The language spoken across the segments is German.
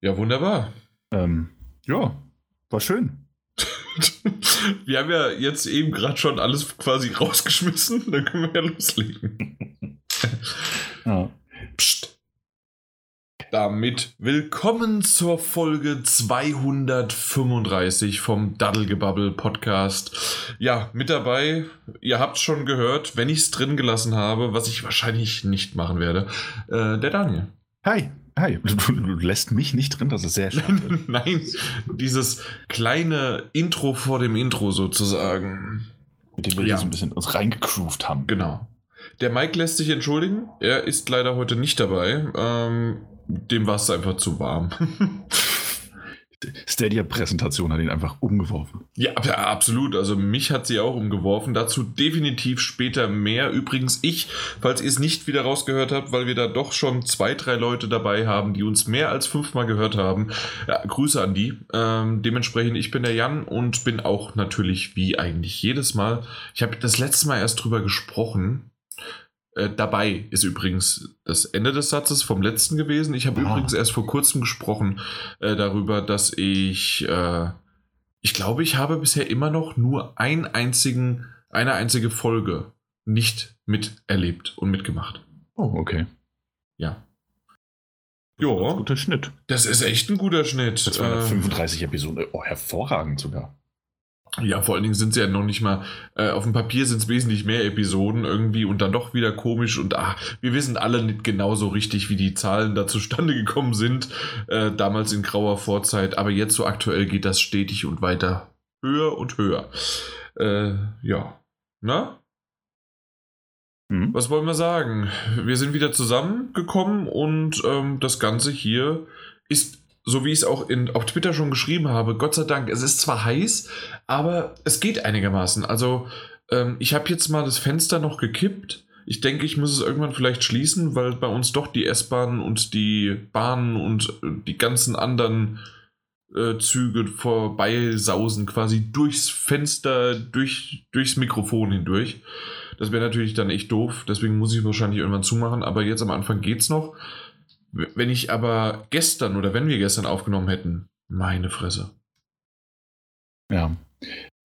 Ja, wunderbar. Ähm, ja, war schön. wir haben ja jetzt eben gerade schon alles quasi rausgeschmissen, dann können wir ja loslegen. ja. Psst. Damit willkommen zur Folge 235 vom Daddelgebabbel Podcast. Ja, mit dabei, ihr habt schon gehört, wenn ich es drin gelassen habe, was ich wahrscheinlich nicht machen werde, äh, der Daniel. Hi. Hi, du, du, lässt mich nicht drin, das ist sehr schade. Nein, dieses kleine Intro vor dem Intro sozusagen. Mit dem wir ja. so ein bisschen uns reingegroovt haben. Genau. Der Mike lässt sich entschuldigen. Er ist leider heute nicht dabei. Ähm, dem war es einfach zu warm. Stadia-Präsentation hat ihn einfach umgeworfen. Ja, absolut. Also mich hat sie auch umgeworfen. Dazu definitiv später mehr. Übrigens ich, falls ihr es nicht wieder rausgehört habt, weil wir da doch schon zwei, drei Leute dabei haben, die uns mehr als fünfmal gehört haben. Ja, Grüße an die. Ähm, dementsprechend, ich bin der Jan und bin auch natürlich wie eigentlich jedes Mal. Ich habe das letzte Mal erst drüber gesprochen. Äh, dabei ist übrigens das Ende des Satzes vom letzten gewesen. Ich habe ah. übrigens erst vor kurzem gesprochen äh, darüber, dass ich, äh, ich glaube, ich habe bisher immer noch nur einen einzigen, eine einzige Folge nicht miterlebt und mitgemacht. Oh, okay. Ja. Jo. Guter Schnitt. Das ist echt ein guter Schnitt. 235 äh, Episoden. Oh, hervorragend sogar. Ja, vor allen Dingen sind sie ja noch nicht mal, äh, auf dem Papier sind es wesentlich mehr Episoden irgendwie und dann doch wieder komisch und ach, wir wissen alle nicht genauso richtig, wie die Zahlen da zustande gekommen sind, äh, damals in grauer Vorzeit, aber jetzt so aktuell geht das stetig und weiter höher und höher. Äh, ja. Na? Hm. Was wollen wir sagen? Wir sind wieder zusammengekommen und ähm, das Ganze hier ist so wie ich es auch in, auf Twitter schon geschrieben habe, Gott sei Dank, es ist zwar heiß, aber es geht einigermaßen. Also ähm, ich habe jetzt mal das Fenster noch gekippt. Ich denke, ich muss es irgendwann vielleicht schließen, weil bei uns doch die S-Bahnen und die Bahnen und äh, die ganzen anderen äh, Züge vorbeisausen, quasi durchs Fenster, durch, durchs Mikrofon hindurch. Das wäre natürlich dann echt doof, deswegen muss ich wahrscheinlich irgendwann zumachen, aber jetzt am Anfang geht's noch. Wenn ich aber gestern oder wenn wir gestern aufgenommen hätten, meine Fresse. Ja.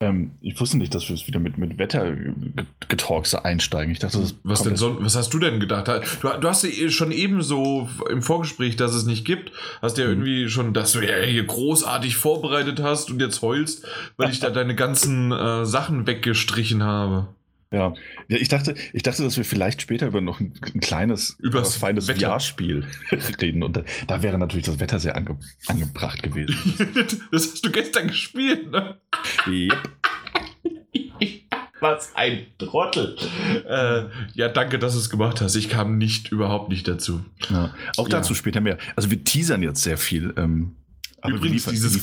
Ähm, ich wusste nicht, dass wir es wieder mit, mit Wettergetalks einsteigen. Ich dachte, das was, denn so, was hast du denn gedacht? Du, du hast ja schon eben so im Vorgespräch, dass es nicht gibt, hast ja mhm. irgendwie schon, dass du ja hier großartig vorbereitet hast und jetzt heulst, weil ich da deine ganzen äh, Sachen weggestrichen habe. Ja. ja, ich dachte, ich dachte, dass wir vielleicht später über noch ein, ein kleines, Übers feines VR-Spiel reden. Und da, da, wäre natürlich das Wetter sehr ange, angebracht gewesen. das hast du gestern gespielt, ne? Yep. Was ein Trottel. Äh, ja, danke, dass du es gemacht hast. Ich kam nicht, überhaupt nicht dazu. Ja. Auch dazu ja. später mehr. Also wir teasern jetzt sehr viel. Ähm, aber Übrigens, liefern, dieses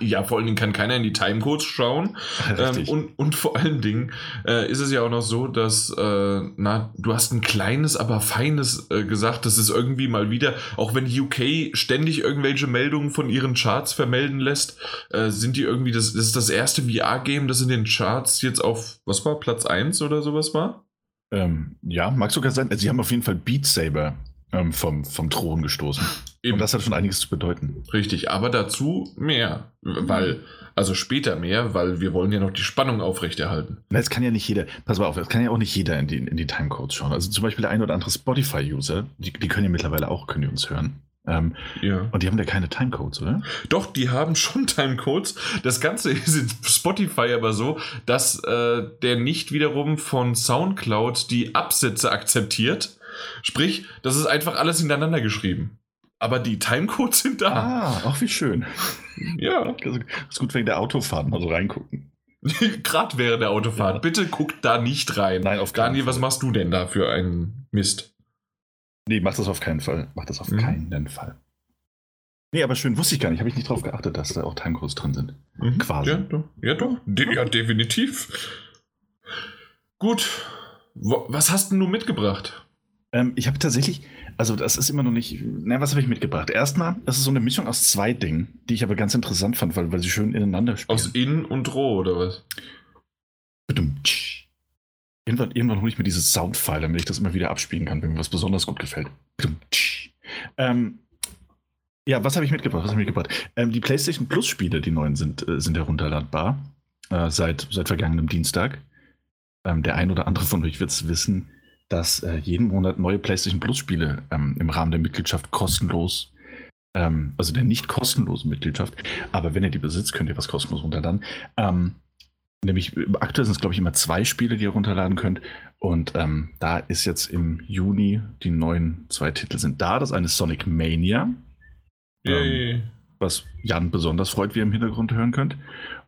ja, vor allen Dingen kann keiner in die Timecodes schauen. Ähm, und, und vor allen Dingen äh, ist es ja auch noch so, dass, äh, na, du hast ein kleines, aber feines äh, gesagt, das ist irgendwie mal wieder, auch wenn UK ständig irgendwelche Meldungen von ihren Charts vermelden lässt, äh, sind die irgendwie, das, das ist das erste VR-Game, das in den Charts jetzt auf, was war, Platz 1 oder sowas war? Ähm, ja, mag sogar sein. Also, sie haben auf jeden Fall Beat Saber ähm, vom, vom Thron gestoßen. Eben. Und das hat schon einiges zu bedeuten. Richtig, aber dazu mehr, weil, also später mehr, weil wir wollen ja noch die Spannung aufrechterhalten. Na, jetzt kann ja nicht jeder, pass mal auf, es kann ja auch nicht jeder in die, in die Timecodes schauen. Also zum Beispiel der ein oder andere Spotify-User, die, die können ja mittlerweile auch, können die uns hören. Ähm, ja. Und die haben ja keine Timecodes, oder? Doch, die haben schon Timecodes. Das Ganze ist in Spotify aber so, dass äh, der nicht wiederum von Soundcloud die Absätze akzeptiert Sprich, das ist einfach alles hintereinander geschrieben. Aber die Timecodes sind da. Ah, auch wie schön. Ja. Das ist gut wegen der Autofahrt mal so reingucken. Gerade während der Autofahrt. Ja. Bitte guck da nicht rein. Nein, auf Daniel, Fall. was machst du denn da für einen Mist? Nee, mach das auf keinen Fall. Mach das auf mhm. keinen Fall. Nee, aber schön, wusste ich gar nicht. Habe ich nicht drauf geachtet, dass da auch Timecodes drin sind. Mhm. Quasi. Ja, doch. Ja, doch. De ja, definitiv. Gut. Was hast denn du mitgebracht? Ähm, ich habe tatsächlich, also das ist immer noch nicht, na, was habe ich mitgebracht? Erstmal, das ist so eine Mischung aus zwei Dingen, die ich aber ganz interessant fand, weil, weil sie schön ineinander spielen. Aus In und Roh, oder was? Irgendwann, irgendwann hole ich mir dieses Soundfile, damit ich das immer wieder abspielen kann, wenn mir was besonders gut gefällt. Ähm, Ja, was habe ich mitgebracht? Was habe ich mitgebracht? Ähm, die PlayStation Plus Spiele, die neuen, sind, äh, sind herunterladbar. Äh, seit, seit vergangenem Dienstag. Ähm, der ein oder andere von euch wird es wissen, dass äh, jeden Monat neue PlayStation Plus Spiele ähm, im Rahmen der Mitgliedschaft kostenlos, ähm, also der nicht kostenlosen Mitgliedschaft, aber wenn ihr die besitzt, könnt ihr was kostenlos runterladen. Ähm, nämlich aktuell sind es, glaube ich, immer zwei Spiele, die ihr runterladen könnt. Und ähm, da ist jetzt im Juni die neuen zwei Titel sind da. Das eine ist Sonic Mania. Ähm, was Jan besonders freut, wie ihr im Hintergrund hören könnt.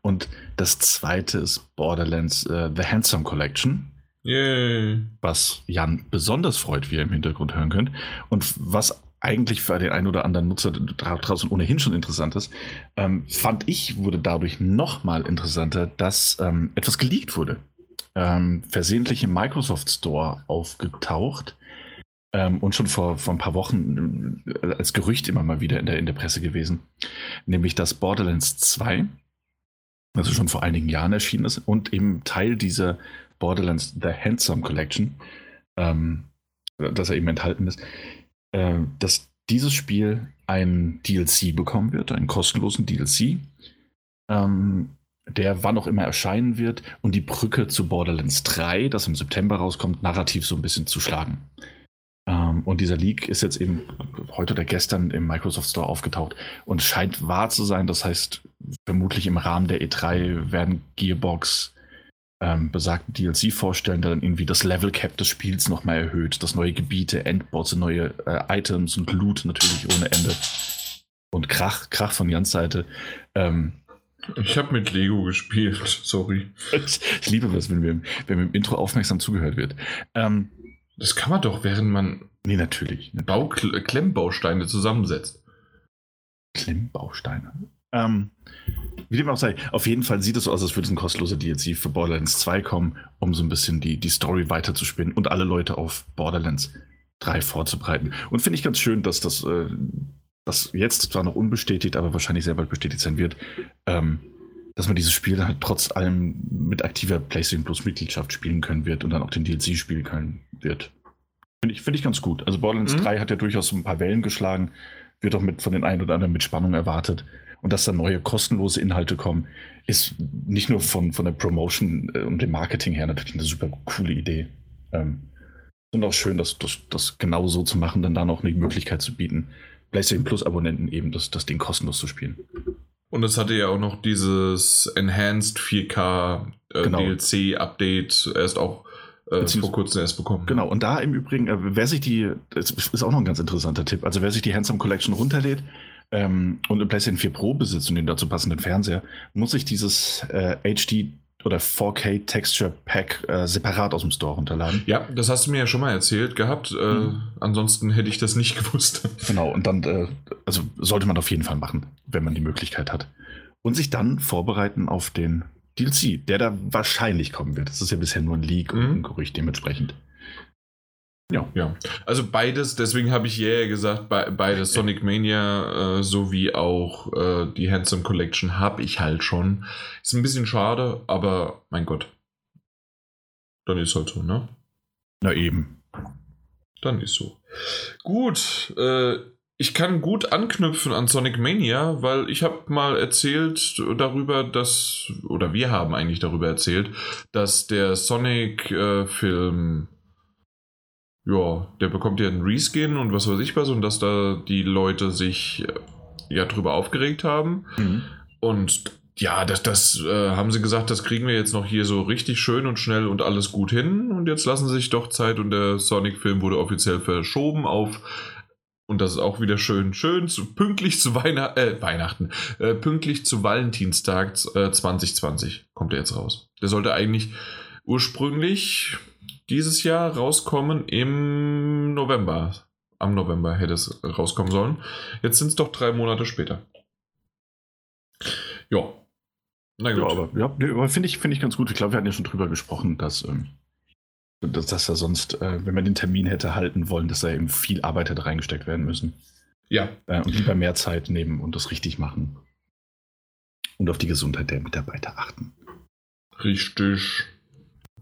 Und das zweite ist Borderlands uh, The Handsome Collection. Yay. Was Jan besonders freut, wie ihr im Hintergrund hören könnt. Und was eigentlich für den einen oder anderen Nutzer draußen ohnehin schon interessant ist, ähm, fand ich, wurde dadurch nochmal interessanter, dass ähm, etwas geleakt wurde. Ähm, versehentlich im Microsoft Store aufgetaucht ähm, und schon vor, vor ein paar Wochen äh, als Gerücht immer mal wieder in der, in der Presse gewesen, nämlich dass Borderlands 2, also schon vor einigen Jahren erschienen ist und eben Teil dieser Borderlands The Handsome Collection, ähm, dass er eben enthalten ist, äh, dass dieses Spiel ein DLC bekommen wird, einen kostenlosen DLC, ähm, der wann auch immer erscheinen wird und die Brücke zu Borderlands 3, das im September rauskommt, narrativ so ein bisschen zu schlagen. Ähm, und dieser Leak ist jetzt eben heute oder gestern im Microsoft Store aufgetaucht und scheint wahr zu sein. Das heißt, vermutlich im Rahmen der E3 werden Gearbox ähm, besagten DLC vorstellen, der dann irgendwie das Level Cap des Spiels nochmal erhöht, das neue Gebiete, Endbots, neue äh, Items und Loot natürlich ohne Ende. Und Krach, Krach von Jans Seite. Ähm, ich habe mit Lego gespielt, sorry. ich liebe das, wenn mir, wenn mir im Intro aufmerksam zugehört wird. Ähm, das kann man doch, während man nee, natürlich, natürlich. Bau Klemmbausteine zusammensetzt. Klemmbausteine. Ähm, wie dem auch sei, auf jeden Fall sieht es so aus, als würde es ein kostenloser DLC für Borderlands 2 kommen, um so ein bisschen die, die Story weiterzuspinnen und alle Leute auf Borderlands 3 vorzubereiten. Und finde ich ganz schön, dass das, äh, das jetzt zwar noch unbestätigt, aber wahrscheinlich sehr bald bestätigt sein wird, ähm, dass man dieses Spiel halt trotz allem mit aktiver PlayStation Plus Mitgliedschaft spielen können wird und dann auch den DLC spielen können wird. Finde ich, find ich ganz gut. Also Borderlands mhm. 3 hat ja durchaus so ein paar Wellen geschlagen, wird auch mit von den einen oder anderen mit Spannung erwartet und dass da neue kostenlose Inhalte kommen, ist nicht nur von, von der Promotion äh, und dem Marketing her natürlich eine super coole Idee. Ähm, und auch schön, das, das, das genau so zu machen, dann da noch eine Möglichkeit zu bieten, PlayStation Plus Abonnenten eben das, das Ding kostenlos zu spielen. Und es hatte ja auch noch dieses Enhanced 4K äh, genau. DLC Update erst auch äh, vor kurzem erst bekommen. Genau, und da im Übrigen, äh, wer sich die, das ist auch noch ein ganz interessanter Tipp, also wer sich die Handsome Collection runterlädt, ähm, und ein PlayStation 4 Pro besitzt und den dazu passenden Fernseher, muss ich dieses äh, HD oder 4K Texture Pack äh, separat aus dem Store runterladen. Ja, das hast du mir ja schon mal erzählt gehabt. Äh, mhm. Ansonsten hätte ich das nicht gewusst. Genau, und dann, äh, also sollte man auf jeden Fall machen, wenn man die Möglichkeit hat. Und sich dann vorbereiten auf den DLC, der da wahrscheinlich kommen wird. Das ist ja bisher nur ein Leak mhm. und ein Gerücht dementsprechend. Ja. ja. Also beides, deswegen habe ich yeah gesagt, be beides Sonic Mania äh, sowie auch äh, die Handsome Collection habe ich halt schon. Ist ein bisschen schade, aber mein Gott. Dann ist halt so, ne? Na eben. Dann ist so. Gut, äh, ich kann gut anknüpfen an Sonic Mania, weil ich habe mal erzählt darüber, dass, oder wir haben eigentlich darüber erzählt, dass der Sonic-Film äh, ja, der bekommt ja einen Reskin und was weiß ich was und dass da die Leute sich äh, ja drüber aufgeregt haben. Mhm. Und ja, das, das äh, haben sie gesagt, das kriegen wir jetzt noch hier so richtig schön und schnell und alles gut hin. Und jetzt lassen sie sich doch Zeit und der Sonic-Film wurde offiziell verschoben auf und das ist auch wieder schön, schön zu, pünktlich zu Weihnacht, äh, Weihnachten, äh, pünktlich zu Valentinstag äh, 2020 kommt er jetzt raus. Der sollte eigentlich ursprünglich dieses Jahr rauskommen im November. Am November hätte es rauskommen sollen. Jetzt sind es doch drei Monate später. Ja. Na gut. Ja, aber, ja, aber finde ich, find ich ganz gut. Ich glaube, wir hatten ja schon drüber gesprochen, dass, ähm, dass, dass er sonst, äh, wenn man den Termin hätte halten wollen, dass da eben viel Arbeit hätte reingesteckt werden müssen. Ja. Äh, und lieber mehr Zeit nehmen und das richtig machen. Und auf die Gesundheit der Mitarbeiter achten. Richtig.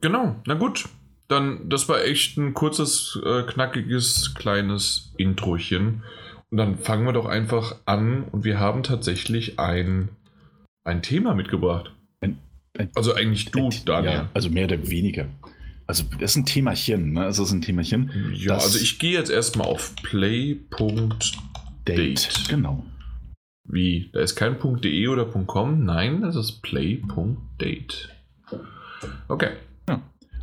Genau. Na gut. Dann, das war echt ein kurzes, äh, knackiges, kleines Introchen. dann fangen wir doch einfach an und wir haben tatsächlich ein, ein Thema mitgebracht. Ein, ein, also eigentlich du, ein, Daniel. Ja, also mehr oder weniger. Also das ist ein Themachen, ne? Also das ist ein Themachen. Ja, also ich gehe jetzt erstmal auf play.date. Genau. Wie? Da ist kein .de oder .com? Nein, das ist play.date. Okay.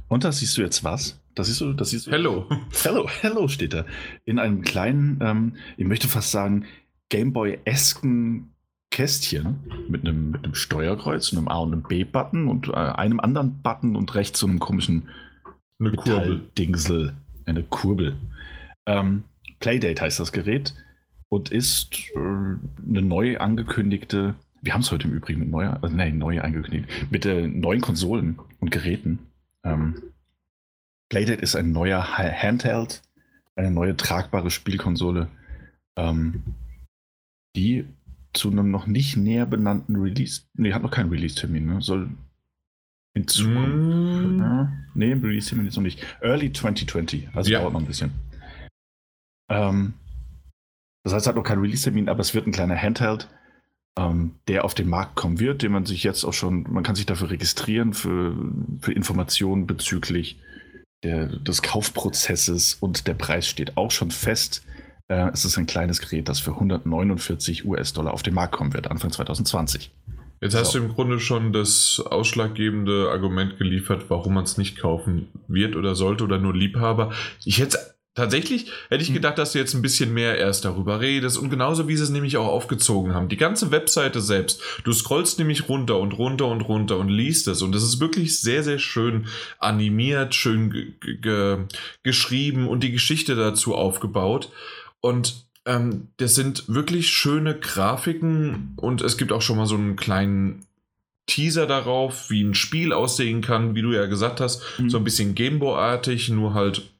Und da siehst du jetzt was? Das siehst du, das siehst du. Hello. Hello, hello steht da. In einem kleinen, ähm, ich möchte fast sagen, Gameboy-esken Kästchen mit einem, mit einem Steuerkreuz, einem A- und einem B-Button und äh, einem anderen Button und rechts so einem komischen eine Kurbel. Dingsel, eine Kurbel. Ähm, Playdate heißt das Gerät und ist äh, eine neu angekündigte, wir haben es heute im Übrigen mit neuer, also nein, neu angekündigt, mit äh, neuen Konsolen und Geräten. Ähm, Playdate ist ein neuer Handheld, eine neue tragbare Spielkonsole, ähm, die zu einem noch nicht näher benannten Release, nee, hat noch keinen Release-Termin, ne? soll hinzukommen. Mm. Ja, nee, Release-Termin ist noch nicht. Early 2020, also ja. dauert noch ein bisschen. Ähm, das heißt, es hat noch keinen Release-Termin, aber es wird ein kleiner Handheld, ähm, der auf den Markt kommen wird, den man sich jetzt auch schon, man kann sich dafür registrieren für, für Informationen bezüglich der, des Kaufprozesses und der Preis steht auch schon fest. Äh, es ist ein kleines Gerät, das für 149 US-Dollar auf den Markt kommen wird, Anfang 2020. Jetzt hast so. du im Grunde schon das ausschlaggebende Argument geliefert, warum man es nicht kaufen wird oder sollte oder nur Liebhaber. Ich hätte Tatsächlich hätte ich hm. gedacht, dass du jetzt ein bisschen mehr erst darüber redest und genauso wie sie es nämlich auch aufgezogen haben. Die ganze Webseite selbst. Du scrollst nämlich runter und runter und runter und liest es und es ist wirklich sehr, sehr schön animiert, schön geschrieben und die Geschichte dazu aufgebaut. Und ähm, das sind wirklich schöne Grafiken und es gibt auch schon mal so einen kleinen Teaser darauf, wie ein Spiel aussehen kann, wie du ja gesagt hast, mhm. so ein bisschen Gameboy-artig, nur halt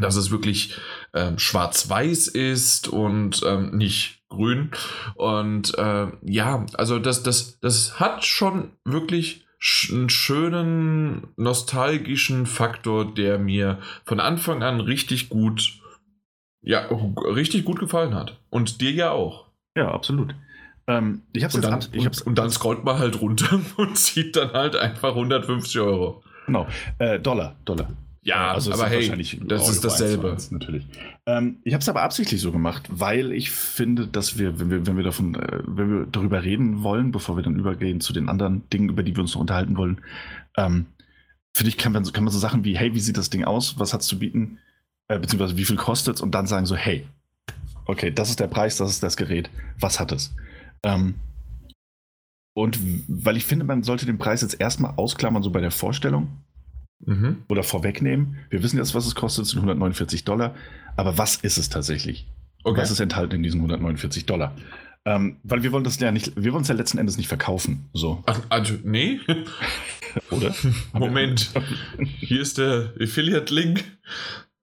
dass es wirklich ähm, schwarz-weiß ist und ähm, nicht grün. Und äh, ja, also das, das, das hat schon wirklich einen schönen nostalgischen Faktor, der mir von Anfang an richtig gut, ja, richtig gut gefallen hat. Und dir ja auch. Ja, absolut. Ähm, ich hab's und, dann, ich hab's, und, und dann scrollt man halt runter und sieht dann halt einfach 150 Euro. Genau. Äh, Dollar, Dollar. Ja, also aber hey, das ist dasselbe. natürlich. Ähm, ich habe es aber absichtlich so gemacht, weil ich finde, dass wir, wenn wir, wenn wir davon, äh, wenn wir darüber reden wollen, bevor wir dann übergehen zu den anderen Dingen, über die wir uns noch unterhalten wollen, ähm, finde ich, kann man, kann man so Sachen wie, hey, wie sieht das Ding aus? Was hat es zu bieten? Äh, beziehungsweise wie viel kostet es? Und dann sagen so, hey, okay, das ist der Preis, das ist das Gerät, was hat es? Ähm, und weil ich finde, man sollte den Preis jetzt erstmal ausklammern, so bei der Vorstellung mhm. oder vorwegnehmen. Wir wissen jetzt, was es kostet, es sind 149 Dollar. Aber was ist es tatsächlich? Okay. Was ist enthalten in diesen 149 Dollar? Ähm, weil wir wollen das ja nicht, wir wollen es ja letzten Endes nicht verkaufen. So. Ach, also, nee. Oder? Moment. Hier ist der Affiliate-Link.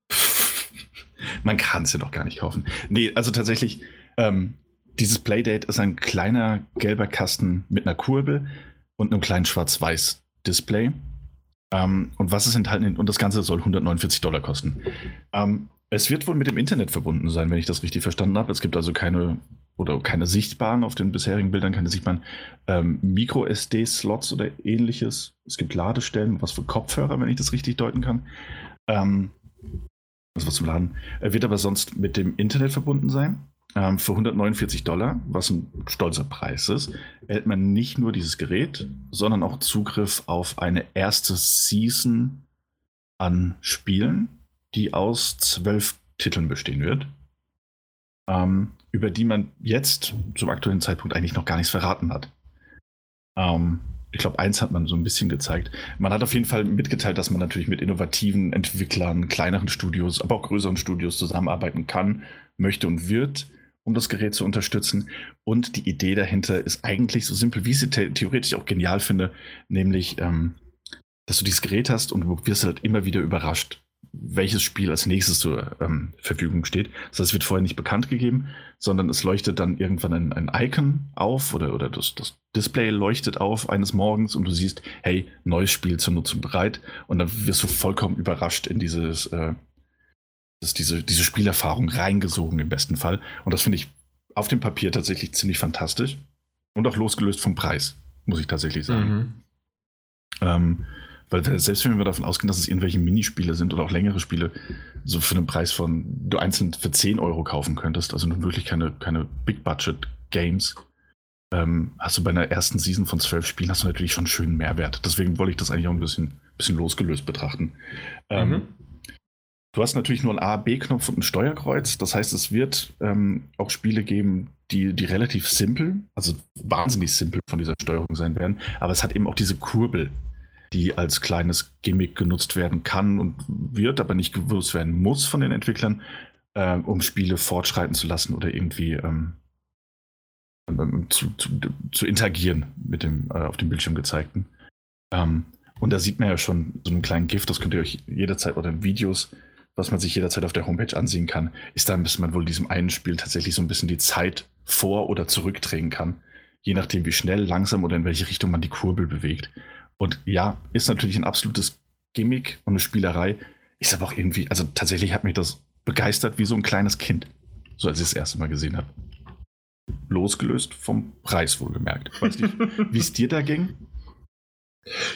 Man kann es ja doch gar nicht kaufen. Nee, also tatsächlich, ähm, dieses Playdate ist ein kleiner gelber Kasten mit einer Kurbel und einem kleinen Schwarz-Weiß-Display. Ähm, und was ist enthalten? Und das Ganze soll 149 Dollar kosten. Ähm, es wird wohl mit dem Internet verbunden sein, wenn ich das richtig verstanden habe. Es gibt also keine oder keine sichtbaren auf den bisherigen Bildern, keine sichtbaren ähm, Micro-SD-Slots oder ähnliches. Es gibt Ladestellen, was für Kopfhörer, wenn ich das richtig deuten kann. Ähm, das was zum Laden. Er wird aber sonst mit dem Internet verbunden sein. Ähm, für 149 Dollar, was ein stolzer Preis ist, erhält man nicht nur dieses Gerät, sondern auch Zugriff auf eine erste Season an Spielen, die aus zwölf Titeln bestehen wird, ähm, über die man jetzt zum aktuellen Zeitpunkt eigentlich noch gar nichts verraten hat. Ähm, ich glaube, eins hat man so ein bisschen gezeigt. Man hat auf jeden Fall mitgeteilt, dass man natürlich mit innovativen Entwicklern, kleineren Studios, aber auch größeren Studios zusammenarbeiten kann, möchte und wird um das Gerät zu unterstützen. Und die Idee dahinter ist eigentlich so simpel, wie ich sie theoretisch auch genial finde, nämlich, ähm, dass du dieses Gerät hast und du wirst halt immer wieder überrascht, welches Spiel als nächstes zur ähm, Verfügung steht. Das heißt, es wird vorher nicht bekannt gegeben, sondern es leuchtet dann irgendwann ein, ein Icon auf oder, oder das, das, Display leuchtet auf eines Morgens und du siehst, hey, neues Spiel zur Nutzung bereit und dann wirst du vollkommen überrascht in dieses, äh, das ist diese, diese Spielerfahrung reingesogen im besten Fall. Und das finde ich auf dem Papier tatsächlich ziemlich fantastisch. Und auch losgelöst vom Preis, muss ich tatsächlich sagen. Mhm. Ähm, weil selbst wenn wir davon ausgehen, dass es irgendwelche Minispiele sind oder auch längere Spiele, so für einen Preis von, du einzeln für 10 Euro kaufen könntest, also nun wirklich keine, keine Big-Budget-Games, ähm, hast du bei einer ersten Season von zwölf Spielen hast du natürlich schon einen schönen Mehrwert. Deswegen wollte ich das eigentlich auch ein bisschen, bisschen losgelöst betrachten. Ähm, mhm. Du hast natürlich nur einen A, B-Knopf und ein Steuerkreuz. Das heißt, es wird ähm, auch Spiele geben, die, die relativ simpel, also wahnsinnig simpel von dieser Steuerung sein werden. Aber es hat eben auch diese Kurbel, die als kleines Gimmick genutzt werden kann und wird, aber nicht gewusst werden muss von den Entwicklern, äh, um Spiele fortschreiten zu lassen oder irgendwie ähm, ähm, zu, zu, zu, interagieren mit dem äh, auf dem Bildschirm gezeigten. Ähm, und da sieht man ja schon so einen kleinen Gift, das könnt ihr euch jederzeit oder in Videos, was man sich jederzeit auf der Homepage ansehen kann, ist da, bis man wohl diesem einen Spiel tatsächlich so ein bisschen die Zeit vor- oder zurückdrehen kann. Je nachdem, wie schnell, langsam oder in welche Richtung man die Kurbel bewegt. Und ja, ist natürlich ein absolutes Gimmick und eine Spielerei. Ist aber auch irgendwie, also tatsächlich hat mich das begeistert wie so ein kleines Kind. So als ich das erste Mal gesehen habe losgelöst vom Preis wohlgemerkt. Weiß nicht, wie es dir da ging?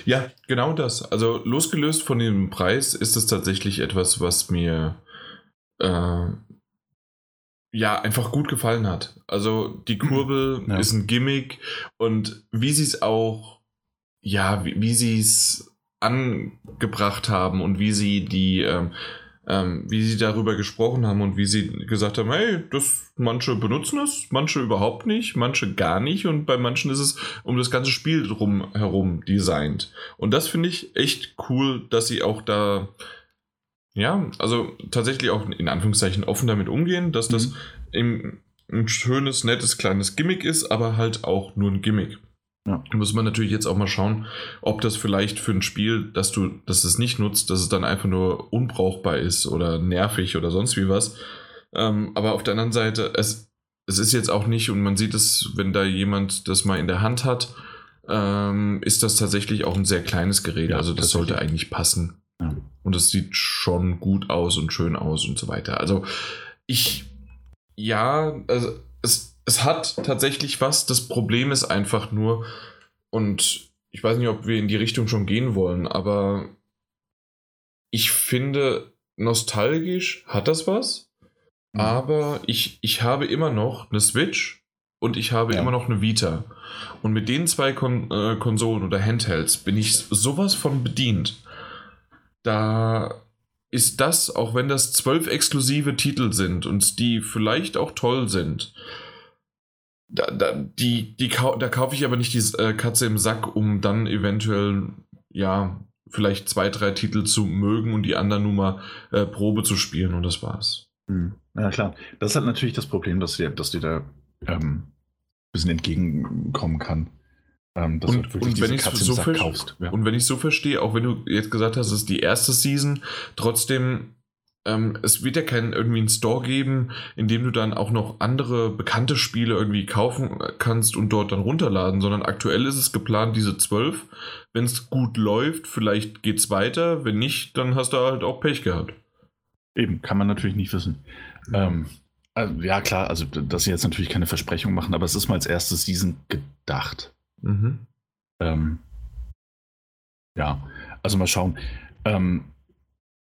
Ja, genau das. Also losgelöst von dem Preis ist es tatsächlich etwas, was mir äh, ja einfach gut gefallen hat. Also die Kurbel ja. ist ein Gimmick und wie sie es auch, ja, wie, wie sie es angebracht haben und wie sie die ähm, ähm, wie sie darüber gesprochen haben und wie sie gesagt haben, hey, das, manche benutzen es, manche überhaupt nicht, manche gar nicht und bei manchen ist es um das ganze Spiel drum herum designt. Und das finde ich echt cool, dass sie auch da, ja, also tatsächlich auch in Anführungszeichen offen damit umgehen, dass das mhm. ein schönes, nettes, kleines Gimmick ist, aber halt auch nur ein Gimmick. Ja. Muss man natürlich jetzt auch mal schauen, ob das vielleicht für ein Spiel, dass du, dass es nicht nutzt, dass es dann einfach nur unbrauchbar ist oder nervig oder sonst wie was. Ähm, aber auf der anderen Seite, es, es ist jetzt auch nicht, und man sieht es, wenn da jemand das mal in der Hand hat, ähm, ist das tatsächlich auch ein sehr kleines Gerät. Ja, also das sollte eigentlich passen. Ja. Und es sieht schon gut aus und schön aus und so weiter. Also ich, ja, also es, es hat tatsächlich was. Das Problem ist einfach nur, und ich weiß nicht, ob wir in die Richtung schon gehen wollen, aber ich finde, nostalgisch hat das was. Mhm. Aber ich, ich habe immer noch eine Switch und ich habe ja. immer noch eine Vita. Und mit den zwei Kon äh, Konsolen oder Handhelds bin ich sowas von bedient. Da ist das, auch wenn das zwölf exklusive Titel sind und die vielleicht auch toll sind, da, da, die, die, da kaufe ich aber nicht die äh, Katze im Sack, um dann eventuell, ja, vielleicht zwei, drei Titel zu mögen und die anderen nur mal äh, Probe zu spielen und das war's. Hm. Ja, klar. Das ist halt natürlich das Problem, dass dir, dass dir da ähm, ein bisschen entgegenkommen kann. Ähm, dass und, du wirklich und wenn Katze so kaufst. Ja. Und wenn ich so verstehe, auch wenn du jetzt gesagt hast, es ist die erste Season, trotzdem ähm, es wird ja keinen irgendwie einen Store geben, in dem du dann auch noch andere bekannte Spiele irgendwie kaufen kannst und dort dann runterladen, sondern aktuell ist es geplant, diese zwölf. Wenn es gut läuft, vielleicht geht es weiter. Wenn nicht, dann hast du halt auch Pech gehabt. Eben, kann man natürlich nicht wissen. Ähm, also, ja, klar, also dass sie jetzt natürlich keine Versprechung machen, aber es ist mal als erste Season gedacht. Mhm. Ähm, ja, also mal schauen. Ähm,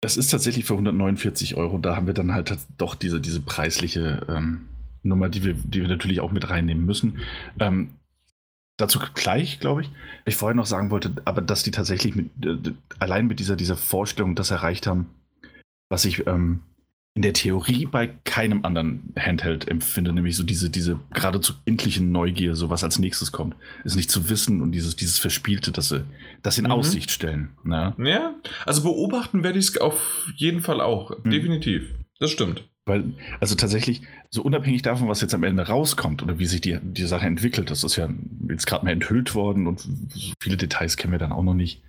das ist tatsächlich für 149 Euro. Da haben wir dann halt doch diese, diese preisliche ähm, Nummer, die wir, die wir natürlich auch mit reinnehmen müssen. Ähm, dazu gleich, glaube ich. Ich vorher noch sagen wollte, aber dass die tatsächlich mit, äh, allein mit dieser, dieser Vorstellung das erreicht haben, was ich ähm, in der Theorie bei keinem anderen Handheld empfinde, nämlich so diese, diese geradezu endliche Neugier, so was als nächstes kommt. Ist nicht zu wissen und dieses, dieses Verspielte, das sie das in mhm. Aussicht stellen. Ne? Ja, also beobachten werde ich es auf jeden Fall auch. Mhm. Definitiv. Das stimmt. Weil, also tatsächlich, so unabhängig davon, was jetzt am Ende rauskommt oder wie sich die, die Sache entwickelt, das ist ja jetzt gerade mal enthüllt worden und viele Details kennen wir dann auch noch nicht.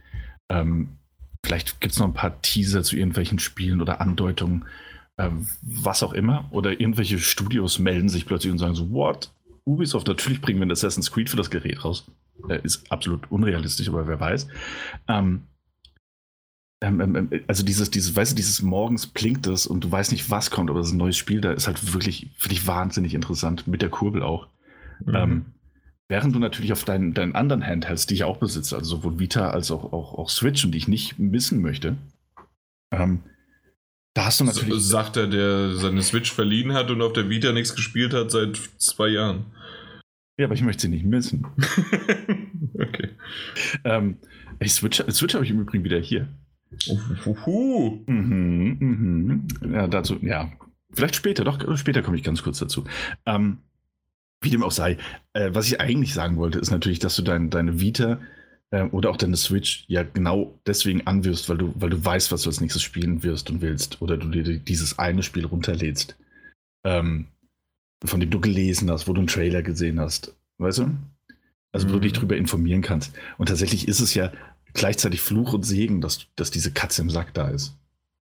Ähm, vielleicht gibt es noch ein paar Teaser zu irgendwelchen Spielen oder Andeutungen ähm, was auch immer, oder irgendwelche Studios melden sich plötzlich und sagen so, what? Ubisoft, natürlich bringen wir ein Assassin's Creed für das Gerät raus. Äh, ist absolut unrealistisch, aber wer weiß. Ähm, ähm, ähm, ähm, also dieses, dieses, weißt du, dieses morgens blinkt es und du weißt nicht, was kommt, aber es ist ein neues Spiel, da ist halt wirklich, finde ich, wahnsinnig interessant, mit der Kurbel auch. Mhm. Ähm, während du natürlich auf deinen, deinen anderen Handhelds, die ich auch besitze, also sowohl Vita als auch, auch, auch Switch und die ich nicht missen möchte, ähm, da hast du natürlich. So, sagt er, der seine Switch verliehen hat und auf der Vita nichts gespielt hat seit zwei Jahren. Ja, aber ich möchte sie nicht missen. okay. Ähm, ich Switch, Switch habe ich im Übrigen wieder hier. Uhuhu. Mhm, mhm. Ja, dazu, ja. Vielleicht später, doch, später komme ich ganz kurz dazu. Ähm, wie dem auch sei, äh, was ich eigentlich sagen wollte, ist natürlich, dass du dein, deine Vita äh, oder auch deine Switch ja genau deswegen anwirfst, weil du, weil du weißt, was du als nächstes spielen wirst und willst. Oder du dir dieses eine Spiel runterlädst, ähm, von dem du gelesen hast, wo du einen Trailer gesehen hast. Weißt du? Also, wo du dich mhm. darüber informieren kannst. Und tatsächlich ist es ja gleichzeitig Fluch und Segen, dass, dass diese Katze im Sack da ist.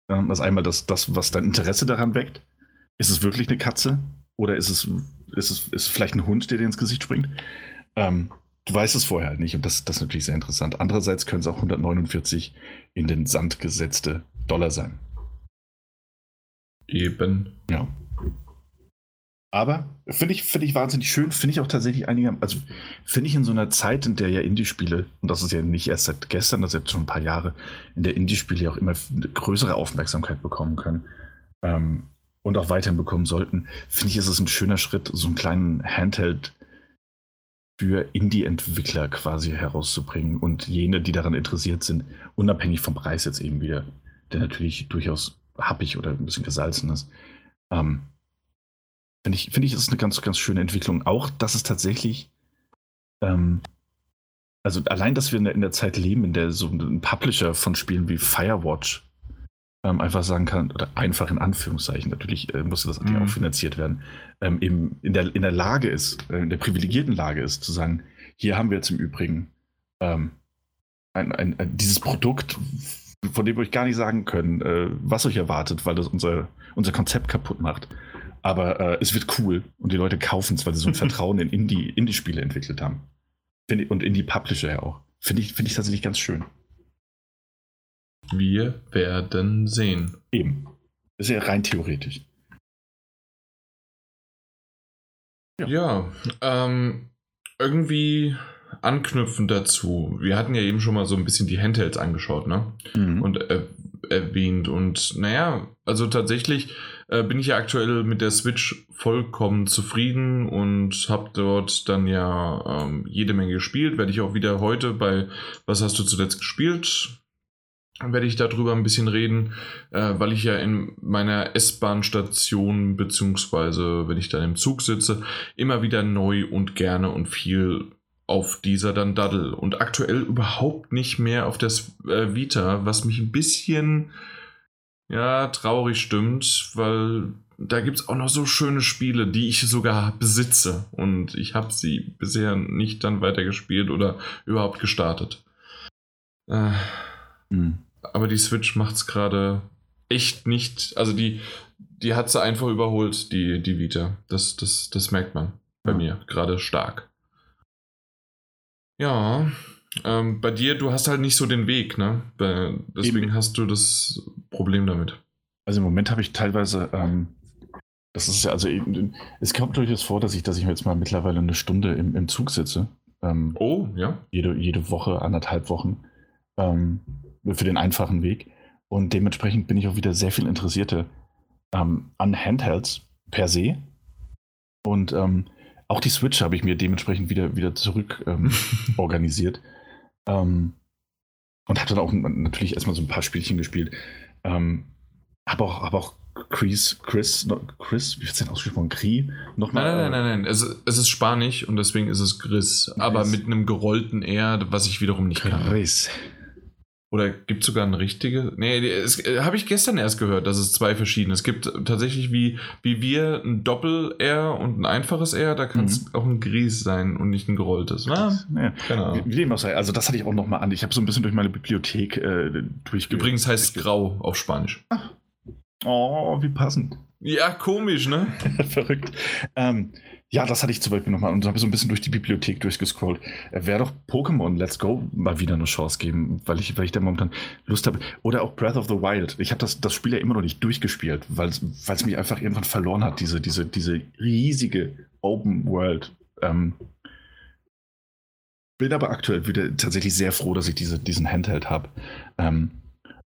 Ja, das einmal das, das, was dein Interesse daran weckt. Ist es wirklich eine Katze? Oder ist es, ist es, ist es vielleicht ein Hund, der dir ins Gesicht springt? Ähm, du weißt es vorher halt nicht und das, das ist natürlich sehr interessant. Andererseits können es auch 149 in den Sand gesetzte Dollar sein. Eben. Ja. Aber finde ich, find ich wahnsinnig schön, finde ich auch tatsächlich einige, also finde ich in so einer Zeit, in der ja Indie-Spiele, und das ist ja nicht erst seit gestern, das ist jetzt schon ein paar Jahre, in der Indie-Spiele ja auch immer eine größere Aufmerksamkeit bekommen können ähm, und auch weiterhin bekommen sollten, finde ich, ist es ein schöner Schritt, so einen kleinen Handheld für Indie-Entwickler quasi herauszubringen und jene, die daran interessiert sind, unabhängig vom Preis jetzt eben wieder, der natürlich durchaus happig oder ein bisschen gesalzen ist. Ähm, Finde ich, find ich, ist eine ganz, ganz schöne Entwicklung. Auch, dass es tatsächlich, ähm, also allein, dass wir in der, in der, Zeit leben, in der so ein Publisher von Spielen wie Firewatch ähm, einfach sagen kann, oder einfach in Anführungszeichen, natürlich äh, musste das mhm. auch finanziert werden, ähm, eben in der, in der Lage ist, äh, in der privilegierten Lage ist, zu sagen, hier haben wir jetzt im Übrigen ähm, ein, ein, ein, dieses Produkt, von dem wir euch gar nicht sagen können, äh, was euch erwartet, weil das unser, unser Konzept kaputt macht. Aber äh, es wird cool und die Leute kaufen es, weil sie so ein Vertrauen in Indie, Indie-Spiele entwickelt haben. Und Indie-Publisher ja auch. Finde ich, find ich tatsächlich ganz schön. Wir werden sehen. Eben. Das ist ja rein theoretisch. Ja, ja ähm, irgendwie anknüpfend dazu. Wir hatten ja eben schon mal so ein bisschen die Handhelds angeschaut, ne? Mhm. Und äh, erwähnt. Und naja, also tatsächlich äh, bin ich ja aktuell mit der Switch vollkommen zufrieden und habe dort dann ja ähm, jede Menge gespielt. Werde ich auch wieder heute bei Was hast du zuletzt gespielt? Werde ich darüber ein bisschen reden, äh, weil ich ja in meiner S-Bahn-Station, beziehungsweise wenn ich dann im Zug sitze, immer wieder neu und gerne und viel auf dieser dann daddel. Und aktuell überhaupt nicht mehr auf der äh, Vita, was mich ein bisschen ja, traurig stimmt, weil da gibt es auch noch so schöne Spiele, die ich sogar besitze. Und ich habe sie bisher nicht dann weitergespielt oder überhaupt gestartet. Äh, mhm. Aber die Switch macht es gerade echt nicht. Also die, die hat sie einfach überholt, die, die Vita. Das, das, das merkt man bei ja. mir gerade stark. Ja, ähm, bei dir, du hast halt nicht so den Weg, ne? Deswegen Eben. hast du das Problem damit. Also im Moment habe ich teilweise, ähm, das ist ja, also es kommt durchaus vor, dass ich, dass ich jetzt mal mittlerweile eine Stunde im, im Zug sitze. Ähm, oh, ja. Jede, jede Woche, anderthalb Wochen. Ähm, für den einfachen Weg. Und dementsprechend bin ich auch wieder sehr viel interessierter ähm, an Handhelds per se. Und ähm, auch die Switch habe ich mir dementsprechend wieder, wieder zurück ähm, organisiert. Ähm, und habe dann auch natürlich erstmal so ein paar Spielchen gespielt. Ähm, habe auch, hab auch Chris, Chris, Chris, wie wird es denn ausgesprochen? Cree? Nochmal? Nein, nein, nein, nein, nein. Es, es ist Spanisch und deswegen ist es Chris. Chris. Aber mit einem gerollten R, was ich wiederum nicht kann. Chris. Oder gibt es sogar eine richtige? Nee, äh, habe ich gestern erst gehört, dass es zwei verschiedene. Es gibt tatsächlich wie, wie wir ein Doppel-R und ein einfaches R, da kann es mhm. auch ein Gries sein und nicht ein gerolltes. Na, ja. Ahnung. Wie, dem auch sei. Also das hatte ich auch nochmal an. Ich habe so ein bisschen durch meine Bibliothek äh, durchgehört. Übrigens heißt es grau auf Spanisch. Ach. Oh, wie passend. Ja, komisch, ne? Verrückt. Ähm, ja, das hatte ich zum Beispiel nochmal und habe so ein bisschen durch die Bibliothek durchgescrollt. Äh, Wäre doch Pokémon Let's Go mal wieder eine Chance geben, weil ich, weil ich da momentan Lust habe. Oder auch Breath of the Wild. Ich habe das, das Spiel ja immer noch nicht durchgespielt, weil es mich einfach irgendwann verloren hat, diese, diese, diese riesige Open World. Ähm, bin aber aktuell wieder tatsächlich sehr froh, dass ich diese, diesen Handheld habe. Ähm,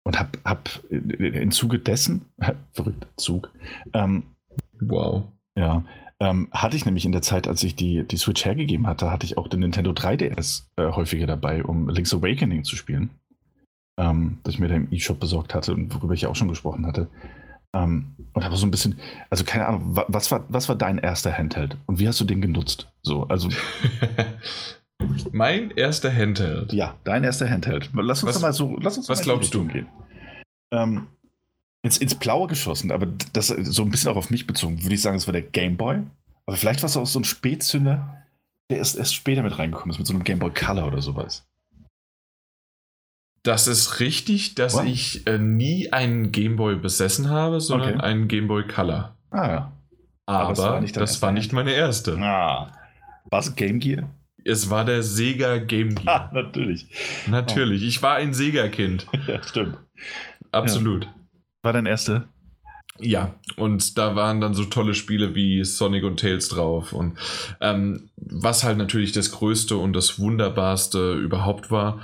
und habe hab im Zuge dessen, verrückt, Zug, ähm, wow. Ja, ähm, hatte ich nämlich in der Zeit, als ich die, die Switch hergegeben hatte, hatte ich auch den Nintendo 3DS äh, häufiger dabei, um Link's Awakening zu spielen. Ähm, das ich mir da im E-Shop besorgt hatte und worüber ich ja auch schon gesprochen hatte. Ähm, und habe so ein bisschen, also keine Ahnung, was war, was war dein erster Handheld und wie hast du den genutzt? So, also. mein erster Handheld. Ja, dein erster Handheld. Lass uns was, doch mal so, lass uns was glaubst du? Gehen. Ähm, ins, ins Blaue geschossen, aber das so ein bisschen auch auf mich bezogen, würde ich sagen, es war der Game Boy. Aber vielleicht war es auch so ein Spätzünder, der erst, erst später mit reingekommen ist, mit so einem Game Boy Color oder sowas. Das ist richtig, dass What? ich äh, nie einen Game Boy besessen habe, sondern okay. einen Game Boy Color. Ah ja. Aber, Aber war das war nicht meine erste. Ah. War es Game Gear? Es war der Sega Game Gear. Ah, natürlich. Natürlich. Oh. Ich war ein Sega-Kind. ja, stimmt. Absolut. Ja. War dein erster? Ja, und da waren dann so tolle Spiele wie Sonic und Tails drauf. Und ähm, was halt natürlich das Größte und das Wunderbarste überhaupt war,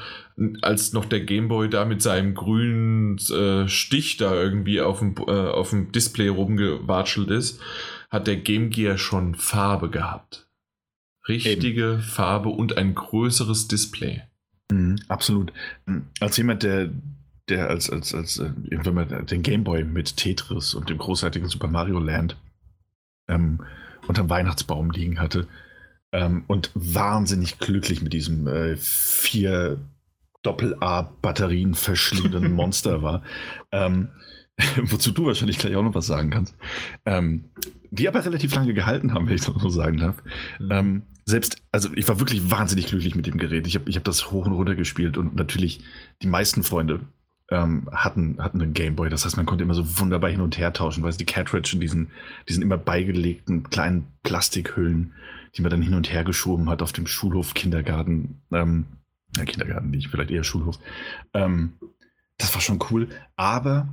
als noch der Gameboy da mit seinem grünen äh, Stich da irgendwie auf dem, äh, auf dem Display rumgewatschelt ist, hat der Game Gear schon Farbe gehabt. Richtige Eben. Farbe und ein größeres Display. Mhm, absolut. Als jemand, der der als, als, als äh, wenn man den Gameboy mit Tetris und dem großartigen Super Mario Land ähm, unterm Weihnachtsbaum liegen hatte ähm, und wahnsinnig glücklich mit diesem äh, vier Doppel-A-Batterien verschlingenden Monster war. Ähm, wozu du wahrscheinlich gleich auch noch was sagen kannst. Ähm, die aber relativ lange gehalten haben, wenn ich das so sagen darf. Mhm. Ähm, selbst, also ich war wirklich wahnsinnig glücklich mit dem Gerät. Ich habe ich hab das hoch und runter gespielt und natürlich die meisten Freunde ähm, hatten, hatten einen Gameboy. Das heißt, man konnte immer so wunderbar hin und her tauschen, weil es die Cartridge in diesen, diesen immer beigelegten kleinen Plastikhüllen, die man dann hin und her geschoben hat auf dem Schulhof, Kindergarten, ähm, ja, Kindergarten nicht, vielleicht eher Schulhof. Ähm, das war schon cool, aber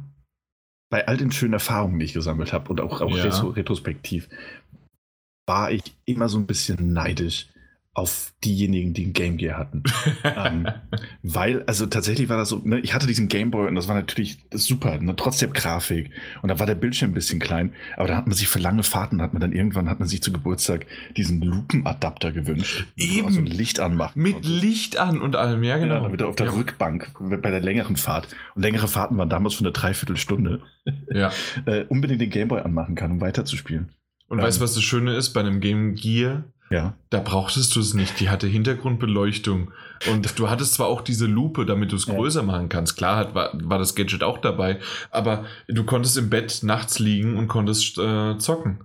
bei all den schönen Erfahrungen, die ich gesammelt habe und auch, auch ja. retrospektiv, war ich immer so ein bisschen neidisch auf diejenigen, die ein Game Gear hatten. ähm, weil, also tatsächlich war das so, ne, ich hatte diesen Game Boy und das war natürlich super, ne, trotzdem Grafik. Und da war der Bildschirm ein bisschen klein, aber da hat man sich für lange Fahrten, hat man dann irgendwann, hat man sich zu Geburtstag diesen Lupenadapter gewünscht. Eben. So Licht anmachen. Mit konnte. Licht an und allem, ja genau. Ja, damit er auf der ja. Rückbank bei der längeren Fahrt, und längere Fahrten waren damals schon eine Dreiviertelstunde, ja. äh, unbedingt den Game Boy anmachen kann, um weiterzuspielen. Und ähm, weißt du, was das Schöne ist bei einem Game Gear? Ja. Da brauchtest du es nicht. Die hatte Hintergrundbeleuchtung. Und du hattest zwar auch diese Lupe, damit du es ja. größer machen kannst. Klar hat, war, war das Gadget auch dabei. Aber du konntest im Bett nachts liegen und konntest äh, zocken.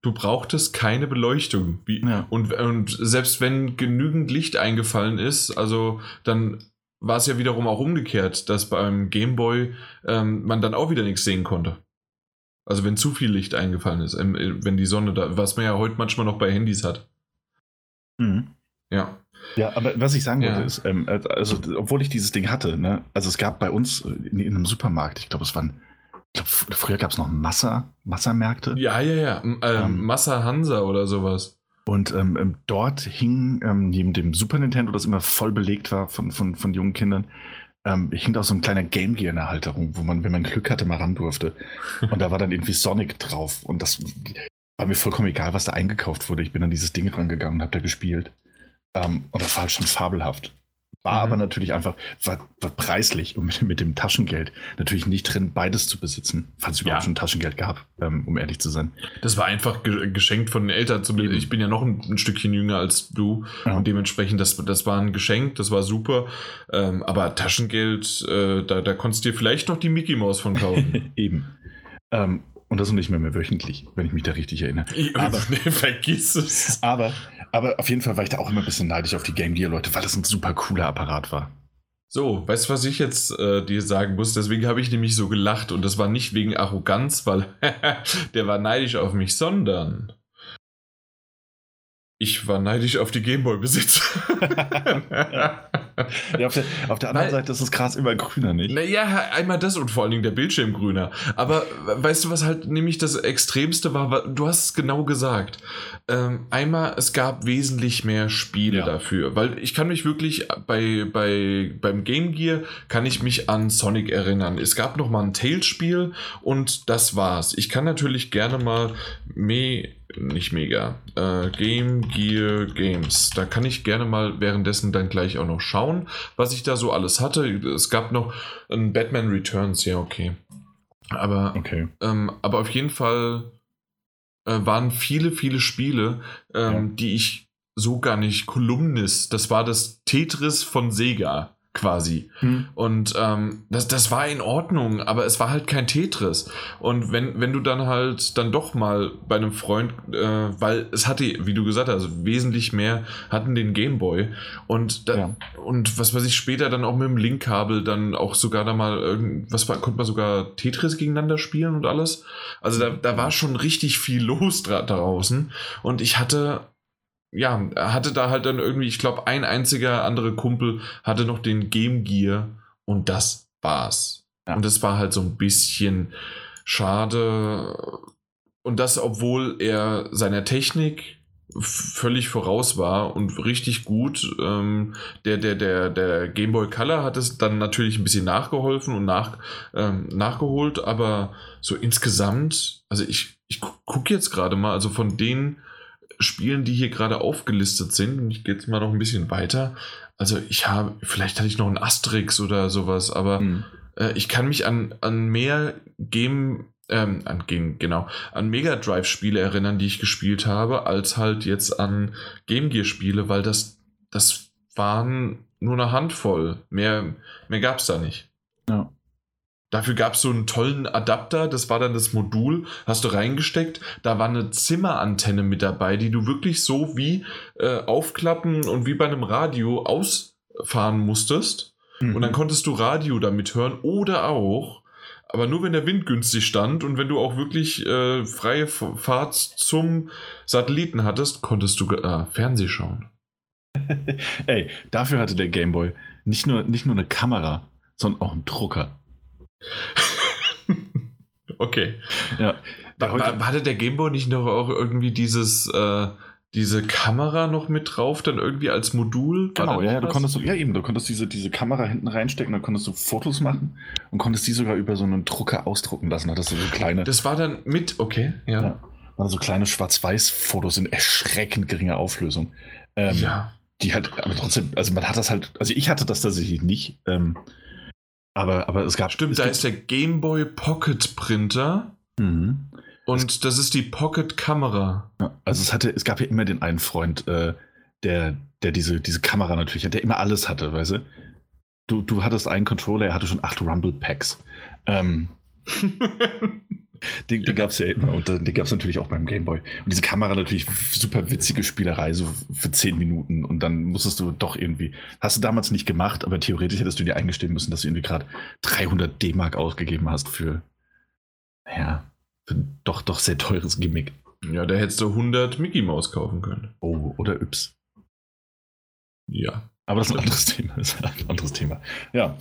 Du brauchtest keine Beleuchtung. Wie, ja. und, und selbst wenn genügend Licht eingefallen ist, also dann war es ja wiederum auch umgekehrt, dass beim Gameboy ähm, man dann auch wieder nichts sehen konnte. Also wenn zu viel Licht eingefallen ist, ähm, äh, wenn die Sonne da, was man ja heute manchmal noch bei Handys hat. Mhm. Ja. Ja, aber was ich sagen wollte ja. ist, ähm, also obwohl ich dieses Ding hatte, ne, also es gab bei uns in, in einem Supermarkt, ich glaube, es waren, ich glaube, früher gab es noch Massa, Massamärkte. Ja, ja, ja, ähm, ähm, Massa Hansa oder sowas. Und ähm, ähm, dort hing ähm, neben dem Super Nintendo, das immer voll belegt war von, von, von jungen Kindern, ähm, hing auch so ein kleiner Game Gear in der Halterung, wo man, wenn man Glück hatte, mal ran durfte. Und da war dann irgendwie Sonic drauf. Und das war mir vollkommen egal, was da eingekauft wurde. Ich bin an dieses Ding rangegangen und habe da gespielt. Ähm, und das war halt schon fabelhaft. War mhm. aber natürlich einfach, war, war preislich und mit, mit, dem Taschengeld natürlich nicht drin, beides zu besitzen, falls es überhaupt ja. schon Taschengeld gab, ähm, um ehrlich zu sein. Das war einfach ge geschenkt von den Eltern. Zum ich bin ja noch ein, ein Stückchen jünger als du ja. und dementsprechend, das, das war ein Geschenk, das war super. Ähm, aber Taschengeld, äh, da, da konntest du dir vielleicht noch die Mickey Maus von kaufen. Eben. Ähm, und das nicht mehr, mehr wöchentlich, wenn ich mich da richtig erinnere. Aber, nee, vergiss es. Aber, aber auf jeden Fall war ich da auch immer ein bisschen neidisch auf die Game Gear-Leute, weil das ein super cooler Apparat war. So, weißt du, was ich jetzt äh, dir sagen muss? Deswegen habe ich nämlich so gelacht und das war nicht wegen Arroganz, weil der war neidisch auf mich, sondern Ich war neidisch auf die Gameboy-Besitzer. ja, auf, der, auf der anderen Weil, Seite ist das Gras immer grüner, nicht? Naja, einmal das und vor allen Dingen der Bildschirm grüner. Aber weißt du, was halt nämlich das Extremste war? Du hast es genau gesagt. Ähm, einmal, es gab wesentlich mehr Spiele ja. dafür. Weil ich kann mich wirklich bei, bei, beim Game Gear kann ich mich an Sonic erinnern. Es gab noch mal ein Tails-Spiel und das war's. Ich kann natürlich gerne mal me nicht mega. Äh, Game Gear Games. Da kann ich gerne mal währenddessen dann gleich auch noch schauen, was ich da so alles hatte. Es gab noch ein Batman Returns, ja, okay. Aber, okay. Ähm, aber auf jeden Fall äh, waren viele, viele Spiele, ähm, ja. die ich so gar nicht. Kolumnis, das war das Tetris von Sega quasi. Hm. Und ähm, das, das war in Ordnung, aber es war halt kein Tetris. Und wenn, wenn du dann halt dann doch mal bei einem Freund, äh, weil es hatte, wie du gesagt hast, wesentlich mehr hatten den Gameboy und da, ja. und was weiß ich später dann auch mit dem Linkkabel dann auch sogar da mal irgendwas konnte man sogar Tetris gegeneinander spielen und alles. Also da, da war schon richtig viel los draußen und ich hatte ja, er hatte da halt dann irgendwie, ich glaube, ein einziger andere Kumpel hatte noch den Game Gear und das war's. Ja. Und das war halt so ein bisschen schade. Und das, obwohl er seiner Technik völlig voraus war und richtig gut. Ähm, der, der, der, der Game Boy Color hat es dann natürlich ein bisschen nachgeholfen und nach, ähm, nachgeholt, aber so insgesamt, also ich, ich gucke jetzt gerade mal, also von den Spielen, die hier gerade aufgelistet sind, und ich gehe jetzt mal noch ein bisschen weiter. Also ich habe, vielleicht hatte ich noch einen Asterix oder sowas, aber hm. äh, ich kann mich an, an mehr Game, ähm, an Game, genau, an Mega Drive-Spiele erinnern, die ich gespielt habe, als halt jetzt an Game Gear-Spiele, weil das, das waren nur eine Handvoll. Mehr, mehr gab es da nicht. Ja. Dafür gab es so einen tollen Adapter, das war dann das Modul, hast du reingesteckt. Da war eine Zimmerantenne mit dabei, die du wirklich so wie äh, aufklappen und wie bei einem Radio ausfahren musstest. Mhm. Und dann konntest du Radio damit hören oder auch, aber nur wenn der Wind günstig stand und wenn du auch wirklich äh, freie Fahrt zum Satelliten hattest, konntest du äh, Fernseh schauen. Ey, dafür hatte der Gameboy nicht nur, nicht nur eine Kamera, sondern auch einen Drucker. okay. Ja. War, hatte der Gameboy nicht noch auch irgendwie dieses, äh, diese Kamera noch mit drauf, dann irgendwie als Modul? Genau, ja, ja, du konntest, ja eben, du konntest diese, diese Kamera hinten reinstecken, dann konntest du Fotos machen und konntest die sogar über so einen Drucker ausdrucken lassen. Hattest du so kleine. Das war dann mit, okay, ja. ja waren so kleine Schwarz-Weiß-Fotos in erschreckend geringer Auflösung. Ähm, ja. Die halt, aber trotzdem, also man hat das halt, also ich hatte das tatsächlich nicht. Ähm, aber, aber es gab. Stimmt, es da ist der Game Boy Pocket Printer. Mhm. Und es, das ist die Pocket Kamera. Also es hatte, es gab ja immer den einen Freund, äh, der, der diese, diese Kamera natürlich hat, der immer alles hatte, weißt du? Du, du hattest einen Controller, er hatte schon acht Rumble Packs. Ähm, Den, den gab es ja immer und den gab es natürlich auch beim Gameboy. Und diese Kamera natürlich super witzige Spielerei, so für 10 Minuten und dann musstest du doch irgendwie, hast du damals nicht gemacht, aber theoretisch hättest du dir eingestehen müssen, dass du irgendwie gerade 300 D-Mark ausgegeben hast für, ja, für doch, doch sehr teures Gimmick. Ja, da hättest du 100 Mickey Mouse kaufen können. Oh, oder Yps. Ja. Aber das ist ein anderes Thema. Das ist ein anderes Thema. Ja.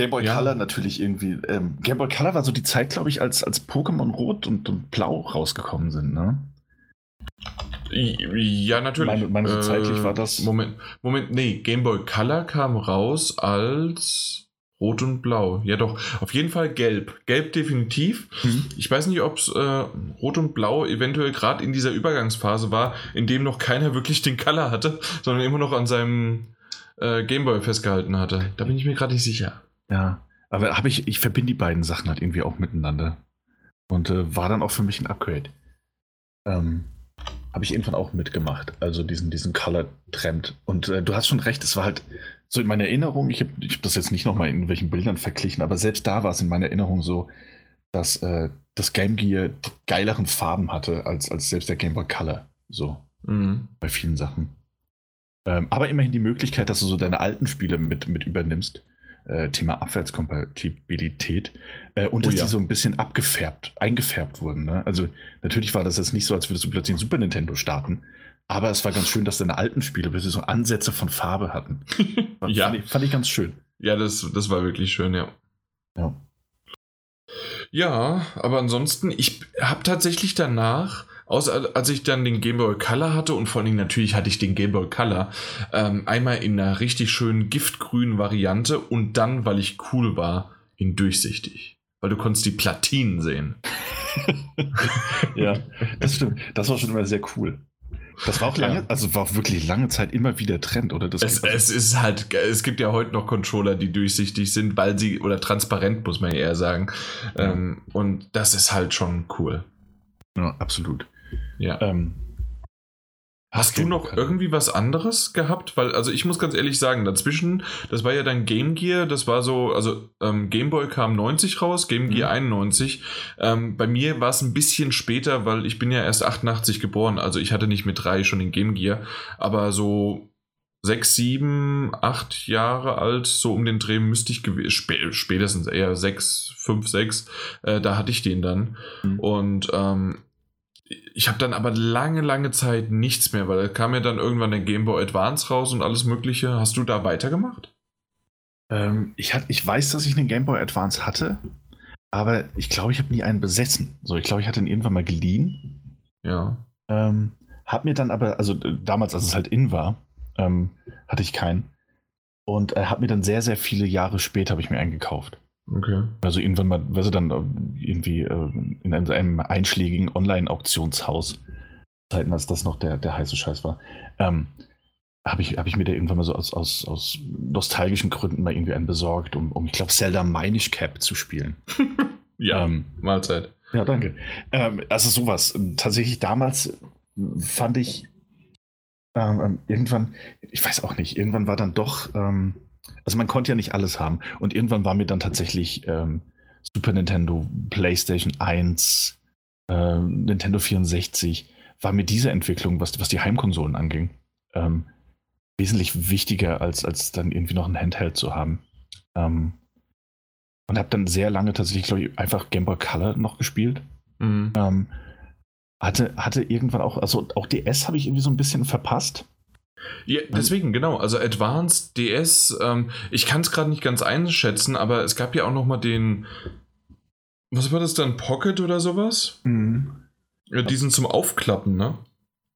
Game Boy ja. Color natürlich irgendwie. Ähm, Game Boy Color war so die Zeit, glaube ich, als, als Pokémon Rot und, und Blau rausgekommen sind, ne? Ja, natürlich. Meine, meine so zeitlich war das. Moment, Moment, nee, Game Boy Color kam raus als Rot und Blau. Ja, doch, auf jeden Fall Gelb. Gelb definitiv. Mhm. Ich weiß nicht, ob es äh, Rot und Blau eventuell gerade in dieser Übergangsphase war, in dem noch keiner wirklich den Color hatte, sondern immer noch an seinem äh, Gameboy festgehalten hatte. Da bin ich mir gerade nicht sicher. Ja, aber habe ich, ich verbinde die beiden Sachen halt irgendwie auch miteinander. Und äh, war dann auch für mich ein Upgrade. Ähm, habe ich irgendwann auch mitgemacht. Also diesen, diesen Color-Trend. Und äh, du hast schon recht, es war halt so in meiner Erinnerung, ich habe ich hab das jetzt nicht nochmal in irgendwelchen Bildern verglichen, aber selbst da war es in meiner Erinnerung so, dass äh, das Game Gear geileren Farben hatte als, als selbst der Game Boy Color. So. Mhm. Bei vielen Sachen. Ähm, aber immerhin die Möglichkeit, dass du so deine alten Spiele mit, mit übernimmst. Äh, Thema Abwärtskompatibilität äh, und oh, dass ja. die so ein bisschen abgefärbt, eingefärbt wurden. Ne? Also natürlich war das jetzt nicht so, als würdest du plötzlich ein Super Nintendo starten, Aber es war ganz schön, dass deine alten Spiele bitte so Ansätze von Farbe hatten. Ja. Fand ich, fand ich ganz schön. Ja, das, das war wirklich schön, ja. Ja. Ja, aber ansonsten, ich habe tatsächlich danach, außer als ich dann den Game Boy Color hatte und vor allem natürlich hatte ich den Game Boy Color ähm, einmal in einer richtig schönen giftgrünen Variante und dann, weil ich cool war, in durchsichtig. Weil du konntest die Platinen sehen. ja, das stimmt. Das war schon immer sehr cool. Das war auch lange, Ja. also war auch wirklich lange Zeit immer wieder Trend, oder? Das Es, es ist halt, es gibt ja heute noch Controller, die durchsichtig sind, weil sie, oder transparent, muss man ja eher sagen. Ja. Ähm, und das ist halt schon cool. ja, absolut. Ja. Ähm, Hast du noch irgendwie was anderes gehabt? Weil, also ich muss ganz ehrlich sagen, dazwischen, das war ja dann Game Gear, das war so, also ähm, Game Boy kam 90 raus, Game Gear 91. Ähm, bei mir war es ein bisschen später, weil ich bin ja erst 88 geboren, also ich hatte nicht mit drei schon den Game Gear, aber so sechs, sieben, acht Jahre alt, so um den Dreh müsste ich gewesen, spä spätestens eher sechs, fünf, sechs, äh, da hatte ich den dann. Mhm. Und ähm, ich habe dann aber lange, lange Zeit nichts mehr, weil da kam ja dann irgendwann der Game Boy Advance raus und alles Mögliche. Hast du da weitergemacht? Ähm, ich, hat, ich weiß, dass ich einen Game Boy Advance hatte, aber ich glaube, ich habe nie einen besessen. So, ich glaube, ich hatte ihn irgendwann mal geliehen. Ja. Ähm, hab mir dann aber, also damals, als es halt in war, ähm, hatte ich keinen. Und äh, hab mir dann sehr, sehr viele Jahre später habe ich mir einen gekauft. Okay. Also irgendwann mal, weißt du, dann äh, irgendwie äh, in einem, einschlägigen Online-Auktionshaus, Zeiten, als das noch der, der heiße Scheiß war, ähm, habe ich, hab ich mir da irgendwann mal so aus, aus, aus nostalgischen Gründen mal irgendwie einen besorgt, um, um ich glaube, Zelda Minish Cap zu spielen. Ja, Ähm, Mahlzeit. ja, danke. Ähm, also sowas. Tatsächlich damals fand ich ähm, ähm, irgendwann, ich weiß auch nicht, irgendwann war dann doch, ähm, also man konnte ja nicht alles haben. Und irgendwann war mir dann tatsächlich ähm, Super Nintendo, PlayStation 1, ähm, Nintendo 64, war mir diese Entwicklung, was, was die Heimkonsolen anging, ähm, wesentlich wichtiger, als, als dann irgendwie noch ein Handheld zu haben. Ähm, und habe dann sehr lange tatsächlich, glaube ich, einfach Game Boy Color noch gespielt. Mhm. Ähm, hatte, hatte irgendwann auch, also auch DS habe ich irgendwie so ein bisschen verpasst. Ja, deswegen, genau. Also Advanced DS, ähm, ich kann es gerade nicht ganz einschätzen, aber es gab ja auch noch mal den, was war das dann, Pocket oder sowas? Ja, diesen zum Aufklappen, ne?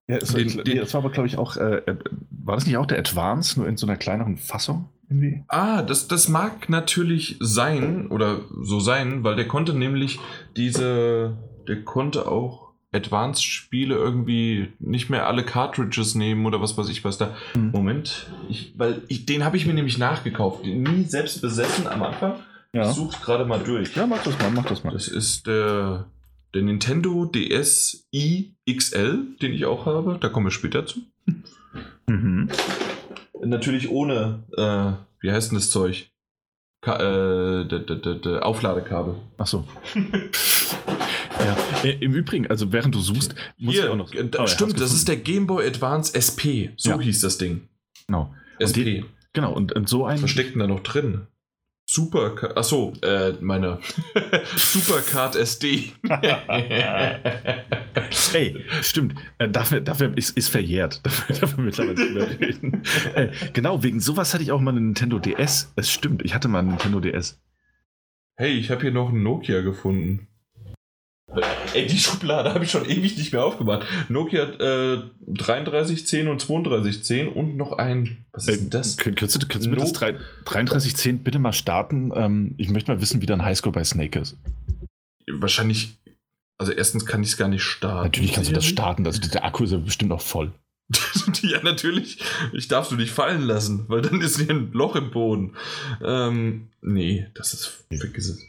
Ja, es, Den- den- das war aber, glaube ich, auch, äh, äh, war das nicht auch der Advance, nur in so einer kleineren Fassung irgendwie? Ah, das, das mag natürlich sein oder so sein, weil der konnte nämlich diese, der konnte auch Advanced-Spiele irgendwie nicht mehr alle Cartridges nehmen oder was weiß ich was da. Hm. Moment, ich, weil ich, den habe ich mir nämlich nachgekauft. Den nie selbst besessen am Anfang. Ja. Ich such's gerade mal durch. Ja, mach das mal, mach das mal. Das ist der, der Nintendo DS XL, den ich auch habe. Da kommen wir später zu. Mhm. Natürlich ohne, äh, wie heißt denn das Zeug? Ka äh, Aufladekabel. Ach so. ja, äh, im Übrigen, also während du suchst, muss ich auch noch. äh, Oh, stimmt, das ist der Game Boy Advance SP. So Ja. hieß das Ding. Genau. Und SP. die- Genau, und, und so ein. Was steckt denn da noch drin? Super, achso, äh, meine Supercard SD. Ey, stimmt. Äh, dafür, dafür ist, ist verjährt. Dafür, dafür mittlerweile reden. Äh, genau, wegen sowas hatte ich auch mal einen Nintendo DS. Es stimmt, ich hatte mal einen Nintendo DS. Hey, ich habe hier noch einen Nokia gefunden. Ey, die Schublade habe ich schon ewig nicht mehr aufgemacht. Nokia äh, 3310 und 3210 und noch ein. Was ist denn das? Äh, könnt- Könntest du, könntest du mir das No- 3 3310 bitte mal starten? Ähm, ich möchte mal wissen, wie dein Highscore bei Snake ist. Wahrscheinlich. Also, erstens kann ich es gar nicht starten. Natürlich kannst du das starten, also der Akku ist ja bestimmt auch voll. ja, natürlich. Ich darf du nicht fallen lassen, weil dann ist hier ein Loch im Boden. Ähm, nee, das ist. Vergiss es.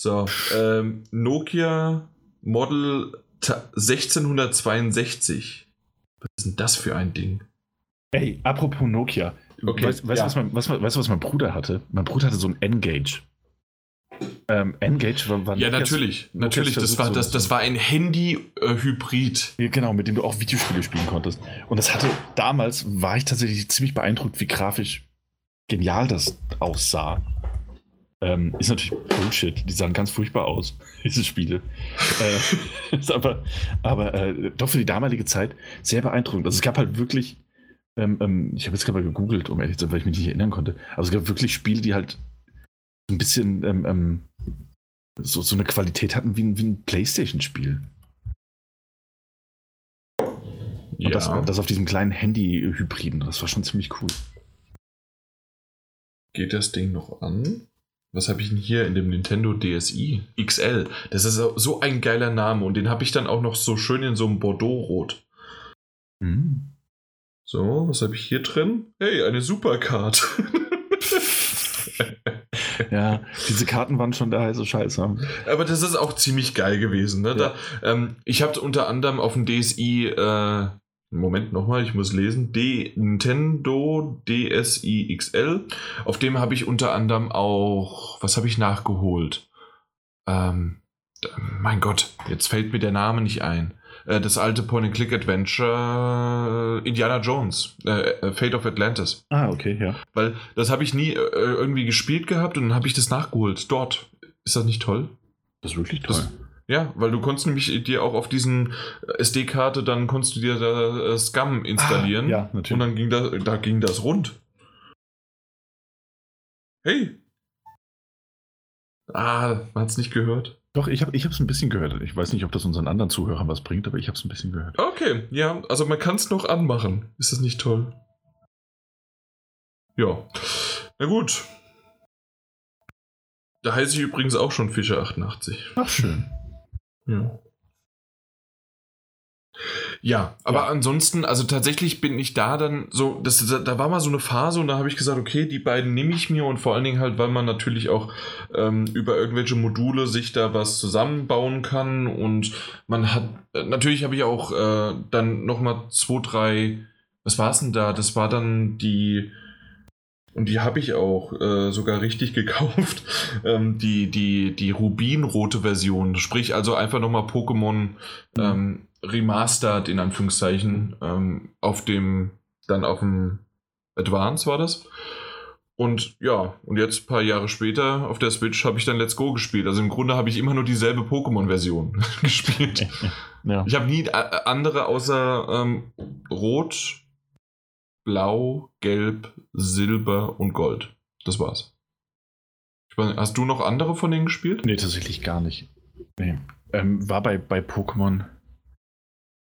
So, ähm, Nokia Model ta- 1662. Was ist denn das für ein Ding? Ey, apropos Nokia. Okay, weißt weißt ja. du, was, mein- was, weißt du, was mein Bruder hatte? Mein Bruder hatte so ein N-Gage. Ähm, N-Gage war, war Ja, natürlich. Nokias Natürlich, das war, das, das war ein Handy-Hybrid. Ja, genau, mit dem du auch Videospiele spielen konntest. Und das hatte, damals war ich tatsächlich ziemlich beeindruckt, wie grafisch genial das aussah. Ähm, ist natürlich Bullshit. Die sahen ganz furchtbar aus, diese Spiele. äh, ist aber aber äh, doch für die damalige Zeit sehr beeindruckend. Also es gab halt wirklich, ähm, ähm, ich habe jetzt gerade mal gegoogelt, um ehrlich zu sein, weil ich mich nicht erinnern konnte. Aber es gab wirklich Spiele, die halt ein bisschen ähm, ähm, so, so eine Qualität hatten wie ein, wie ein Playstation-Spiel. Ja. Und das, das auf diesem kleinen Handy-Hybriden, das war schon ziemlich cool. Geht das Ding noch an? Was habe ich denn hier in dem Nintendo DSi? XL. Das ist so ein geiler Name und den habe ich dann auch noch so schön in so einem Bordeaux-Rot. Mhm. So, was habe ich hier drin? Hey, eine Supercard. ja, diese Karten waren schon der heiße Scheiß. Aber das ist auch ziemlich geil gewesen. Ne? Ja. Da, ähm, ich habe unter anderem auf dem DSi äh, Moment nochmal, ich muss lesen. D Nintendo DSi XL. Auf dem habe ich unter anderem auch, was habe ich nachgeholt? Ähm, mein Gott, jetzt fällt mir der Name nicht ein. Äh, das alte Point-and-Click-Adventure äh, Indiana Jones, äh, äh, Fate of Atlantis. Ah, okay, ja. Weil das habe ich nie äh, irgendwie gespielt gehabt und dann habe ich das nachgeholt. Dort. Ist das nicht toll? Das ist wirklich toll. Das, ja, weil du konntest nämlich dir auch auf diesen SD-Karte, dann konntest du dir da Scum installieren. Ah, ja, natürlich. Und dann ging da, da ging das rund. Hey! Ah, man hat es nicht gehört. Doch, ich habe es ein bisschen gehört. Ich weiß nicht, ob das unseren anderen Zuhörern was bringt, aber ich habe es ein bisschen gehört. Okay, ja, also man kann es noch anmachen. Ist das nicht toll? Ja. Na gut. Da heiße ich übrigens auch schon Fischer88. Ach, schön. Ja. Ja, aber ja. ansonsten, also tatsächlich bin ich da dann so, das, da war mal so eine Phase und da habe ich gesagt, okay, die beiden nehme ich mir und vor allen Dingen halt, weil man natürlich auch ähm, über irgendwelche Module sich da was zusammenbauen kann und man hat, äh, natürlich habe ich auch äh, dann nochmal zwei, drei, was war es denn da? Das war dann die, und die habe ich auch äh, sogar richtig gekauft. Ähm, die, die, die Rubinrote Version. Sprich also einfach nochmal Pokémon mhm. ähm, remastered in Anführungszeichen ähm, auf dem, dann auf dem Advance war das. Und ja, und jetzt ein paar Jahre später auf der Switch habe ich dann Let's Go gespielt. Also im Grunde habe ich immer nur dieselbe Pokémon-Version gespielt. ja. Ich habe nie andere außer ähm, Rot, Blau, Gelb, Silber und Gold. Das war's. Weiß, hast du noch andere von denen gespielt? Nee, tatsächlich gar nicht. Nee. Ähm, war bei, bei Pokémon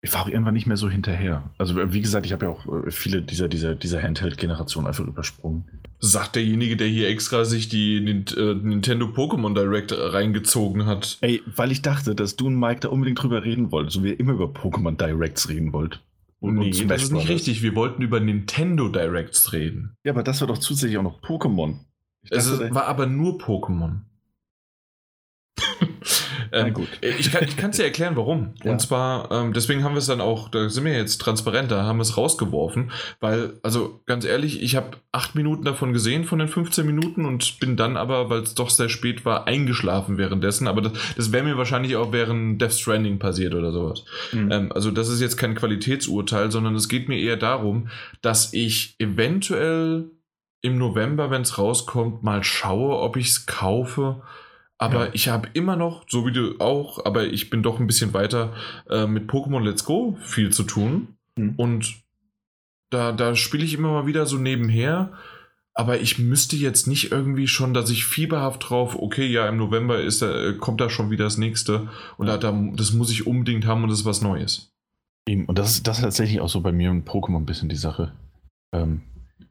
ich war auch irgendwann nicht mehr so hinterher. Also wie gesagt, ich habe ja auch äh, viele dieser, dieser, dieser Handheld-Generation einfach übersprungen. Sagt derjenige, der hier extra sich die äh, Nintendo Pokémon Direct reingezogen hat. Ey, weil ich dachte, dass du und Mike da unbedingt drüber reden wollt, so wie ihr immer über Pokémon Directs reden wollt. Und, nee, und das ist nicht richtig. Wir wollten über Nintendo Directs reden. Ja, aber das war doch zusätzlich auch noch Pokémon. Es war aber nur Pokémon. Ähm, gut. Ich kann es dir erklären, warum. Ja. Und zwar, ähm, deswegen haben wir es dann auch, da sind wir jetzt transparenter, haben wir es rausgeworfen, weil, also ganz ehrlich, ich habe acht Minuten davon gesehen, von den 15 Minuten und bin dann aber, weil es doch sehr spät war, eingeschlafen währenddessen. Aber das, das wäre mir wahrscheinlich auch während Death Stranding passiert oder sowas. Mhm. Ähm, also das ist jetzt kein Qualitätsurteil, sondern es geht mir eher darum, dass ich eventuell im November, wenn es rauskommt, mal schaue, ob ich es kaufe aber ja. ich habe immer noch, so wie du auch, aber ich bin doch ein bisschen weiter äh, mit Pokémon Let's Go viel zu tun. Mhm. Und da, da spiele ich immer mal wieder so nebenher. Aber ich müsste jetzt nicht irgendwie schon, dass ich fieberhaft drauf, okay, ja, im November ist da, äh, kommt da schon wieder das nächste. Und ja. da, das muss ich unbedingt haben und das ist was Neues. Eben, und das ist, das ist tatsächlich auch so bei mir und Pokémon ein bisschen die Sache. Ähm,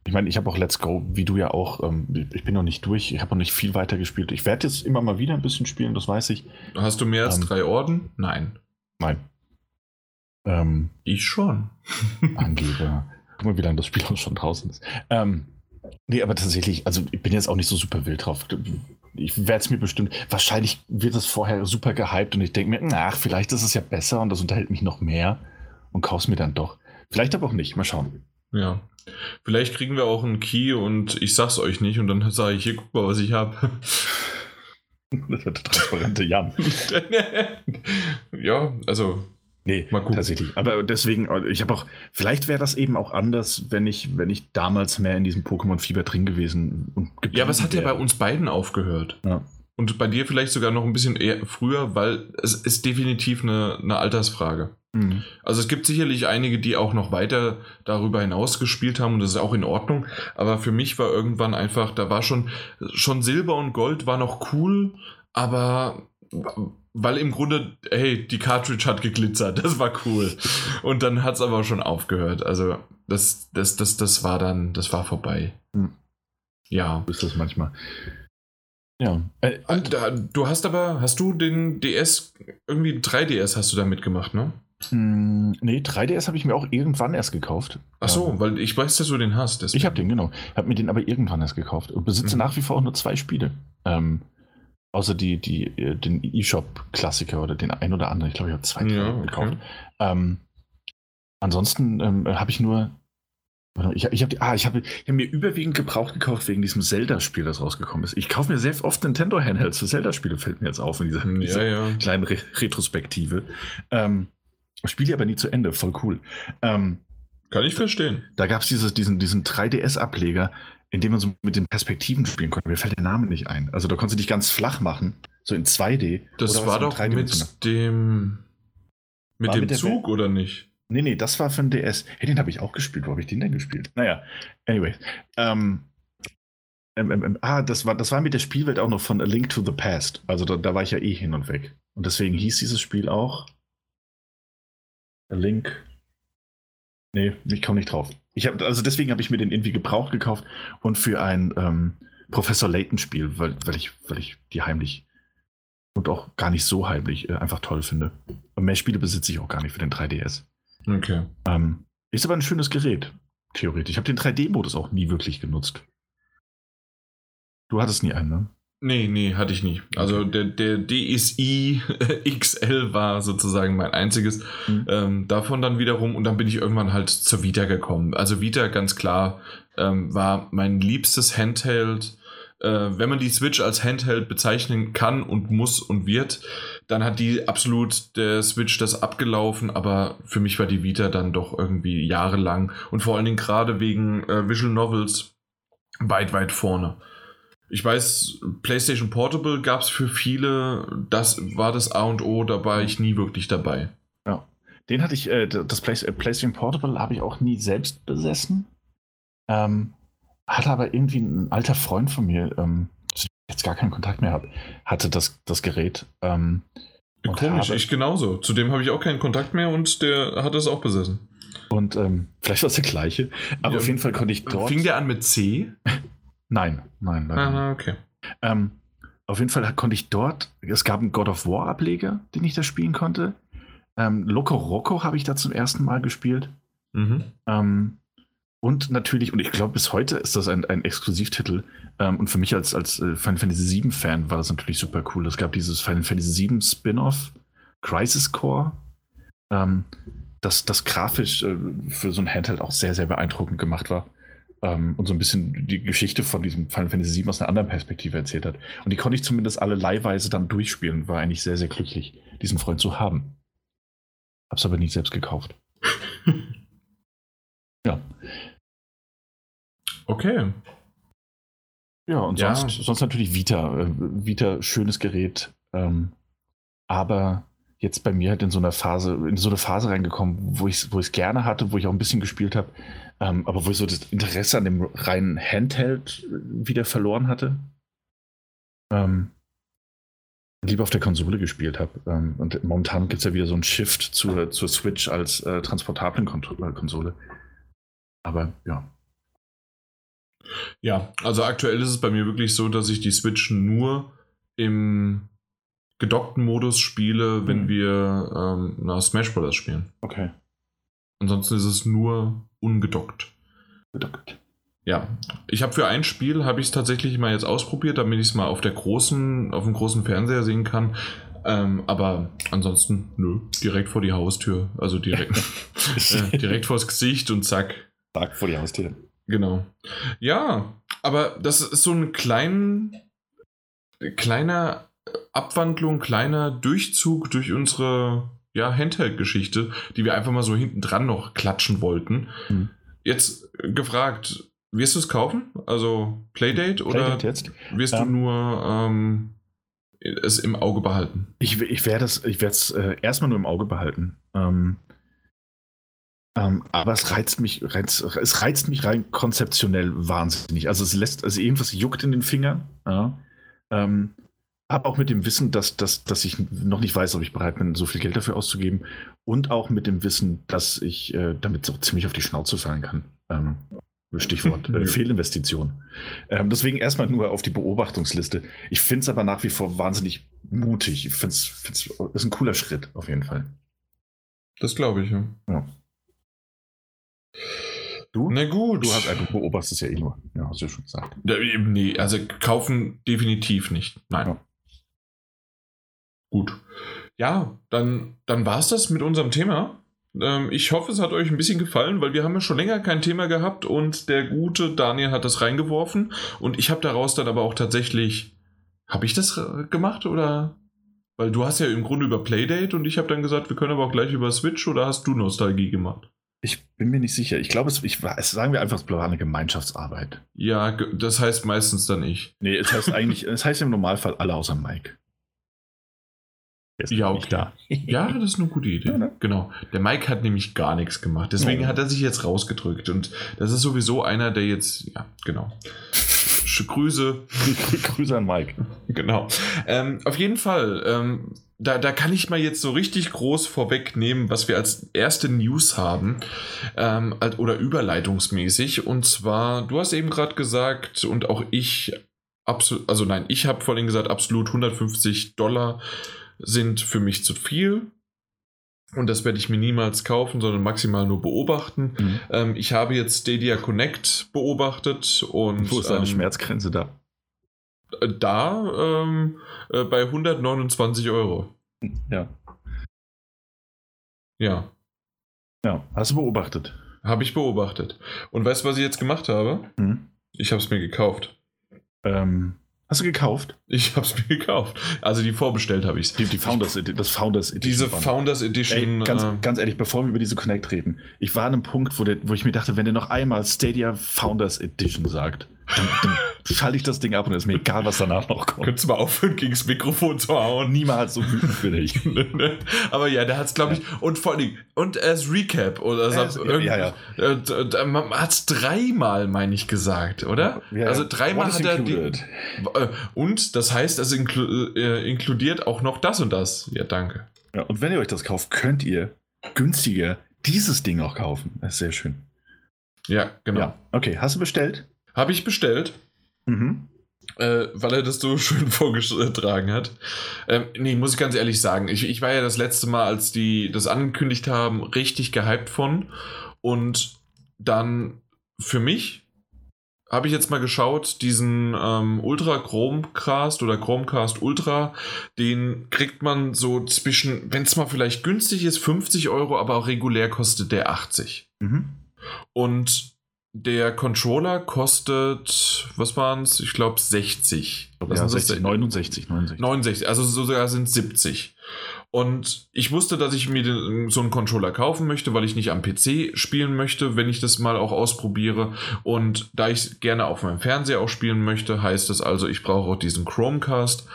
ich meine, ich habe auch Let's Go, wie du ja auch. Ähm, ich bin noch nicht durch, ich habe noch nicht viel weiter gespielt. Ich werde jetzt immer mal wieder ein bisschen spielen, das weiß ich. Hast du mehr als ähm, drei Orden? Nein. Nein. Ähm, ich schon. Angeber. Guck mal, wie lange das Spiel auch schon draußen ist. Ähm, nee, aber tatsächlich, also ich bin jetzt auch nicht so super wild drauf. Ich werde es mir bestimmt, wahrscheinlich wird es vorher super gehypt und ich denke mir, ach, vielleicht ist es ja besser und das unterhält mich noch mehr und kauf's mir dann doch. Vielleicht aber auch nicht, mal schauen. Ja. Vielleicht kriegen wir auch einen Key und ich sag's euch nicht und dann sage ich, hier, guck mal, was ich habe. Das wird der transparente Jan. ja, also Nee, Mal gucken. tatsächlich. Aber deswegen, ich habe auch, vielleicht wäre das eben auch anders, wenn ich, wenn ich damals mehr in diesem Pokémon-Fieber drin gewesen und Ja, es hat ja bei uns beiden aufgehört. Ja. Und bei dir vielleicht sogar noch ein bisschen eher früher, weil es ist definitiv eine, eine Altersfrage. Mhm. Also es gibt sicherlich einige, die auch noch weiter darüber hinaus gespielt haben und das ist auch in Ordnung. Aber für mich war irgendwann einfach, da war schon, schon Silber und Gold war noch cool, aber weil im Grunde, hey, die Cartridge hat geglitzert, das war cool. Und dann hat es aber schon aufgehört. Also das, das, das, das war dann, das war vorbei. Hm. Ja. Ist das manchmal. Ja. Äh, du hast aber, hast du den DS, irgendwie 3DS hast du da mitgemacht, ne? Hm, nee, 3DS habe ich mir auch irgendwann erst gekauft. Ach so, ähm, weil ich weiß, dass du den hast. Deswegen. Ich habe den, genau. Habe mir den aber irgendwann erst gekauft und besitze mhm. nach wie vor auch nur zwei Spiele. Ähm, außer die, die, äh, den eShop-Klassiker oder den ein oder anderen. Ich glaube, ich habe zwei ja, okay. gekauft. Ähm, ansonsten ähm, habe ich nur. Ich, ich habe ah, ich hab, ich hab mir überwiegend gebraucht gekauft wegen diesem Zelda-Spiel, das rausgekommen ist. Ich kaufe mir sehr oft Nintendo-Handhelds für Zelda-Spiele, fällt mir jetzt auf in dieser, ja, dieser ja. kleinen Re Retrospektive. Ähm, Spiele aber nie zu Ende, voll cool. Ähm, Kann ich verstehen. Da gab es diesen, diesen 3DS-Ableger, in dem man so mit den Perspektiven spielen konnte. Mir fällt der Name nicht ein. Also da konntest du dich ganz flach machen, so in 2D. Das war doch mit dem mit war dem mit Zug, oder nicht? Nee, nee, das war für ein DS. Hey, den habe ich auch gespielt. Wo habe ich den denn gespielt? Naja, anyway. Ähm, ähm, ähm, ähm, ah, das war, das war mit der Spielwelt auch noch von A Link to the Past. Also da, da war ich ja eh hin und weg. Und deswegen hieß dieses Spiel auch Link. Nee, ich komme nicht drauf. Ich hab, also deswegen habe ich mir den irgendwie gebraucht gekauft und für ein ähm, Professor Layton-Spiel, weil, weil, ich, weil ich die heimlich und auch gar nicht so heimlich äh, einfach toll finde. Und mehr Spiele besitze ich auch gar nicht für den 3DS. Okay. Ähm, ist aber ein schönes Gerät, theoretisch. Ich habe den 3D-Modus auch nie wirklich genutzt. Du hattest nie einen, ne? Nee, nee, hatte ich nicht. Also der, der DSi XL war sozusagen mein einziges. Mhm. Ähm, davon dann wiederum und dann bin ich irgendwann halt zur Vita gekommen. Also Vita ganz klar ähm, war mein liebstes Handheld. Äh, wenn man die Switch als Handheld bezeichnen kann und muss und wird, dann hat die absolut der Switch das abgelaufen, aber für mich war die Vita dann doch irgendwie jahrelang und vor allen Dingen gerade wegen äh, Visual Novels weit, weit vorne. Ich weiß, PlayStation Portable gab es für viele, das war das A und O, da war ich nie wirklich dabei. Ja. Den hatte ich, äh, das Play äh, PlayStation Portable habe ich auch nie selbst besessen. Ähm, hatte aber irgendwie ein alter Freund von mir, ähm, jetzt gar keinen Kontakt mehr habe, hatte das, das Gerät. Ähm, Komisch, habe, ich genauso. Zudem habe ich auch keinen Kontakt mehr und der hat es auch besessen. Und ähm, vielleicht war es der gleiche, aber ja. auf jeden Fall konnte ich dort. Fing der an mit C? Nein, nein, nein. Aha, okay. Ähm, auf jeden Fall konnte ich dort, es gab einen God of War Ableger, den ich da spielen konnte. Ähm, Loco Rocco habe ich da zum ersten Mal gespielt. Mhm. Ähm, und natürlich, und ich glaube, bis heute ist das ein, ein Exklusivtitel. Ähm, und für mich als, als äh, Final Fantasy VII-Fan war das natürlich super cool. Es gab dieses Final Fantasy VII Spin-off, Crisis Core, ähm, das, das grafisch äh, für so ein Handheld auch sehr, sehr beeindruckend gemacht war ähm, und so ein bisschen die Geschichte von diesem Final Fantasy VII aus einer anderen Perspektive erzählt hat. Und die konnte ich zumindest alle leihweise dann durchspielen, war eigentlich sehr, sehr glücklich, diesen Freund zu haben. Hab's aber nicht selbst gekauft. ja. Okay. Ja, und ja. Sonst, sonst natürlich Vita. Äh, Vita, schönes Gerät. Ähm, aber jetzt bei mir halt in so einer Phase, in so eine Phase reingekommen, wo ich es wo gerne hatte, wo ich auch ein bisschen gespielt habe, ähm, aber wo ich so das Interesse an dem reinen Handheld wieder verloren hatte. Ähm, lieber auf der Konsole gespielt habe. Ähm, und momentan gibt es ja wieder so einen Shift zur, zur Switch als äh, transportablen Kon äh, Konsole. Aber ja. Ja, also aktuell ist es bei mir wirklich so, dass ich die Switch nur im gedockten Modus spiele, wenn hm. wir ähm, na, Smash Bros. spielen. Okay. Ansonsten ist es nur ungedockt. Gedockt. Ja, ich habe für ein Spiel habe ich es tatsächlich mal jetzt ausprobiert, damit ich es mal auf der großen, auf dem großen Fernseher sehen kann. Ähm, aber ansonsten, nö, direkt vor die Haustür. Also direkt, äh, direkt vors Gesicht und zack. Zack vor die Haustür. Genau. Ja, aber das ist so ein klein, kleiner Abwandlung, kleiner Durchzug durch unsere ja, Handheld-Geschichte, die wir einfach mal so hinten dran noch klatschen wollten. Mhm. Jetzt gefragt, wirst du es kaufen? Also Playdate oder Playdate jetzt? wirst du ähm, nur ähm, es im Auge behalten? Ich, ich werde es ich äh, erstmal nur im Auge behalten. Ähm, ähm, aber es reizt mich, reizt, es reizt mich rein konzeptionell wahnsinnig. Also es lässt, also irgendwas juckt in den Fingern. Ja. Ähm, habe auch mit dem Wissen, dass, dass, dass ich noch nicht weiß, ob ich bereit bin, so viel Geld dafür auszugeben. Und auch mit dem Wissen, dass ich äh, damit so ziemlich auf die Schnauze fallen kann. Ähm, Stichwort äh, Fehlinvestition. Ähm, deswegen erstmal nur auf die Beobachtungsliste. Ich finde es aber nach wie vor wahnsinnig mutig. Ich finde es ist ein cooler Schritt, auf jeden Fall. Das glaube ich, ja. ja. Du? Na gut. Du, hast, du beobachtest ja eh nur. Ja, hast du ja schon gesagt. Ja, nee, also kaufen definitiv nicht. Nein. Ja. Gut. Ja, dann, dann war es das mit unserem Thema. Ähm, ich hoffe, es hat euch ein bisschen gefallen, weil wir haben ja schon länger kein Thema gehabt und der gute Daniel hat das reingeworfen und ich habe daraus dann aber auch tatsächlich. Habe ich das gemacht oder? Weil du hast ja im Grunde über Playdate und ich habe dann gesagt, wir können aber auch gleich über Switch oder hast du Nostalgie gemacht? Ich bin mir nicht sicher. Ich glaube, es, ich, sagen wir einfach, es war eine Gemeinschaftsarbeit. Ja, das heißt meistens dann ich. Nee, es heißt eigentlich, es heißt im Normalfall alle außer Mike. Ja, okay. Da. ja, das ist eine gute Idee. Ja, ne? Genau. Der Mike hat nämlich gar nichts gemacht. Deswegen ja. hat er sich jetzt rausgedrückt. Und das ist sowieso einer, der jetzt, ja, genau. Grüße. Grüße an Mike. Genau. Ähm, auf jeden Fall, ähm, da, da kann ich mal jetzt so richtig groß vorwegnehmen, was wir als erste News haben ähm, oder überleitungsmäßig. Und zwar, du hast eben gerade gesagt und auch ich, absolut, also nein, ich habe vorhin gesagt, absolut 150 Dollar sind für mich zu viel. Und das werde ich mir niemals kaufen, sondern maximal nur beobachten. Mhm. Ähm, ich habe jetzt Stadia Connect beobachtet und. Wo ist deine ähm, Schmerzgrenze da? Da ähm, äh, bei 129 Euro. Ja. Ja. Ja, hast du beobachtet? Habe ich beobachtet. Und weißt du, was ich jetzt gemacht habe? Mhm. Ich habe es mir gekauft. Ähm, Hast du gekauft? Ich habe es mir gekauft. Also die vorbestellt habe ich Die, die Founders, das Founders Edition. Diese Founders Edition. Ey, ganz, äh, ganz ehrlich, bevor wir über diese Connect reden, ich war an einem Punkt, wo, der, wo ich mir dachte, wenn der noch einmal Stadia Founders Edition sagt, dann, dann schalte ich das Ding ab und es ist mir egal, was danach noch kommt. Könntest du mal aufhören, gegen das Mikrofon zu hauen? Niemals so wütend bin ich. Aber ja, der hat es, glaube ich, und vor allem, und als Recap, oder so, ja, ja, ja. Äh, man hat es dreimal, meine ich, gesagt, oder? Ja, also dreimal hat er die, äh, Und das heißt, es inklu äh, inkludiert auch noch das und das. Ja, danke. Ja, und wenn ihr euch das kauft, könnt ihr günstiger dieses Ding auch kaufen. Das ist sehr schön. Ja, genau. Ja, okay, hast du bestellt? Habe ich bestellt. Mhm. Äh, weil er das so schön vorgetragen hat. Ähm, nee, muss ich ganz ehrlich sagen. Ich, ich war ja das letzte Mal, als die das angekündigt haben, richtig gehypt von. Und dann für mich habe ich jetzt mal geschaut, diesen ähm, Ultra Chromecast oder Chromecast Ultra, den kriegt man so zwischen, wenn es mal vielleicht günstig ist, 50 Euro, aber auch regulär kostet der 80. Mhm. Und der Controller kostet, was waren es? Ich glaube 60. Was ja, 60, 69, 69. 69, also sogar sind 70. Und ich wusste, dass ich mir den, so einen Controller kaufen möchte, weil ich nicht am PC spielen möchte, wenn ich das mal auch ausprobiere. Und da ich gerne auf meinem Fernseher auch spielen möchte, heißt das also, ich brauche auch diesen Chromecast.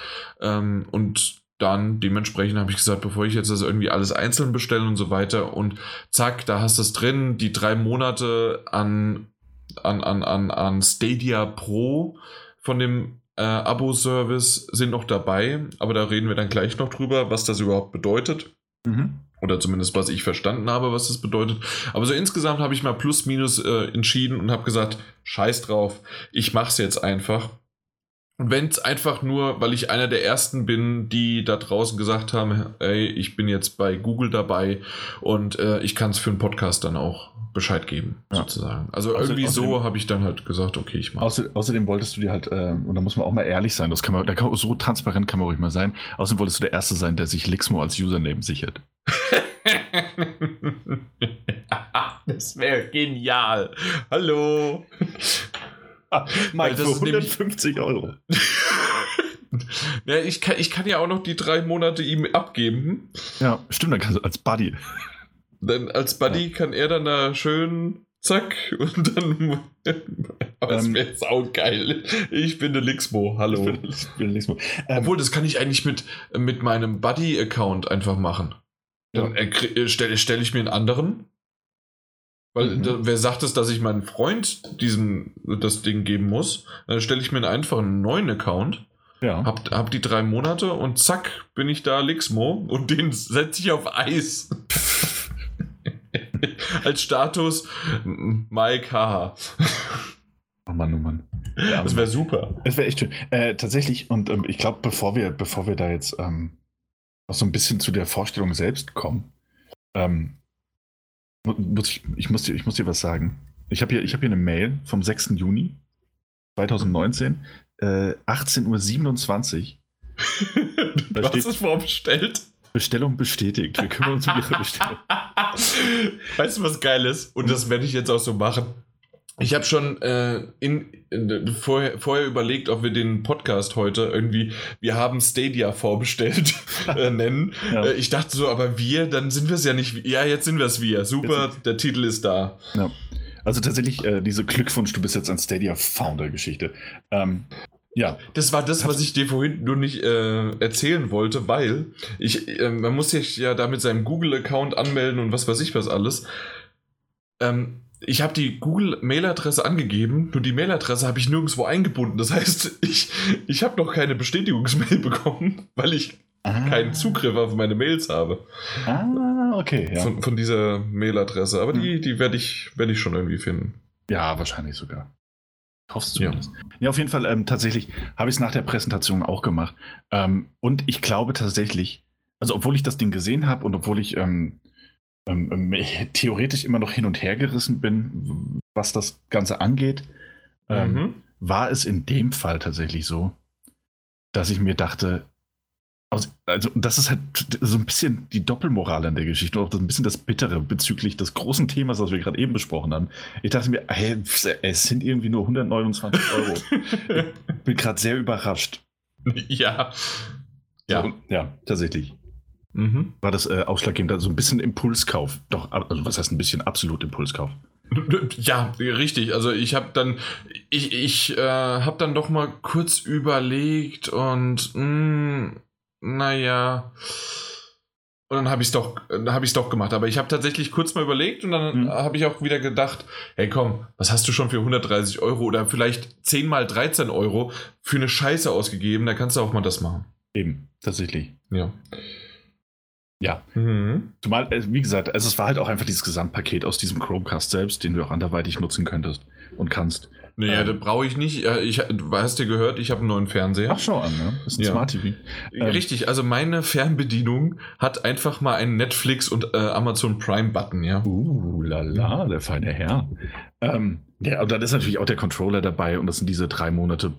Ähm, und dann dementsprechend habe ich gesagt, bevor ich jetzt das irgendwie alles einzeln bestelle und so weiter und zack, da hast du es drin, die drei Monate an, an, an, an, an Stadia Pro von dem äh, Abo-Service sind noch dabei, aber da reden wir dann gleich noch drüber, was das überhaupt bedeutet. Mhm. Oder zumindest, was ich verstanden habe, was das bedeutet. Aber so insgesamt habe ich mal plus minus äh, entschieden und habe gesagt, scheiß drauf, ich mache es jetzt einfach. Und wenn es einfach nur, weil ich einer der ersten bin, die da draußen gesagt haben, ey, ich bin jetzt bei Google dabei und äh, ich kann es für einen Podcast dann auch Bescheid geben, ja. sozusagen. Also außer, irgendwie außerdem, so habe ich dann halt gesagt, okay, ich mache. Außer, außerdem wolltest du dir halt, äh, und da muss man auch mal ehrlich sein, das kann man, da kann, so transparent kann man ruhig mal sein. Außerdem wolltest du der Erste sein, der sich Lixmo als Username sichert. das wäre genial. Hallo. Mike, für 150 Euro. ja, ich, kann, ich kann ja auch noch die drei Monate ihm abgeben. Ja, stimmt, dann kannst du als Buddy. Dann als Buddy ja. kann er dann da schön zack und dann. Aber es ähm, wäre saugeil. Ich bin der Lixmo, hallo. Ich bin, ich bin Lixmo. Ähm, Obwohl, das kann ich eigentlich mit, mit meinem Buddy-Account einfach machen. Dann ja. Äh, stelle stell ich mir einen anderen. Weil mhm. da, wer sagt es, dass ich meinem Freund diesem, das Ding geben muss? Dann stelle ich mir einfach einen neuen Account. Ja. Hab, hab die drei Monate und zack, bin ich da Lixmo und den setze ich auf Eis. Als Status Mike Haha. Oh Mann, oh Mann. Ja, das wäre super. Das wäre echt schön. Äh, tatsächlich, und ähm, ich glaube, bevor wir, bevor wir da jetzt ähm, noch so ein bisschen zu der Vorstellung selbst kommen, ähm, muss ich, ich, muss dir, ich muss dir was sagen. Ich habe hier, hab hier eine Mail vom 6. Juni 2019, äh, 18.27 Uhr. du hast es vorbestellt. Bestellung bestätigt. Wir kümmern uns um Ihre Bestellung. Weißt du, was geil ist? Und das werde ich jetzt auch so machen. Ich habe schon äh, in, in, vorher, vorher überlegt, ob wir den Podcast heute irgendwie, wir haben Stadia vorbestellt, äh, nennen. Ja. Äh, ich dachte so, aber wir, dann sind wir es ja nicht. Ja, jetzt sind wir es wir. Super, der Titel ist da. Ja. Also tatsächlich, äh, diese Glückwunsch, du bist jetzt ein Stadia-Founder-Geschichte. Ähm, ja. Das war das, was ich dir vorhin nur nicht äh, erzählen wollte, weil ich, äh, man muss sich ja da mit seinem Google-Account anmelden und was weiß ich was alles. Ähm, ich habe die Google-Mail-Adresse angegeben, nur die Mail-Adresse habe ich nirgendwo eingebunden. Das heißt, ich, ich habe noch keine Bestätigungsmail bekommen, weil ich ah. keinen Zugriff auf meine Mails habe. Ah, okay. Ja. Von, von dieser Mail-Adresse. Aber hm. die, die werde ich, werd ich schon irgendwie finden. Ja, wahrscheinlich sogar. Hoffst du zumindest. Ja. ja, auf jeden Fall, ähm, tatsächlich habe ich es nach der Präsentation auch gemacht. Ähm, und ich glaube tatsächlich, also obwohl ich das Ding gesehen habe und obwohl ich ähm, ähm, ähm theoretisch immer noch hin und her gerissen bin, was das Ganze angeht, ähm, mhm. war es in dem Fall tatsächlich so, dass ich mir dachte, also, das ist halt so ein bisschen die Doppelmoral an der Geschichte, auch ein bisschen das Bittere bezüglich des großen Themas, was wir gerade eben besprochen haben. Ich dachte mir, hey, es sind irgendwie nur 129 Euro. ich bin gerade sehr überrascht. Ja. Ja, so, ja tatsächlich. Mhm. War das äh, ausschlaggebend, also ein bisschen Impulskauf. Doch, also was heißt ein bisschen absolut Impulskauf? Ja, richtig. Also ich habe dann, ich, ich äh, habe dann doch mal kurz überlegt und mh, mm, naja. Und dann habe ich es doch, hab doch gemacht. Aber ich habe tatsächlich kurz mal überlegt und dann mhm. habe ich auch wieder gedacht, hey komm, was hast du schon für 130 Euro oder vielleicht 10 mal 13 Euro für eine Scheiße ausgegeben? Da kannst du auch mal das machen. Eben, tatsächlich. Ja. Ja. Mhm. Zumal, äh, wie gesagt, also es war halt auch einfach dieses Gesamtpaket aus diesem Chromecast selbst, den du auch anderweitig nutzen könntest und kannst. Naja, ähm, das brauche ich nicht. Ich, du hast ja gehört, ich habe einen neuen Fernseher. Ach, schau an, ne? Das ist ein ja. Smart TV. Ähm, Richtig, also meine Fernbedienung hat einfach mal einen Netflix und äh, Amazon Prime Button, ja. Uh, lala, der feine Herr. Ähm, ja, und dann ist natürlich auch der Controller dabei und das sind diese drei Monate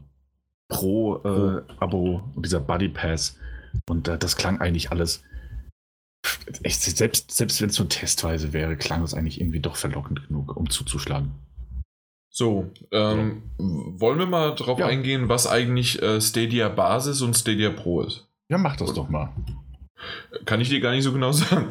pro äh, Abo und dieser Buddy Pass. Und äh, das klang eigentlich alles. Echt, selbst selbst wenn es so testweise wäre, klang es eigentlich irgendwie doch verlockend genug, um zuzuschlagen. So, ähm, ja. wollen wir mal drauf ja. eingehen, was eigentlich äh, Stadia Basis und Stadia Pro ist? Ja, mach das doch mal. Kann ich dir gar nicht so genau sagen.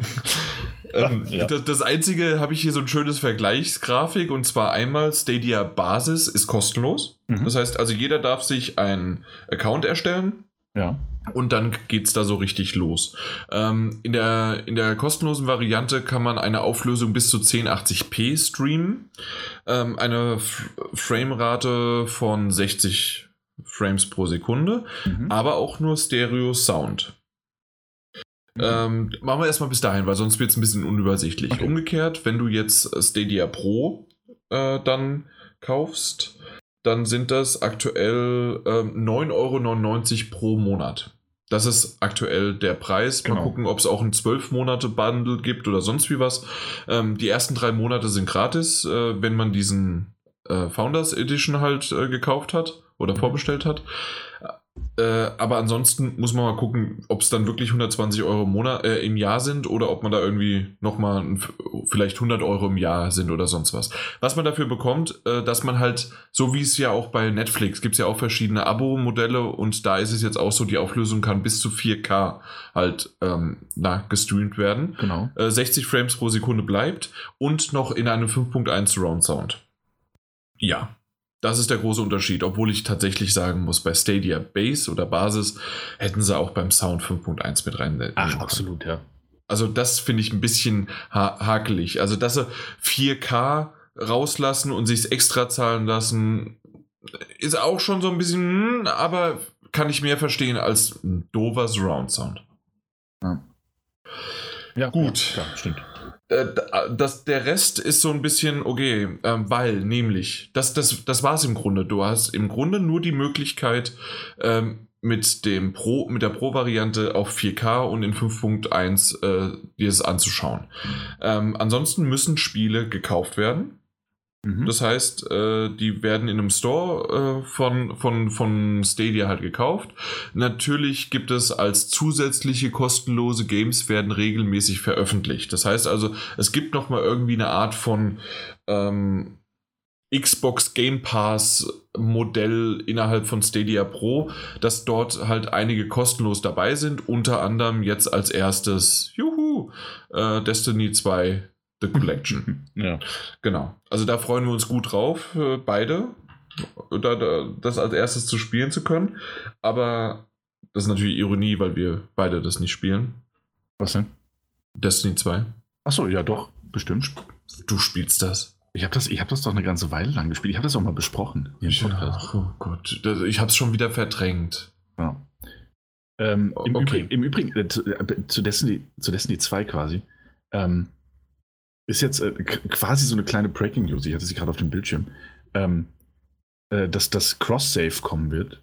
ähm, ja. das, das, einzige habe ich hier so ein schönes Vergleichsgrafik und zwar einmal Stadia Basis ist kostenlos. Mhm. Das heißt also, jeder darf sich einen Account erstellen. Ja. Und dann geht es da so richtig los. Ähm, in, der, in der kostenlosen Variante kann man eine Auflösung bis zu 1080p streamen. Ähm, eine F Framerate von 60 Frames pro Sekunde, mhm. aber auch nur Stereo Sound. Mhm. Ähm, machen wir erstmal bis dahin, weil sonst wird es ein bisschen unübersichtlich. Okay. Umgekehrt, wenn du jetzt Stadia Pro äh, dann kaufst, dann sind das aktuell ähm, 9,99 Euro pro Monat. Das ist aktuell der Preis. Mal genau. gucken, ob es auch ein 12-Monate-Bundle gibt oder sonst wie was. Ähm, die ersten drei Monate sind gratis, äh, wenn man diesen äh, Founders Edition halt äh, gekauft hat oder mhm. vorbestellt hat. Äh, aber ansonsten muss man mal gucken, ob es dann wirklich 120 Euro im, Monat, äh, im Jahr sind oder ob man da irgendwie nochmal vielleicht 100 Euro im Jahr sind oder sonst was. Was man dafür bekommt, äh, dass man halt, so wie es ja auch bei Netflix, gibt es ja auch verschiedene Abo-Modelle und da ist es jetzt auch so, die Auflösung kann bis zu 4K halt ähm, na, gestreamt werden. Genau. 60 äh, Frames pro Sekunde bleibt und noch in einem 5.1 Surround Sound. Ja, das ist der große Unterschied, obwohl ich tatsächlich sagen muss, bei Stadia Base oder Basis hätten sie auch beim Sound 5.1 mit rein. Ach, absolut, ja. Also das finde ich ein bisschen ha hakelig. Also dass sie 4K rauslassen und sich extra zahlen lassen, ist auch schon so ein bisschen, hm, aber kann ich mehr verstehen als ein dover Surround Sound. Ja. Ja, gut. Ja, stimmt. Äh, das, der Rest ist so ein bisschen okay, ähm, weil nämlich, das, das, das war es im Grunde. Du hast im Grunde nur die Möglichkeit, ähm, mit, dem Pro, mit der Pro-Variante auf 4K und in 5.1 äh, dir es anzuschauen. Ähm, ansonsten müssen Spiele gekauft werden. Mhm. Das heißt, äh, die werden in einem Store äh, von, von, von Stadia halt gekauft. Natürlich gibt es als zusätzliche kostenlose Games werden regelmäßig veröffentlicht. Das heißt also, es gibt noch mal irgendwie eine Art von ähm, Xbox Game Pass Modell innerhalb von Stadia Pro, dass dort halt einige kostenlos dabei sind. Unter anderem jetzt als erstes, juhu, äh, Destiny 2 The Collection. ja. Genau. Also da freuen wir uns gut drauf, äh, beide, da, da, das als erstes zu spielen zu können. Aber das ist natürlich Ironie, weil wir beide das nicht spielen. Was denn? Destiny 2. Achso, ja doch, bestimmt. Du spielst das. Ich habe das, hab das doch eine ganze Weile lang gespielt. Ich habe das auch mal besprochen. Ja, oh Gott, ich habe es schon wieder verdrängt. Ja. Ähm, im, okay. Übrigen, Im Übrigen, äh, zu, äh, zu, Destiny, zu Destiny 2 quasi. Ähm, ist jetzt äh, quasi so eine kleine Breaking News. Ich hatte sie gerade auf dem Bildschirm. Ähm, äh, dass das Cross-Save kommen wird,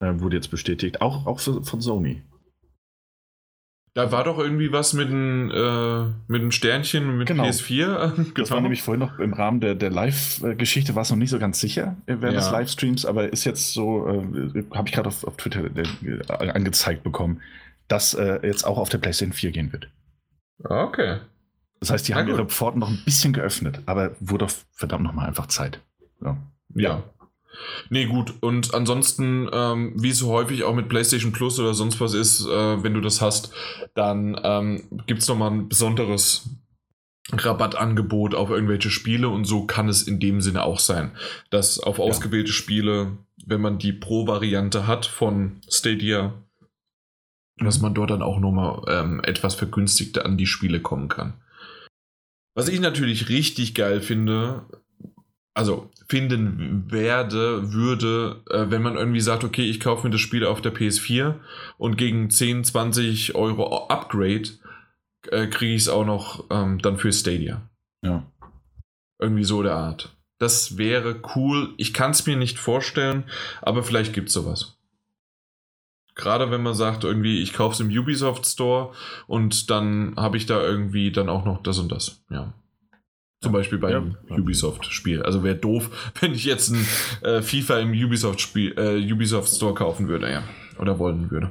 äh, wurde jetzt bestätigt. Auch, auch für, von Sony. Da war doch irgendwie was mit einem, äh, mit einem Sternchen mit genau. PS4. das war nämlich vorhin noch im Rahmen der, der Live-Geschichte, war es noch nicht so ganz sicher während ja. des Livestreams, aber ist jetzt so, äh, habe ich gerade auf, auf Twitter äh, angezeigt bekommen, dass äh, jetzt auch auf der PlayStation 4 gehen wird. Okay. Das heißt, die Na haben gut. ihre Pforten noch ein bisschen geöffnet, aber wurde verdammt nochmal einfach Zeit. Ja. ja. Nee, gut. Und ansonsten, ähm, wie es so häufig auch mit PlayStation Plus oder sonst was ist, äh, wenn du das hast, dann ähm, gibt es nochmal ein besonderes Rabattangebot auf irgendwelche Spiele und so kann es in dem Sinne auch sein, dass auf ausgewählte ja. Spiele, wenn man die Pro-Variante hat von Stadia, mhm. dass man dort dann auch nochmal ähm, etwas vergünstigter an die Spiele kommen kann. Was ich natürlich richtig geil finde, also finden werde, würde, äh, wenn man irgendwie sagt, okay, ich kaufe mir das Spiel auf der PS4 und gegen 10, 20 Euro Upgrade äh, kriege ich es auch noch ähm, dann für Stadia. Ja. Irgendwie so der Art. Das wäre cool. Ich kann es mir nicht vorstellen, aber vielleicht gibt es sowas. Gerade wenn man sagt, irgendwie, ich kaufe es im Ubisoft Store und dann habe ich da irgendwie dann auch noch das und das. Ja. Zum Beispiel beim ja, Ubisoft-Spiel. Also wäre doof, wenn ich jetzt ein äh, FIFA im Ubisoft-Spiel, äh, Ubisoft Store kaufen würde, ja. Oder wollen würde.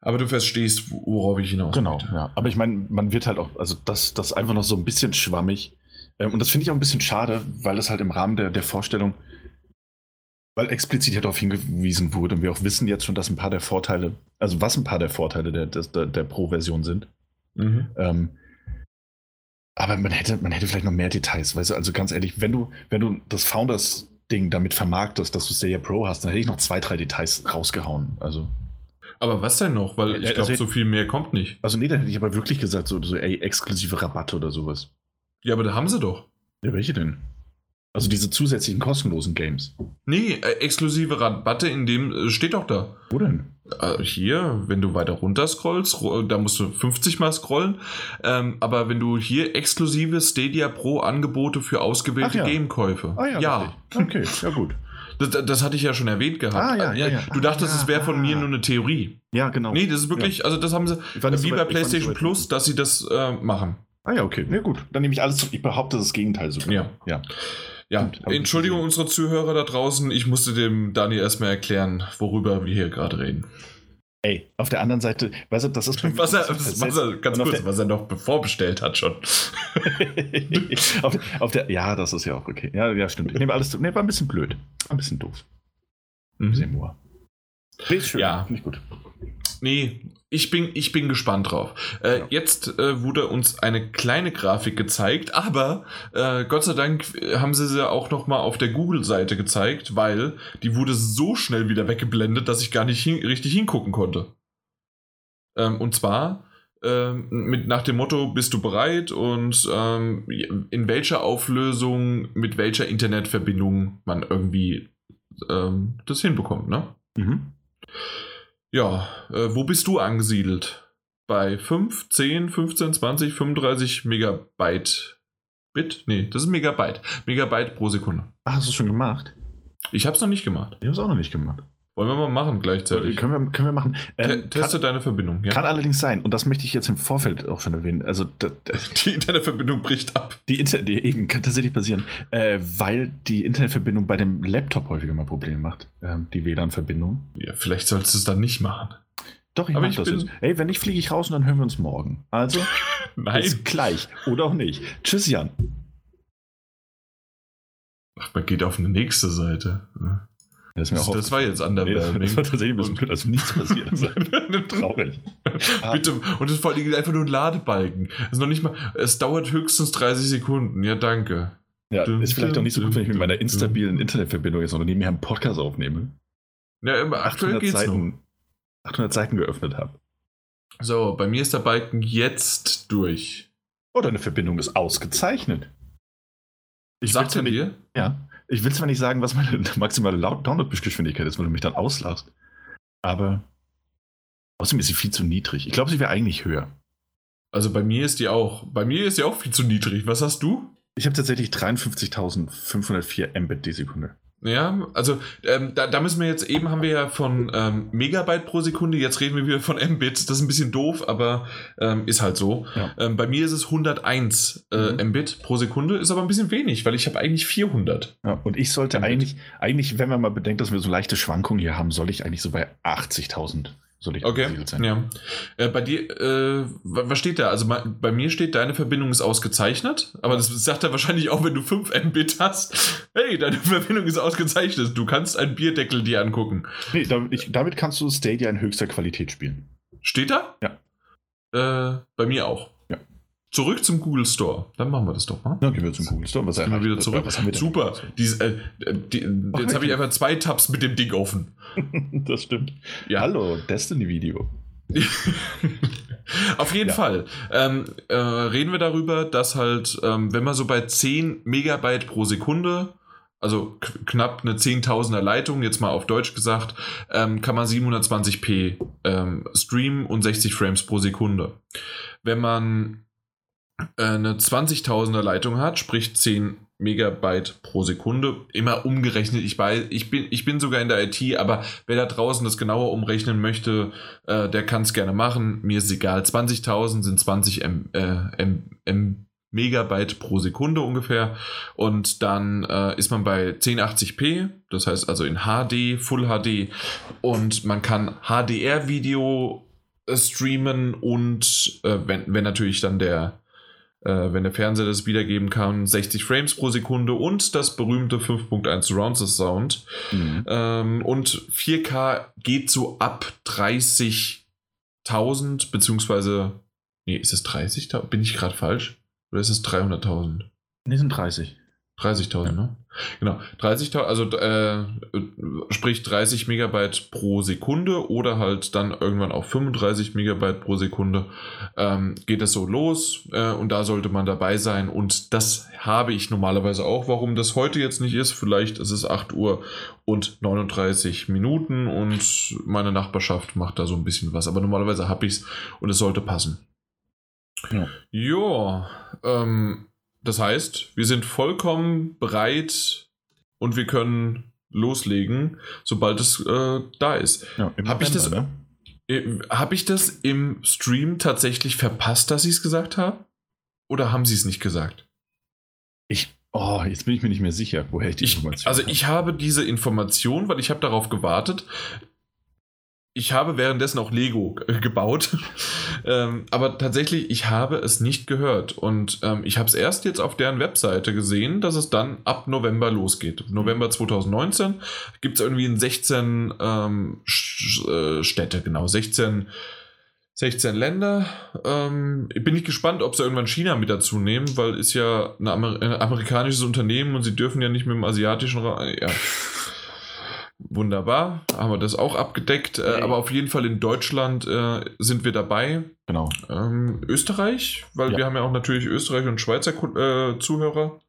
Aber du verstehst, worauf ich hinaus Genau, möchte. ja. Aber ich meine, man wird halt auch, also das, das einfach noch so ein bisschen schwammig. Ähm, und das finde ich auch ein bisschen schade, weil es halt im Rahmen der, der Vorstellung weil explizit ja darauf hingewiesen wurde und wir auch wissen jetzt schon, dass ein paar der Vorteile, also was ein paar der Vorteile der, der, der Pro-Version sind. Mhm. Ähm, aber man hätte, man hätte vielleicht noch mehr Details, weißt du, also ganz ehrlich, wenn du, wenn du das Founders-Ding damit vermarktest, dass du Stadia Pro hast, dann hätte ich noch zwei, drei Details rausgehauen. Also. Aber was denn noch? Weil ich glaube, also, so viel mehr kommt nicht. Also nee, dann hätte ich aber wirklich gesagt, so, so ey, exklusive Rabatte oder sowas. Ja, aber da haben sie doch. Ja, welche denn? Also diese zusätzlichen kostenlosen Games. Nee, äh, exklusive Rabatte in dem äh, steht doch da. Wo denn? Äh, hier, wenn du weiter runter scrollst, da musst du 50 mal scrollen. Ähm, aber wenn du hier exklusive Stadia Pro Angebote für ausgewählte ja. Gamekäufe. Ah ja. ja. Okay, ja gut. Das, das, hatte ich ja schon erwähnt gehabt. Ah, ja, ja, ja. Du dachtest, es wäre von mir nur eine Theorie. Ja, genau. Nee, das ist wirklich, also das haben sie, wie bei PlayStation Plus, dass sie das äh, machen. Ah ja, okay. Na gut. Dann nehme ich alles zurück. Ich behaupte das Gegenteil sogar. Ja. ja. Ja, Entschuldigung unsere Zuhörer da draußen, ich musste dem Dani erstmal erklären, worüber wir hier gerade reden. Ey, auf der anderen Seite, weißt du, das ist was er, was er, ganz kurz, was er noch vorbestellt hat schon. auf, auf, der, ja, das ist ja auch okay. Ja, ja stimmt. Ich nehme alles, nee, war ein bisschen blöd, ein bisschen doof. Ein bisschen. Nee, ist schön. Ja, finde ich gut. Nee, ich bin, ich bin gespannt drauf. Äh, ja. Jetzt äh, wurde uns eine kleine Grafik gezeigt, aber äh, Gott sei Dank haben sie sie auch noch mal auf der Google-Seite gezeigt, weil die wurde so schnell wieder weggeblendet, dass ich gar nicht hin richtig hingucken konnte. Ähm, und zwar ähm, mit nach dem Motto, bist du bereit und ähm, in welcher Auflösung, mit welcher Internetverbindung man irgendwie ähm, das hinbekommt, ne? Mhm. Ja, äh, wo bist du angesiedelt? Bei 5, 10, 15, 20, 35 Megabyte Bit? Nee, das ist Megabyte. Megabyte pro Sekunde. Ach, hast du es schon gemacht? Ich habe es noch nicht gemacht. Ich habe es auch noch nicht gemacht. Wollen wir mal machen gleichzeitig? Können wir, können wir machen. Ähm, Teste kann, deine Verbindung. Ja. Kann allerdings sein, und das möchte ich jetzt im Vorfeld auch schon erwähnen. Also, die Internetverbindung bricht ab. Die Internet, eben, kann tatsächlich passieren, äh, weil die Internetverbindung bei dem Laptop häufiger mal Probleme macht. Äh, die WLAN-Verbindung. Ja, vielleicht sollst du es dann nicht machen. Doch, ich mache das bin... jetzt. Ey, wenn nicht, fliege ich raus und dann hören wir uns morgen. Also, Nein. Bis gleich. Oder auch nicht. Tschüss, Jan. Ach, man geht auf eine nächste Seite. Das, das, das war jetzt Underwhelming. Nee, das war tatsächlich ein bisschen blöd, also nichts passiert. Traurig. Bitte, und das ist vor allem einfach nur ein Ladebalken. ist noch nicht mal, es dauert höchstens 30 Sekunden. Ja, danke. Ja, ist vielleicht auch nicht so gut, wenn ich mit meiner instabilen Internetverbindung jetzt noch nebenher einen Podcast aufnehme. Ja, immer aktuell geht's Seiten, noch. 800 Seiten geöffnet habe. So, bei mir ist der Balken jetzt durch. Oh, deine Verbindung ist ausgezeichnet. Ich Sagt er dir? Ja. Ich will zwar nicht sagen, was meine maximale Download-Geschwindigkeit ist, weil du mich dann auslachst. Aber außerdem ist sie viel zu niedrig. Ich glaube, sie wäre eigentlich höher. Also bei mir ist die auch. Bei mir ist sie auch viel zu niedrig. Was hast du? Ich habe tatsächlich 53.504 Mbit die Sekunde. Ja, also ähm, da, da, müssen wir jetzt, eben haben wir ja von ähm, Megabyte pro Sekunde, jetzt reden wir wieder von Mbit. Das ist ein bisschen doof, aber ähm, ist halt so. Ja. Ähm, bei mir ist es 101 äh, mhm. Mbit pro Sekunde, ist aber ein bisschen wenig, weil ich habe eigentlich 400. Ja, und ich sollte Mbit. eigentlich, eigentlich, wenn man mal bedenkt, dass wir so leichte Schwankungen hier haben, soll ich eigentlich so bei 80.000 soll ich okay. sein. Ja. Äh, bei dir, äh, was steht da? Also bei mir steht, deine Verbindung ist ausgezeichnet, aber das sagt er wahrscheinlich auch, wenn du 5 Mbit hast. Hey, deine Verbindung ist ausgezeichnet. Du kannst einen Bierdeckel dir angucken. Nee, damit, ich, damit kannst du Stadia in höchster Qualität spielen. Steht da? Ja. Äh, bei mir auch. Zurück zum Google Store. Dann machen wir das doch mal. Dann gehen wir zum Google Store. Was gehen wir wieder zurück. Wir Super. Dies, äh, die, jetzt habe ich einfach zwei Tabs mit dem Ding offen. das stimmt. Ja. Hallo, Destiny-Video. Auf jeden ja. Fall ähm, äh, reden wir darüber, dass halt, ähm, wenn man so bei 10 Megabyte pro Sekunde, also knapp eine 10.000er Leitung, jetzt mal auf Deutsch gesagt, ähm, kann man 720p ähm, streamen und 60 Frames pro Sekunde. Wenn man eine 20.000er Leitung hat, sprich 10 Megabyte pro Sekunde, immer umgerechnet. Ich, weiß, ich, bin, ich bin sogar in der IT, aber wer da draußen das genauer umrechnen möchte, äh, der kann es gerne machen. Mir ist egal. 20.000 sind 20 M, äh, M, M Megabyte pro Sekunde ungefähr. Und dann äh, ist man bei 1080p, das heißt also in HD, Full HD. Und man kann HDR-Video äh, streamen und äh, wenn, wenn natürlich dann der äh, wenn der Fernseher das wiedergeben kann, 60 Frames pro Sekunde und das berühmte 5.1 Surround Sound. Mhm. Ähm, und 4K geht so ab 30.000, beziehungsweise, nee, ist es 30.000? Bin ich gerade falsch? Oder ist es 300.000? Nee, sind 30. 30.000, ja. ne? Genau, 30.000, also äh, sprich 30 Megabyte pro Sekunde oder halt dann irgendwann auf 35 Megabyte pro Sekunde ähm, geht es so los äh, und da sollte man dabei sein und das habe ich normalerweise auch. Warum das heute jetzt nicht ist, vielleicht ist es 8 Uhr und 39 Minuten und meine Nachbarschaft macht da so ein bisschen was, aber normalerweise habe ich es und es sollte passen. Ja, jo, ähm, das heißt, wir sind vollkommen bereit und wir können loslegen, sobald es äh, da ist. Ja, Habe ich, das, ne? äh, hab ich das im Stream tatsächlich verpasst, dass sie es gesagt haben? Oder haben sie es nicht gesagt? Ich Oh, jetzt bin ich mir nicht mehr sicher, woher ich die ich, Information Also ich habe diese Information, weil ich habe darauf gewartet. Ich habe währenddessen auch Lego äh, gebaut. ähm, aber tatsächlich, ich habe es nicht gehört. Und ähm, ich habe es erst jetzt auf deren Webseite gesehen, dass es dann ab November losgeht. November 2019 gibt es irgendwie in 16 ähm, äh, Städte, genau, 16 16 Länder. Ähm, bin ich gespannt, ob sie irgendwann China mit dazu nehmen, weil ist ja ein, Amer ein amerikanisches Unternehmen und sie dürfen ja nicht mit dem asiatischen Raum. Ja. Wunderbar, haben wir das auch abgedeckt. Äh, aber auf jeden Fall in Deutschland äh, sind wir dabei. Genau. Ähm, Österreich, weil Ja. wir haben ja auch natürlich Österreich und Schweizer äh, Zuhörer.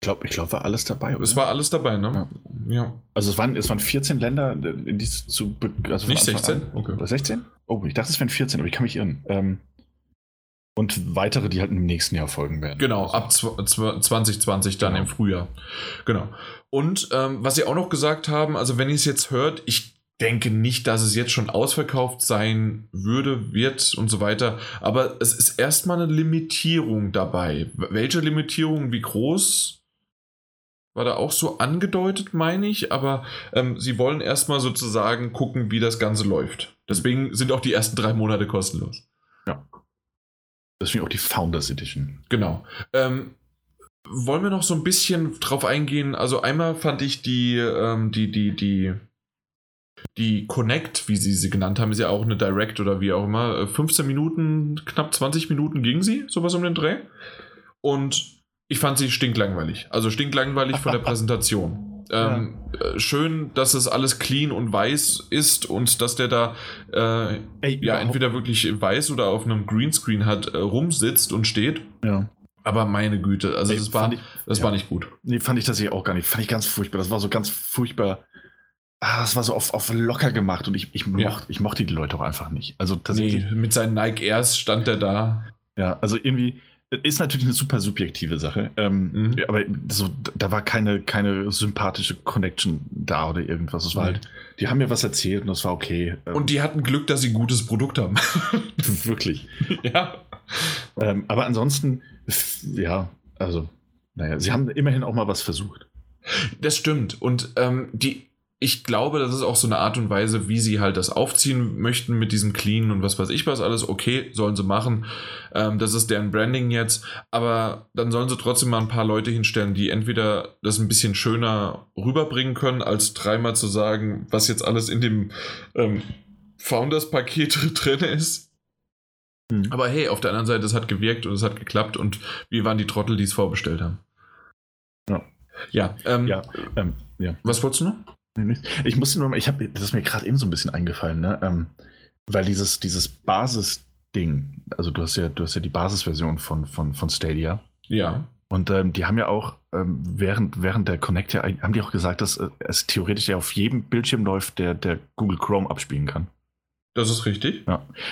Ich glaube, ich glaub, war alles dabei. Es oder? war alles dabei, ne? Ja. also es waren, es waren 14 Länder, in die es zu. Also Nicht Anfang 16? An. Okay. Oder 16? Oh, ich dachte, es wären 14, aber ich kann mich irren. Ähm, und weitere, die halt im nächsten Jahr folgen werden. Genau, ab zw- zw- 2020 dann Genau. im Frühjahr. Genau. Und ähm, was Sie auch noch gesagt haben, also wenn ihr es jetzt hört, ich denke nicht, dass es jetzt schon ausverkauft sein würde, wird und so weiter. Aber es ist erstmal eine Limitierung dabei. Welche Limitierung, wie groß? War da auch so angedeutet, meine ich, aber ähm, sie wollen erstmal sozusagen gucken, wie das Ganze läuft. Deswegen sind auch die ersten drei Monate kostenlos. Deswegen auch die Founders Edition. Genau. Ähm, wollen wir noch so ein bisschen drauf eingehen? Also einmal fand ich die, ähm, die, die, die, die Connect, wie sie sie genannt haben, ist ja auch eine Direct oder wie auch immer. Äh, 15 Minuten, knapp 20 Minuten ging sie, sowas um den Dreh. Und ich fand sie stinklangweilig. Also stinklangweilig von der Präsentation. Ähm, äh, schön, dass es alles clean und weiß ist und dass der da äh, Ey, ja entweder wirklich weiß oder auf einem Greenscreen hat äh, rumsitzt und steht. Ja. Aber meine Güte, also Ey, das, war, ich- das ja. war nicht gut. Nee, fand ich das hier auch gar nicht. Fand ich ganz furchtbar. Das war so ganz furchtbar. Ah, das war so auf, auf locker gemacht und ich, ich, Ja. mochte, ich mochte die Leute auch einfach nicht. Also. Nee, mit seinen Nike Airs stand er da. Ja, also irgendwie ist natürlich eine super subjektive Sache. Ähm, Mhm. aber so, da war keine, keine sympathische Connection da oder irgendwas. Es war Nee. halt, die haben mir was erzählt und das war okay. Ähm, Und die hatten Glück, dass sie ein gutes Produkt haben. wirklich. ja. Ähm, aber ansonsten, ja, also, naja, sie haben immerhin auch mal was versucht. Das stimmt. Und ähm, die, ich glaube, das ist auch so eine Art und Weise, wie sie halt das aufziehen möchten mit diesem Clean und was weiß ich was alles. Okay, sollen sie machen. Ähm, das ist deren Branding jetzt. Aber dann sollen sie trotzdem mal ein paar Leute hinstellen, die entweder das ein bisschen schöner rüberbringen können, als dreimal zu sagen, was jetzt alles in dem ähm, Founders-Paket drin ist. Mhm. Aber hey, auf der anderen Seite, es hat gewirkt und es hat geklappt und wir waren die Trottel, die es vorbestellt haben. Ja. Ja, ähm, Ja, ähm, ja. was wolltest du noch? Ich musste nur mal, ich habe, das ist mir gerade eben so ein bisschen eingefallen, ne? Ähm, weil dieses, dieses Basis-Ding, also du hast ja, du hast ja die Basisversion von, von, von Stadia. Ja. Und ähm, die haben ja auch ähm, während, während der Connect ja, haben die auch gesagt, dass äh, es theoretisch ja auf jedem Bildschirm läuft, der, der Google Chrome abspielen kann. Das ist richtig.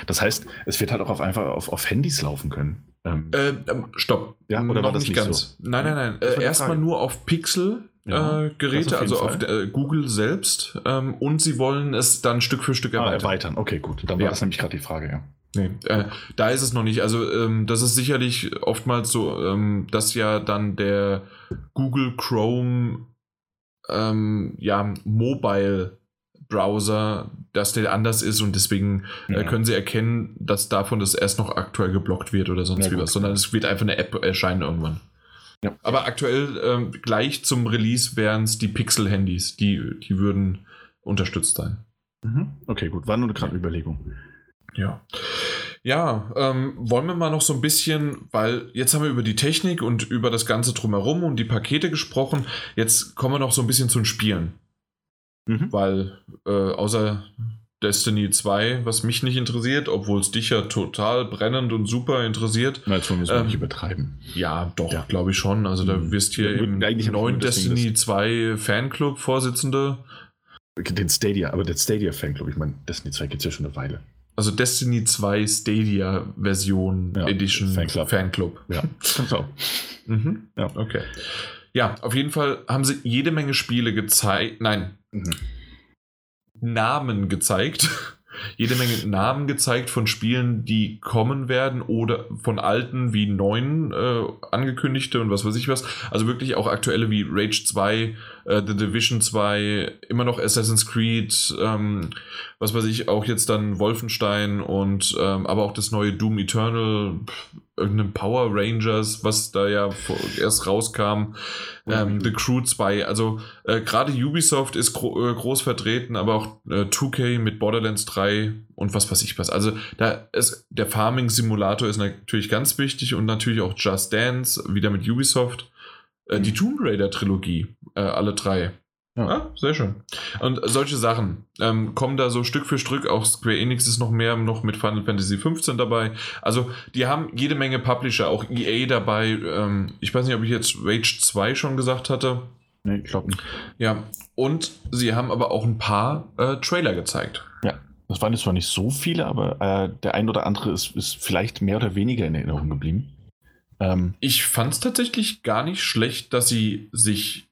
Das heißt, es wird halt auch auf einfach auf, auf Handys laufen können. Ähm, Äh, ähm, stopp. Ja, oder Noch war das nicht so? Nein, nein, nein. Äh, Erstmal nur auf Pixel. Ja, äh, Geräte, auf also auf Fall. der, äh, Google selbst. Ähm, und sie wollen es dann Stück für Stück ah, erweitern. erweitern. Okay, gut. Dann war Ja. das nämlich gerade die Frage, ja. Nee, äh, da ist es noch nicht. Also ähm, das ist sicherlich oftmals so, ähm, dass ja dann der Google Chrome ähm, ja, Mobile Browser, dass der anders ist und deswegen äh, Ja. können sie erkennen, dass davon das erst noch aktuell geblockt wird oder sonst Ja, wie was, sondern es wird einfach eine App erscheinen irgendwann. Ja. Aber aktuell ähm, gleich zum Release wären es die Pixel-Handys, die, die würden unterstützt sein. Mhm. Okay, gut. War nur eine gerade Überlegung. Ja. Ja, ähm, wollen wir mal noch so ein bisschen, weil jetzt haben wir über die Technik und über das Ganze drumherum und die Pakete gesprochen. Jetzt kommen wir noch so ein bisschen zu den Spielen. Mhm. Weil äh, außer Destiny 2, was mich nicht interessiert, obwohl es dich ja total brennend und super interessiert. Na, jetzt wollen wir es Ähm, nicht übertreiben. Ja, doch, Ja. glaube ich schon. Also da Mhm. wirst hier Ja, im eigentlich neuen Destiny 2 Fanclub Vorsitzende. Den Stadia, aber der Stadia Fanclub, ich meine, Destiny 2 gibt es ja schon eine Weile. Also Destiny 2 Stadia Version Ja, Edition Fanclub. Fanclub. Ja, du auch. Mhm. Ja. Okay. Ja, auf jeden Fall haben sie jede Menge Spiele gezeigt. Nein, Mhm. Namen gezeigt. jede Menge Namen gezeigt von Spielen, die kommen werden oder von alten wie neuen äh, angekündigte und was weiß ich was. Also wirklich auch aktuelle wie Rage 2, äh, The Division 2, immer noch Assassin's Creed, ähm, was weiß ich, auch jetzt dann Wolfenstein und ähm, aber auch das neue Doom Eternal, irgendeinem Power Rangers, was da ja erst rauskam, ähm, The Crew 2. Also äh, gerade Ubisoft ist gro äh, groß vertreten, aber auch äh, 2K mit Borderlands 3 und was weiß ich was. Also da ist der Farming Simulator ist natürlich ganz wichtig und natürlich auch Just Dance wieder mit Ubisoft. Äh, die mhm. Tomb Raider Trilogie, äh, alle drei. Ja. Ah, sehr schön. Und solche Sachen ähm, kommen da so Stück für Stück. Auch Square Enix ist noch mehr noch mit Final Fantasy 15 dabei. Also die haben jede Menge Publisher, auch EA dabei. Ähm, ich weiß nicht, ob ich jetzt Rage 2 schon gesagt hatte. Nee, ich glaube nicht. Ja, und sie haben aber auch ein paar äh, Trailer gezeigt. Ja, das waren jetzt zwar nicht so viele, aber äh, der ein oder andere ist, ist vielleicht mehr oder weniger in Erinnerung geblieben. Ähm, ich fand es tatsächlich gar nicht schlecht, dass sie sich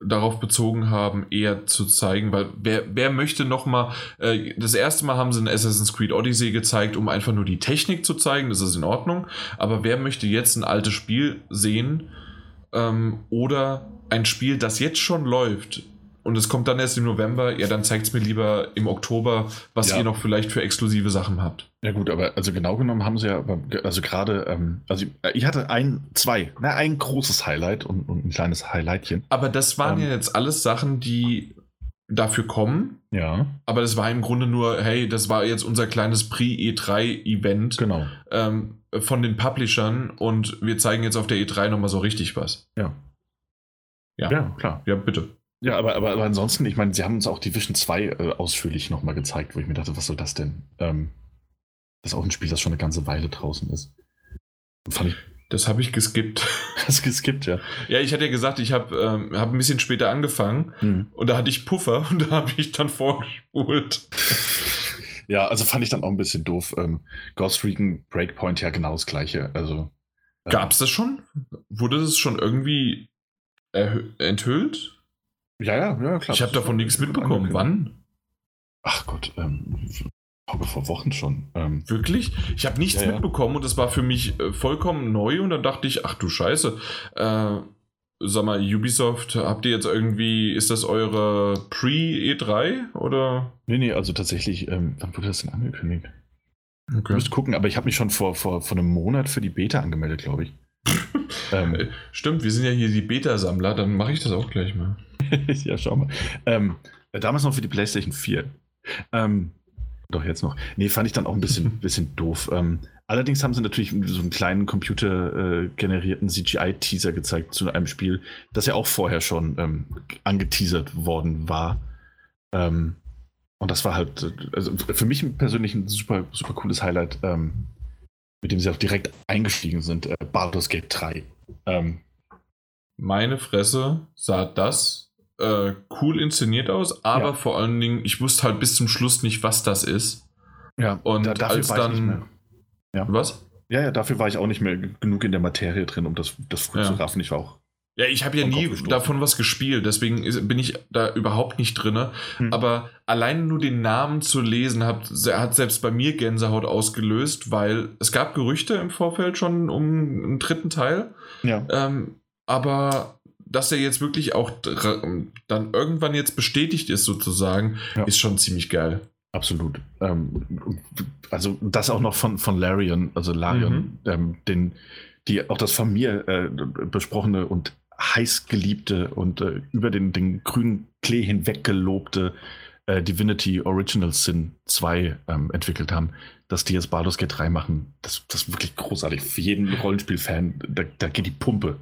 darauf bezogen haben, eher zu zeigen, weil wer, wer möchte nochmal, äh, das erste Mal haben sie in Assassin's Creed Odyssey gezeigt, um einfach nur die Technik zu zeigen, das ist in Ordnung, aber wer möchte jetzt ein altes Spiel sehen ähm, oder ein Spiel, das jetzt schon läuft, und es kommt dann erst im November, ja, dann zeigt es mir lieber im Oktober, was ja. ihr noch vielleicht für exklusive Sachen habt. Ja gut, aber also genau genommen haben sie ja, also gerade, ähm, also ich hatte ein, zwei, na, ein großes Highlight und, und ein kleines Highlightchen. Aber das waren ähm, ja jetzt alles Sachen, die dafür kommen. Ja. Aber das war im Grunde nur, hey, das war jetzt unser kleines Pre-E3-Event. Genau. Ähm, von den Publishern und wir zeigen jetzt auf der E3 nochmal so richtig was. Ja. Ja, ja klar. Ja, bitte. Ja, aber, aber, aber ansonsten, ich meine, sie haben uns auch Division 2 äh, ausführlich nochmal gezeigt, wo ich mir dachte, was soll das denn? Ähm, das ist auch ein Spiel, das schon eine ganze Weile draußen ist. Fand ich das habe ich geskippt. Das geskippt, ja. Ja, ich hatte ja gesagt, ich habe ähm, hab ein bisschen später angefangen mhm. und da hatte ich Puffer und da habe ich dann vorgespult. Ja, also fand ich dann auch ein bisschen doof. Ähm, Ghost Recon Breakpoint ja genau das gleiche. Also, ähm, Gab es das schon? Wurde das schon irgendwie enthüllt? Ja, ja, ja, klar. Ich habe davon nichts mitbekommen. Wann? Ach Gott, ähm, ich glaube vor Wochen schon. Ähm, Wirklich? Ich habe nichts ja, mitbekommen und das war für mich äh, vollkommen neu und dann dachte ich, ach du Scheiße. Äh, sag mal, Ubisoft, habt ihr jetzt irgendwie, ist das eure Pre-E3 oder? Nee, nee, also tatsächlich, ähm, wann wurde das denn angekündigt? Okay. Ich müsste gucken, aber ich habe mich schon vor, vor, vor einem Monat für die Beta angemeldet, glaube ich. ähm, Stimmt, wir sind ja hier die Beta-Sammler, dann mache ich das auch gleich mal. ja, schau mal. Ähm, damals noch für die PlayStation 4. Ähm, doch, jetzt noch. Nee, fand ich dann auch ein bisschen, bisschen doof. Ähm, allerdings haben sie natürlich so einen kleinen computergenerierten äh, CGI-Teaser gezeigt zu einem Spiel, das ja auch vorher schon ähm, angeteasert worden war. Ähm, und das war halt, also für mich persönlich ein super, super cooles Highlight, ähm, mit dem sie auch direkt eingestiegen sind. Äh, Baldur's Gate 3. Ähm, Meine Fresse sah das äh, cool inszeniert aus, aber ja. vor allen Dingen, ich wusste halt bis zum Schluss nicht, was das ist. Ja, und da, als dann. Ja. Was? Ja, ja, dafür war ich auch nicht mehr genug in der Materie drin, um das, das früh ja. zu raffen. Ich war auch. Ja, ich habe ja nie davon was gespielt, deswegen bin ich da überhaupt nicht drin. Hm. Aber allein nur den Namen zu lesen hat, hat selbst bei mir Gänsehaut ausgelöst, weil es gab Gerüchte im Vorfeld schon um einen dritten Teil. Ja. Ähm, aber dass er jetzt wirklich auch dann irgendwann jetzt bestätigt ist, sozusagen, ja. ist schon ziemlich geil. Absolut. Ähm, also das auch noch von, von Larian, also Larian, mhm. ähm, den, die auch das von mir äh, besprochene und heiß geliebte und äh, über den, den grünen Klee hinweg gelobte äh, Divinity Original Sin 2 ähm, entwickelt haben, dass die jetzt Baldur's Gate 3 machen, das, das ist wirklich großartig. Für jeden Rollenspiel-Fan, da, da geht die Pumpe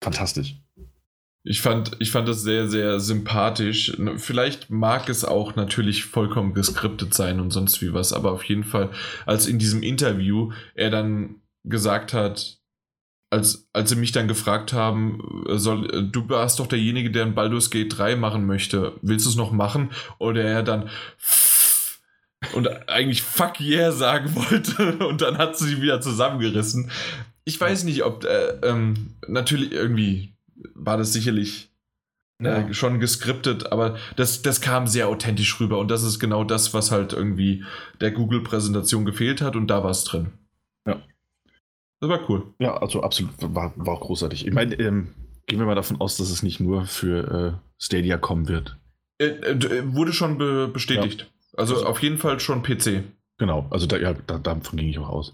fantastisch. Ich fand, ich fand das sehr, sehr sympathisch. Vielleicht mag es auch natürlich vollkommen geskriptet sein und sonst wie was, aber auf jeden Fall, als in diesem Interview er dann gesagt hat, als, als sie mich dann gefragt haben, soll, du warst doch derjenige, der ein Baldur's Gate 3 machen möchte. Willst du es noch machen? Oder er dann und eigentlich fuck yeah sagen wollte und dann hat sie sie wieder zusammengerissen. Ich weiß nicht, ob äh, ähm, natürlich irgendwie war das sicherlich ja. äh, schon geskriptet, aber das, das kam sehr authentisch rüber und das ist genau das, was halt irgendwie der Google-Präsentation gefehlt hat und da war es drin. Ja. Das war cool. Ja, also absolut, war, war auch großartig. Ich meine, ähm, gehen wir mal davon aus, dass es nicht nur für äh, Stadia kommen wird. Äh, äh, wurde schon be bestätigt. Ja. Also, also, auf jeden Fall schon PC. Genau, also da, ja, da, davon ging ich auch aus.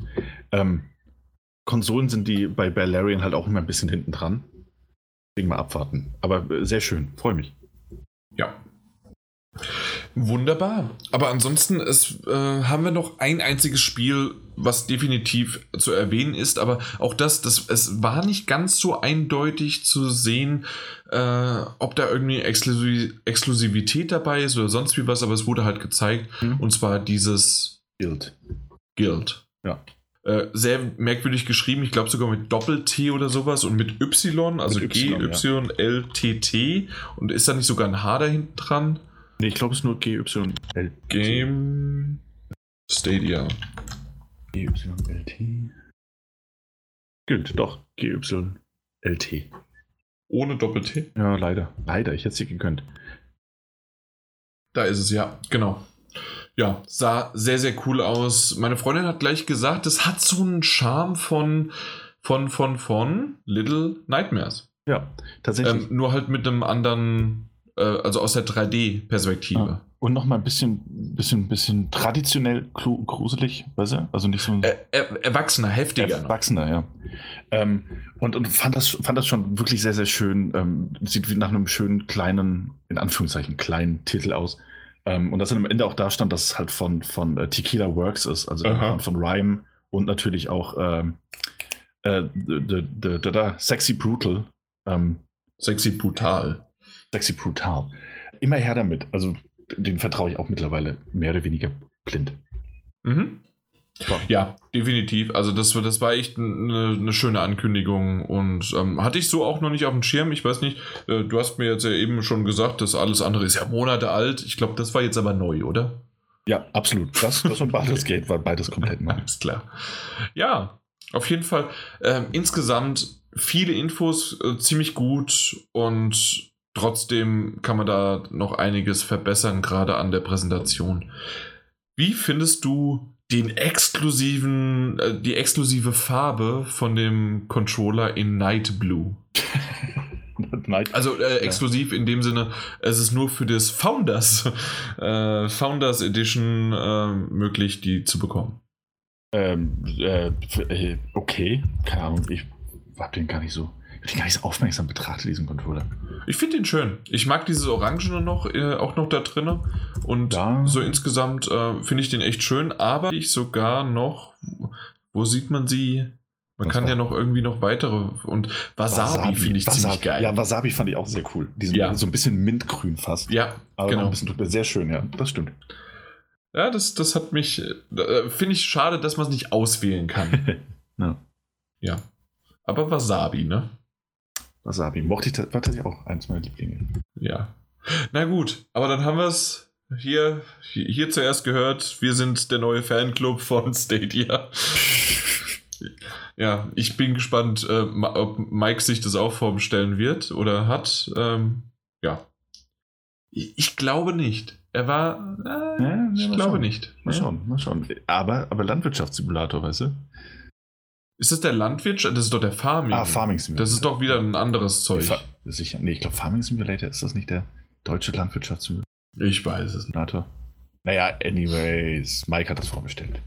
Ähm, Konsolen sind die bei Balearian halt auch immer ein bisschen hinten dran. Deswegen mal abwarten. Aber äh, sehr schön, freue mich. Ja. Wunderbar. Aber ansonsten es, äh, haben wir noch ein einziges Spiel, was definitiv zu erwähnen ist. Aber auch das, das es war nicht ganz so eindeutig zu sehen, äh, ob da irgendwie Exklusiv Exklusivität dabei ist oder sonst wie was. Aber es wurde halt gezeigt. Mhm. Und zwar dieses Guild. Guild. Ja. Äh, sehr merkwürdig geschrieben, ich glaube sogar mit Doppel-T oder sowas und mit Y, also G-Y-L-T-T. Und ist da nicht sogar ein H da hinten dran? Nee, ich glaube es ist nur G-Y-L. Game Stadia. G-Y-L-T. Gilt, doch. G-Y-L-T. Ohne Doppel-T? Ja, leider. Leider, ich hätte es dir gegönnt. Da ist es, ja, genau. Ja, sah sehr, sehr cool aus. Meine Freundin hat gleich gesagt, es hat so einen Charme von, von, von, von Little Nightmares. Ja, tatsächlich. Ähm, nur halt mit einem anderen, äh, also aus der 3D-Perspektive. Ja. Und nochmal ein bisschen, bisschen, bisschen traditionell gruselig, weißt du? Also nicht so ein. Er, er, erwachsener, heftiger. Erwachsener, ja. Ähm, und und fand, das, fand das schon wirklich sehr, sehr schön. Ähm, sieht wie nach einem schönen kleinen, in Anführungszeichen, kleinen Titel aus. Ähm, und dass dann am Ende auch da stand, dass es halt von, von äh, Tequila Works ist, also Aha. von Rhyme und natürlich auch ähm, äh, d, d, d, Sexy Brutal. Ähm, Sexy Brutal. Sexy Brutal. Immer her damit. Also den vertraue ich auch mittlerweile mehr oder weniger blind. Mhm. Ja, definitiv. Also das, das war echt eine, eine schöne Ankündigung und ähm, hatte ich so auch noch nicht auf dem Schirm. Ich weiß nicht, äh, du hast mir jetzt ja eben schon gesagt, dass alles andere ist ja Monate alt. Ich glaube, das war jetzt aber neu, oder? Ja, absolut. Das, das und Baldur's Gate war beides komplett neu. Alles klar. Ja, auf jeden Fall. Ähm, insgesamt viele Infos, äh, ziemlich gut und trotzdem kann man da noch einiges verbessern, gerade an der Präsentation. Wie findest du den exklusiven, äh, die exklusive Farbe von dem Controller in Night Blue. Night, also äh, exklusiv ja. in dem Sinne, es ist nur für das Founders, äh, Founders Edition äh, möglich, die zu bekommen. Ähm, äh, äh, okay, keine Ahnung, ich hab den gar nicht so ich gar nicht so aufmerksam betrachte, diesen Controller. Ich finde ihn schön. Ich mag dieses Orangene noch, äh, auch noch da drin. Und ja. so insgesamt äh, finde ich den echt schön. Aber ich sogar noch, wo sieht man sie? Man Was kann ja noch irgendwie noch weitere. Und Wasabi, Wasabi finde ich Wasabi. ziemlich geil. Ja, Wasabi fand ich auch sehr cool. Diesen, ja. So ein bisschen mintgrün fast. Ja, aber genau. ein bisschen sehr schön, ja. Das stimmt. Ja, das, das hat mich. Äh, finde ich schade, dass man es nicht auswählen kann. ja. ja. Aber Wasabi, ne? Wasabi. Mochte ich war tatsächlich auch eins meiner Lieblinge. Ja. Na gut, aber dann haben wir es hier, hier zuerst gehört. Wir sind der neue Fanclub von Stadia. ja, ich bin gespannt, äh, ob Mike sich das auch vorbestellen wird oder hat. Ähm, ja. Ich, ich, glaube nicht. Er war. Äh, ja, ich glaube schauen. nicht. Mal schauen, mal schauen. Aber, aber Landwirtschaftssimulator, weißt du? Ist das der Landwirtschaft? Das ist doch der Farming. Ah, Farming Simulator. Das ist doch wieder ein anderes Zeug. Fa sicher. Nee, ich glaube, Farming Simulator ist das nicht der deutsche Landwirtschaftssimulator? Ich weiß es nicht. Naja, anyways, Mike hat das vorbestellt.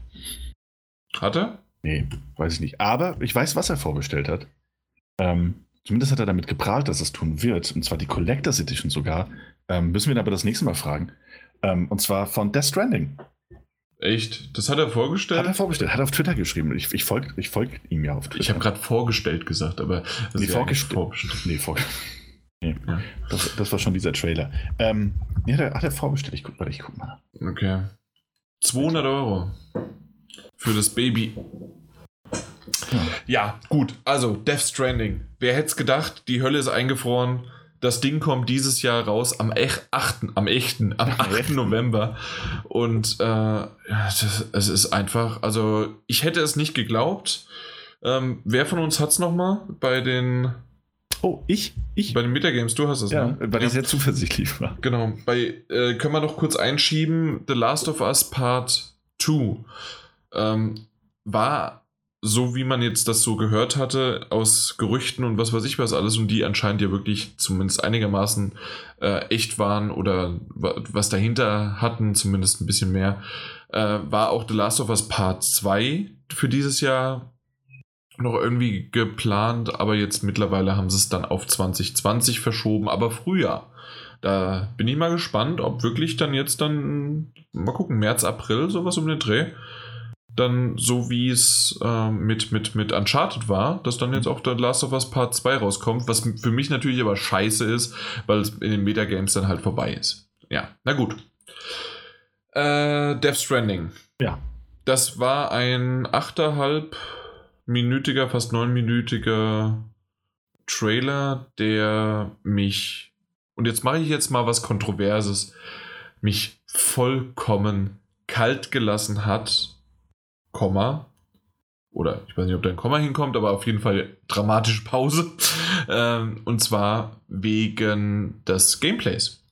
Hat er? Nee, weiß ich nicht. Aber ich weiß, was er vorbestellt hat. Ähm, zumindest hat er damit geprahlt, dass es tun wird. Und zwar die Collectors Edition sogar. Ähm, müssen wir ihn aber das nächste Mal fragen. Ähm, und zwar von Death Stranding. Echt? Das hat er vorgestellt? Hat er vorgestellt, hat er auf Twitter geschrieben. Ich, ich folge ich folg ihm ja auf Twitter. Ich habe gerade vorgestellt gesagt, aber das nee, ist vorgestellt. vorgestellt. Nee, vorgestellt. Nee, ja. das, das, war schon dieser Trailer. Ähm, nee, hat er, hat er vorbestellt. Ich guck mal, ich guck mal. Okay. 200 Euro für das Baby. Ja. ja, gut. Also, Death Stranding. Wer hätte es gedacht, die Hölle ist eingefroren. Das Ding kommt dieses Jahr raus am, ech, 8., am echten, am 8. November. Und äh, ja, das, es ist einfach, also ich hätte es nicht geglaubt. Ähm, wer von uns hat es nochmal bei den Oh, ich? Ich? Bei den Metagames, du hast es, ja, ne? weil ich sehr zuversichtlich war. Genau. Bei, äh, können wir noch kurz einschieben, The Last of Us Part 2 ähm, war so, wie man jetzt das so gehört hatte, aus Gerüchten und was weiß ich was alles, und die anscheinend ja wirklich zumindest einigermaßen äh, echt waren oder was dahinter hatten, zumindest ein bisschen mehr, äh, war auch The Last of Us Part 2 für dieses Jahr noch irgendwie geplant, aber jetzt mittlerweile haben sie es dann auf 2020 verschoben, aber früher. Da bin ich mal gespannt, ob wirklich dann jetzt dann, mal gucken, März, April, sowas um den Dreh, dann so wie es äh, mit, mit, mit Uncharted war, dass dann jetzt auch der Last of Us Part 2 rauskommt, was für mich natürlich aber scheiße ist, weil es in den Metagames dann halt vorbei ist. Ja, na gut. Äh, Death Stranding. Ja. Das war ein 8,5 minütiger, fast neunminütiger Trailer, der mich, und jetzt mache ich jetzt mal was Kontroverses, mich vollkommen kalt gelassen hat, Komma, oder ich weiß nicht, ob da ein Komma hinkommt, aber auf jeden Fall dramatische Pause. Ähm, und zwar wegen des Gameplays.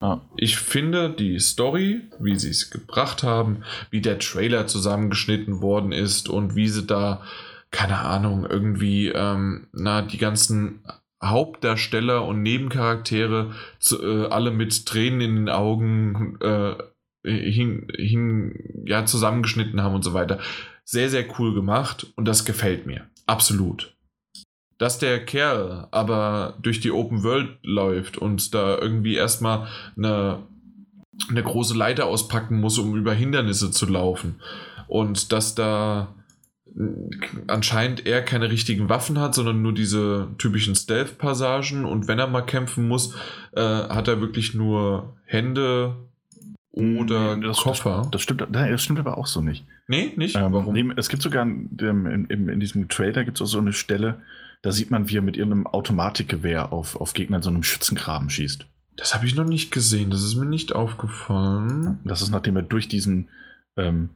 Ah. Ich finde die Story, wie sie es gebracht haben, wie der Trailer zusammengeschnitten worden ist und wie sie da, keine Ahnung, irgendwie, ähm, na, die ganzen Hauptdarsteller und Nebencharaktere zu, äh, alle mit Tränen in den Augen äh, hin, hin, ja, zusammengeschnitten haben und so weiter. Sehr, sehr cool gemacht und das gefällt mir. Absolut dass der Kerl aber durch die Open World läuft und da irgendwie erstmal eine, eine große Leiter auspacken muss, um über Hindernisse zu laufen. Und dass da anscheinend er keine richtigen Waffen hat, sondern nur diese typischen Stealth-Passagen. Und wenn er mal kämpfen muss, äh, hat er wirklich nur Hände oder das, Koffer. Das, das, stimmt, das stimmt aber auch so nicht. Nee, nicht? Ähm, Warum? Nee, es gibt sogar in, in, in diesem Trailer gibt es auch so eine Stelle, da sieht man, wie er mit irgendeinem Automatikgewehr auf, auf Gegner in so einem Schützengraben schießt. Das habe ich noch nicht gesehen, das ist mir nicht aufgefallen. Das ist, nachdem er durch diesen ähm,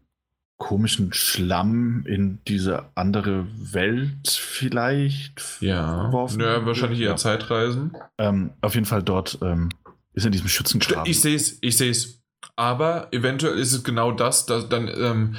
komischen Schlamm in diese andere Welt vielleicht ja. verworfen Ja, wahrscheinlich eher ja. Zeitreisen. Ähm, auf jeden Fall dort ähm, ist er in diesem Schützengraben. Ich sehe es, ich sehe es. Aber eventuell ist es genau das, dass dann, ähm,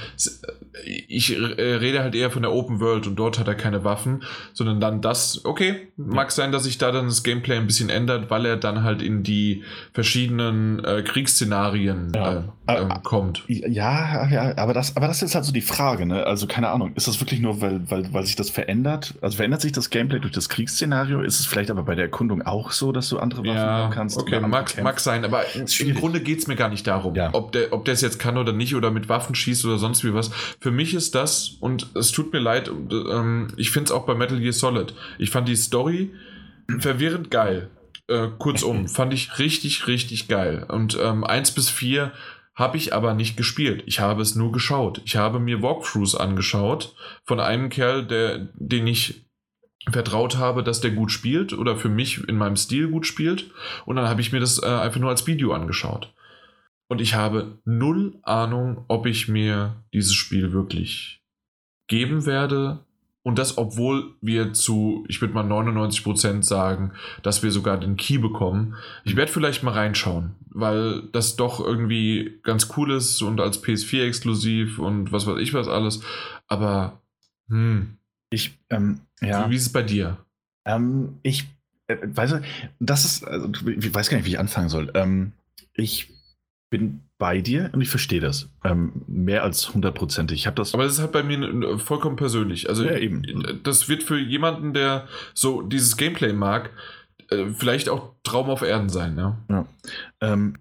ich äh, rede halt eher von der Open World und dort hat er keine Waffen, sondern dann das, okay, mag sein, dass sich da dann das Gameplay ein bisschen ändert, weil er dann halt in die verschiedenen äh, Kriegsszenarien ja. äh, äh, kommt. Ja, ja, aber das, aber das ist halt so die Frage, ne? Also keine Ahnung, ist das wirklich nur, weil, weil, weil sich das verändert? Also verändert sich das Gameplay durch das Kriegsszenario? Ist es vielleicht aber bei der Erkundung auch so, dass du andere Waffen ja, haben kannst? Okay, mag, mag sein, aber im Grunde geht es mir gar nicht darum, ja. ob der ob es jetzt kann oder nicht oder mit Waffen schießt oder sonst wie was. Für mich ist das, und es tut mir leid, ähm, ich finde es auch bei Metal Gear Solid. Ich fand die Story verwirrend geil. Äh, kurzum, fand ich richtig, richtig geil. Und ähm, 1 bis 4 habe ich aber nicht gespielt. Ich habe es nur geschaut. Ich habe mir Walkthroughs angeschaut von einem Kerl, der, den ich vertraut habe, dass der gut spielt oder für mich in meinem Stil gut spielt. Und dann habe ich mir das äh, einfach nur als Video angeschaut. Und ich habe null Ahnung, ob ich mir dieses Spiel wirklich geben werde. Und das, obwohl wir zu, ich würde mal 99% sagen, dass wir sogar den Key bekommen. Ich werde vielleicht mal reinschauen, weil das doch irgendwie ganz cool ist und als PS4 exklusiv und was weiß ich was alles. Aber, hm. Ich, ähm, ja. Wie ist es bei dir? Ähm, ich, äh, weiß, das ist, also, ich weiß gar nicht, wie ich anfangen soll. Ähm, ich bin bei dir und ich verstehe das. Ähm, mehr als hundertprozentig. Ich habe das. Aber das ist halt bei mir vollkommen persönlich. Also, ja, eben. das wird für jemanden, der so dieses Gameplay mag, äh, vielleicht auch Traum auf Erden sein. Ja. ja. Ähm,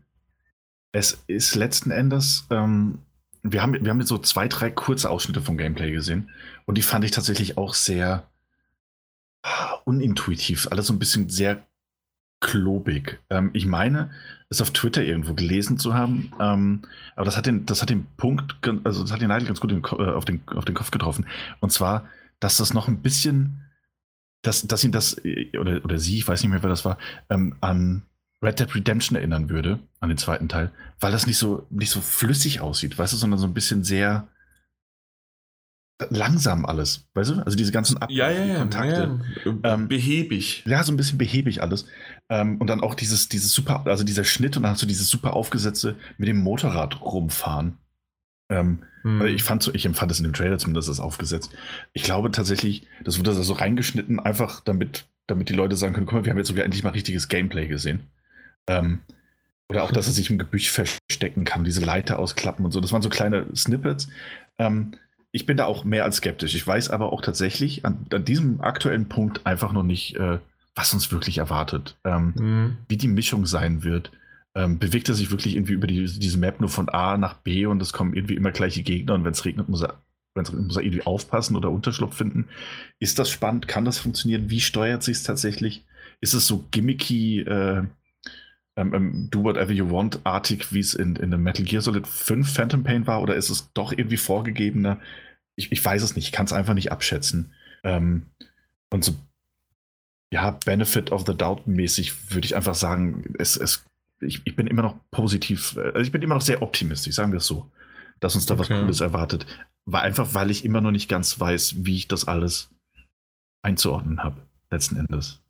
es ist letzten Endes. Ähm, wir haben, wir haben jetzt so zwei, drei kurze Ausschnitte vom Gameplay gesehen und die fand ich tatsächlich auch sehr ah, unintuitiv. Alles so ein bisschen sehr klobig. Ähm, ich meine, es auf Twitter irgendwo gelesen zu haben, ähm, aber das hat den, das hat den Punkt, also das hat den Nagel ganz gut äh, auf, den, auf den Kopf getroffen. Und zwar, dass das noch ein bisschen, dass, dass ihn das, äh, oder, oder sie, ich weiß nicht mehr, wer das war, ähm, an Red Dead Redemption erinnern würde, an den zweiten Teil, weil das nicht so, nicht so flüssig aussieht, weißt du, sondern so ein bisschen sehr, langsam alles, weißt du? Also diese ganzen Ab ja, ja, Kontakte. Ja, ähm, behäbig. Ja, so ein bisschen behäbig alles. Ähm, und dann auch dieses, dieses super, also dieser Schnitt und dann hast du dieses super aufgesetzte mit dem Motorrad rumfahren. Ähm, hm. Ich fand so, ich empfand es in dem Trailer zumindest das aufgesetzt. Ich glaube tatsächlich, das wurde da so reingeschnitten, einfach damit, damit die Leute sagen können, guck mal, wir haben jetzt sogar endlich mal richtiges Gameplay gesehen. Ähm, oder auch, dass er sich im Gebüsch verstecken kann, diese Leiter ausklappen und so. Das waren so kleine Snippets. Ähm, ich bin da auch mehr als skeptisch. Ich weiß aber auch tatsächlich an, an diesem aktuellen Punkt einfach noch nicht, äh, was uns wirklich erwartet. Ähm, mhm. Wie die Mischung sein wird. Ähm, bewegt er sich wirklich irgendwie über die, diese Map nur von A nach B und es kommen irgendwie immer gleiche Gegner und wenn es regnet, muss er, muss er irgendwie aufpassen oder Unterschlupf finden. Ist das spannend? Kann das funktionieren? Wie steuert sich es tatsächlich? Ist es so gimmicky, äh, ähm, ähm, Do Whatever You Want-artig, wie es in, in dem Metal Gear Solid 5 Phantom Pain war, oder ist es doch irgendwie vorgegebener? Ich, ich weiß es nicht, ich kann es einfach nicht abschätzen. Ähm, und so, ja, Benefit of the Doubt mäßig würde ich einfach sagen, es, es, ich, ich bin immer noch positiv, also ich bin immer noch sehr optimistisch, sagen wir es so, dass uns da okay. was Cooles erwartet. War einfach, weil ich immer noch nicht ganz weiß, wie ich das alles einzuordnen habe, letzten Endes.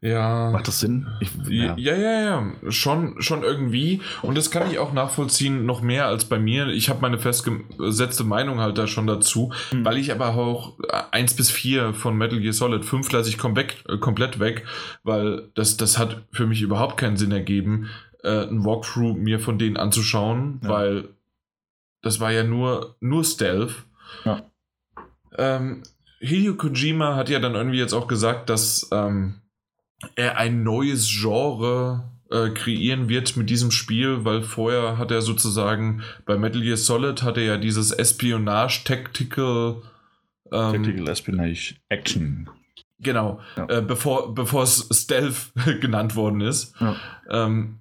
Ja. Macht das Sinn? Ich, ja. ja, ja, ja, schon, schon irgendwie. Und das kann ich auch nachvollziehen, noch mehr als bei mir. Ich habe meine festgesetzte Meinung halt da schon dazu, mhm. weil ich aber auch 1 bis 4 von Metal Gear Solid 5 lasse ich komplett, äh, komplett weg, weil das, das hat für mich überhaupt keinen Sinn ergeben, äh, ein Walkthrough mir von denen anzuschauen, ja. weil das war ja nur, nur Stealth. Ja. Ähm, Hideo Kojima hat ja dann irgendwie jetzt auch gesagt, dass ähm, er ein neues Genre äh, kreieren wird mit diesem Spiel, weil vorher hat er sozusagen bei Metal Gear Solid hat er ja dieses Espionage Tactical ähm, Tactical Espionage Action. Genau, ja. äh, bevor, bevor es Stealth genannt worden ist. Ja. Ähm,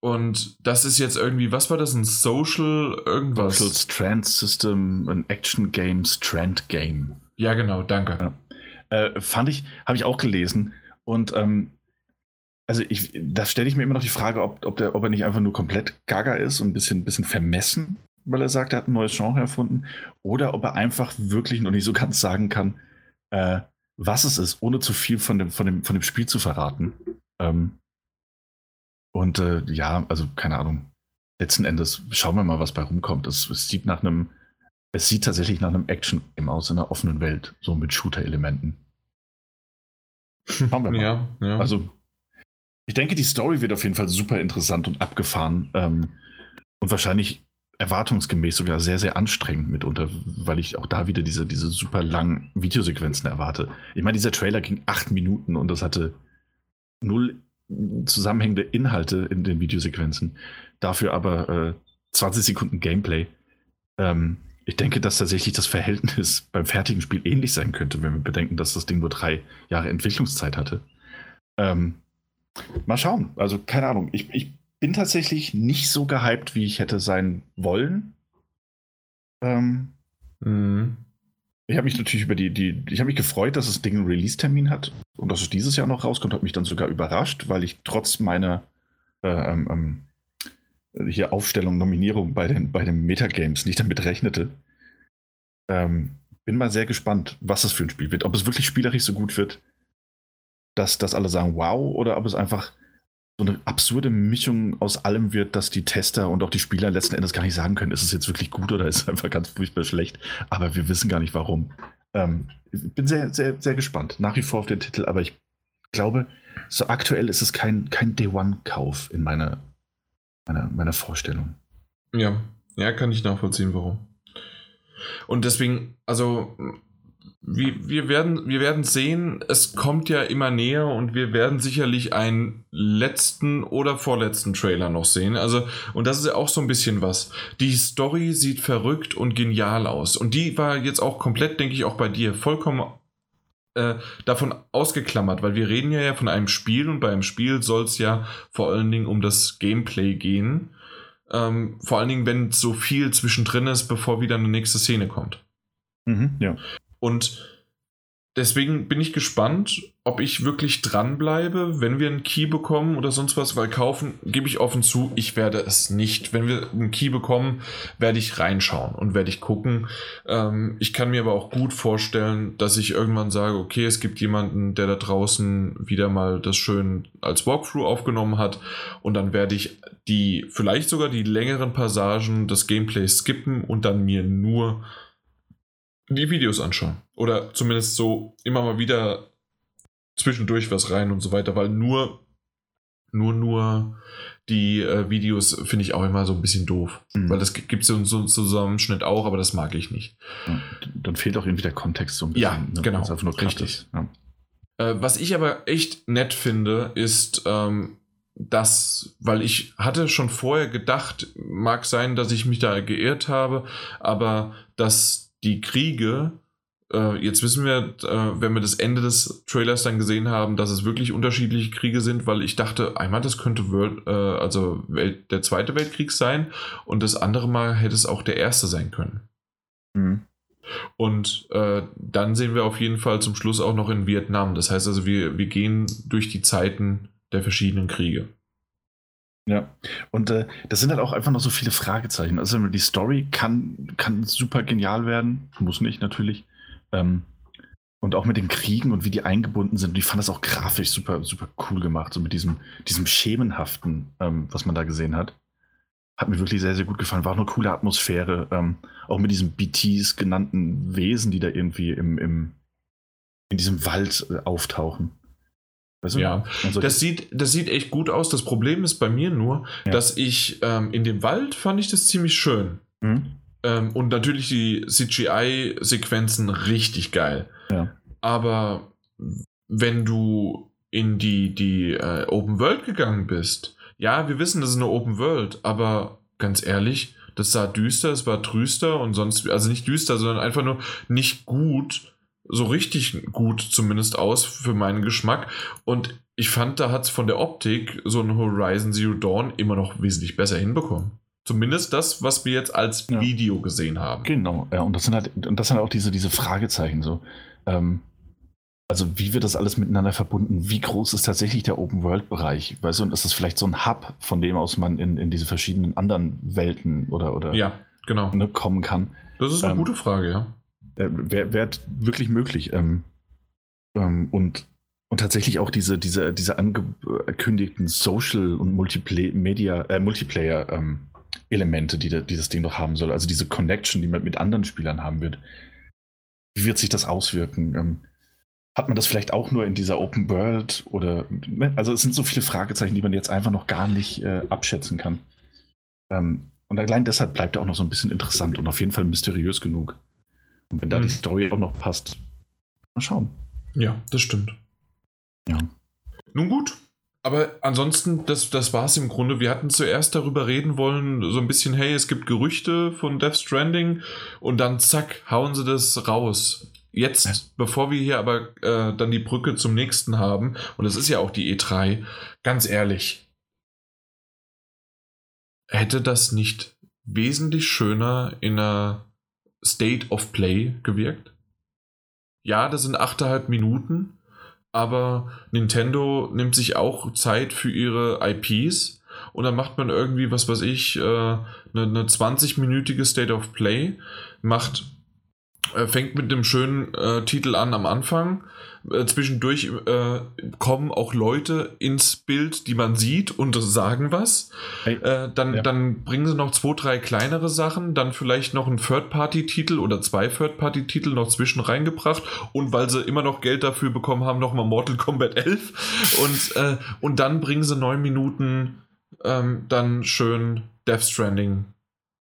und das ist jetzt irgendwie, was war das? Ein Social irgendwas? Social Strand System, ein Action Game, Strand Game. Ja, genau, danke. Ja. Äh, fand ich, habe ich auch gelesen. Und ähm, also ich, da stelle ich mir immer noch die Frage, ob, ob, der, ob er nicht einfach nur komplett gaga ist und ein bisschen, bisschen vermessen, weil er sagt, er hat ein neues Genre erfunden, oder ob er einfach wirklich noch nicht so ganz sagen kann, äh, was es ist, ohne zu viel von dem, von dem, von dem Spiel zu verraten. Ähm, und äh, ja, also keine Ahnung. Letzten Endes schauen wir mal, was bei rumkommt. Es, es sieht nach einem, es sieht tatsächlich nach einem Action-Game aus in einer offenen Welt, so mit Shooter-Elementen. Schauen wir mal. Ja, ja. Also, ich denke, die Story wird auf jeden Fall super interessant und abgefahren. Ähm, und wahrscheinlich erwartungsgemäß sogar sehr, sehr anstrengend mitunter, weil ich auch da wieder diese, diese super langen Videosequenzen erwarte. Ich meine, dieser Trailer ging acht Minuten und das hatte null zusammenhängende Inhalte in den Videosequenzen. Dafür aber äh, 20 Sekunden Gameplay. Ähm, ich denke, dass tatsächlich das Verhältnis beim fertigen Spiel ähnlich sein könnte, wenn wir bedenken, dass das Ding nur drei Jahre Entwicklungszeit hatte. Ähm, mal schauen. Also, keine Ahnung. Ich, ich bin tatsächlich nicht so gehypt, wie ich hätte sein wollen. Ähm, mhm. Ich habe mich natürlich über die, die ich habe mich gefreut, dass das Ding einen Release-Termin hat und dass es dieses Jahr noch rauskommt, hat mich dann sogar überrascht, weil ich trotz meiner äh, ähm, ähm hier Aufstellung, Nominierung bei den, bei den Metagames nicht damit rechnete. Ähm, bin mal sehr gespannt, was das für ein Spiel wird. Ob es wirklich spielerisch so gut wird, dass, dass alle sagen, wow, oder ob es einfach so eine absurde Mischung aus allem wird, dass die Tester und auch die Spieler letzten Endes gar nicht sagen können, ist es jetzt wirklich gut oder ist es einfach ganz furchtbar schlecht. Aber wir wissen gar nicht warum. Ähm, bin sehr, sehr, sehr gespannt. Nach wie vor auf den Titel, aber ich glaube, so aktuell ist es kein, kein Day-One-Kauf in meiner meiner, meiner Vorstellung. Ja, ja, kann ich nachvollziehen, warum. Und deswegen, also wir, wir, werden, wir werden sehen, es kommt ja immer näher und wir werden sicherlich einen letzten oder vorletzten Trailer noch sehen. Also, und das ist ja auch so ein bisschen was. Die Story sieht verrückt und genial aus. Und die war jetzt auch komplett, denke ich, auch bei dir vollkommen äh, davon ausgeklammert, weil wir reden ja von einem Spiel und bei einem Spiel soll es ja vor allen Dingen um das Gameplay gehen. Ähm, vor allen Dingen, wenn so viel zwischendrin ist, bevor wieder eine nächste Szene kommt. Mhm, ja. Und deswegen bin ich gespannt, ob ich wirklich dranbleibe, wenn wir einen Key bekommen oder sonst was, weil kaufen, gebe ich offen zu, ich werde es nicht. Wenn wir einen Key bekommen, werde ich reinschauen und werde ich gucken. Ähm, ich kann mir aber auch gut vorstellen, dass ich irgendwann sage, okay, es gibt jemanden, der da draußen wieder mal das schön als Walkthrough aufgenommen hat und dann werde ich die, vielleicht sogar die längeren Passagen des Gameplays skippen und dann mir nur die Videos anschauen. Oder zumindest so immer mal wieder zwischendurch was rein und so weiter, weil nur, nur, nur die äh, Videos finde ich auch immer so ein bisschen doof. Mhm. Weil das gibt es so, so einen Zusammenschnitt auch, aber das mag ich nicht. Ja, dann fehlt auch irgendwie der Kontext so ein bisschen. Ja, ne? genau. Einfach nur richtig. Ja. Äh, was ich aber echt nett finde, ist, ähm, dass, weil ich hatte schon vorher gedacht, mag sein, dass ich mich da geirrt habe, aber dass die Kriege äh, jetzt wissen wir, äh, wenn wir das Ende des Trailers dann gesehen haben, dass es wirklich unterschiedliche Kriege sind, weil ich dachte, einmal das könnte World, äh, also Welt, der Zweite Weltkrieg sein und das andere Mal hätte es auch der Erste sein können. Mhm. Und äh, dann sehen wir auf jeden Fall zum Schluss auch noch in Vietnam. Das heißt also, wir, wir gehen durch die Zeiten der verschiedenen Kriege. Ja, und äh, das sind halt auch einfach noch so viele Fragezeichen. Also die Story kann, kann super genial werden, muss nicht natürlich. Ähm, und auch mit den Kriegen und wie die eingebunden sind. Und ich fand das auch grafisch super, super cool gemacht, so mit diesem, diesem Schemenhaften, ähm, was man da gesehen hat. Hat mir wirklich sehr, sehr gut gefallen. War auch eine coole Atmosphäre. Ähm, auch mit diesen BTs genannten Wesen, die da irgendwie im, im, in diesem Wald äh, auftauchen. Weißt du? Ja, das sieht, das sieht echt gut aus. Das Problem ist bei mir nur, ja. dass ich ähm, in dem Wald fand ich das ziemlich schön. Mhm. Ähm, und natürlich die CGI-Sequenzen richtig geil. Ja. Aber wenn du in die, die äh, Open World gegangen bist, ja, wir wissen, das ist eine Open World, aber ganz ehrlich, das sah düster, es war trüster und sonst, also nicht düster, sondern einfach nur nicht gut, so richtig gut zumindest aus für meinen Geschmack. Und ich fand, da hat es von der Optik so ein Horizon Zero Dawn immer noch wesentlich besser hinbekommen. Zumindest das, was wir jetzt als ja. Video gesehen haben. Genau, ja, und das sind halt, und das sind auch diese, diese Fragezeichen so. Ähm, also wie wird das alles miteinander verbunden? Wie groß ist tatsächlich der Open-World-Bereich? Weißt du, und ist das vielleicht so ein Hub, von dem aus man in, in diese verschiedenen anderen Welten oder, oder ja, genau. Ne, kommen kann? Das ist eine ähm, gute Frage, ja. Äh, Wäre wär wirklich möglich. Ähm, ähm, und, und tatsächlich auch diese, diese, diese angekündigten Social- und Multiplayer, äh, Multiplayer ähm, Elemente, die, die das Ding doch haben soll. Also diese Connection, die man mit anderen Spielern haben wird. Wie wird sich das auswirken? Ähm, hat man das vielleicht auch nur in dieser Open World oder ne? also es sind so viele Fragezeichen, die man jetzt einfach noch gar nicht äh, abschätzen kann. Ähm, und allein deshalb bleibt er auch noch so ein bisschen interessant und auf jeden Fall mysteriös genug. Und wenn da mhm. die Story auch noch passt, mal schauen. Ja, das stimmt. Ja. Nun gut, aber ansonsten, das, das war es im Grunde. Wir hatten zuerst darüber reden wollen, so ein bisschen, hey, es gibt Gerüchte von Death Stranding und dann zack, hauen sie das raus. Jetzt, ja. bevor wir hier aber äh, dann die Brücke zum nächsten haben, und das ist ja auch die E3, ganz ehrlich, hätte das nicht wesentlich schöner in einer State of Play gewirkt? Ja, das sind 8,5 Minuten, aber Nintendo nimmt sich auch Zeit für ihre IPs und dann macht man irgendwie, was weiß ich, äh, eine, eine 20-minütige State of Play, macht, äh, fängt mit einem schönen äh, Titel an am Anfang, äh, zwischendurch äh, kommen auch Leute ins Bild, die man sieht und sagen was. Äh, dann, ja. dann bringen sie noch zwei, drei kleinere Sachen, dann vielleicht noch einen Third-Party-Titel oder zwei Third-Party-Titel noch zwischen reingebracht und weil sie immer noch Geld dafür bekommen haben, nochmal Mortal Kombat 11 und, äh, und dann bringen sie neun Minuten ähm, dann schön Death Stranding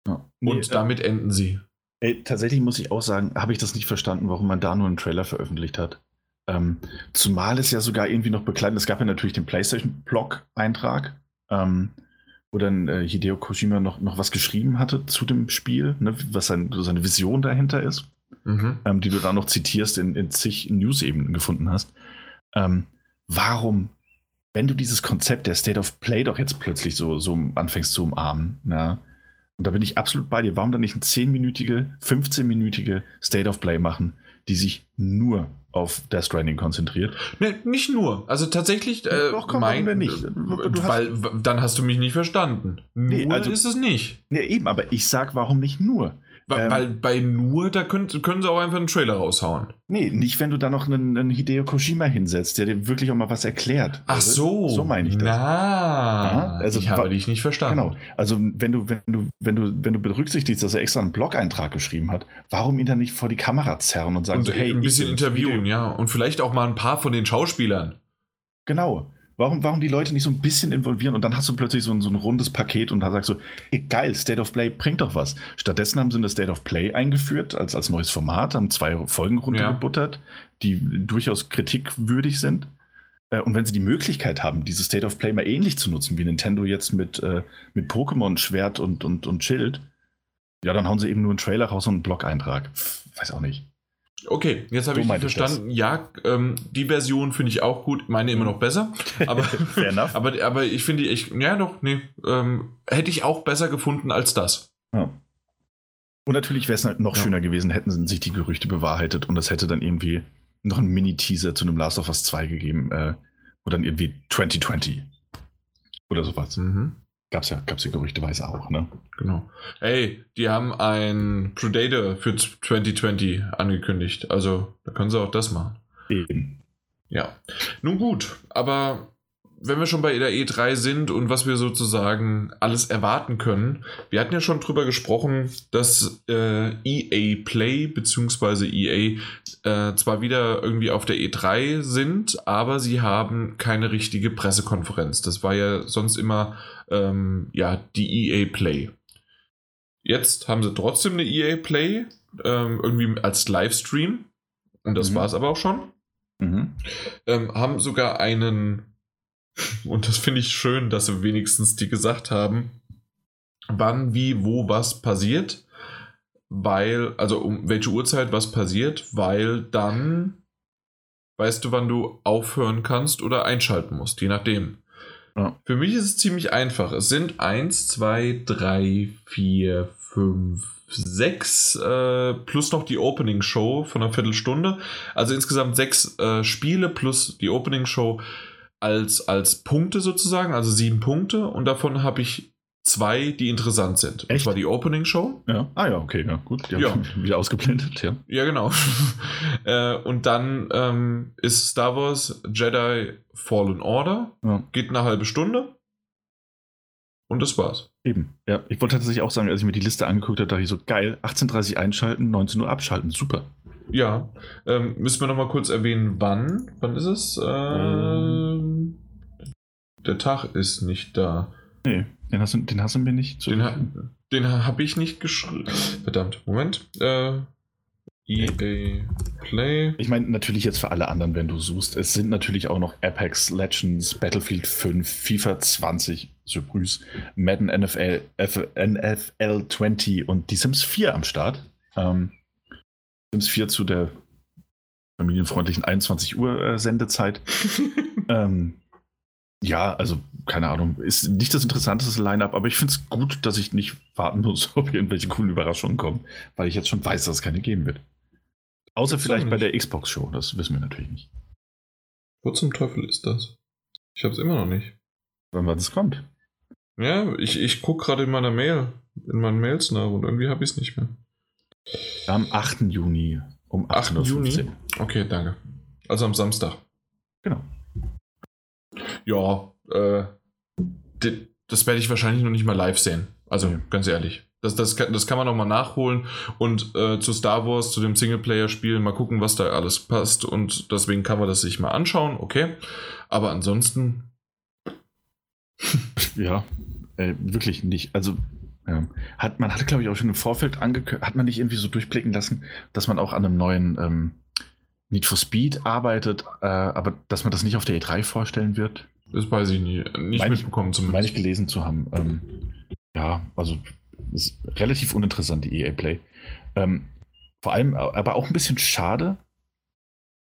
ja. nee, und äh, damit enden sie. Ey, tatsächlich muss ich auch sagen, habe ich das nicht verstanden, warum man da nur einen Trailer veröffentlicht hat. Ähm, zumal es ja sogar irgendwie noch begleitet, es gab ja natürlich den PlayStation-Blog-Eintrag, ähm, wo dann äh, Hideo Kojima noch, noch was geschrieben hatte zu dem Spiel, ne, was sein, seine Vision dahinter ist, mhm. ähm, die du da noch zitierst in, in zig News-Ebenen gefunden hast. Ähm, warum, wenn du dieses Konzept der State of Play doch jetzt plötzlich so, so anfängst zu umarmen, na, und da bin ich absolut bei dir, warum dann nicht eine 10-minütige, 15-minütige State of Play machen? Die sich nur auf Death Stranding konzentriert. Ne, nicht nur. Also tatsächlich, äh, Doch, komm, warum denn nicht? äh, Du weil, dann hast du mich nicht verstanden. Nee, nur also- ist es nicht. Ja, eben, aber ich sag, warum nicht nur? Weil, Ähm. weil bei nur, da können, können sie auch einfach einen Trailer raushauen. Nee, nicht, wenn du da noch einen, einen Hideo Kojima hinsetzt, der dir wirklich auch mal was erklärt. Ach so. So meine ich das. Na, also ich habe dich nicht verstanden. Genau. Also wenn du, wenn du, wenn du, wenn du berücksichtigst, dass er extra einen Blog-Eintrag geschrieben hat, warum ihn dann nicht vor die Kamera zerren und sagen Und so, hey, ein bisschen interviewen, ja. Und vielleicht auch mal ein paar von den Schauspielern. Genau. Warum, warum die Leute nicht so ein bisschen involvieren und dann hast du plötzlich so ein, so ein rundes Paket und da sagst du, ey, geil, State of Play bringt doch was. Stattdessen haben sie eine State of Play eingeführt als, als neues Format, haben zwei Folgen runtergebuttert, die durchaus kritikwürdig sind. Äh, Und wenn sie die Möglichkeit haben, diese State of Play mal ähnlich zu nutzen, wie Nintendo jetzt mit, äh, mit Pokémon Schwert und, und, und Schild, ja, dann hauen sie eben nur einen Trailer raus und einen Blog-Eintrag. Weiß auch nicht. Okay, jetzt habe ich verstanden. Ja, ähm, die Version finde ich auch gut. Meine immer noch besser. Aber, Fair enough. aber, aber ich finde, ich, ja doch, nee, ähm, hätte ich auch besser gefunden als das. Ja. Und natürlich wäre es halt noch Ja. schöner gewesen, hätten sich die Gerüchte bewahrheitet und es hätte dann irgendwie noch einen Mini-Teaser zu einem Last of Us 2 gegeben, äh, wo dann irgendwie 2020 oder sowas. Mhm. Gab's ja, gab's ja gerüchteweise auch, ne? Genau. Hey, die haben ein Predator für 2020 angekündigt. Also, da können sie auch das machen. Eben. Ja. Nun gut, aber wenn wir schon bei der E3 sind und was wir sozusagen alles erwarten können, wir hatten ja schon drüber gesprochen, dass äh, EA Play bzw. EA äh, zwar wieder irgendwie auf der E3 sind, aber sie haben keine richtige Pressekonferenz. Das war ja sonst immer ähm, ja, die EA Play. Jetzt haben sie trotzdem eine EA Play, ähm, irgendwie als Livestream. Und das Mhm. war es aber auch schon Mhm. ähm, haben sogar einen, und das finde ich schön, dass sie wenigstens die gesagt haben, wann, wie, wo, was passiert, weil, also um welche Uhrzeit was passiert, weil dann weißt du, wann du aufhören kannst oder einschalten musst, je nachdem. Ja. Für mich ist es ziemlich einfach. Es sind 1, 2, 3, 4, 5, 6 äh, plus noch die Opening Show von einer Viertelstunde. Also insgesamt sechs äh, Spiele plus die Opening Show als, als Punkte sozusagen, also sieben Punkte. Und davon habe ich zwei, die interessant sind. Und Echt? zwar die Opening Show. Ja. Ah ja, okay, ja, gut. Die Ja. haben wieder ausgeblendet, ja. Ja, genau. äh, und dann ähm, ist Star Wars Jedi Fallen Order. ja. Geht eine halbe Stunde. Und das war's. Eben. Ja, ich wollte tatsächlich auch sagen, als ich mir die Liste angeguckt habe, dachte ich so, geil, 18.30 Uhr einschalten, 19 Uhr abschalten, super. Ja. Ähm, müssen wir nochmal kurz erwähnen, wann? Wann ist es? Ähm, der Tag ist nicht da. Nee, den hast du, den hast du mir nicht Den, ha den habe ich nicht geschrieben. Verdammt, Moment. Äh, EA Play. Ich meine, natürlich jetzt für alle anderen, wenn du suchst, es sind natürlich auch noch Apex Legends, Battlefield 5, FIFA 20, Surprise, Madden NFL, F NFL 20 und die Sims 4 am Start. Ähm, Sims 4 zu der familienfreundlichen 21 Uhr äh, Sendezeit. ähm, ja, also keine Ahnung, ist nicht das interessanteste Line-up, aber ich finde es gut, dass ich nicht warten muss, ob irgendwelche coolen Überraschungen kommen, weil ich jetzt schon weiß, dass es keine geben wird. Außer So vielleicht bei der Xbox-Show, das wissen wir natürlich nicht. Wo zum Teufel ist das? Ich habe es immer noch nicht. Wann wann das kommt. Ja, ich, ich gucke gerade in meiner Mail, in meinen Mails nach und irgendwie habe ich es nicht mehr. Am 8. Juni um 8. 18.15 Juni? Uhr. Okay, danke. Also am Samstag. Genau. Ja, äh, das werde ich wahrscheinlich noch nicht mal live sehen. Also Ja. ganz ehrlich. Das, das, kann, das kann man noch mal nachholen und äh, zu Star Wars, zu dem Singleplayer-Spiel, mal gucken, was da alles passt. Und deswegen kann man das sich mal anschauen, okay. Aber ansonsten, Ja, äh, wirklich nicht. Also ja. hat man hatte, glaube ich, auch schon im Vorfeld angekündigt, hat man nicht irgendwie so durchblicken lassen, dass man auch an einem neuen ähm, Need for Speed arbeitet, äh, aber dass man das nicht auf der E3 vorstellen wird, das weiß ich nie, nicht Meine ich- mitbekommen meine zumindest. ich gelesen zu haben. Ähm, ja, also ist relativ uninteressant, die EA Play. Ähm, vor allem, aber auch ein bisschen schade.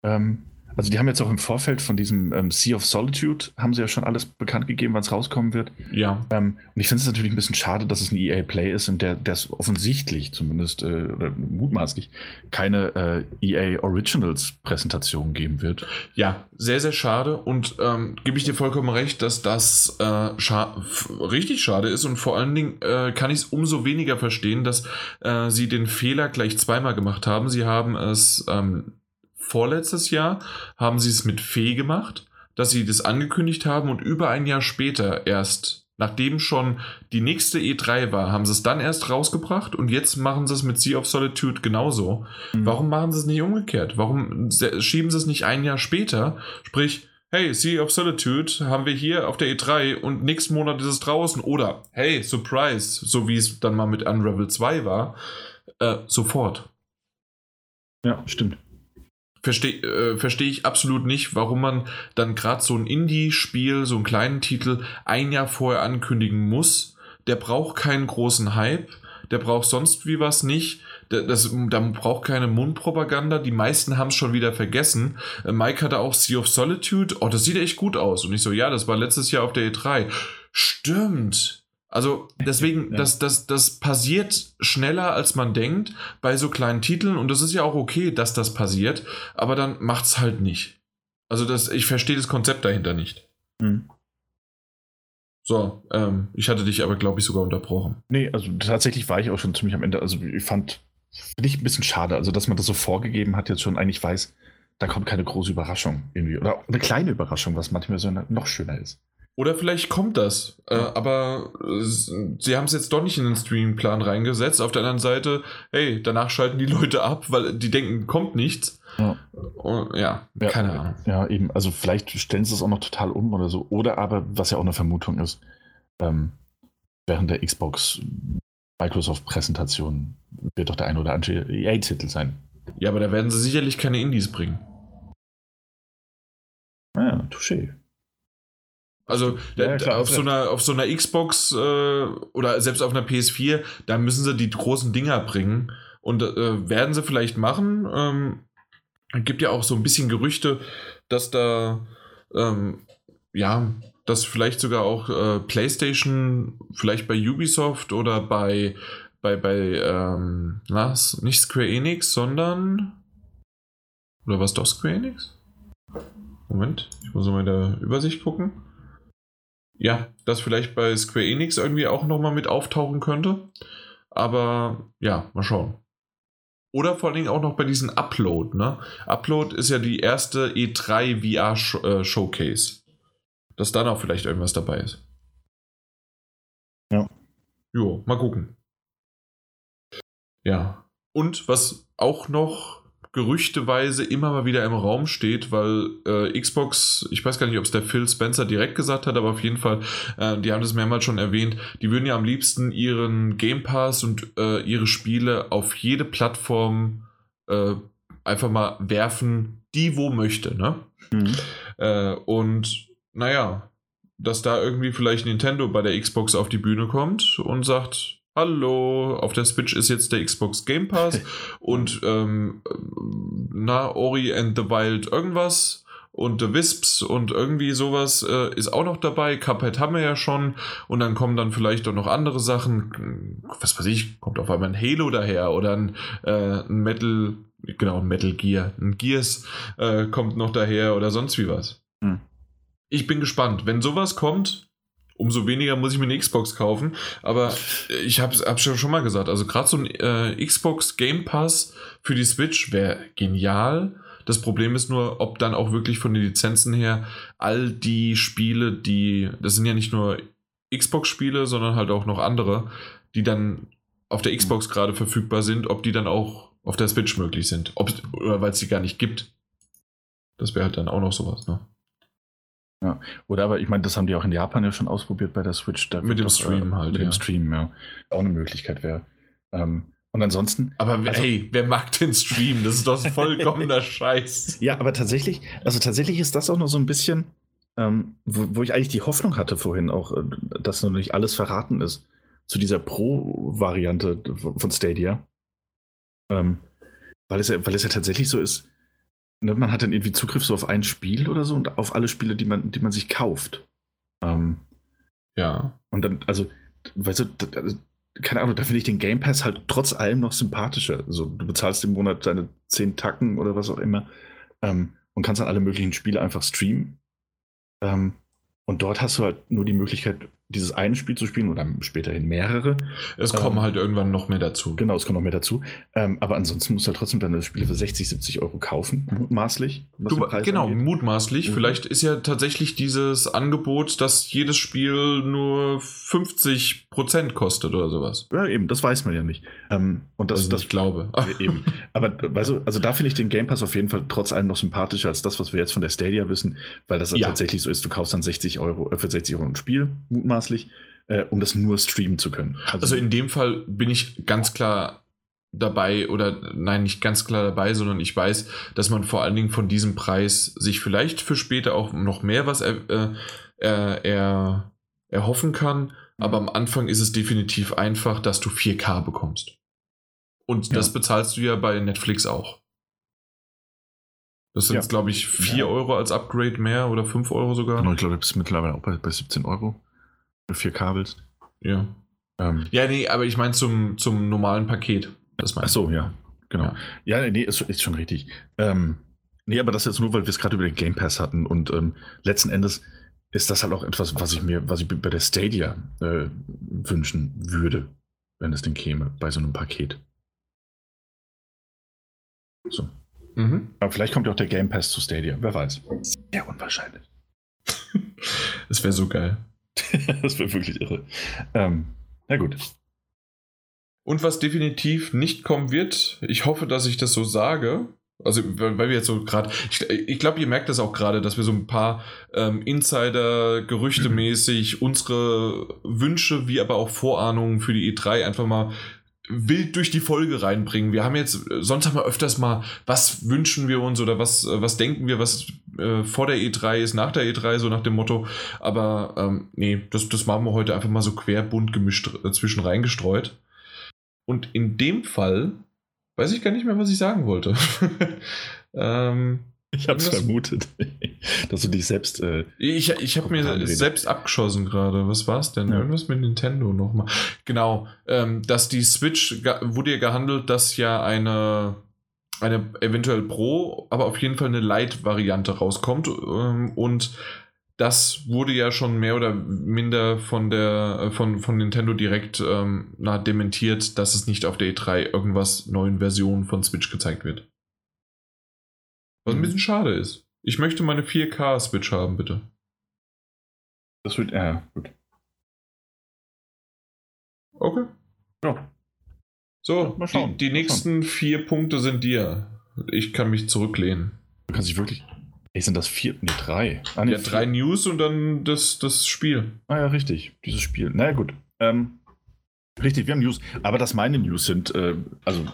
Ähm, Also die haben jetzt auch im Vorfeld von diesem ähm, Sea of Solitude, haben sie ja schon alles bekannt gegeben, wann es rauskommen wird. Ja. Ähm, und ich finde es natürlich ein bisschen schade, dass es ein EA Play ist, in der es offensichtlich zumindest äh, oder mutmaßlich keine äh, EA Originals Präsentation geben wird. Ja, sehr, sehr schade. Und ähm, gebe ich dir vollkommen recht, dass das äh, scha richtig schade ist. Und vor allen Dingen äh, kann ich es umso weniger verstehen, dass äh, sie den Fehler gleich zweimal gemacht haben. Sie haben es ähm, vorletztes Jahr haben sie es mit Fee gemacht, dass sie das angekündigt haben und über ein Jahr später erst, nachdem schon die nächste E3 war, haben sie es dann erst rausgebracht und jetzt machen sie es mit Sea of Solitude genauso. Mhm. Warum machen sie es nicht umgekehrt? Warum schieben sie es nicht ein Jahr später? Sprich, hey, Sea of Solitude haben wir hier auf der E3 und nächsten Monat ist es draußen. Oder, hey, Surprise, so wie es dann mal mit Unravel 2 war, äh, sofort. Ja, stimmt. Verstehe äh, versteh ich absolut nicht, warum man dann gerade so ein Indie-Spiel, so einen kleinen Titel, ein Jahr vorher ankündigen muss. Der braucht keinen großen Hype, der braucht sonst wie was nicht. Der, das, da braucht keine Mundpropaganda. Die meisten haben es schon wieder vergessen. Äh, Mike hatte auch Sea of Solitude. Oh, das sieht echt gut aus. Und ich so, ja, das war letztes Jahr auf der E3. Stimmt. Also deswegen, ja. das, das, das passiert schneller, als man denkt bei so kleinen Titeln und das ist ja auch okay, dass das passiert, aber dann macht es halt nicht. Also das, ich verstehe das Konzept dahinter nicht. Mhm. So, ähm, ich hatte dich aber, glaube ich, sogar unterbrochen. Nee, also tatsächlich war ich auch schon ziemlich am Ende. Also ich fand, finde ich ein bisschen schade, also dass man das so vorgegeben hat, jetzt schon eigentlich weiß, da kommt keine große Überraschung irgendwie. Oder eine kleine Überraschung, was manchmal so noch schöner ist. Oder vielleicht kommt das. Äh, aber äh, sie haben es jetzt doch nicht in den Streamplan reingesetzt. Auf der anderen Seite, hey, danach schalten die Leute ab, weil die denken, kommt nichts. Ja, Und, ja, ja keine Ahnung. Ja, eben. Also vielleicht stellen sie es auch noch total um oder so. Oder aber, was ja auch eine Vermutung ist, ähm, während der Xbox Microsoft-Präsentation wird doch der ein oder andere EA-Titel sein. Ja, aber da werden sie sicherlich keine Indies bringen. Ah ja, touché. Also ja, klar, auf, so einer, auf so einer Xbox äh, oder selbst auf einer PS4, da müssen sie die großen Dinger bringen. Und äh, werden sie vielleicht machen. Ähm, gibt ja auch so ein bisschen Gerüchte, dass da ähm, ja, dass vielleicht sogar auch äh, PlayStation, vielleicht bei Ubisoft oder bei bei, bei ähm, na, nicht Square Enix, sondern oder was doch Square Enix? Moment, ich muss mal in der Übersicht gucken ja, das vielleicht bei Square Enix irgendwie auch nochmal mit auftauchen könnte. Aber ja, mal schauen. Oder vor allen Dingen auch noch bei diesem Upload. Ne? Upload ist ja die erste E3 VR äh, Showcase. Dass da noch vielleicht irgendwas dabei ist. Ja. Jo, mal gucken. Ja. Und was auch noch gerüchteweise immer mal wieder im Raum steht, weil äh, Xbox, ich weiß gar nicht, ob es der Phil Spencer direkt gesagt hat, aber auf jeden Fall, äh, die haben das mehrmals schon erwähnt, die würden ja am liebsten ihren Game Pass und äh, ihre Spiele auf jede Plattform äh, einfach mal werfen, die wo möchte, ne? Mhm. Äh, und naja, dass da irgendwie vielleicht Nintendo bei der Xbox auf die Bühne kommt und sagt, Hallo, auf der Switch ist jetzt der Xbox Game Pass und ähm, na, Ori and the Wild irgendwas und The Wisps und irgendwie sowas äh, ist auch noch dabei. Cuphead haben wir ja schon und dann kommen dann vielleicht auch noch andere Sachen. Was weiß ich, kommt auf einmal ein Halo daher oder ein, äh, ein Metal, genau, ein Metal Gear, ein Gears äh, kommt noch daher oder sonst wie was. Hm. Ich bin gespannt. Wenn sowas kommt, umso weniger muss ich mir eine Xbox kaufen. Aber ich habe es schon mal gesagt, also gerade so ein äh, Xbox Game Pass für die Switch wäre genial. Das Problem ist nur, ob dann auch wirklich von den Lizenzen her all die Spiele, die, das sind ja nicht nur Xbox-Spiele, sondern halt auch noch andere, die dann auf der Xbox gerade verfügbar sind, ob die dann auch auf der Switch möglich sind. Ob, oder weil es sie gar nicht gibt. Das wäre halt dann auch noch sowas, ne? Ja. Oder aber, ich meine, das haben die auch in Japan ja schon ausprobiert bei der Switch. Da mit dem doch, Stream äh, halt. Mit ja. dem Stream, ja. Auch eine Möglichkeit wäre. Ähm, und ansonsten. Aber also, hey, wer mag den Stream? Das ist doch vollkommener Scheiß. Ja, aber tatsächlich, also tatsächlich ist das auch noch so ein bisschen, ähm, wo, wo, ich eigentlich die Hoffnung hatte vorhin auch, äh, dass noch nicht alles verraten ist zu dieser Pro-Variante von Stadia. Ähm, weil, es ja, weil es ja tatsächlich so ist, ne, man hat dann irgendwie Zugriff so auf ein Spiel oder so und auf alle Spiele, die man, die man sich kauft. Ähm, ja. Und dann, also, weißt du, also, keine Ahnung, da finde ich den Game Pass halt trotz allem noch sympathischer. Also, du bezahlst im Monat deine 10 Tacken oder was auch immer ähm, und kannst dann alle möglichen Spiele einfach streamen. Ähm, und dort hast du halt nur die Möglichkeit, dieses eine Spiel zu spielen oder späterhin mehrere. Es kommen ähm, halt irgendwann noch mehr dazu. Genau, es kommt noch mehr dazu. Ähm, aber ansonsten musst du halt trotzdem deine Spiele für 60, 70 Euro kaufen, mutmaßlich. Du, genau, angeht. mutmaßlich. Mhm. Vielleicht ist ja tatsächlich dieses Angebot, dass jedes Spiel nur 50 Prozent kostet oder sowas. Ja, eben, das weiß man ja nicht. Ähm, und das, also das ich glaube. Eben. Aber weißt also da finde ich den Game Pass auf jeden Fall trotz allem noch sympathischer als das, was wir jetzt von der Stadia wissen, weil das ja. tatsächlich so ist, du kaufst dann 60 Euro, äh, für 60 Euro ein Spiel, mutmaßlich mutmaßlich, äh, um das nur streamen zu können. Also, also in dem Fall bin ich ganz klar dabei oder nein, nicht ganz klar dabei, sondern ich weiß, dass man vor allen Dingen von diesem Preis sich vielleicht für später auch noch mehr was er, äh, er, er, erhoffen kann. Aber am Anfang ist es definitiv einfach, dass du 4K bekommst. Und ja. das bezahlst du ja bei Netflix auch. Das sind, ja. glaube ich, 4 ja. Euro als Upgrade mehr oder 5 Euro sogar. Genau, ich glaube, du bist mittlerweile auch bei, bei 17 Euro vier Kabels. Ja. Ähm, ja, nee, aber ich meine zum, zum normalen Paket. Das Ach so, ja, genau. Ja, ja nee, ist, ist schon richtig. Ähm, nee, aber das jetzt nur, weil wir es gerade über den Game Pass hatten und ähm, letzten Endes ist das halt auch etwas, was ich mir, was ich bei der Stadia äh, wünschen würde, wenn es denn käme, bei so einem Paket. So. Mhm. Aber vielleicht kommt ja auch der Game Pass zu Stadia, wer weiß. Sehr unwahrscheinlich. das wäre so geil. das wäre wirklich irre. Ähm, na gut. Und was definitiv nicht kommen wird, ich hoffe, dass ich das so sage, also weil wir jetzt so gerade, ich, ich glaube, ihr merkt das auch gerade, dass wir so ein paar ähm, Insider-Gerüchte mäßig unsere Wünsche wie aber auch Vorahnungen für die E3 einfach mal wild durch die Folge reinbringen. Wir haben jetzt, sonst haben wir öfters mal, was wünschen wir uns oder was, was denken wir, was äh, vor der E3 ist, nach der E3, so nach dem Motto. Aber ähm, nee, das, das machen wir heute einfach mal so querbunt gemischt äh, zwischen reingestreut. Und in dem Fall weiß ich gar nicht mehr, was ich sagen wollte. ähm, ich habe es vermutet, dass du dich selbst. Äh, ich ich habe mir redest. selbst abgeschossen gerade. Was war es denn? Ja. Irgendwas mit Nintendo nochmal. Genau, ähm, dass die Switch wurde ja gehandelt, dass ja eine eine eventuell Pro, aber auf jeden Fall eine Light-Variante rauskommt. Ähm, und das wurde ja schon mehr oder minder von der äh, von, von Nintendo direkt ähm, na, dementiert, dass es nicht auf der E3 irgendwas neuen Versionen von Switch gezeigt wird. Was ein mhm. bisschen schade ist. Ich möchte meine 4K-Switch haben, bitte. Das wird, äh, gut. Okay. Ja. So, mal schauen. Die, die nächsten schauen. vier Punkte sind dir. Ich kann mich zurücklehnen. Du kannst dich wirklich. Ey, sind das vier? Nee, drei. Ah, nee, ja, drei News und dann das, das Spiel. Ah ja, richtig. Dieses Spiel. Na naja, gut. Ähm, richtig, wir haben News. Aber dass meine News sind, äh, also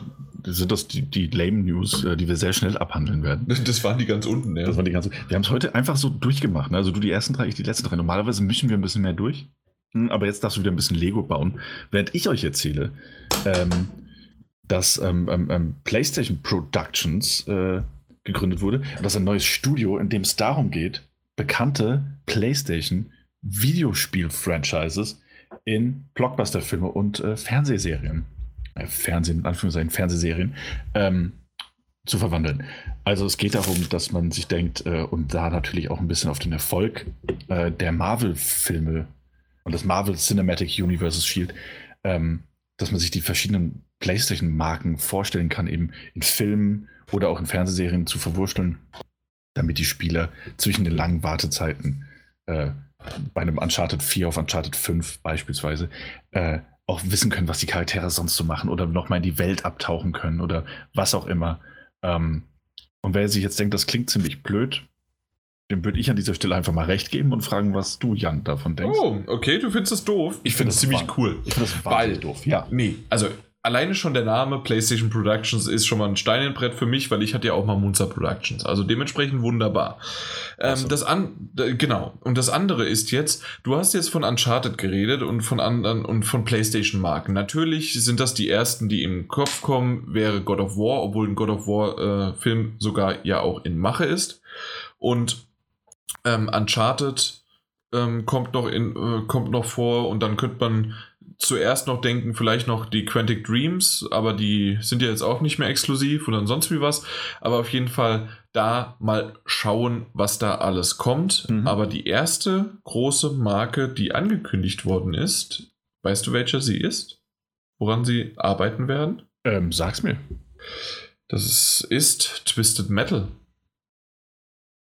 sind das die, die lame News, äh, die wir sehr schnell abhandeln werden. Das waren die ganz unten, ja. Das waren die ganz Wir haben es heute einfach so durchgemacht. Ne? Also du die ersten drei, ich die letzten drei. Normalerweise mischen wir ein bisschen mehr durch. Hm, aber jetzt darfst du wieder ein bisschen Lego bauen. Während ich euch erzähle, ähm, dass ähm, ähm, ähm PlayStation Productions äh, gegründet wurde und das ist ein neues Studio, in dem es darum geht, bekannte PlayStation Videospiel-Franchises in Blockbuster-Filme und äh, Fernsehserien, äh, Fernsehen, in Anführungszeichen Fernsehserien, ähm, zu verwandeln. Also es geht darum, dass man sich denkt äh, und da natürlich auch ein bisschen auf den Erfolg äh, der Marvel-Filme und das Marvel Cinematic Universe Shield, ähm, dass man sich die verschiedenen PlayStation-Marken vorstellen kann, eben in Filmen oder auch in Fernsehserien zu verwursteln, damit die Spieler zwischen den langen Wartezeiten äh, bei einem Uncharted 4 auf Uncharted 5 beispielsweise äh, auch wissen können, was die Charaktere sonst so machen oder nochmal in die Welt abtauchen können oder was auch immer. Ähm, und wer sich jetzt denkt, das klingt ziemlich blöd, dem würde ich an dieser Stelle einfach mal recht geben und fragen, was du, Jan, davon denkst. Oh, okay, du findest das doof. Ich, finde es ziemlich cool. Ich finde das wahnsinnig doof, ja. Nee, also alleine schon der Name PlayStation Productions ist schon mal ein Stein im Brett für mich, weil ich hatte ja auch mal Munzer Productions. Also dementsprechend wunderbar. Ähm, Also. das an, genau. Und das andere ist jetzt, du hast jetzt von Uncharted geredet und von anderen und von PlayStation Marken. Natürlich sind das die ersten, die im Kopf kommen, wäre God of War, obwohl ein God of War äh, Film sogar ja auch in Mache ist. Und ähm, Uncharted ähm, kommt noch in, äh, kommt noch vor und dann könnte man zuerst noch denken, vielleicht noch die Quantic Dreams, aber die sind ja jetzt auch nicht mehr exklusiv oder sonst wie was. Aber auf jeden Fall da mal schauen, was da alles kommt. Mhm. Aber die erste große Marke, die angekündigt worden ist, weißt du, welcher sie ist? Woran sie arbeiten werden? Ähm, sag's mir. Das ist, ist Twisted Metal.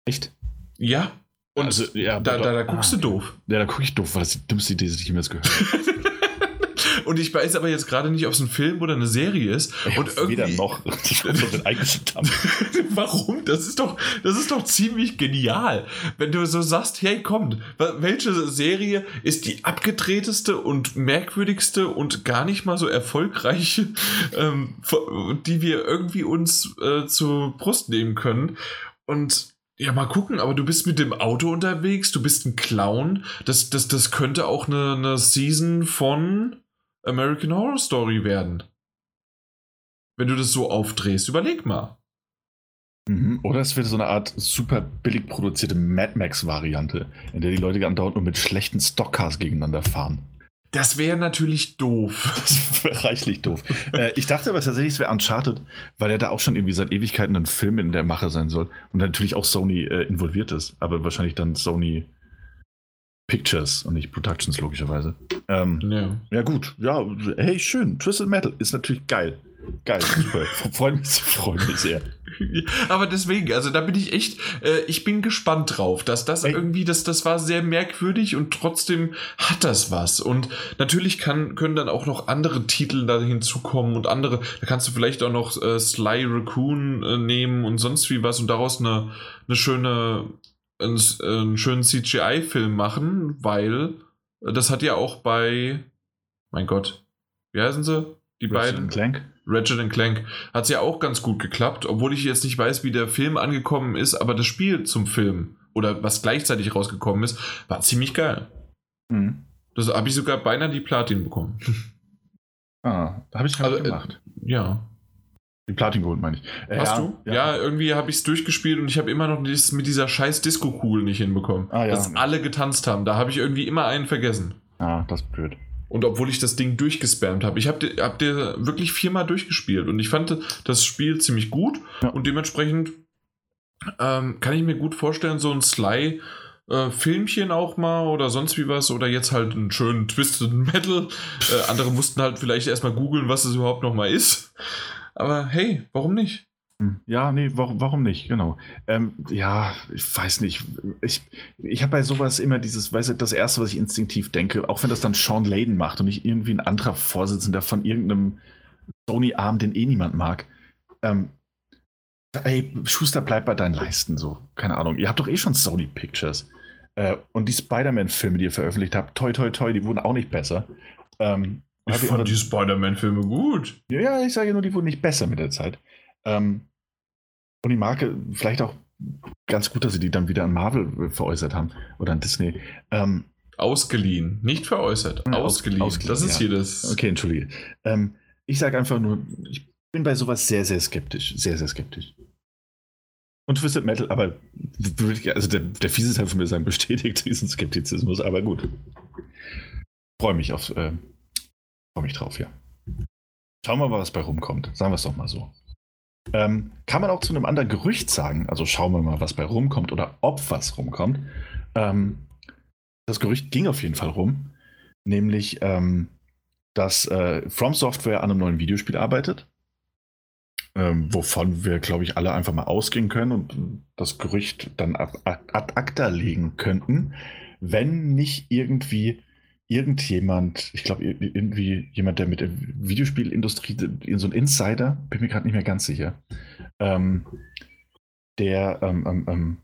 Echt? Ja. Und Also, ja, da, da, da guckst ah. du doof. Ja, da gucke ich doof, weil das ist die dümmste Idee, die ich jemals gehört habe. Und ich weiß aber jetzt gerade nicht, ob es ein Film oder eine Serie ist. Und Weder irgendwie. noch. Ich. Warum? Das ist doch, das ist doch ziemlich genial. Wenn du so sagst, hey, komm, welche Serie ist die abgedrehteste und merkwürdigste und gar nicht mal so erfolgreiche, ähm, die wir irgendwie uns äh, zur Brust nehmen können? Und ja, mal gucken, aber du bist mit dem Auto unterwegs, du bist ein Clown. Das, das, das könnte auch eine, eine Season von American Horror Story werden. Wenn du das so aufdrehst, überleg mal. Mhm. Oder es wird so eine Art super billig produzierte Mad Max-Variante, in der die Leute andauernd nur mit schlechten Stockcars gegeneinander fahren. Das wäre natürlich doof. Das wäre reichlich doof. äh, ich dachte aber tatsächlich, es wäre Uncharted, weil er da auch schon irgendwie seit Ewigkeiten ein Film in der Mache sein soll und natürlich auch Sony äh, involviert ist, aber wahrscheinlich dann Sony Pictures und nicht Productions logischerweise. Ähm, Ja. ja gut, ja, hey schön, Twisted Metal ist natürlich geil. Geil, super. Freut mich, freut mich sehr. Aber deswegen, also da bin ich echt, äh, ich bin gespannt drauf, dass das Ey. irgendwie, das, das war sehr merkwürdig und trotzdem hat das was. Und natürlich kann, können dann auch noch andere Titel da hinzukommen und andere, da kannst du vielleicht auch noch äh, Sly Raccoon äh, nehmen und sonst wie was und daraus eine, eine schöne, einen, einen schönen CGI-Film machen, weil äh, das hat ja auch bei, mein Gott, wie heißen sie? Die beiden? Clank. Ratchet Clank hat es ja auch ganz gut geklappt, obwohl ich jetzt nicht weiß, wie der Film angekommen ist, aber das Spiel zum Film oder was gleichzeitig rausgekommen ist, war ziemlich geil. Mhm. Das habe ich sogar beinahe die Platin bekommen. Ah, habe ich gar Also, äh, gemacht. ja. Die Platin geholt, meine ich. Äh, Hast ja, du? Ja, irgendwie habe ich es durchgespielt und ich habe immer noch das mit dieser scheiß Disco-Kugel nicht hinbekommen. Ah, ja. Dass alle getanzt haben. Da habe ich irgendwie immer einen vergessen. Ah, das ist blöd. Und obwohl ich das Ding durchgespammt habe. Ich habe hab dir wirklich viermal durchgespielt und ich fand das Spiel ziemlich gut Ja. und dementsprechend ähm, kann ich mir gut vorstellen, so ein Sly. Äh, Filmchen auch mal oder sonst wie was oder jetzt halt einen schönen Twisted Metal. Äh, andere mussten halt vielleicht erstmal googeln, was es überhaupt noch mal ist. Aber hey, warum nicht? Hm. Ja, nee, warum, warum nicht? Genau. Ähm, ja, ich weiß nicht. Ich, ich habe bei sowas immer dieses, weißt du, das Erste, was ich instinktiv denke, auch wenn das dann Sean Layden macht und nicht irgendwie ein anderer Vorsitzender von irgendeinem Sony-Arm, den eh niemand mag. Ähm, ey, Schuster, bleib bei deinen Leisten, so. Keine Ahnung. Ihr habt doch eh schon Sony Pictures. Äh, und die Spider-Man-Filme, die ihr veröffentlicht habt, toi, toi, toi, die wurden auch nicht besser. Ähm, Ich ihr- fand die Spider-Man-Filme gut. ja, ja, ich sage nur, die wurden nicht besser mit der Zeit. Ähm, und die Marke, vielleicht auch ganz gut, dass sie die dann wieder an Marvel veräußert haben oder an Disney. Ähm, Ausgeliehen, nicht veräußert. Ja, aus- ausgeliehen. ausgeliehen, Das ist ja. hier das. okay, entschuldige. Ähm, ich sage einfach nur, ich bin bei sowas sehr, sehr skeptisch. Sehr, sehr skeptisch. Und Twisted Metal, aber also der, der fiese Teil von mir sagen, bestätigt diesen Skeptizismus, aber gut. Freue mich auf, äh, freue mich drauf, ja. Schauen wir mal, was bei rumkommt. Sagen wir es doch mal so. Ähm, kann man auch zu einem anderen Gerücht sagen, also schauen wir mal, was bei rumkommt oder ob was rumkommt. Ähm, das Gerücht ging auf jeden Fall rum, nämlich, ähm, dass äh, From Software an einem neuen Videospiel arbeitet, ähm, wovon wir, glaube ich, alle einfach mal ausgehen können und das Gerücht dann ad ad acta legen könnten, wenn nicht irgendwie irgendjemand, ich glaube, irgendwie jemand, der mit der Videospielindustrie, so ein Insider, bin mir gerade nicht mehr ganz sicher, ähm, der, ähm, ähm, ähm,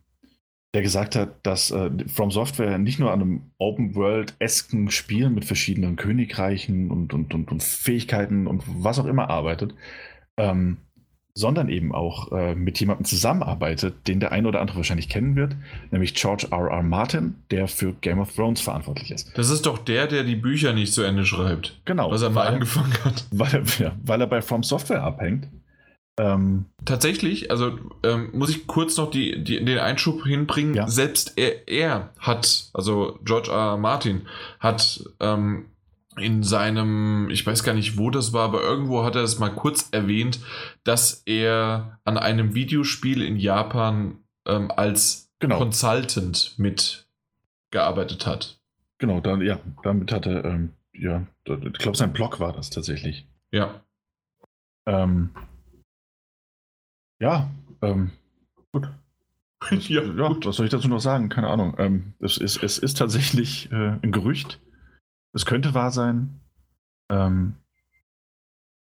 der gesagt hat, dass äh, From Software nicht nur an einem Open-World-esken Spiel mit verschiedenen Königreichen und, und, und, und, Fähigkeiten und was auch immer arbeitet, ähm, sondern eben auch äh, mit jemandem zusammenarbeitet, den der ein oder andere wahrscheinlich kennen wird, nämlich George R. R. Martin, der für Game of Thrones verantwortlich ist. Das ist doch der, der die Bücher nicht zu Ende schreibt. Genau. Was er mal angefangen hat. Weil er, ja, weil er bei From Software abhängt. Ähm, Tatsächlich, also ähm, muss ich kurz noch die, die, den Einschub hinbringen. Ja. Selbst er, er, hat, also George R. R. Martin, hat ähm, in seinem, ich weiß gar nicht, wo das war, aber irgendwo hat er es mal kurz erwähnt, dass er an einem Videospiel in Japan ähm, als genau. Consultant mitgearbeitet hat. Genau, dann, ja, damit hat er, ähm, ja, ich glaube, sein Blog war das tatsächlich. Ja. Ähm, ja, ähm, gut. ja, ja gut. was soll ich dazu noch sagen? Keine Ahnung. Ähm, es, ist, es ist tatsächlich äh, ein Gerücht. Es könnte wahr sein. Ähm,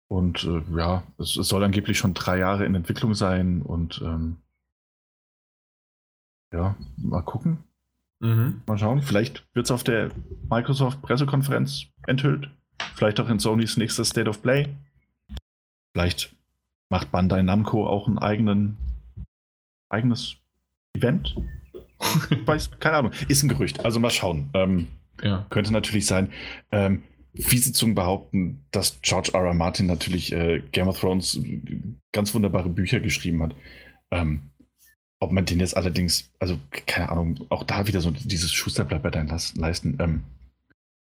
und äh, ja, es, es, soll angeblich schon drei Jahre in Entwicklung sein und ähm, ja, mal gucken. Mhm. Mal schauen. Vielleicht wird es auf der Microsoft-Pressekonferenz enthüllt. Vielleicht auch in Sonys nächster State of Play. Vielleicht macht Bandai Namco auch ein eigenen, eigenes Event. Weiß, keine Ahnung. Ist ein Gerücht. Also mal schauen. Ähm, ja. Könnte natürlich sein. Ähm, fiese Zungen behaupten, dass George R. R. Martin natürlich äh, Game of Thrones ganz wunderbare Bücher geschrieben hat. Ähm, ob man den jetzt allerdings, also keine Ahnung, auch da wieder so dieses Schuster bleibt bei deinen Leisten. Ähm,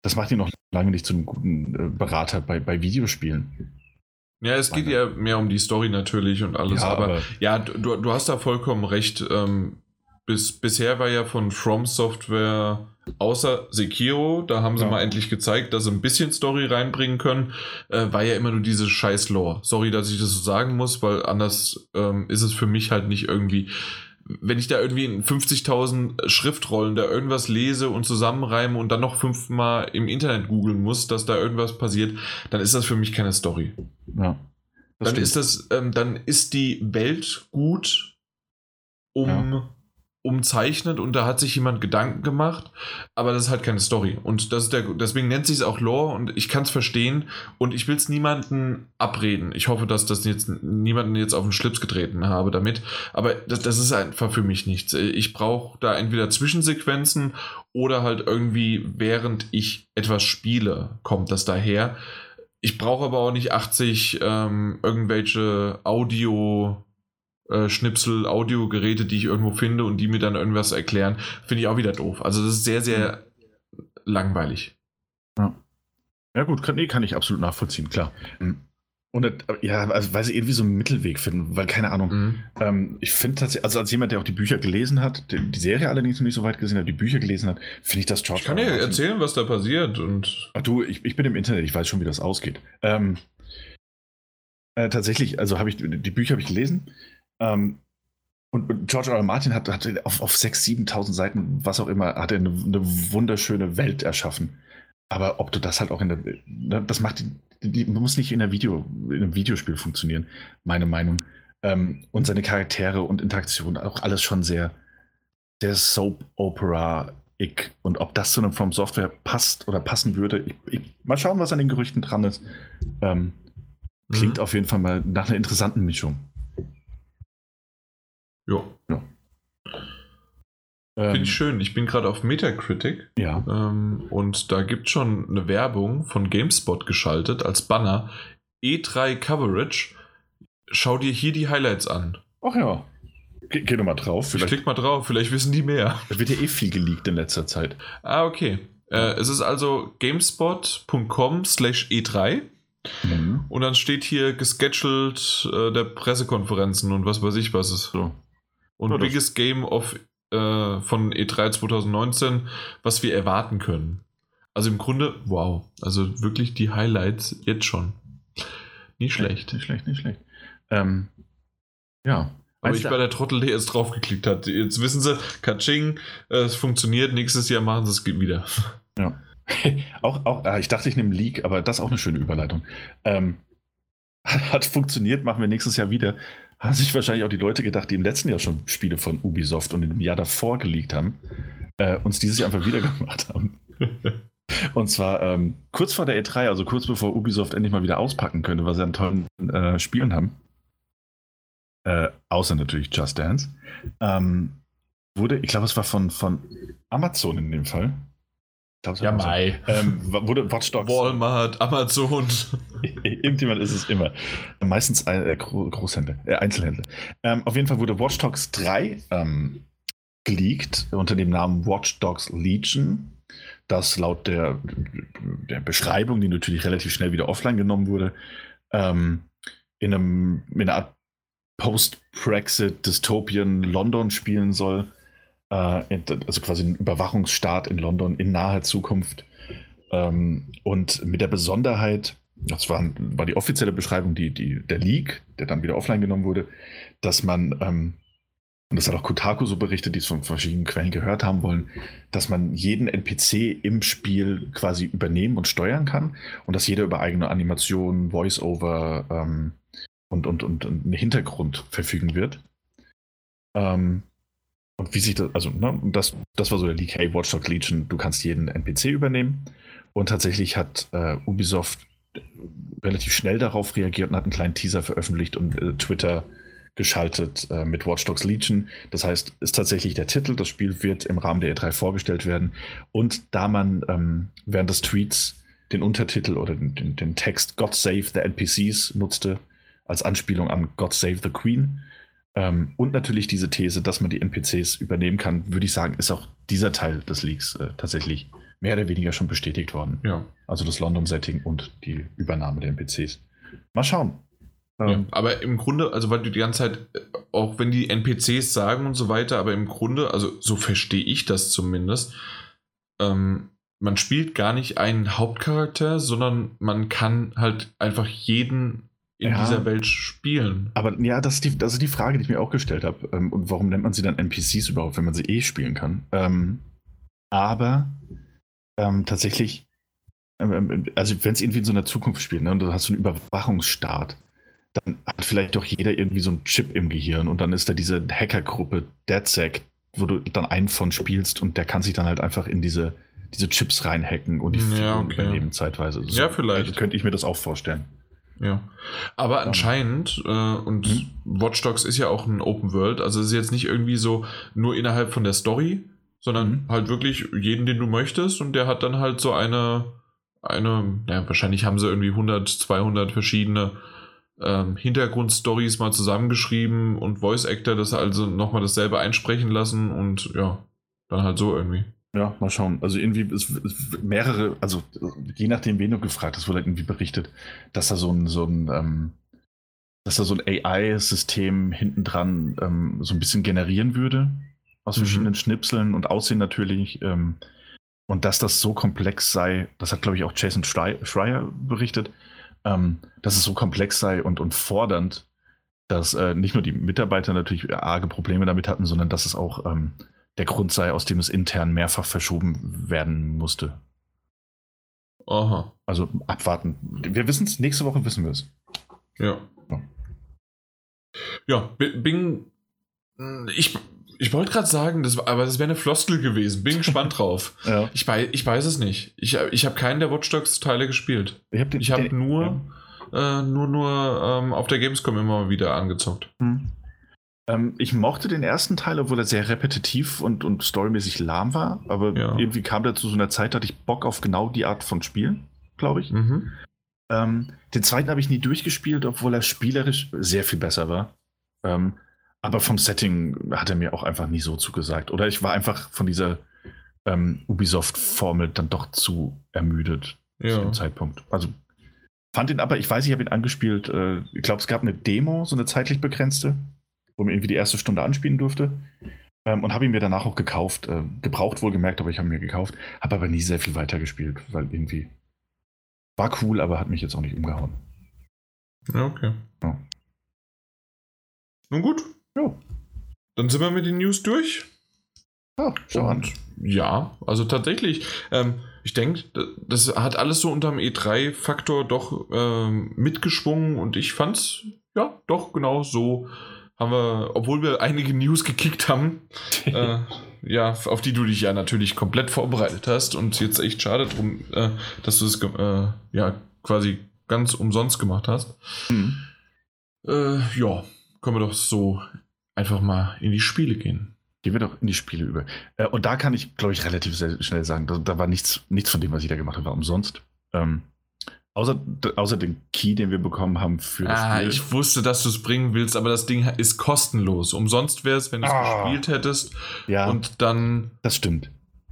das macht ihn noch lange nicht zu einem guten äh, Berater bei, bei Videospielen. Ja, es geht ja mehr um die Story natürlich und alles, ja, aber, aber, ja, du, du hast da vollkommen recht. Ähm, bis, bisher war ja von From Software außer Sekiro, da haben sie ja. mal endlich gezeigt, dass sie ein bisschen Story reinbringen können, äh, war ja immer nur diese scheiß Lore. Sorry, dass ich das so sagen muss, weil anders ähm, ist es für mich halt nicht irgendwie wenn ich da irgendwie in 50.000 Schriftrollen da irgendwas lese und zusammenreime und dann noch fünfmal im Internet googeln muss, dass da irgendwas passiert, dann ist das für mich keine Story. Ja. Dann stimmt. ist das, ähm, dann ist die Welt gut, um ja umzeichnet und da hat sich jemand Gedanken gemacht, aber das ist halt keine Story. Und das ist der, deswegen nennt sich es auch Lore und ich kann es verstehen und ich will es niemanden abreden. Ich hoffe, dass das jetzt niemanden jetzt auf den Schlips getreten habe damit, aber das, das ist einfach für mich nichts. Ich brauche da entweder Zwischensequenzen oder halt irgendwie, während ich etwas spiele, kommt das daher. Ich brauche aber auch nicht 80 ähm, irgendwelche Audio- äh, Schnipsel, Audiogeräte, die ich irgendwo finde und die mir dann irgendwas erklären, finde ich auch wieder doof. Also das ist sehr, sehr mhm. langweilig. Ja. Ja gut, kann, nee, kann ich absolut nachvollziehen, klar. Mhm. Und ja, also weil sie irgendwie so einen Mittelweg finden, weil keine Ahnung. Mhm. Ähm, ich finde tatsächlich, also als jemand, der auch die Bücher gelesen hat, die, die, Serie allerdings noch nicht so weit gesehen hat, die Bücher gelesen hat, finde ich das George. Ich kann dir erzählen, was da passiert und. Ach du, ich, ich bin im Internet, ich weiß schon, wie das ausgeht. Ähm, äh, tatsächlich, also habe ich die Bücher habe ich gelesen ähm, und George R. R. Martin hat, hat auf, auf 6.000, 7.000 Seiten, was auch immer, hat er eine, eine, wunderschöne Welt erschaffen. Aber ob du das halt auch in der, ne, das macht, die, die muss nicht in, der Video, in einem Videospiel funktionieren, meine Meinung. Ähm, und seine Charaktere und Interaktionen, auch alles schon sehr, sehr Soap-Opera-ig. Und ob das zu einem From Software passt oder passen würde, ich, ich, mal schauen, was an den Gerüchten dran ist. Ähm, klingt mhm. auf jeden Fall mal nach einer interessanten Mischung. Ja. ja. Finde ich ähm, schön. Ich bin gerade auf Metacritic. Ja. Ähm, und da gibt es schon eine Werbung von GameSpot geschaltet als Banner. E3 Coverage. Schau dir hier die Highlights an. Ach ja. Geh, geh doch mal drauf. Vielleicht. Ich klick mal drauf, vielleicht wissen die mehr. Da wird ja eh viel geleakt in letzter Zeit. Ah, okay. Äh, es ist also gamespot.com slash E3. Mhm. Und dann steht hier gescheduled äh, der Pressekonferenzen und was weiß ich, was ist so. Und ja, Biggest Game of äh, von E3 2019, was wir erwarten können. Also im Grunde, wow. Also wirklich die Highlights jetzt schon. Nicht schlecht. Nicht schlecht, nicht schlecht. Ähm, ja. Aber ich bei der Trottel jetzt draufgeklickt hat. Jetzt wissen sie, Kaching, äh, es funktioniert, nächstes Jahr machen sie es wieder. Ja. auch, auch, ah, ich dachte, ich nehme Leak, aber das ist auch eine schöne Überleitung. Ähm, hat funktioniert, machen wir nächstes Jahr wieder. Haben sich wahrscheinlich auch die Leute gedacht, die im letzten Jahr schon Spiele von Ubisoft und im Jahr davor geleakt haben, äh, uns dieses Jahr einfach wieder gemacht haben. Und zwar ähm, kurz vor der E3, also kurz bevor Ubisoft endlich mal wieder auspacken könnte, was sie an tollen äh, Spielen haben. Äh, außer natürlich Just Dance. Ähm, wurde, ich glaube, es war von, von Amazon in dem Fall. Glaub, ja, Mai. Ähm, wurde Watch Dogs. Walmart, Amazon. Irgendjemand ist es immer. Meistens äh, Großhändler, äh, Einzelhändler. Ähm, auf jeden Fall wurde Watch Dogs 3 ähm, geleakt unter dem Namen Watch Dogs Legion das laut der, der Beschreibung, die natürlich relativ schnell wieder offline genommen wurde, ähm, in, einem, in einer Art Post-Brexit Dystopian London spielen soll. Äh, also quasi ein Überwachungsstaat in London in naher Zukunft. Ähm, und mit der Besonderheit, das war, war die offizielle Beschreibung, die, die, der Leak, der dann wieder offline genommen wurde, dass man ähm, und das hat auch Kotaku so berichtet, die es von verschiedenen Quellen gehört haben wollen, dass man jeden NPC im Spiel quasi übernehmen und steuern kann und dass jeder über eigene Animationen, Voice-Over ähm, und, und, und, und einen Hintergrund verfügen wird. Ähm, und wie sich das, also, ne, das, das war so der Leak, hey, Watch Dogs Legion, du kannst jeden NPC übernehmen. Und tatsächlich hat äh, Ubisoft relativ schnell darauf reagiert und hat einen kleinen Teaser veröffentlicht und äh, Twitter geschaltet äh, mit Watch Dogs Legion. Das heißt, ist tatsächlich der Titel. Das Spiel wird im Rahmen der E3 vorgestellt werden. Und da man ähm, während des Tweets den Untertitel oder den, den, Text God Save the NPCs nutzte, als Anspielung an God Save the Queen, ähm, und natürlich diese These, dass man die NPCs übernehmen kann, würde ich sagen, ist auch dieser Teil des Leaks äh, tatsächlich mehr oder weniger schon bestätigt worden. Ja. Also das London-Setting und die Übernahme der NPCs. Mal schauen. Ja, ähm, aber im Grunde, also weil du die ganze Zeit, auch wenn die NPCs sagen und so weiter, aber im Grunde, also so verstehe ich das zumindest, ähm, man spielt gar nicht einen Hauptcharakter, sondern man kann halt einfach jeden in ja, dieser Welt spielen. Aber ja, das ist, die, das ist die Frage, die ich mir auch gestellt habe. Ähm, und warum nennt man sie dann NPCs überhaupt, wenn man sie eh spielen kann? Ähm, aber ähm, tatsächlich, ähm, ähm, also wenn es irgendwie in so einer Zukunft spielt, ne, und du hast so einen Überwachungsstaat, dann hat vielleicht doch jeder irgendwie so einen Chip im Gehirn und dann ist da diese Hackergruppe DeadSec, wo du dann einen von spielst und der kann sich dann halt einfach in diese, diese Chips reinhacken und die ja, okay. übernehmen zeitweise. So, ja, vielleicht. Also könnte ich mir das auch vorstellen. Ja. Aber anscheinend, äh, und hm? Watch Dogs ist ja auch ein Open World, also es ist jetzt nicht irgendwie so nur innerhalb von der Story, sondern hm? halt wirklich jeden, den du möchtest und der hat dann halt so eine, eine, ja, wahrscheinlich haben sie irgendwie 100, 200 verschiedene ähm, Hintergrundstories mal zusammengeschrieben und Voice Actor das also nochmal dasselbe einsprechen lassen und ja, dann halt so irgendwie. Ja, mal schauen. Also irgendwie ist, ist mehrere, also je nachdem, wen du gefragt hast, wurde halt irgendwie berichtet, dass da so ein, so ein, ähm, dass da so ein AI-System hinten dran ähm, so ein bisschen generieren würde aus mhm. verschiedenen Schnipseln und Aussehen natürlich. Ähm, und dass das so komplex sei, das hat, glaube ich, auch Jason Schreier berichtet, ähm, dass es so komplex sei und, und fordernd, dass äh, nicht nur die Mitarbeiter natürlich arge Probleme damit hatten, sondern dass es auch ähm, der Grund sei, aus dem es intern mehrfach verschoben werden musste. Aha. Also abwarten. Wir wissen es, nächste Woche wissen wir es. Ja. ja. Ja, Bing. Ich, ich wollte gerade sagen, das, aber das wäre eine Floskel gewesen. Bin gespannt drauf. ja. ich, weiß, ich weiß es nicht. Ich, ich habe keinen der Watch Dogs Teile gespielt. Ich habe hab nur, ja. äh, nur, nur ähm, auf der Gamescom immer wieder angezockt. Hm. Ähm, ich mochte den ersten Teil, obwohl er sehr repetitiv und, und storymäßig lahm war. Aber ja. irgendwie kam der zu so einer Zeit, da hatte ich Bock auf genau die Art von Spielen, glaube ich. Mhm. Ähm, den zweiten habe ich nie durchgespielt, obwohl er spielerisch sehr viel besser war. Ähm, aber vom Setting hat er mir auch einfach nie so zugesagt. Oder ich war einfach von dieser ähm, Ubisoft-Formel dann doch zu ermüdet ja. zu dem Zeitpunkt. Also fand ihn aber, ich weiß, ich habe ihn angespielt. Äh, ich glaube, es gab eine Demo, so eine zeitlich begrenzte, wo man irgendwie die erste Stunde anspielen durfte. Ähm, und habe ihn mir danach auch gekauft. Äh, gebraucht wohl gemerkt, aber ich habe ihn mir gekauft. Habe aber nie sehr viel weitergespielt, weil irgendwie war cool, aber hat mich jetzt auch nicht umgehauen. Ja, okay. Ja. Nun gut, ja. Dann sind wir mit den News durch. Ja, schon. Ja, also tatsächlich. Ähm, ich denke, das hat alles so unter dem E3-Faktor doch ähm, mitgeschwungen und ich fand's ja, doch, genau so haben wir, obwohl wir einige News gekickt haben, äh, ja, auf die du dich ja natürlich komplett vorbereitet hast und jetzt echt schade drum, äh, dass du es äh, ja quasi ganz umsonst gemacht hast. Mhm. Ja, können wir doch so einfach mal in die Spiele gehen. Gehen wir doch in die Spiele über. Äh, und da kann ich, glaube ich, relativ schnell sagen, da, da, war nichts, nichts von dem, was ich da gemacht habe, war umsonst. Ähm, Außer, außer den Key, den wir bekommen haben für das ah, Spiel. Ich wusste, dass du es bringen willst, aber das Ding ist kostenlos. Umsonst wäre es, wenn du es ah. gespielt hättest. Ja. Und dann. Das stimmt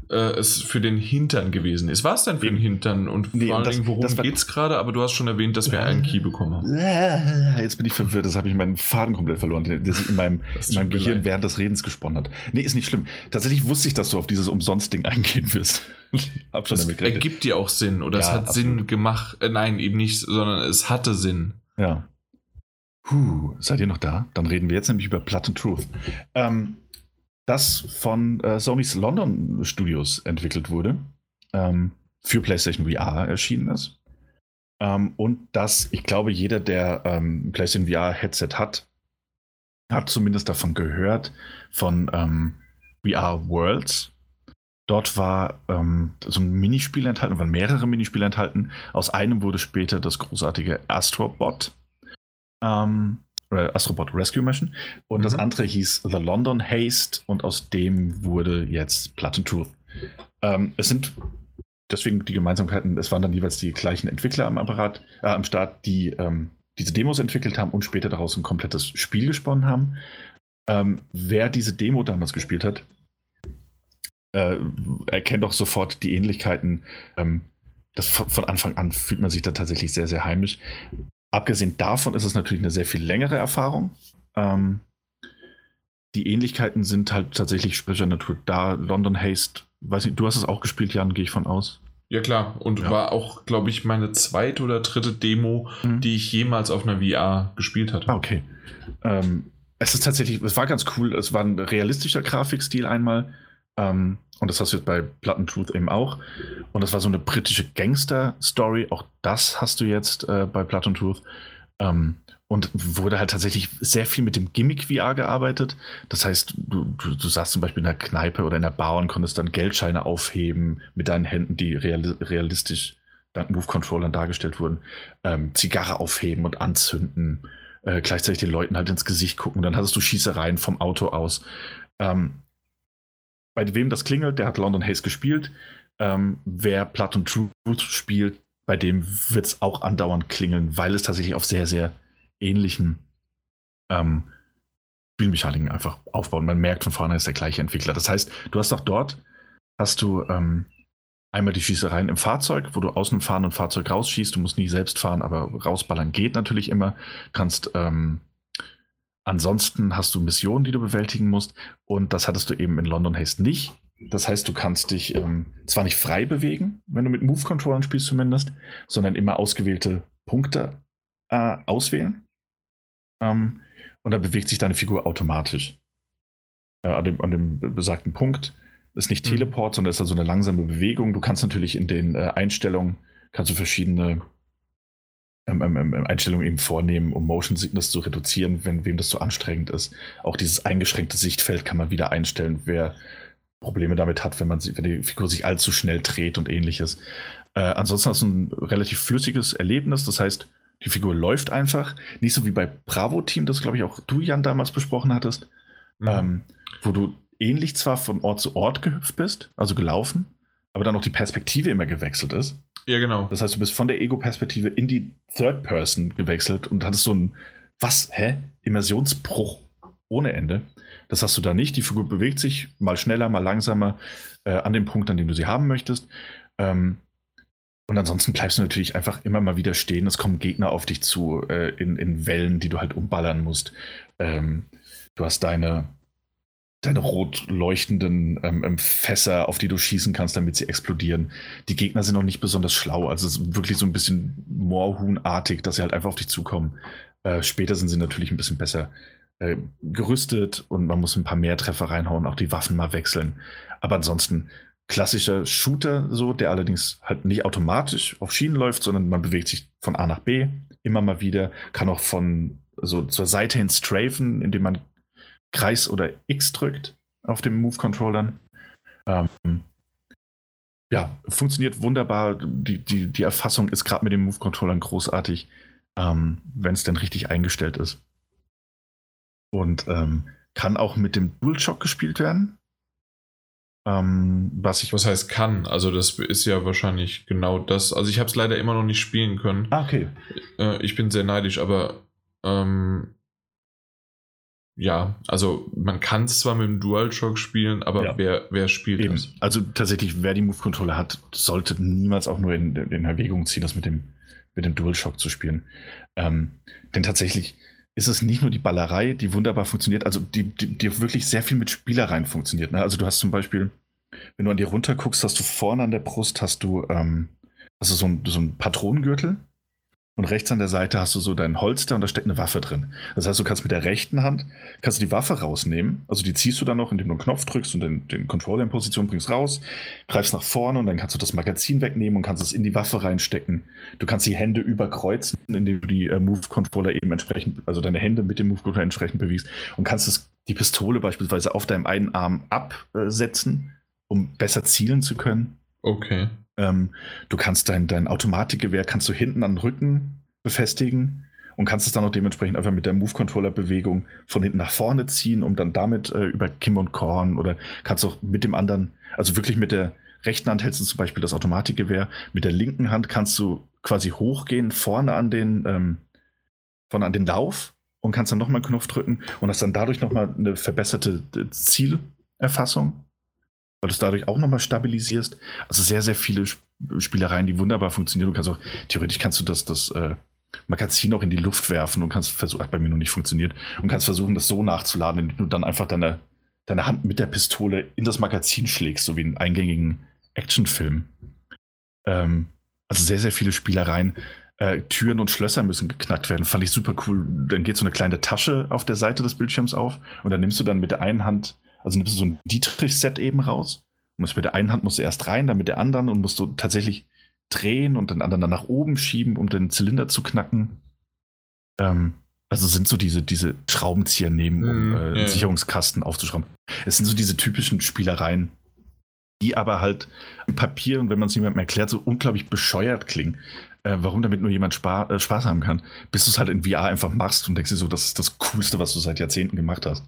äh, es für den Hintern gewesen ist. War es denn für den Hintern? Und nee, vor allen Dingen, worum geht es gerade? Aber du hast schon erwähnt, dass wir einen Key bekommen haben. Jetzt bin ich verwirrt, das habe ich meinen Faden komplett verloren, der sich in meinem, in meinem Gehirn während des Redens gesponnen hat. Nee, ist nicht schlimm. Tatsächlich wusste ich, dass du auf dieses Umsonst-Ding eingehen wirst. hab schon das damit ergibt dir auch Sinn oder ja, es hat absolut. Sinn gemacht. Äh, nein, eben nicht, sondern es hatte Sinn. Ja. Puh, seid ihr noch da? Dann reden wir jetzt nämlich über and Truth. Ähm, das von äh, Sony's London Studios entwickelt wurde, ähm, für PlayStation VR erschienen ist. Ähm, und dass ich glaube, jeder, der ähm, PlayStation VR Headset hat, hat zumindest davon gehört, von ähm, VR Worlds. Dort war ähm, so ein Minispiel enthalten, waren mehrere Minispiele enthalten. Aus einem wurde später das großartige Astrobot. Ähm, äh, Astrobot Rescue Mission. Und mhm. das andere hieß The London Haste und aus dem wurde jetzt Platten Truth. Ähm, es sind deswegen die Gemeinsamkeiten, es waren dann jeweils die gleichen Entwickler am Apparat, äh, am Start, die ähm, diese Demos entwickelt haben und später daraus ein komplettes Spiel gesponnen haben. Ähm, wer diese Demo damals gespielt hat, äh, erkennt auch sofort die Ähnlichkeiten. Ähm, das von Anfang an fühlt man sich da tatsächlich sehr, sehr heimisch. Abgesehen davon ist es natürlich eine sehr viel längere Erfahrung. Ähm, die Ähnlichkeiten sind halt tatsächlich Sprecher Natur da. London Haste, weiß nicht, du hast es auch gespielt, Jan, gehe ich von aus. Ja, klar. Und ja. war auch, glaube ich, meine zweite oder dritte Demo, mhm. die ich jemals auf einer VR gespielt hatte. Ah, okay. Ähm, es ist tatsächlich, es war ganz cool. Es war ein realistischer Grafikstil einmal. Ähm, und das hast du jetzt bei Platten Truth eben auch. Und das war so eine britische Gangster-Story. Auch das hast du jetzt äh, bei Platten Truth. Ähm, und wurde halt tatsächlich sehr viel mit dem Gimmick VR gearbeitet. Das heißt, du, du, du saßt zum Beispiel in einer Kneipe oder in einer Bar und konntest dann Geldscheine aufheben mit deinen Händen, die real, realistisch dank Move-Controllern dargestellt wurden. Ähm, Zigarre aufheben und anzünden. Äh, gleichzeitig den Leuten halt ins Gesicht gucken. Dann hattest du Schießereien vom Auto aus. Ähm, bei wem das klingelt, der hat London Haze gespielt. Ähm, wer Platon Truth spielt, bei dem wird es auch andauernd klingeln, weil es tatsächlich auf sehr, sehr ähnlichen ähm, Spielmechaniken einfach aufbaut. Man merkt von vorne ist der gleiche Entwickler. Das heißt, du hast auch dort, hast du ähm, einmal die Schießereien im Fahrzeug, wo du aus dem fahrenden Fahrzeug rausschießt. Du musst nie selbst fahren, aber rausballern geht natürlich immer. Kannst ähm, Ansonsten hast du Missionen, die du bewältigen musst. Und das hattest du eben in London Haste nicht. Das heißt, du kannst dich ähm, zwar nicht frei bewegen, wenn du mit Move-Controllern spielst zumindest, sondern immer ausgewählte Punkte äh, auswählen. Ähm, und dann bewegt sich deine Figur automatisch. Äh, an, dem, an, dem, besagten Punkt. Ist nicht mhm. Teleport, sondern ist also eine langsame Bewegung. Du kannst natürlich in den äh, Einstellungen kannst du verschiedene ähm, ähm, ähm, Einstellungen eben vornehmen, um Motion Sickness zu reduzieren, wenn wem das zu anstrengend ist. Auch dieses eingeschränkte Sichtfeld kann man wieder einstellen, wer Probleme damit hat, wenn man wenn die Figur sich allzu schnell dreht und ähnliches. Äh, ansonsten hast du ein relativ flüssiges Erlebnis, das heißt, die Figur läuft einfach. Nicht so wie bei Bravo Team, das glaube ich auch du, Jan, damals besprochen hattest, mhm. ähm, wo du ähnlich zwar von Ort zu Ort gehüpft bist, also gelaufen, aber dann auch die Perspektive immer gewechselt ist. Ja, genau. Das heißt, du bist von der Ego-Perspektive in die Third Person gewechselt und hattest so einen, was, hä? Immersionsbruch ohne Ende. Das hast du da nicht. Die Figur bewegt sich mal schneller, mal langsamer äh, an dem Punkt, an dem du sie haben möchtest. Ähm, und ansonsten bleibst du natürlich einfach immer mal wieder stehen. Es kommen Gegner auf dich zu äh, in, in Wellen, die du halt umballern musst. Ähm, du hast deine, deine rot leuchtenden ähm, ähm, Fässer, auf die du schießen kannst, damit sie explodieren. Die Gegner sind auch nicht besonders schlau, also es ist wirklich so ein bisschen Moorhuhnartig, dass sie halt einfach auf dich zukommen. Äh, später sind sie natürlich ein bisschen besser äh, gerüstet und man muss ein paar mehr Treffer reinhauen, auch die Waffen mal wechseln. Aber ansonsten klassischer Shooter, so, der allerdings halt nicht automatisch auf Schienen läuft, sondern man bewegt sich von A nach B immer mal wieder, kann auch von so zur Seite hin strafen, indem man Kreis oder X drückt auf dem Move-Controllern. Ähm, ja, funktioniert wunderbar. Die, die, die Erfassung ist gerade mit den Move-Controllern großartig, ähm, wenn es denn richtig eingestellt ist. Und ähm, kann auch mit dem DualShock gespielt werden. Ähm, was ich. Was heißt kann? Also, das ist ja wahrscheinlich genau das. Also, ich habe es leider immer noch nicht spielen können. Ah, okay. Äh, ich bin sehr neidisch, aber ähm, ja, also man kann es zwar mit dem DualShock spielen, aber ja. wer, wer spielt Eben. das? Also tatsächlich, wer die Move-Controller hat, sollte niemals auch nur in, in Erwägung ziehen, das mit dem, mit dem DualShock zu spielen. Ähm, denn tatsächlich ist es nicht nur die Ballerei, die wunderbar funktioniert, also die, die, die wirklich sehr viel mit Spielereien funktioniert. Ne? Also du hast zum Beispiel, wenn du an dir runter guckst, hast du vorne an der Brust hast du ähm, also so ein, so ein Patronengürtel und rechts an der Seite hast du so dein Holster und da steckt eine Waffe drin. Das heißt, du kannst mit der rechten Hand kannst du die Waffe rausnehmen. Also die ziehst du dann noch, indem du einen Knopf drückst und den, den Controller in Position bringst raus, greifst nach vorne und dann kannst du das Magazin wegnehmen und kannst es in die Waffe reinstecken. Du kannst die Hände überkreuzen, indem du die äh, Move-Controller eben entsprechend, also deine Hände mit dem Move-Controller entsprechend bewegst und kannst es, die Pistole beispielsweise auf deinem einen Arm absetzen, um besser zielen zu können. Okay. Ähm, du kannst dein, dein Automatikgewehr kannst du hinten an den Rücken befestigen und kannst es dann auch dementsprechend einfach mit der Move-Controller-Bewegung von hinten nach vorne ziehen, um dann damit äh, über Kim und Korn oder kannst auch mit dem anderen, also wirklich mit der rechten Hand hältst du zum Beispiel das Automatikgewehr, mit der linken Hand kannst du quasi hochgehen, vorne an den, ähm, vorne an den Lauf und kannst dann nochmal einen Knopf drücken und hast dann dadurch nochmal eine verbesserte äh, Zielerfassung weil du es dadurch auch nochmal stabilisierst. Also sehr, sehr viele Spielereien, die wunderbar funktionieren. Du kannst auch, theoretisch kannst du das, das äh, Magazin auch in die Luft werfen und kannst versuchen, hat bei mir noch nicht funktioniert, und kannst versuchen, das so nachzuladen, indem du dann einfach deine, deine Hand mit der Pistole in das Magazin schlägst, so wie in eingängigen Actionfilm. Ähm, also sehr, sehr viele Spielereien. Äh, Türen und Schlösser müssen geknackt werden. Fand ich super cool. Dann geht so eine kleine Tasche auf der Seite des Bildschirms auf und dann nimmst du dann mit der einen Hand also nimmst du so ein Dietrich-Set eben raus. Und musst mit der einen Hand musst du erst rein, dann mit der anderen und musst du tatsächlich drehen und den anderen dann nach oben schieben, um den Zylinder zu knacken. Ähm, also sind so diese, diese Schraubenzieher nehmen, um mm, äh, yeah. Sicherungskasten aufzuschrauben. Es sind so diese typischen Spielereien, die aber halt im Papier und wenn man es jemandem erklärt, so unglaublich bescheuert klingen. Äh, warum damit nur jemand Spa äh, Spaß haben kann, bis du es halt in VR einfach machst und denkst dir so, das ist das Coolste, was du seit Jahrzehnten gemacht hast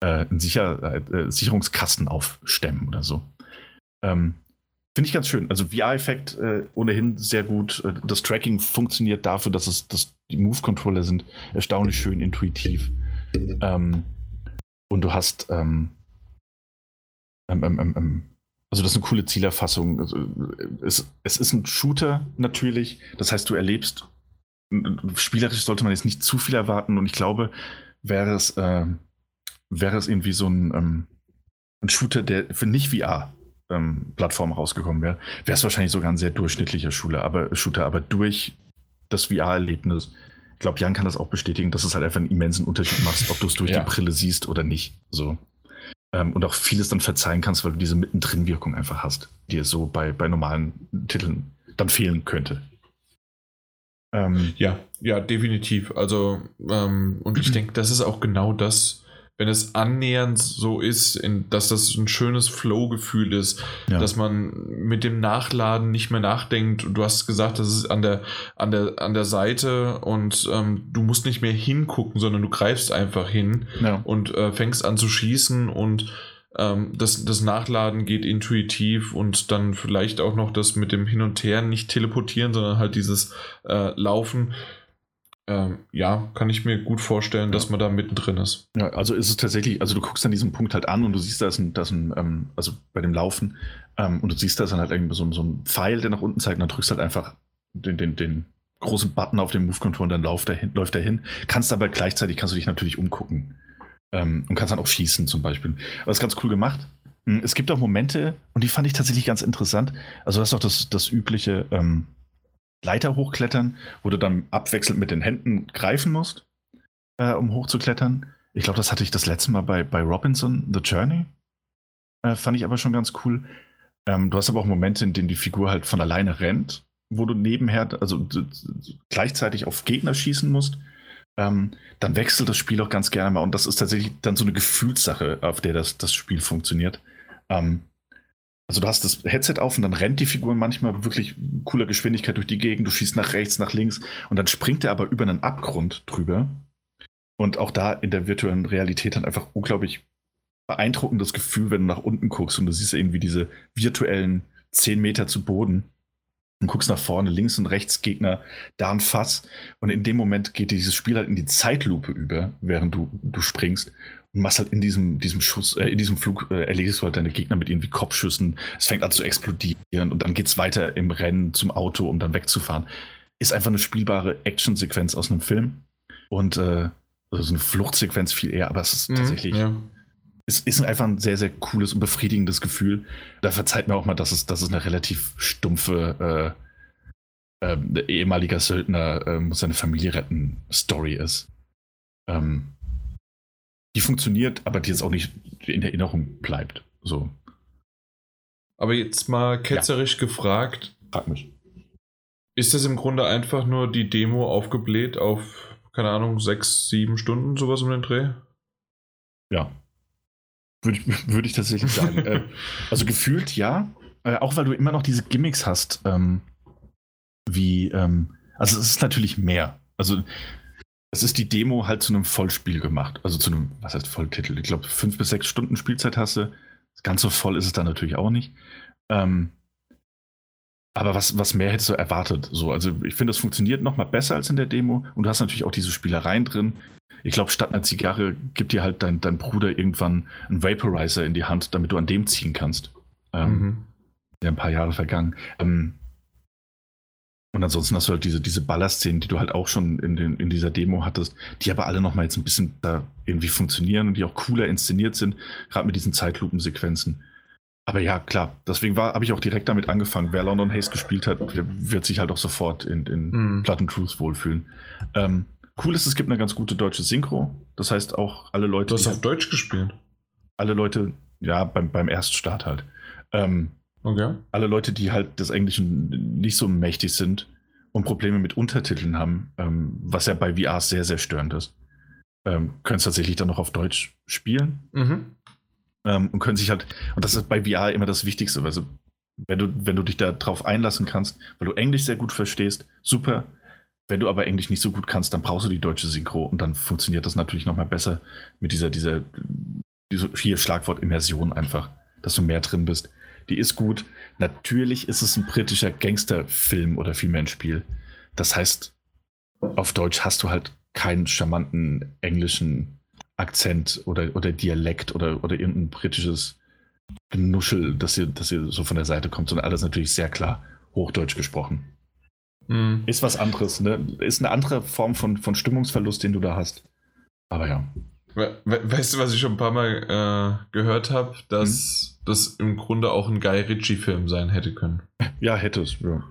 äh, einen Sicher äh, Sicherungskasten aufstemmen oder so. Ähm, Finde ich ganz schön. Also VR-Effekt äh, ohnehin sehr gut. Äh, das Tracking funktioniert dafür, dass es dass die Move-Controller sind erstaunlich schön intuitiv. Ähm, und du hast ähm ähm, ähm, ähm, ähm, also das ist eine coole Zielerfassung. Also, es, es ist ein Shooter natürlich. Das heißt, du erlebst spielerisch sollte man jetzt nicht zu viel erwarten und ich glaube, wäre es äh, wäre es irgendwie so ein, ähm, ein Shooter, der für nicht VR-Plattform ähm, rausgekommen wäre, wäre es wahrscheinlich sogar ein sehr durchschnittlicher Schule, aber, Shooter. Aber durch das VR-Erlebnis, ich glaube, Jan kann das auch bestätigen, dass es halt einfach einen immensen Unterschied macht, ob du es durch ja. die Brille siehst oder nicht. So. Ähm, und auch vieles dann verzeihen kannst, weil du diese Mittendrin-Wirkung einfach hast, die es so bei, bei normalen Titeln dann fehlen könnte. Ähm, ja, ja, definitiv. Also, ähm, und ich denke, das ist auch genau das, wenn es annähernd so ist, in, dass das ein schönes Flow-Gefühl ist, ja. dass man mit dem Nachladen nicht mehr nachdenkt. Du hast gesagt, das ist an der, an der, an der Seite und ähm, du musst nicht mehr hingucken, sondern du greifst einfach hin ja. und äh, fängst an zu schießen und ähm, das, das Nachladen geht intuitiv und dann vielleicht auch noch das mit dem Hin und Her nicht teleportieren, sondern halt dieses äh, Laufen ähm, ja, kann ich mir gut vorstellen, ja. dass man da mittendrin ist. Ja, also ist es tatsächlich, also du guckst dann diesen Punkt halt an und du siehst, da ist ein, da ist ein ähm, also bei dem Laufen, ähm, und du siehst, da ist dann halt irgendwie so, so ein Pfeil, der nach unten zeigt, und dann drückst halt einfach den, den, den großen Button auf dem Move-Control und dann läuft er hin, läuft er hin. Kannst aber gleichzeitig, kannst du dich natürlich umgucken. Ähm, und kannst dann auch schießen zum Beispiel. Aber das ist ganz cool gemacht. Hm, es gibt auch Momente, und die fand ich tatsächlich ganz interessant. Also, das ist auch das, das übliche, ähm, Leiter hochklettern, wo du dann abwechselnd mit den Händen greifen musst, äh, um hochzuklettern. Ich glaube, das hatte ich das letzte Mal bei, bei Robinson, The Journey. Äh, fand ich aber schon ganz cool. Ähm, du hast aber auch Momente, in denen die Figur halt von alleine rennt, wo du nebenher, also gleichzeitig auf Gegner schießen musst. ähm, dann wechselt das Spiel auch ganz gerne mal. Und das ist tatsächlich dann so eine Gefühlssache, auf der das, das Spiel funktioniert. Ähm, also du hast das Headset auf und dann rennt die Figur manchmal wirklich cooler Geschwindigkeit durch die Gegend, du schießt nach rechts, nach links und dann springt er aber über einen Abgrund drüber. Und auch da in der virtuellen Realität hat einfach unglaublich beeindruckendes Gefühl, wenn du nach unten guckst und du siehst irgendwie diese virtuellen 10 Meter zu Boden und guckst nach vorne, links und rechts Gegner, da ein Fass. Und in dem Moment geht dieses Spiel halt in die Zeitlupe über, während du, du springst und machst halt in diesem, diesem Schuss, äh, in diesem Flug äh, erledigst du halt deine Gegner mit irgendwie Kopfschüssen. Es fängt an zu explodieren und dann geht's weiter im Rennen zum Auto, um dann wegzufahren. Ist einfach eine spielbare Actionsequenz aus einem Film. Und äh, also so eine Fluchtsequenz viel eher, aber es ist mhm, tatsächlich. Ja. Es ist einfach ein sehr, sehr cooles und befriedigendes Gefühl. Da verzeiht mir auch mal, dass es, dass es eine relativ stumpfe äh, äh, ehemaliger Söldner äh, muss seine Familie retten Story ist. Ähm, die funktioniert, aber die jetzt auch nicht in Erinnerung bleibt. So. Aber jetzt mal ketzerisch ja. gefragt. Frag mich. Ist das im Grunde einfach nur die Demo aufgebläht auf, keine Ahnung, sechs, sieben Stunden, sowas um den Dreh? Ja. Würde ich, würd ich tatsächlich sagen. äh, also gefühlt ja. Äh, auch weil du immer noch diese Gimmicks hast, ähm, wie, ähm, also es ist natürlich mehr. Also es ist die Demo halt zu einem Vollspiel gemacht. Also zu einem, was heißt Volltitel? Ich glaube, fünf bis sechs Stunden Spielzeit hast du. Ganz so voll ist es dann natürlich auch nicht. Ähm, aber was, was mehr hättest du erwartet? So, also ich finde, es funktioniert noch mal besser als in der Demo. Und du hast natürlich auch diese Spielereien drin. Ich glaube, statt einer Zigarre gibt dir halt dein, dein Bruder irgendwann einen Vaporizer in die Hand, damit du an dem ziehen kannst. Ähm, mhm. Ja, ein paar Jahre vergangen. Ähm, und ansonsten hast du halt diese, diese Ballerszenen, die du halt auch schon in, den, in dieser Demo hattest, die aber alle nochmal jetzt ein bisschen da irgendwie funktionieren und die auch cooler inszeniert sind, gerade mit diesen Zeitlupensequenzen. Aber ja, klar, deswegen habe ich auch direkt damit angefangen. Wer London Haze gespielt hat, wird sich halt auch sofort in, in mm. And Truth wohlfühlen. Ähm, cool ist, es gibt eine ganz gute deutsche Synchro. Das heißt auch alle Leute. Du hast auf Deutsch gespielt? Alle Leute, ja, beim, beim Erststart halt. Ähm, Okay. Alle Leute, die halt des Englischen nicht so mächtig sind und Probleme mit Untertiteln haben, ähm, was ja bei VR sehr, sehr störend ist, ähm, können es tatsächlich dann noch auf Deutsch spielen. Mhm. Ähm, und können sich halt, und das ist bei VR immer das Wichtigste, also wenn du, wenn du dich da drauf einlassen kannst, weil du Englisch sehr gut verstehst, super. Wenn du aber Englisch nicht so gut kannst, dann brauchst du die deutsche Synchro und dann funktioniert das natürlich nochmal besser mit dieser, dieser, dieser hier Schlagwort Immersion einfach, dass du mehr drin bist die ist gut. Natürlich ist es ein britischer Gangsterfilm oder vielmehr ein Spiel. Das heißt, auf Deutsch hast du halt keinen charmanten englischen Akzent oder, oder Dialekt oder, oder irgendein britisches Genuschel, das hier, das hier so von der Seite kommt, sondern alles natürlich sehr klar Hochdeutsch gesprochen. Mhm. Ist was anderes, ne? Ist eine andere Form von, von Stimmungsverlust, den du da hast. Aber ja. Weißt du, was ich schon ein paar Mal äh, gehört habe, dass mhm. das im Grunde auch ein Guy Ritchie-Film sein hätte können? Ja, hätte es, ja.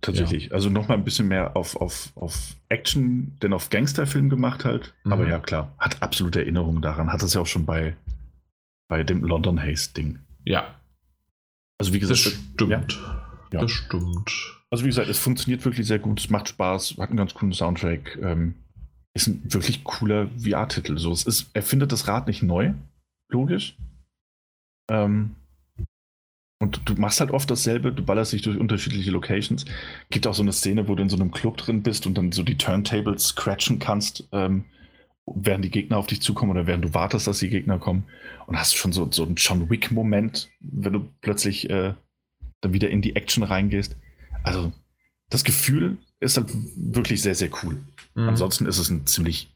Tatsächlich. Ja. Also nochmal ein bisschen mehr auf, auf, auf Action, denn auf Gangsterfilm gemacht halt. Mhm. Aber ja, klar, hat absolute Erinnerungen daran. Hat es ja auch schon bei, bei dem London Haze-Ding. Ja. Also wie gesagt, das stimmt. Ja. Das stimmt. Also wie gesagt, es funktioniert wirklich sehr gut, es macht Spaß, hat einen ganz coolen Soundtrack. Ähm, ist ein wirklich cooler VR-Titel. So, es ist, er findet das Rad nicht neu, logisch. Ähm, und du machst halt oft dasselbe, du ballerst dich durch unterschiedliche Locations. Gibt auch so eine Szene, wo du in so einem Club drin bist und dann so die Turntables scratchen kannst, ähm, während die Gegner auf dich zukommen oder während du wartest, dass die Gegner kommen. Und hast schon so, so einen John Wick-Moment, wenn du plötzlich äh, dann wieder in die Action reingehst. Also, das Gefühl ist halt wirklich sehr, sehr cool. Mhm. Ansonsten ist es ein ziemlich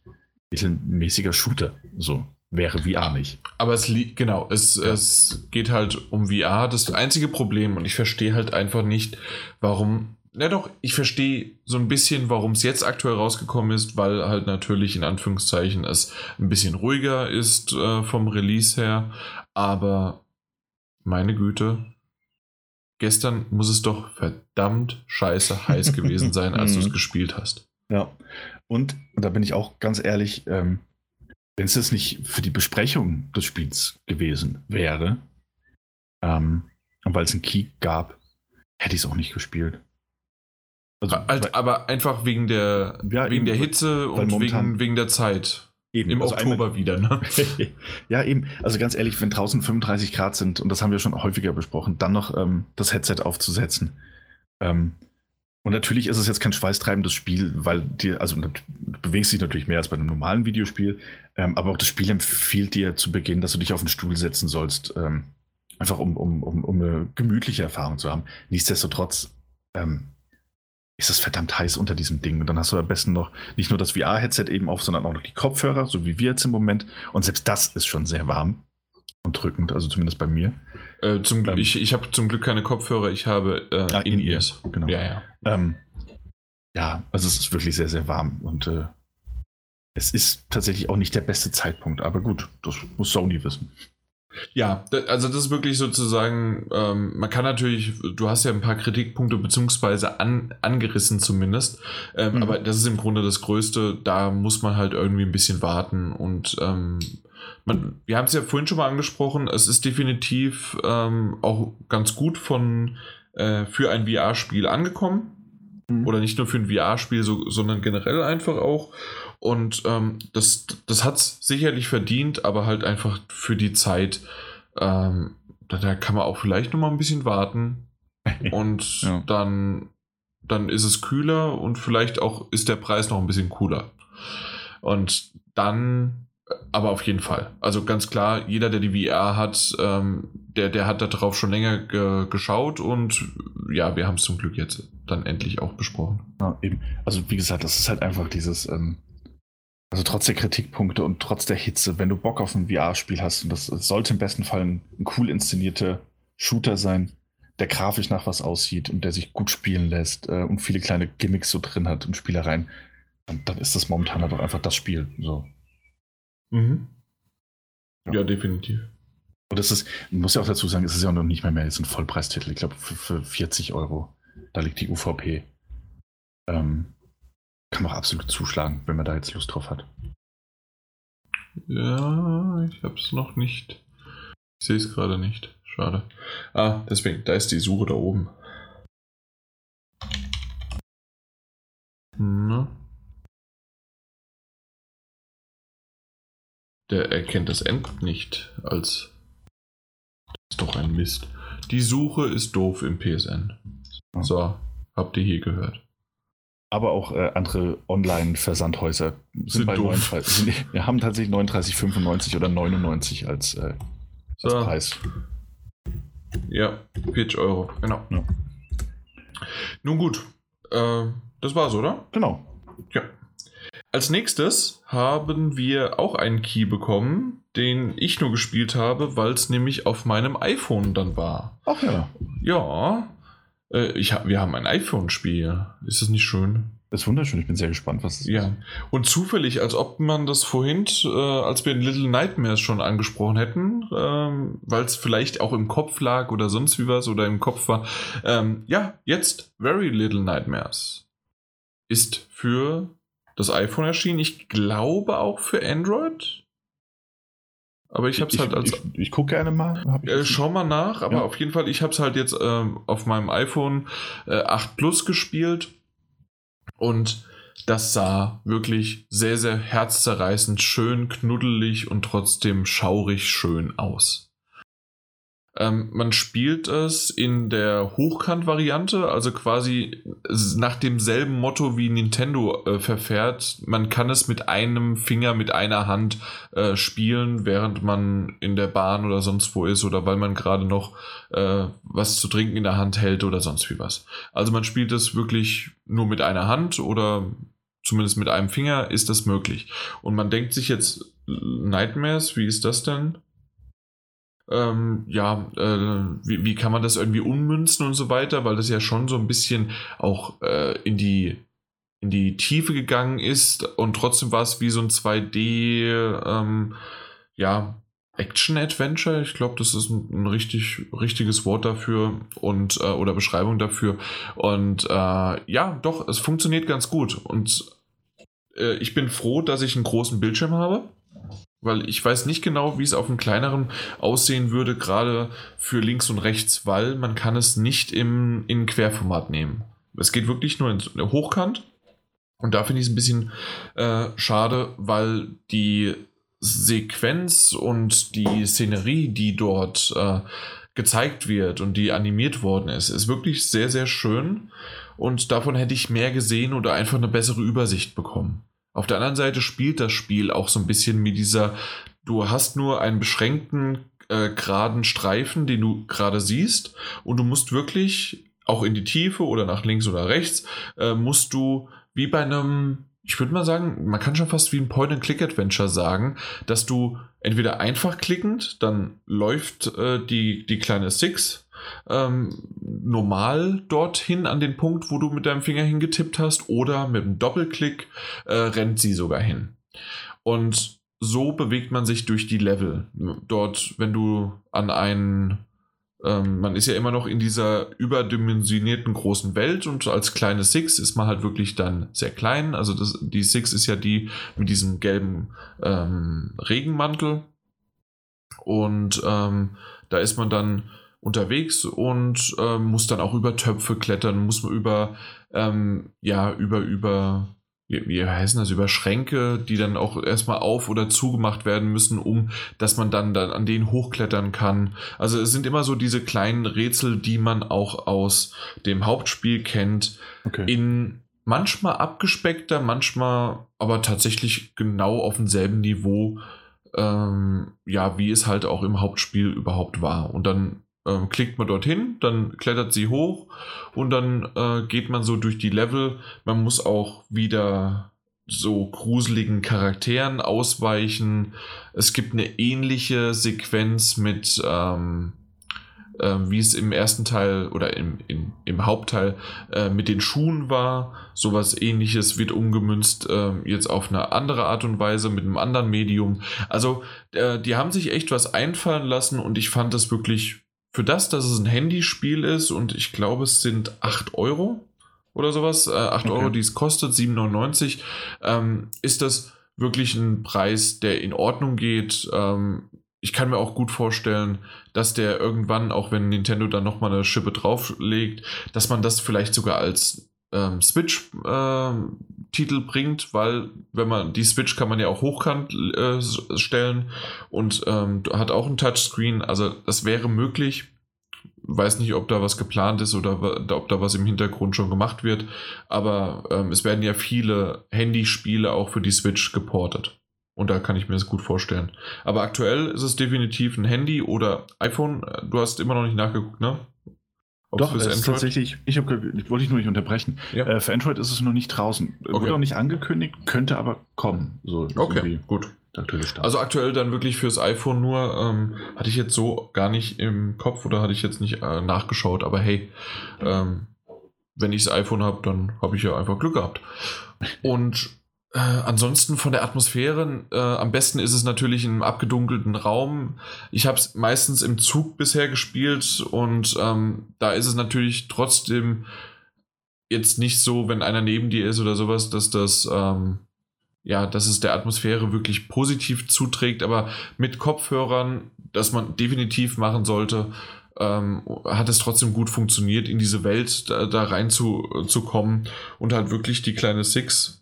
mittelmäßiger Shooter. So wäre VR nicht. Aber es liegt, genau, es, ja. es geht halt um VR. Das einzige Problem, und ich verstehe halt einfach nicht, warum. Na doch, ich verstehe so ein bisschen, warum es jetzt aktuell rausgekommen ist, weil halt natürlich in Anführungszeichen es ein bisschen ruhiger ist äh, vom Release her. Aber meine Güte, gestern muss es doch verdammt scheiße heiß gewesen sein, als du es mhm. gespielt hast. Ja, und, da bin ich auch ganz ehrlich, ähm, wenn es jetzt nicht für die Besprechung des Spiels gewesen wäre, ähm, weil es einen Key gab, hätte ich es auch nicht gespielt. Also, halt, aber einfach wegen der, ja, wegen eben, der Hitze und wegen, wegen der Zeit. Eben, Im also Oktober einmal, wieder, ne? ja, eben. Also ganz ehrlich, wenn draußen 35 Grad sind, und das haben wir schon häufiger besprochen, dann noch ähm, das Headset aufzusetzen. Ähm, und natürlich ist es jetzt kein schweißtreibendes Spiel, weil dir, also du bewegst dich natürlich mehr als bei einem normalen Videospiel, ähm, aber auch das Spiel empfiehlt dir zu Beginn, dass du dich auf den Stuhl setzen sollst, ähm, einfach um, um, um, um eine gemütliche Erfahrung zu haben. Nichtsdestotrotz ähm, ist es verdammt heiß unter diesem Ding. Und dann hast du am besten noch nicht nur das VR-Headset eben auf, sondern auch noch die Kopfhörer, so wie wir jetzt im Moment. Und selbst das ist schon sehr warm und drückend, also zumindest bei mir. Äh, zum, ähm, ich ich habe zum Glück keine Kopfhörer, ich habe äh, ah, In-Ears. Genau. Ja, ja. Ähm, ja, also es ist wirklich sehr, sehr warm und äh, es ist tatsächlich auch nicht der beste Zeitpunkt, aber gut, das muss Sony wissen. Ja, also das ist wirklich sozusagen, ähm, man kann natürlich, du hast ja ein paar Kritikpunkte beziehungsweise an, angerissen zumindest, ähm, mhm. aber das ist im Grunde das Größte, da muss man halt irgendwie ein bisschen warten und ähm, man, wir haben es ja vorhin schon mal angesprochen, es ist definitiv ähm, auch ganz gut von, äh, für ein VR-Spiel angekommen mhm. oder nicht nur für ein VR-Spiel, so, sondern generell einfach auch und ähm, das, das hat es sicherlich verdient, aber halt einfach für die Zeit, ähm, da, da, kann man auch vielleicht noch mal ein bisschen warten. Und ja. dann, dann ist es kühler und vielleicht auch ist der Preis noch ein bisschen cooler. Und dann, aber auf jeden Fall. Also ganz klar, jeder, der die VR hat, ähm, der, der hat darauf schon länger ge geschaut und ja, wir haben es zum Glück jetzt dann endlich auch besprochen. Ja, eben. Also wie gesagt, das ist halt einfach dieses, ähm, also trotz der Kritikpunkte und trotz der Hitze, wenn du Bock auf ein VR-Spiel hast, und das sollte im besten Fall ein, ein cool inszenierter Shooter sein, der grafisch nach was aussieht und der sich gut spielen lässt äh, und viele kleine Gimmicks so drin hat und Spielereien, dann, dann ist das momentan halt auch einfach das Spiel. So. Mhm. Ja. ja, definitiv. Und das ist, muss ja auch dazu sagen, es ist ja noch nicht mehr mehr jetzt ein Vollpreistitel. Ich glaube, für, für 40 Euro. Da liegt die UVP. Ähm, kann man auch absolut zuschlagen, wenn man da jetzt Lust drauf hat. Ja, ich habe es noch nicht. Ich sehe es gerade nicht. Schade. Ah, deswegen, da ist die Suche da oben. Na. Der erkennt das End nicht als. Das ist doch ein Mist. Die Suche ist doof im PSN. So, habt ihr hier gehört aber auch äh, andere Online-Versandhäuser sind, sind bei doof. 39, sind, wir haben tatsächlich 39,95 oder 99 als, äh, als so. Preis. Ja, 40 Euro, genau. Ja. Nun gut, äh, das war's, oder? Genau. Ja. Als nächstes haben wir auch einen Key bekommen, den ich nur gespielt habe, weil es nämlich auf meinem iPhone dann war. Ach ja. Ja, äh, ich hab, wir haben ein iPhone-Spiel. Ist das nicht schön? Das ist wunderschön, ich bin sehr gespannt, was es ja. ist. Ja. Und zufällig, als ob man das vorhin, äh, als wir in Little Nightmares schon angesprochen hätten, ähm, weil es vielleicht auch im Kopf lag oder sonst wie was oder im Kopf war. Ähm, ja, jetzt Very Little Nightmares ist für das iPhone erschienen. Ich glaube auch für Android. Aber ich habe es halt als. Ich, ich gucke gerne mal. Äh, schau mal nach, aber ja. auf jeden Fall, ich habe es halt jetzt ähm, auf meinem iPhone äh, 8 Plus gespielt und das sah wirklich sehr, sehr herzzerreißend, schön knuddelig und trotzdem schaurig schön aus. Ähm, man spielt es in der Hochkant-Variante, also quasi nach demselben Motto wie Nintendo äh, verfährt. Man kann es mit einem Finger, mit einer Hand äh, spielen, während man in der Bahn oder sonst wo ist oder weil man gerade noch äh, was zu trinken in der Hand hält oder sonst wie was. Also man spielt es wirklich nur mit einer Hand oder zumindest mit einem Finger ist das möglich. Und man denkt sich jetzt, Nightmares, wie ist das denn? Ähm, ja, äh, wie, wie kann man das irgendwie ummünzen und so weiter, weil das ja schon so ein bisschen auch äh, in die in die Tiefe gegangen ist und trotzdem war es wie so ein 2D, ähm, ja, Action-Adventure. Ich glaube, das ist ein, richtig, richtiges Wort dafür und äh, oder Beschreibung dafür. Und äh, ja, doch, es funktioniert ganz gut. Und äh, ich bin froh, dass ich einen großen Bildschirm habe weil ich weiß nicht genau, wie es auf einem kleineren aussehen würde, gerade für links und rechts, weil man kann es nicht im, in Querformat nehmen. es geht wirklich nur in Hochkant. Und da finde ich es ein bisschen äh, schade, weil die Sequenz und die Szenerie, die dort äh, gezeigt wird und die animiert worden ist, ist wirklich sehr, sehr schön. Und davon hätte ich mehr gesehen oder einfach eine bessere Übersicht bekommen. Auf der anderen Seite spielt das Spiel auch so ein bisschen mit dieser, du hast nur einen beschränkten äh, geraden Streifen, den du gerade siehst und du musst wirklich auch in die Tiefe oder nach links oder rechts, äh, musst du wie bei einem, ich würde mal sagen, man kann schon fast wie ein Point-and-Click-Adventure sagen, dass du entweder einfach klickend, dann läuft äh, die, die kleine Six ähm, normal dorthin an den Punkt, wo du mit deinem Finger hingetippt hast, oder mit einem Doppelklick äh, rennt sie sogar hin. Und so bewegt man sich durch die Level. Dort, wenn du an einen ähm, man ist ja immer noch in dieser überdimensionierten großen Welt und als kleine Six ist man halt wirklich dann sehr klein. Also das, die Six ist ja die mit diesem gelben ähm, Regenmantel. Und ähm, da ist man dann unterwegs und äh, muss dann auch über Töpfe klettern, muss man über, ähm, ja, über, über wie, wie heißen das, über Schränke, die dann auch erstmal auf- oder zugemacht werden müssen, um dass man dann, dann an denen hochklettern kann. Also es sind immer so diese kleinen Rätsel, die man auch aus dem Hauptspiel kennt, okay. in manchmal abgespeckter, manchmal aber tatsächlich genau auf demselben Niveau, ähm, ja, wie es halt auch im Hauptspiel überhaupt war. Und dann ähm, klickt man dorthin, dann klettert sie hoch und dann äh, geht man so durch die Level. Man muss auch wieder so gruseligen Charakteren ausweichen. Es gibt eine ähnliche Sequenz mit, ähm, äh, wie es im ersten Teil oder im, im, im Hauptteil äh, mit den Schuhen war. Sowas ähnliches wird umgemünzt äh, jetzt auf eine andere Art und Weise mit einem anderen Medium. Also äh, die haben sich echt was einfallen lassen und ich fand das wirklich für das, dass es ein Handyspiel ist und ich glaube, es sind 8 Euro oder sowas, äh, 8 okay. Euro, die es kostet, 7,99, ähm, ist das wirklich ein Preis, der in Ordnung geht. Ähm, ich kann mir auch gut vorstellen, dass der irgendwann, auch wenn Nintendo dann nochmal eine Schippe drauflegt, dass man das vielleicht sogar als ähm, Switch-Titel ähm, bringt, weil wenn man die Switch kann man ja auch hochkant äh, stellen und ähm, hat auch ein Touchscreen, also das wäre möglich. Weiß nicht, ob da was geplant ist oder ob da was im Hintergrund schon gemacht wird, aber ähm, es werden ja viele Handyspiele auch für die Switch geportet. Und da kann ich mir das gut vorstellen. Aber aktuell ist es definitiv ein Handy oder iPhone. Du hast immer noch nicht nachgeguckt, ne? Doch, es ist tatsächlich, ich, hab, wollte ich nur nicht unterbrechen. Ja. Äh, für Android ist es noch nicht draußen. Okay. Wurde auch nicht angekündigt, könnte aber kommen. So, okay, gut. Also aktuell dann wirklich fürs iPhone nur, ähm, hatte ich jetzt so gar nicht im Kopf oder hatte ich jetzt nicht äh, nachgeschaut, aber hey, ähm, wenn ich das iPhone habe, dann habe ich ja einfach Glück gehabt. Und äh, ansonsten von der Atmosphäre, äh, am besten ist es natürlich im abgedunkelten Raum. Ich habe es meistens im Zug bisher gespielt und ähm, da ist es natürlich trotzdem jetzt nicht so, wenn einer neben dir ist oder sowas, dass das, ähm, ja, dass es der Atmosphäre wirklich positiv zuträgt, aber mit Kopfhörern, das man definitiv machen sollte, ähm, hat es trotzdem gut funktioniert, in diese Welt da, da rein zu, zu kommen und halt wirklich die kleine Six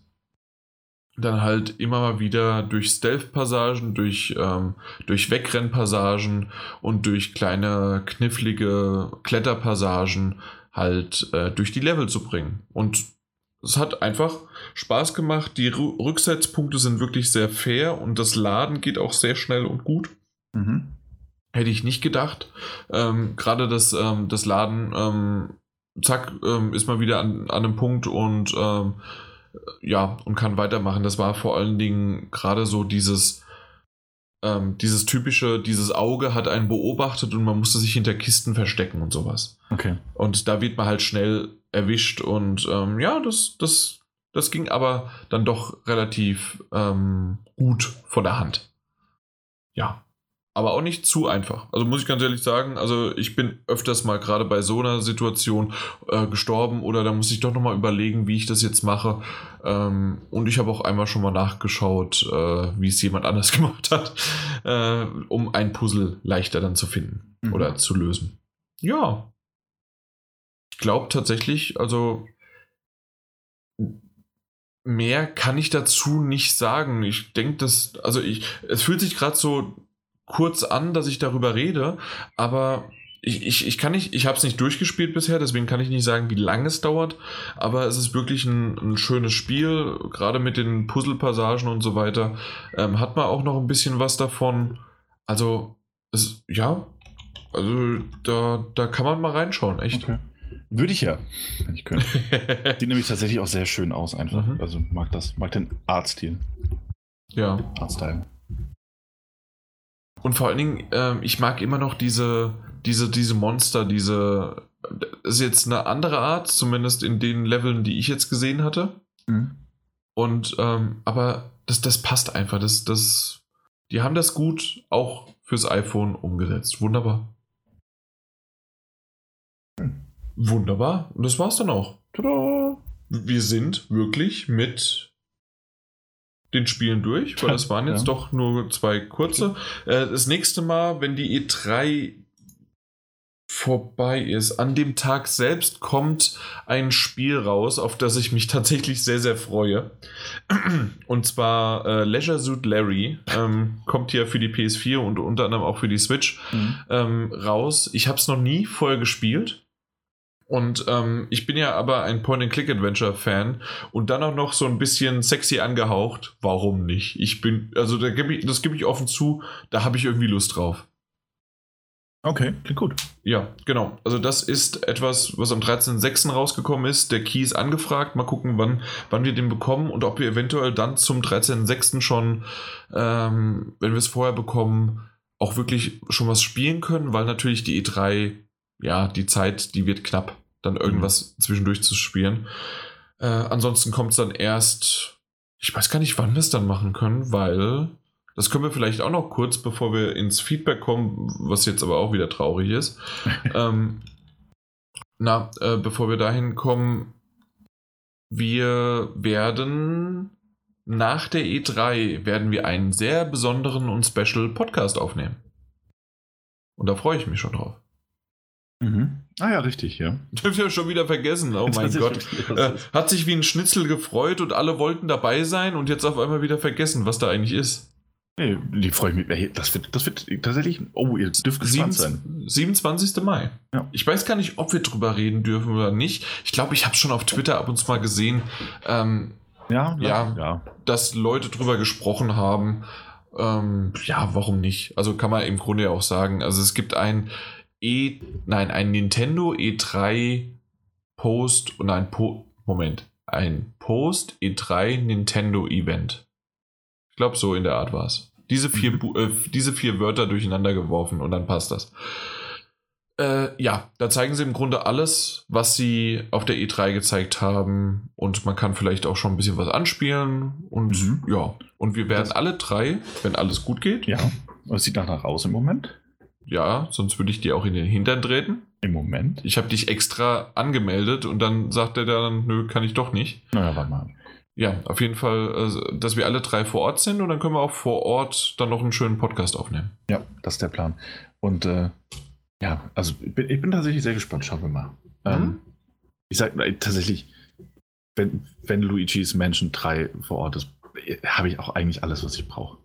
dann halt immer mal wieder durch Stealth-Passagen, durch, ähm, durch Wegrennpassagen und durch kleine knifflige Kletterpassagen halt äh, durch die Level zu bringen. Und es hat einfach Spaß gemacht. Die R Rücksetzpunkte sind wirklich sehr fair und das Laden geht auch sehr schnell und gut. Mhm. Hätte ich nicht gedacht. Ähm, Gerade das, ähm, das Laden, ähm, zack, ähm, ist mal wieder an, an einem Punkt und ähm, ja, und kann weitermachen. Das war vor allen Dingen gerade so dieses, ähm, dieses typische, dieses Auge hat einen beobachtet und man musste sich hinter Kisten verstecken und sowas. Okay. Und da wird man halt schnell erwischt und ähm, ja, das, das, das ging aber dann doch relativ ähm, gut von der Hand. Ja aber auch nicht zu einfach. Also muss ich ganz ehrlich sagen, also ich bin öfters mal gerade bei so einer Situation äh, gestorben oder da muss ich doch nochmal überlegen, wie ich das jetzt mache. Ähm, und ich habe auch einmal schon mal nachgeschaut, äh, wie es jemand anders gemacht hat, äh, um ein Puzzle leichter dann zu finden mhm. oder zu lösen. Ja. Ich glaube tatsächlich, also mehr kann ich dazu nicht sagen. Ich denke, dass, also ich, es fühlt sich gerade so kurz an, dass ich darüber rede, aber ich, ich, ich kann nicht, ich habe es nicht durchgespielt bisher, deswegen kann ich nicht sagen, wie lange es dauert, aber es ist wirklich ein, ein schönes Spiel, gerade mit den Puzzle-Passagen und so weiter. Ähm, hat man auch noch ein bisschen was davon. Also, es, ja, also da, da kann man mal reinschauen, echt. Okay. Würde ich ja, wenn ich könnte. Sieht nämlich tatsächlich auch sehr schön aus, einfach. Mhm. Also mag das, mag den Artstil. Ja. Artstyle. Und vor allen Dingen, äh, ich mag immer noch diese, diese, diese Monster, diese. Das ist jetzt eine andere Art, zumindest in den Leveln, die ich jetzt gesehen hatte. Mhm. Und, ähm, aber das, das passt einfach. Das, das, die haben das gut auch fürs iPhone umgesetzt. Wunderbar. Mhm. Wunderbar. Und das war's dann auch. Tada! Wir sind wirklich mit den Spielen durch, weil das waren jetzt ja. doch nur zwei kurze. Äh, das nächste Mal, wenn die E3 vorbei ist, an dem Tag selbst kommt ein Spiel raus, auf das ich mich tatsächlich sehr, sehr freue. Und zwar äh, Leisure Suit Larry ähm, kommt ja für die PS4 und unter anderem auch für die Switch mhm. ähm, raus. Ich habe es noch nie vorher gespielt. Und ähm, ich bin ja aber ein Point-and-Click-Adventure-Fan und dann auch noch so ein bisschen sexy angehaucht. Warum nicht? Ich bin, also da geb ich, das gebe ich offen zu, da habe ich irgendwie Lust drauf. Okay, klingt gut. Ja, genau. Also das ist etwas, was am 13.06. rausgekommen ist. Der Key ist angefragt. Mal gucken, wann, wann wir den bekommen und ob wir eventuell dann zum 13.06. schon, ähm, wenn wir es vorher bekommen, auch wirklich schon was spielen können, weil natürlich die E3 ja, die Zeit, die wird knapp, dann irgendwas mhm. zwischendurch zu spielen. Äh, ansonsten kommt es dann erst, ich weiß gar nicht, wann wir es dann machen können, weil das können wir vielleicht auch noch kurz, bevor wir ins Feedback kommen, was jetzt aber auch wieder traurig ist. ähm, na, äh, bevor wir dahin kommen, wir werden nach der E3 werden wir einen sehr besonderen und special Podcast aufnehmen. Und da freue ich mich schon drauf. Mhm. Ah ja, richtig, ja. Das ich schon wieder vergessen. Oh mein Gott. Äh, hat sich wie ein Schnitzel gefreut und alle wollten dabei sein und jetzt auf einmal wieder vergessen, was da eigentlich ist. Nee, die freue ich mich. Das wird, das wird tatsächlich. Oh, ihr dürft gespannt sein. 27. Mai. Ja. Ich weiß gar nicht, ob wir drüber reden dürfen oder nicht. Ich glaube, ich habe schon auf Twitter ab und zu mal gesehen, ähm, ja, ja, ja, dass Leute drüber gesprochen haben. Ähm, ja, warum nicht? Also kann man im Grunde ja auch sagen. Also es gibt ein E, nein, ein Nintendo E3 Post und ein po Moment, ein Post E3 Nintendo Event. Ich glaube, so in der Art war es. Diese vier, äh, diese vier Wörter durcheinander geworfen und dann passt das. Äh, ja, da zeigen sie im Grunde alles, was sie auf der E3 gezeigt haben. Und man kann vielleicht auch schon ein bisschen was anspielen. Und mhm. ja, und wir werden das alle drei, wenn alles gut geht. Ja, es sieht danach aus im Moment. Ja, sonst würde ich dir auch in den Hintern treten. Im Moment? Ich habe dich extra angemeldet und dann sagt er dann, nö, kann ich doch nicht. Naja, warte mal. Ja, auf jeden Fall, also, dass wir alle drei vor Ort sind und dann können wir auch vor Ort dann noch einen schönen Podcast aufnehmen. Ja, das ist der Plan. Und äh, ja, also ich bin, ich bin, tatsächlich sehr gespannt. Schauen wir mal. Mhm. Ähm, ich sage äh, tatsächlich, wenn, wenn Luigi's Mansion 3 vor Ort ist, äh, habe ich auch eigentlich alles, was ich brauche.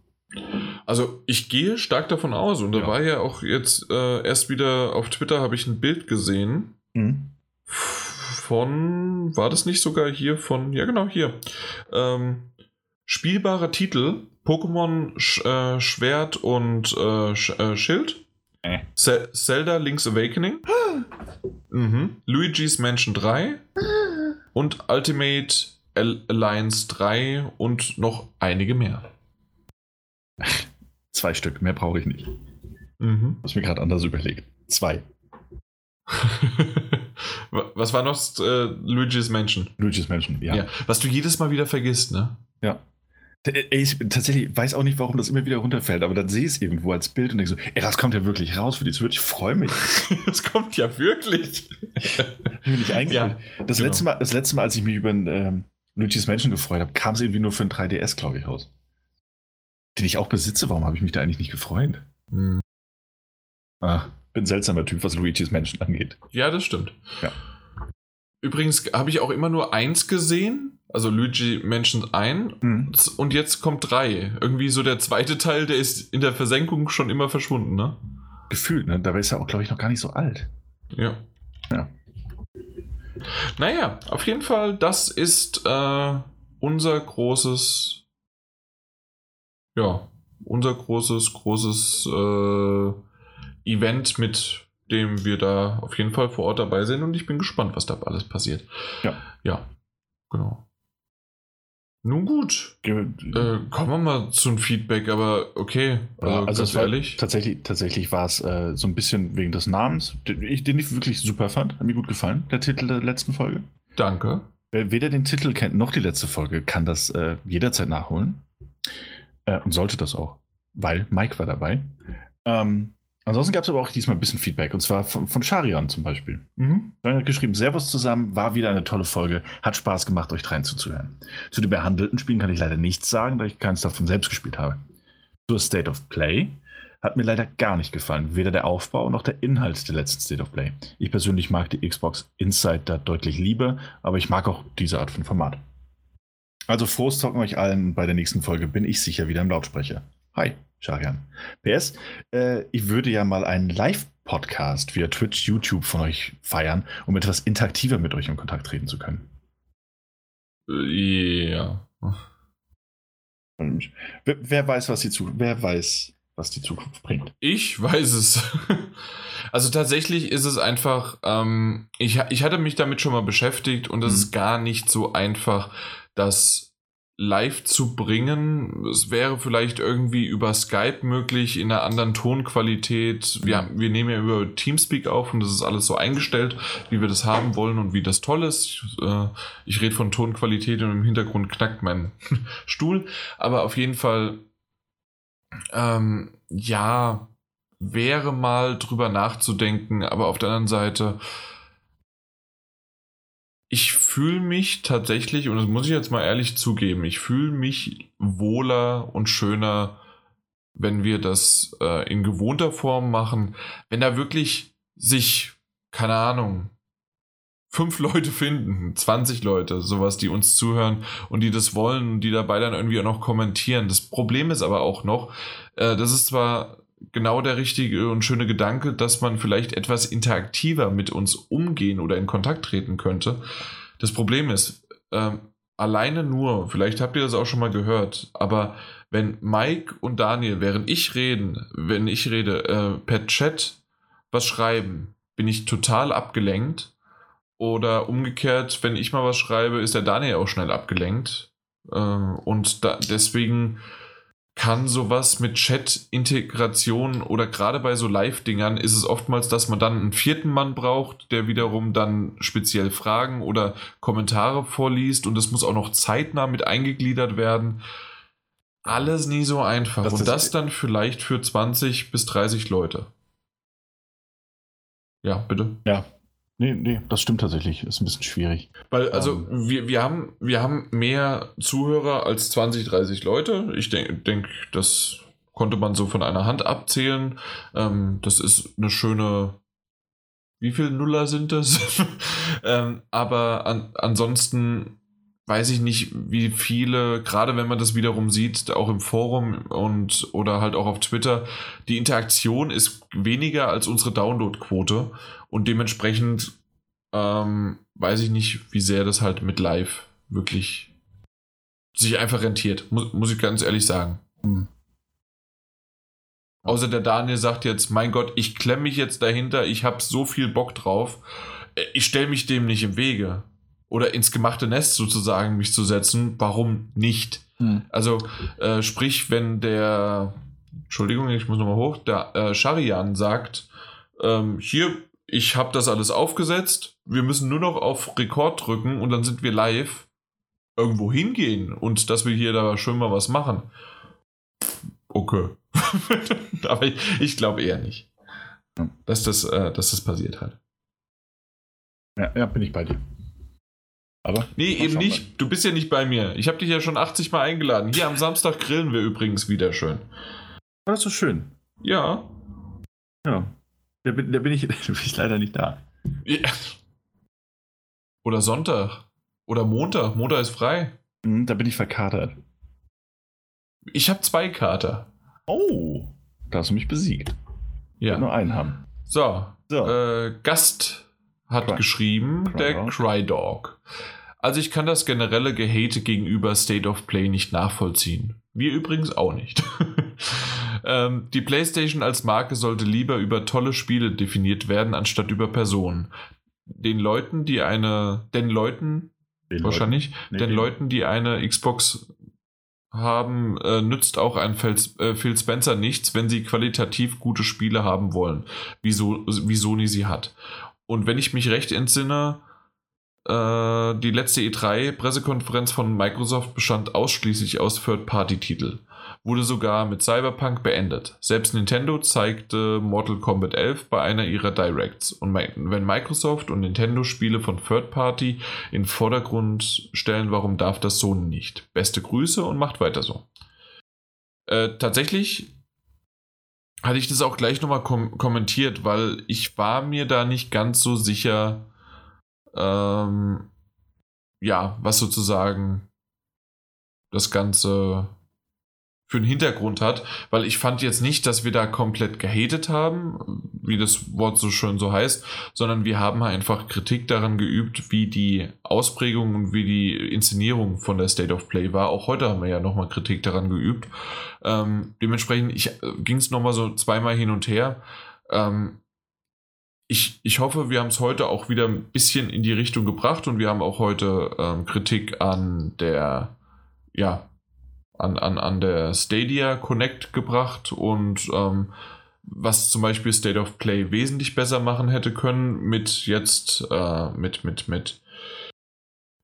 Also ich gehe stark davon aus und da ja. war ja auch jetzt äh, erst wieder auf Twitter habe ich ein Bild gesehen mhm. von, war das nicht sogar hier von, ja genau hier, ähm, spielbarer Titel, Pokémon Sch äh, Schwert und äh, Sch äh, Schild, äh. Zelda Link's Awakening, mhm. Luigi's Mansion 3 und Ultimate Alliance 3 und noch einige mehr. Zwei Stück, mehr brauche ich nicht. Mhm. Was mir gerade anders überlegt. Zwei. Was war noch äh, Luigi's Mansion? Luigi's Mansion, ja. ja. Was du jedes Mal wieder vergisst, ne? Ja. Ich tatsächlich weiß auch nicht, warum das immer wieder runterfällt, aber dann sehe ich es irgendwo als Bild und denke so, ey, das kommt ja wirklich raus für die Switch. Ich freue mich. das kommt ja wirklich. ich bin nicht ja, das, genau. letzte Mal, das letzte Mal, als ich mich über ein ähm, Luigi's Mansion gefreut habe, kam es irgendwie nur für ein 3DS, glaube ich, raus den ich auch besitze. Warum habe ich mich da eigentlich nicht gefreut? Hm. Ah, bin ein seltsamer Typ, was Luigi's Menschen angeht. Ja, das stimmt. Ja. Übrigens habe ich auch immer nur eins gesehen. Also Luigi mentions ein Mhm. und jetzt kommt drei. Irgendwie so der zweite Teil, der ist in der Versenkung schon immer verschwunden, ne? Gefühlt, ne? Dabei ist er auch, glaube ich, noch gar nicht so alt. Ja. Ja. Naja, auf jeden Fall, das ist äh, unser großes, ja, unser großes, großes äh, Event, mit dem wir da auf jeden Fall vor Ort dabei sind und ich bin gespannt, was da alles passiert. Ja. Ja, genau. Nun gut, äh, kommen wir mal zum Feedback, aber okay, Ja, also, also ganz ehrlich. tatsächlich, tatsächlich war es äh, so ein bisschen wegen des Namens, den ich, den ich wirklich super fand. Hat mir gut gefallen, der Titel der letzten Folge. Danke. Wer weder den Titel kennt noch die letzte Folge, kann das äh, jederzeit nachholen. Äh, und sollte das auch, weil Mike war dabei. Ähm, ansonsten gab es aber auch diesmal ein bisschen Feedback, und zwar von, von Sharian zum Beispiel. Mhm. Er hat geschrieben, Servus zusammen, war wieder eine tolle Folge, hat Spaß gemacht, euch dreien zuzuhören. Zu den behandelten Spielen kann ich leider nichts sagen, da ich keins davon selbst gespielt habe. Zur State of Play hat mir leider gar nicht gefallen, weder der Aufbau noch der Inhalt der letzten State of Play. Ich persönlich mag die Xbox Inside da deutlich lieber, aber ich mag auch diese Art von Format. Also frohes Zocken euch allen, bei der nächsten Folge bin ich sicher wieder im Lautsprecher. Hi, Sharian. PS, äh, ich würde ja mal einen Live-Podcast via Twitch, YouTube von euch feiern, um etwas interaktiver mit euch in Kontakt treten zu können. Ja. Wer, wer weiß, was die Zukunft, wer weiß, was die Zukunft bringt. Ich weiß es. Also tatsächlich ist es einfach, ähm, ich, ich hatte mich damit schon mal beschäftigt und es Mhm. ist gar nicht so einfach, das live zu bringen. Es wäre vielleicht irgendwie über Skype möglich, in einer anderen Tonqualität. Wir, haben- wir nehmen ja über Teamspeak auf und das ist alles so eingestellt, wie wir das haben wollen und wie das toll ist. Ich, äh, ich rede von Tonqualität und im Hintergrund knackt mein Stuhl. Aber auf jeden Fall, ähm, ja, wäre mal drüber nachzudenken, aber auf der anderen Seite, ich fühle mich tatsächlich, und das muss ich jetzt mal ehrlich zugeben, ich fühle mich wohler und schöner, wenn wir das äh, in gewohnter Form machen, wenn da wirklich sich, keine Ahnung, fünf Leute finden, 20 Leute, sowas, die uns zuhören und die das wollen und die dabei dann irgendwie auch noch kommentieren. Das Problem ist aber auch noch, äh, das ist zwar genau der richtige und schöne Gedanke, dass man vielleicht etwas interaktiver mit uns umgehen oder in Kontakt treten könnte. Das Problem ist, ähm, alleine nur, vielleicht habt ihr das auch schon mal gehört, aber wenn Mike und Daniel, während ich reden, wenn ich rede, äh, per Chat was schreiben, bin ich total abgelenkt. Oder umgekehrt, wenn ich mal was schreibe, ist der Daniel auch schnell abgelenkt. Ähm, und da, deswegen kann sowas mit Chat-Integration oder gerade bei so Live-Dingern ist es oftmals, dass man dann einen vierten Mann braucht, der wiederum dann speziell Fragen oder Kommentare vorliest und das muss auch noch zeitnah mit eingegliedert werden. Alles nie so einfach. Das und das dann vielleicht für 20 bis 30 Leute. Ja, bitte. Ja. Nee, nee, das stimmt tatsächlich. Ist ein bisschen schwierig. Weil, also, wir, wir, haben, wir haben mehr Zuhörer als 20, 30 Leute. Ich denke, denk, das konnte man so von einer Hand abzählen. Ähm, das ist eine schöne. Wie viele Nuller sind das? ähm, aber an, ansonsten weiß ich nicht, wie viele, gerade wenn man das wiederum sieht, auch im Forum und oder halt auch auf Twitter, die Interaktion ist weniger als unsere Downloadquote und dementsprechend ähm, weiß ich nicht, wie sehr das halt mit Live wirklich sich einfach rentiert, muss, muss ich ganz ehrlich sagen. Hm. Außer der Daniel sagt jetzt, mein Gott, ich klemme mich jetzt dahinter, ich habe so viel Bock drauf, äh, ich stelle mich dem nicht im Wege. Oder ins gemachte Nest sozusagen mich zu setzen, warum nicht? Hm. Also, äh, sprich, wenn der, Entschuldigung, ich muss nochmal hoch, der äh, Sharian sagt, ähm, hier, ich habe das alles aufgesetzt, wir müssen nur noch auf Rekord drücken und dann sind wir live irgendwo hingehen und dass wir hier da schön mal was machen. Okay. Aber ich, ich glaube eher nicht, dass das, äh, dass das passiert hat. Ja, ja, bin ich bei dir. Aber Nee, Mal eben nicht. Du bist ja nicht bei mir. Ich habe dich ja schon 80 Mal eingeladen. Hier am Samstag grillen wir übrigens wieder schön. das ist so schön. Ja. Ja. Da bin, da bin, ich, da bin ich leider nicht da. Ja. Oder Sonntag. Oder Montag. Montag ist frei. Hm, da bin ich verkatert. Ich habe zwei Kater. Oh, da hast du mich besiegt. Ja. Nur einen haben. So. So. Äh, Gast hat Cry- geschrieben, Cry der Dog. Also ich kann das generelle Gehate gegenüber State of Play nicht nachvollziehen. Wir übrigens auch nicht. ähm, die PlayStation als Marke sollte lieber über tolle Spiele definiert werden, anstatt über Personen. Den Leuten, die eine, den Leuten, Den wahrscheinlich, Nee, den den- Leuten, die eine Xbox haben, äh, nützt auch ein Phil, äh, Phil Spencer nichts, wenn sie qualitativ gute Spiele haben wollen, wie, so, wie Sony sie hat. Und wenn ich mich recht entsinne, äh, die letzte E3-Pressekonferenz von Microsoft bestand ausschließlich aus Third-Party-Titel. Wurde sogar mit Cyberpunk beendet. Selbst Nintendo zeigte Mortal Kombat 11 bei einer ihrer Directs. Und wenn Microsoft und Nintendo Spiele von Third-Party in Vordergrund stellen, warum darf das Sony nicht? Beste Grüße und macht weiter so. Äh, tatsächlich hatte ich das auch gleich nochmal kom kommentiert, weil ich war mir da nicht ganz so sicher, ähm, ja, was sozusagen das Ganze für einen Hintergrund hat, weil ich fand jetzt nicht, dass wir da komplett gehatet haben, wie das Wort so schön so heißt, sondern wir haben einfach Kritik daran geübt, wie die Ausprägung und wie die Inszenierung von der State of Play war. Auch heute haben wir ja nochmal Kritik daran geübt. Ähm, dementsprechend ging es nochmal so zweimal hin und her. Ähm, ich, ich hoffe, wir haben es heute auch wieder ein bisschen in die Richtung gebracht und wir haben auch heute ähm, Kritik an der, ja, an, an, an der Stadia Connect gebracht und ähm, was zum Beispiel State of Play wesentlich besser machen hätte können mit jetzt, äh, mit, mit, mit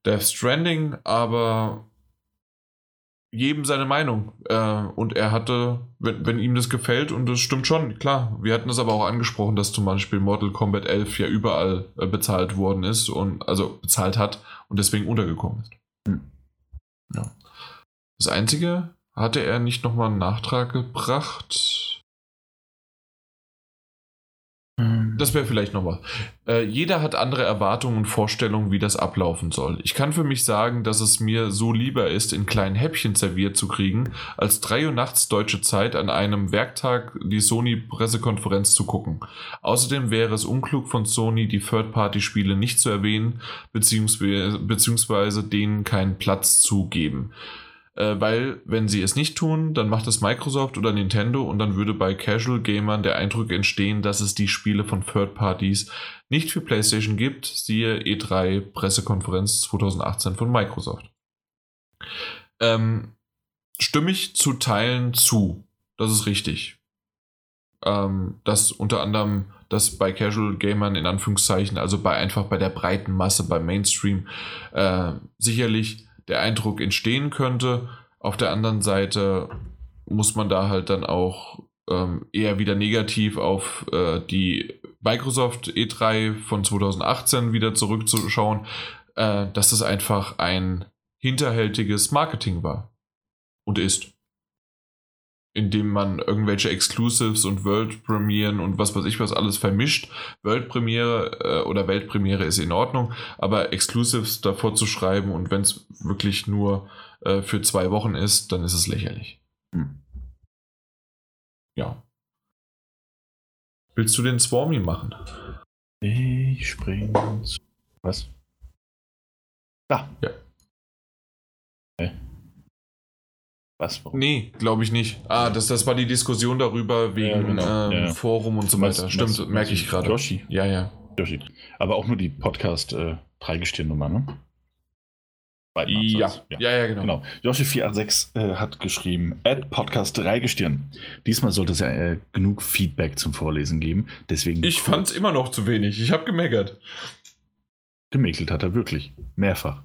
Death Stranding, aber jedem seine Meinung. Äh, und er hatte, wenn, wenn ihm das gefällt, und das stimmt schon, klar, wir hatten das aber auch angesprochen, dass zum Beispiel Mortal Kombat 11 ja überall äh, bezahlt worden ist und also bezahlt hat und deswegen untergekommen ist. Hm. Ja. Das Einzige, hatte er nicht nochmal einen Nachtrag gebracht? Ähm, Das wäre vielleicht noch was. Äh, jeder hat andere Erwartungen und Vorstellungen, wie das ablaufen soll. Ich kann für mich sagen, dass es mir so lieber ist, in kleinen Häppchen serviert zu kriegen, als 3 Uhr nachts deutsche Zeit an einem Werktag die Sony-Pressekonferenz zu gucken. Außerdem wäre es unklug von Sony, die Third-Party-Spiele nicht zu erwähnen, beziehungsweise, beziehungsweise denen keinen Platz zu geben. Äh, weil, wenn sie es nicht tun, dann macht es Microsoft oder Nintendo und dann würde bei Casual Gamern der Eindruck entstehen, dass es die Spiele von Third Parties nicht für PlayStation gibt, siehe E3 Pressekonferenz 2018 von Microsoft. Ähm, stimme ich zu Teilen zu. Das ist richtig. Ähm, dass unter anderem dass bei Casual Gamern in Anführungszeichen, also bei einfach bei der breiten Masse, beim Mainstream, äh, sicherlich der Eindruck entstehen könnte. Auf der anderen Seite muss man da halt dann auch ähm, eher wieder negativ auf äh, die Microsoft E3 von 2018 wieder zurückzuschauen, äh, dass das einfach ein hinterhältiges Marketing war und ist. Indem man irgendwelche Exclusives und World-Premieren und was weiß ich was alles vermischt. World-Premiere äh, oder Weltpremiere ist in Ordnung, aber Exclusives davor zu schreiben und wenn es wirklich nur äh, für zwei Wochen ist, dann ist es lächerlich. Hm. Ja. Willst du den Swarmy machen? Ich spring zu. Was? Da. Ja. Hä? Was? Warum? Nee, glaube ich nicht. Ah, das, das war die Diskussion darüber wegen Ja, genau. ähm, Ja. Forum und so weiter. du Stimmt, merke ich gerade. Yoshi. Ja, ja. Yoshi. Aber auch nur die Podcast äh, Dreigestirn-Nummer, ne? Ja. Absatz. ja, ja, genau. Genau. Yoshi486 äh, hat geschrieben, Ad Podcast Dreigestirn. Diesmal sollte es ja äh, genug Feedback zum Vorlesen geben. Deswegen Ich fand es immer noch zu wenig. Ich habe gemeckert. Gemäkelt hat er wirklich. Mehrfach.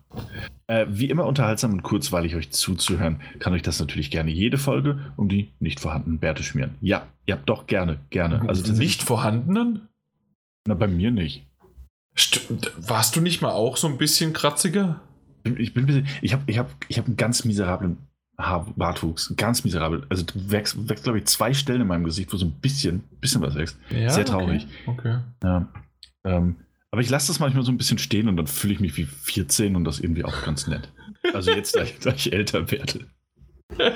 Äh, wie immer unterhaltsam und kurzweilig euch zuzuhören, kann euch das natürlich gerne jede Folge um die nicht vorhandenen Bärte schmieren. Ja, ja, doch, gerne, gerne. Also Also nicht vorhandenen? Na, bei mir nicht. Stimmt. Warst du nicht mal auch so ein bisschen kratziger? Ich bin ein bisschen, ich habe ich hab, ich hab einen ganz miserablen Haar Bartwuchs. Ganz miserabel. Also wächst, wächst glaube ich, zwei Stellen in meinem Gesicht, wo so ein bisschen, bisschen was wächst. Ja, Sehr traurig. Okay. okay. Ja. Ähm, Aber ich lasse das manchmal so ein bisschen stehen und dann fühle ich mich wie 14 und das irgendwie auch ganz nett. Also jetzt, da ich, da ich älter werde.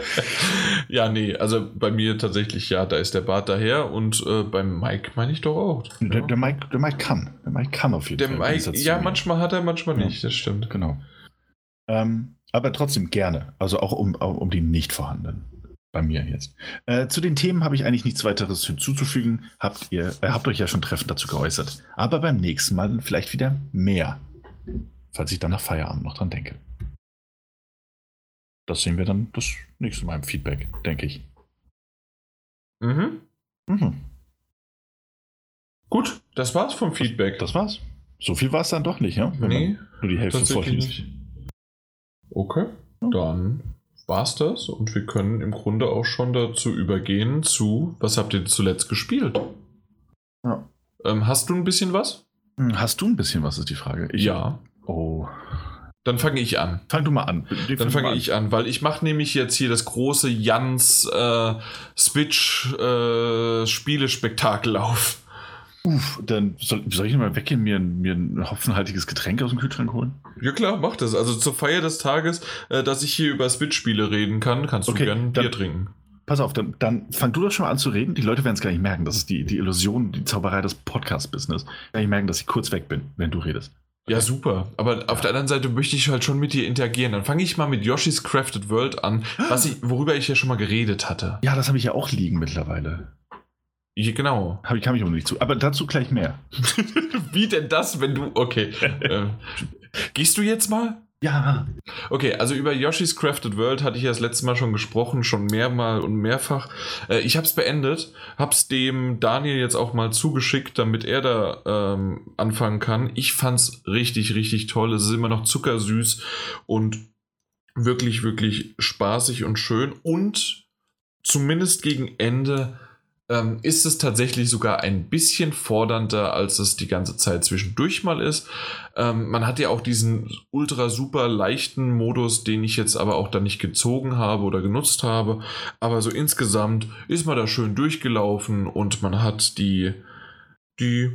ja, nee, also bei mir tatsächlich, ja, da ist der Bart daher und äh, beim Mike meine ich doch auch. Der, der, Mike, der Mike kann. Der Mike kann auf jeden Der Fall. Mike, ja, manchmal hat er, manchmal Ja. nicht, das stimmt. Genau. Ähm, aber trotzdem gerne. Also auch um, auch um die nicht vorhandenen. Bei mir jetzt. Äh, zu den Themen habe ich eigentlich nichts weiteres hinzuzufügen. Habt ihr äh, habt euch ja schon treffend dazu geäußert. Aber beim nächsten Mal vielleicht wieder mehr. Falls ich dann nach Feierabend noch dran denke. Das sehen wir dann das nächste Mal im Feedback, denke ich. Mhm. Mhm. Gut, das war's vom Feedback. Das war's. So viel war es dann doch nicht, ja? Wenn nee, nur die Hälfte vorliest. Okay, dann war's das und wir können im Grunde auch schon dazu übergehen zu, was habt ihr zuletzt gespielt? Ja. Ähm, hast du ein bisschen was? Hm, Hast du ein bisschen was, ist die Frage. Ich- ja. Oh. Dann fange ich an. Fang du mal an. Dann fange ich an, weil ich mache nämlich jetzt hier das große Jans äh, Switch äh, Spielespektakel auf. Uff, dann soll, soll ich mal weggehen, mir, ein- mir ein hopfenhaltiges Getränk aus dem Kühlschrank holen? Ja klar, mach das. Also zur Feier des Tages, äh, dass ich hier über Switch-Spiele reden kann, kannst du Okay, gerne ein Bier trinken. Pass auf, dann, dann fang du doch schon mal an zu reden. Die Leute werden es gar nicht merken. Das ist die, die Illusion, die Zauberei des Podcast-Business. Gar nicht merken, dass ich kurz weg bin, wenn du redest. Ja, super. Aber auf der anderen Seite möchte ich halt schon mit dir interagieren. Dann fange ich mal mit Yoshi's Crafted World an, was ich, worüber ich ja schon mal geredet hatte. Ja, das habe ich ja auch liegen mittlerweile. Genau. Hab ich, kam ich auch nicht zu. Aber dazu gleich mehr. Wie denn das, wenn du. Okay. äh, gehst du jetzt mal? Ja. Okay, also über Yoshi's Crafted World hatte ich ja das letzte Mal schon gesprochen, schon mehrmal und mehrfach. Äh, ich habe es beendet, habe es dem Daniel jetzt auch mal zugeschickt, damit er da ähm, anfangen kann. Ich fand's richtig, richtig toll. Es ist immer noch zuckersüß und wirklich, wirklich spaßig und schön. Und zumindest gegen Ende ähm, ist es tatsächlich sogar ein bisschen fordernder, als es die ganze Zeit zwischendurch mal ist. Ähm, man hat ja auch diesen ultra super leichten Modus, den ich jetzt aber auch dann nicht gezogen habe oder genutzt habe. Aber so insgesamt ist man da schön durchgelaufen und man hat die, die,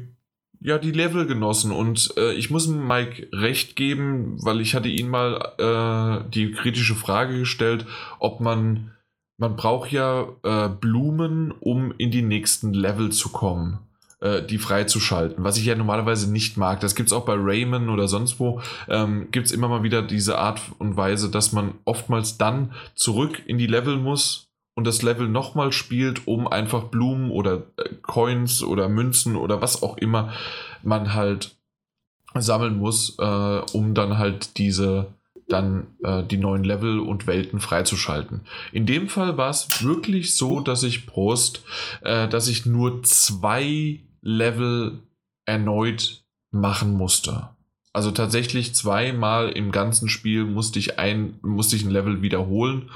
ja, die Level genossen. Und äh, ich muss Mike recht geben, weil ich hatte ihn mal äh, die kritische Frage gestellt, ob man, man braucht ja äh, Blumen, um in die nächsten Level zu kommen äh, die freizuschalten, was ich ja normalerweise nicht mag. Das gibt es auch bei Rayman oder sonst wo. Ähm, gibt es immer mal wieder diese Art und Weise, dass man oftmals dann zurück in die Level muss und das Level nochmal spielt, um einfach Blumen oder äh, Coins oder Münzen oder was auch immer man halt sammeln muss, äh, um dann halt diese dann äh, die neuen Level und Welten freizuschalten. In dem Fall war es wirklich so, dass ich Prost, äh, dass ich nur zwei Level erneut machen musste. Also tatsächlich zweimal im ganzen Spiel musste ich ein, musste ich ein Level wiederholen.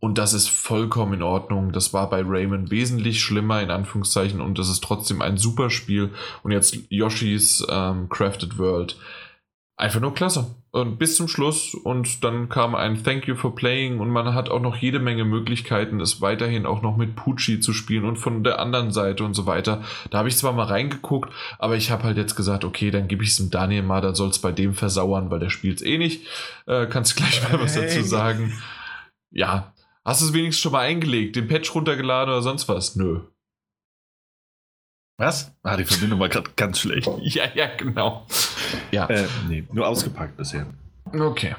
Und das ist vollkommen in Ordnung. Das war bei Rayman wesentlich schlimmer, in Anführungszeichen. Und das ist trotzdem ein super Spiel. Und jetzt Yoshi's ähm, Crafted World. Einfach nur klasse. Und bis zum Schluss. Und dann kam ein Thank you for playing. Und man hat auch noch jede Menge Möglichkeiten, es weiterhin auch noch mit Pucci zu spielen und von der anderen Seite und so weiter. Da habe ich zwar mal reingeguckt, aber ich habe halt jetzt gesagt, okay, dann gebe ich es dem Daniel mal, dann soll es bei dem versauern, weil der spielt es eh nicht. Äh, kannst gleich mal was dazu sagen. Ja. Hast du es wenigstens schon mal eingelegt, den Patch runtergeladen oder sonst was? Nö. Was? Ah, die Verbindung war gerade ganz schlecht. Ja, ja, genau. Ja. Äh, nee, nur ausgepackt bisher. Okay.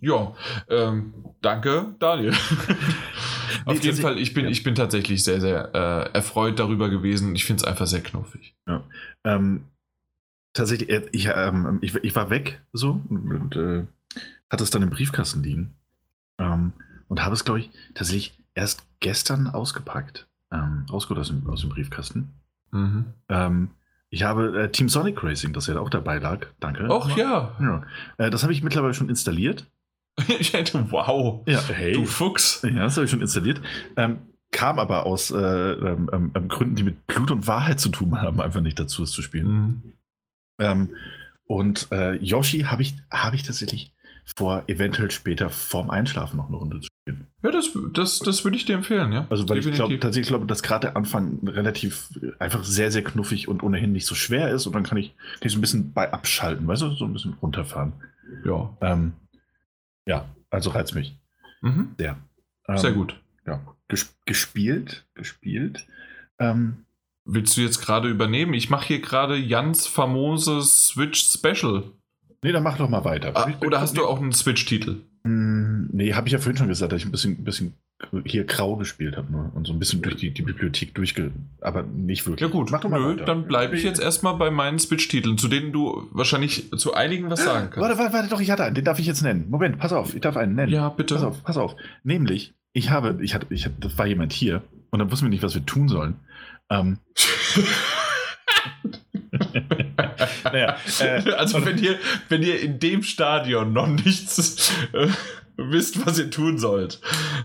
Ja, ähm, danke, Daniel. Auf jeden Fall, ich bin, ja. ich bin tatsächlich sehr, sehr äh, erfreut darüber gewesen. Ich finde es einfach sehr knuffig. Ähm, tatsächlich, äh, ich, ähm, ich, ich war weg so und, und äh, hatte es dann im Briefkasten liegen. Ähm, und habe es, glaube ich, tatsächlich erst gestern ausgepackt. Ähm, rausgeholt aus dem, aus dem Briefkasten. Mhm. Ähm, ich habe äh, Team Sonic Racing, das ja auch dabei lag. Danke. Och ja. ja. Äh, das habe ich mittlerweile schon installiert. ich hätte, wow. Ja, hey. Du Fuchs. Ja, das habe ich schon installiert. Ähm, kam aber aus äh, ähm, ähm, ähm, Gründen, die mit Blut und Wahrheit zu tun haben, einfach nicht dazu, es zu spielen. Mhm. Ähm, und äh, Yoshi habe ich, hab ich tatsächlich vor, eventuell später vorm Einschlafen noch eine Runde zu Ja, das, das, das würde ich dir empfehlen, ja. Also, weil Definitiv. ich glaube, tatsächlich glaube, dass gerade der Anfang relativ einfach sehr, sehr knuffig und ohnehin nicht so schwer ist und dann kann ich, kann ich so ein bisschen bei abschalten, weißt du, so ein bisschen runterfahren. Ja. Ähm, ja, also reizt mich. Mhm. Sehr. Ähm, sehr gut. Ja. Ges gespielt, gespielt. Ähm, Willst du jetzt gerade übernehmen? Ich mache hier gerade Jans famoses Switch Special. Nee, dann mach doch mal weiter. Ah, oder hast du auch einen Switch-Titel? Hm, nee, habe ich ja vorhin schon gesagt, dass ich ein bisschen, ein bisschen hier grau gespielt habe nur und so ein bisschen durch die, die Bibliothek durchge... aber nicht wirklich. Ja gut, Mach doch mal Nö, weiter. dann bleibe ich jetzt erstmal bei meinen Switch-Titeln, zu denen du wahrscheinlich zu einigen was sagen kannst. Warte, warte, warte doch, ich hatte einen, den darf ich jetzt nennen. Moment, pass auf, ich darf einen nennen. Ja, bitte. Pass auf, pass auf. Nämlich, ich habe, ich hatte, ich hatte, das war jemand hier und dann wussten wir nicht, was wir tun sollen. Ähm, naja, äh, also wenn ihr, wenn ihr in dem Stadion noch nichts äh, wisst, was ihr tun sollt,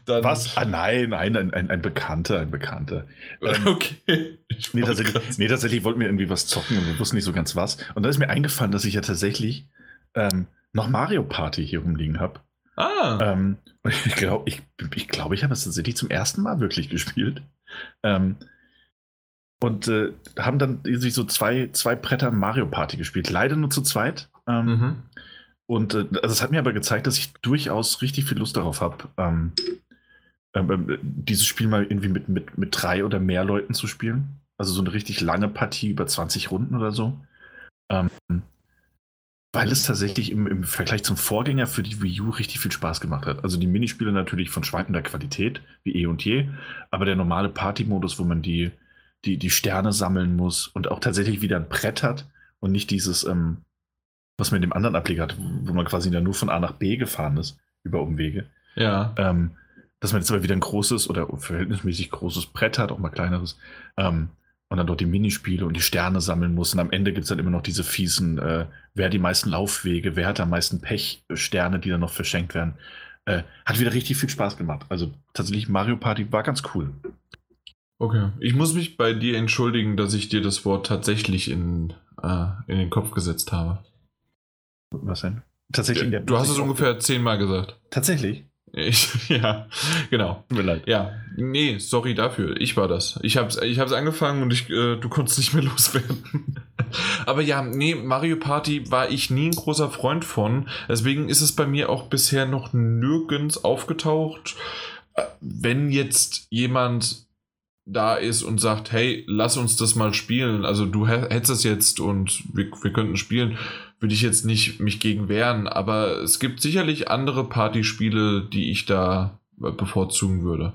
dann. Was? Ah, nein, nein, ein, ein, ein Bekannter, ein Bekannter. Ähm, okay. Nee tatsächlich, nee, tatsächlich wollten wir irgendwie was zocken und wir wussten nicht so ganz was. Und dann ist mir eingefallen, dass ich ja tatsächlich ähm, noch Mario Party hier rumliegen habe. Ah. Ähm, ich glaube, ich, ich, glaub, ich habe es tatsächlich zum ersten Mal wirklich gespielt. Ähm, und äh, haben dann sich so zwei, zwei Bretter Mario Party gespielt. Leider nur zu zweit. Ähm, mhm. Und äh, also es hat mir aber gezeigt, dass ich durchaus richtig viel Lust darauf habe, ähm, ähm, ähm, dieses Spiel mal irgendwie mit, mit, mit drei oder mehr Leuten zu spielen. Also so eine richtig lange Partie über 20 Runden oder so. Ähm, weil es tatsächlich im, im Vergleich zum Vorgänger für die Wii U richtig viel Spaß gemacht hat. Also die Minispiele natürlich von schwankender Qualität, wie eh und je, aber der normale Party-Modus, wo man die, die, die Sterne sammeln muss und auch tatsächlich wieder ein Brett hat und nicht dieses, ähm, was man in dem anderen Ableger hat, wo man quasi dann nur von A nach B gefahren ist, über Umwege. Ja. Ähm, dass man jetzt aber wieder ein großes oder verhältnismäßig großes Brett hat, auch mal kleineres, ähm, und dann dort die Minispiele und die Sterne sammeln muss. Und am Ende gibt es dann immer noch diese fiesen, äh, wer die meisten Laufwege, wer hat am meisten Pech-Sterne, die dann noch verschenkt werden. Äh, hat wieder richtig viel Spaß gemacht. Also tatsächlich Mario Party war ganz cool. Okay. Ich muss mich bei dir entschuldigen, dass ich dir das Wort tatsächlich in, äh, in den Kopf gesetzt habe. Was denn? Tatsächlich. Ja, du hast es ungefähr zehnmal gesagt. Tatsächlich? Ich, ja, genau. Tut mir leid. Ja, nee, sorry dafür. Ich war das. Ich habe ich hab's angefangen und ich, äh, du konntest nicht mehr loswerden. Aber ja, nee, Mario Party war ich nie ein großer Freund von. Deswegen ist es bei mir auch bisher noch nirgends aufgetaucht. Äh, wenn jetzt jemand da ist und sagt, hey, lass uns das mal spielen. Also du hättest es jetzt und wir, wir könnten spielen, würde ich jetzt nicht mich gegen wehren. Aber es gibt sicherlich andere Partyspiele, die ich da bevorzugen würde.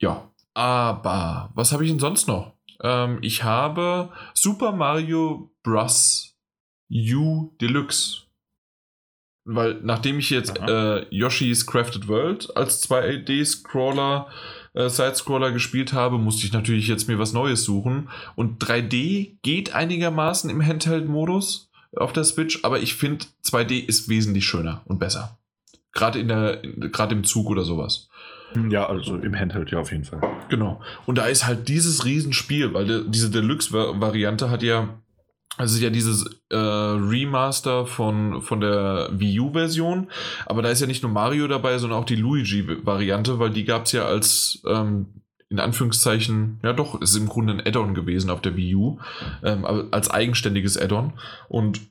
Ja, aber was habe ich denn sonst noch? Ähm, ich habe Super Mario Bros. U Deluxe. Weil nachdem ich jetzt äh, Yoshi's Crafted World als 2D-Scroller äh, Sidescroller gespielt habe, musste ich natürlich jetzt mir was Neues suchen. Und 3D geht einigermaßen im Handheld-Modus auf der Switch, aber ich finde 2D ist wesentlich schöner und besser. Gerade in der, gerade im Zug oder sowas. Ja, also im Handheld ja auf jeden Fall. Genau. Und da ist halt dieses Riesenspiel, weil diese Deluxe-Variante hat ja also ja dieses äh, Remaster von, von der Wii U-Version, aber da ist ja nicht nur Mario dabei, sondern auch die Luigi-Variante, weil die gab es ja als ähm, in Anführungszeichen, ja doch, ist im Grunde ein Add-on gewesen auf der Wii U, ähm, als eigenständiges Add-on. Und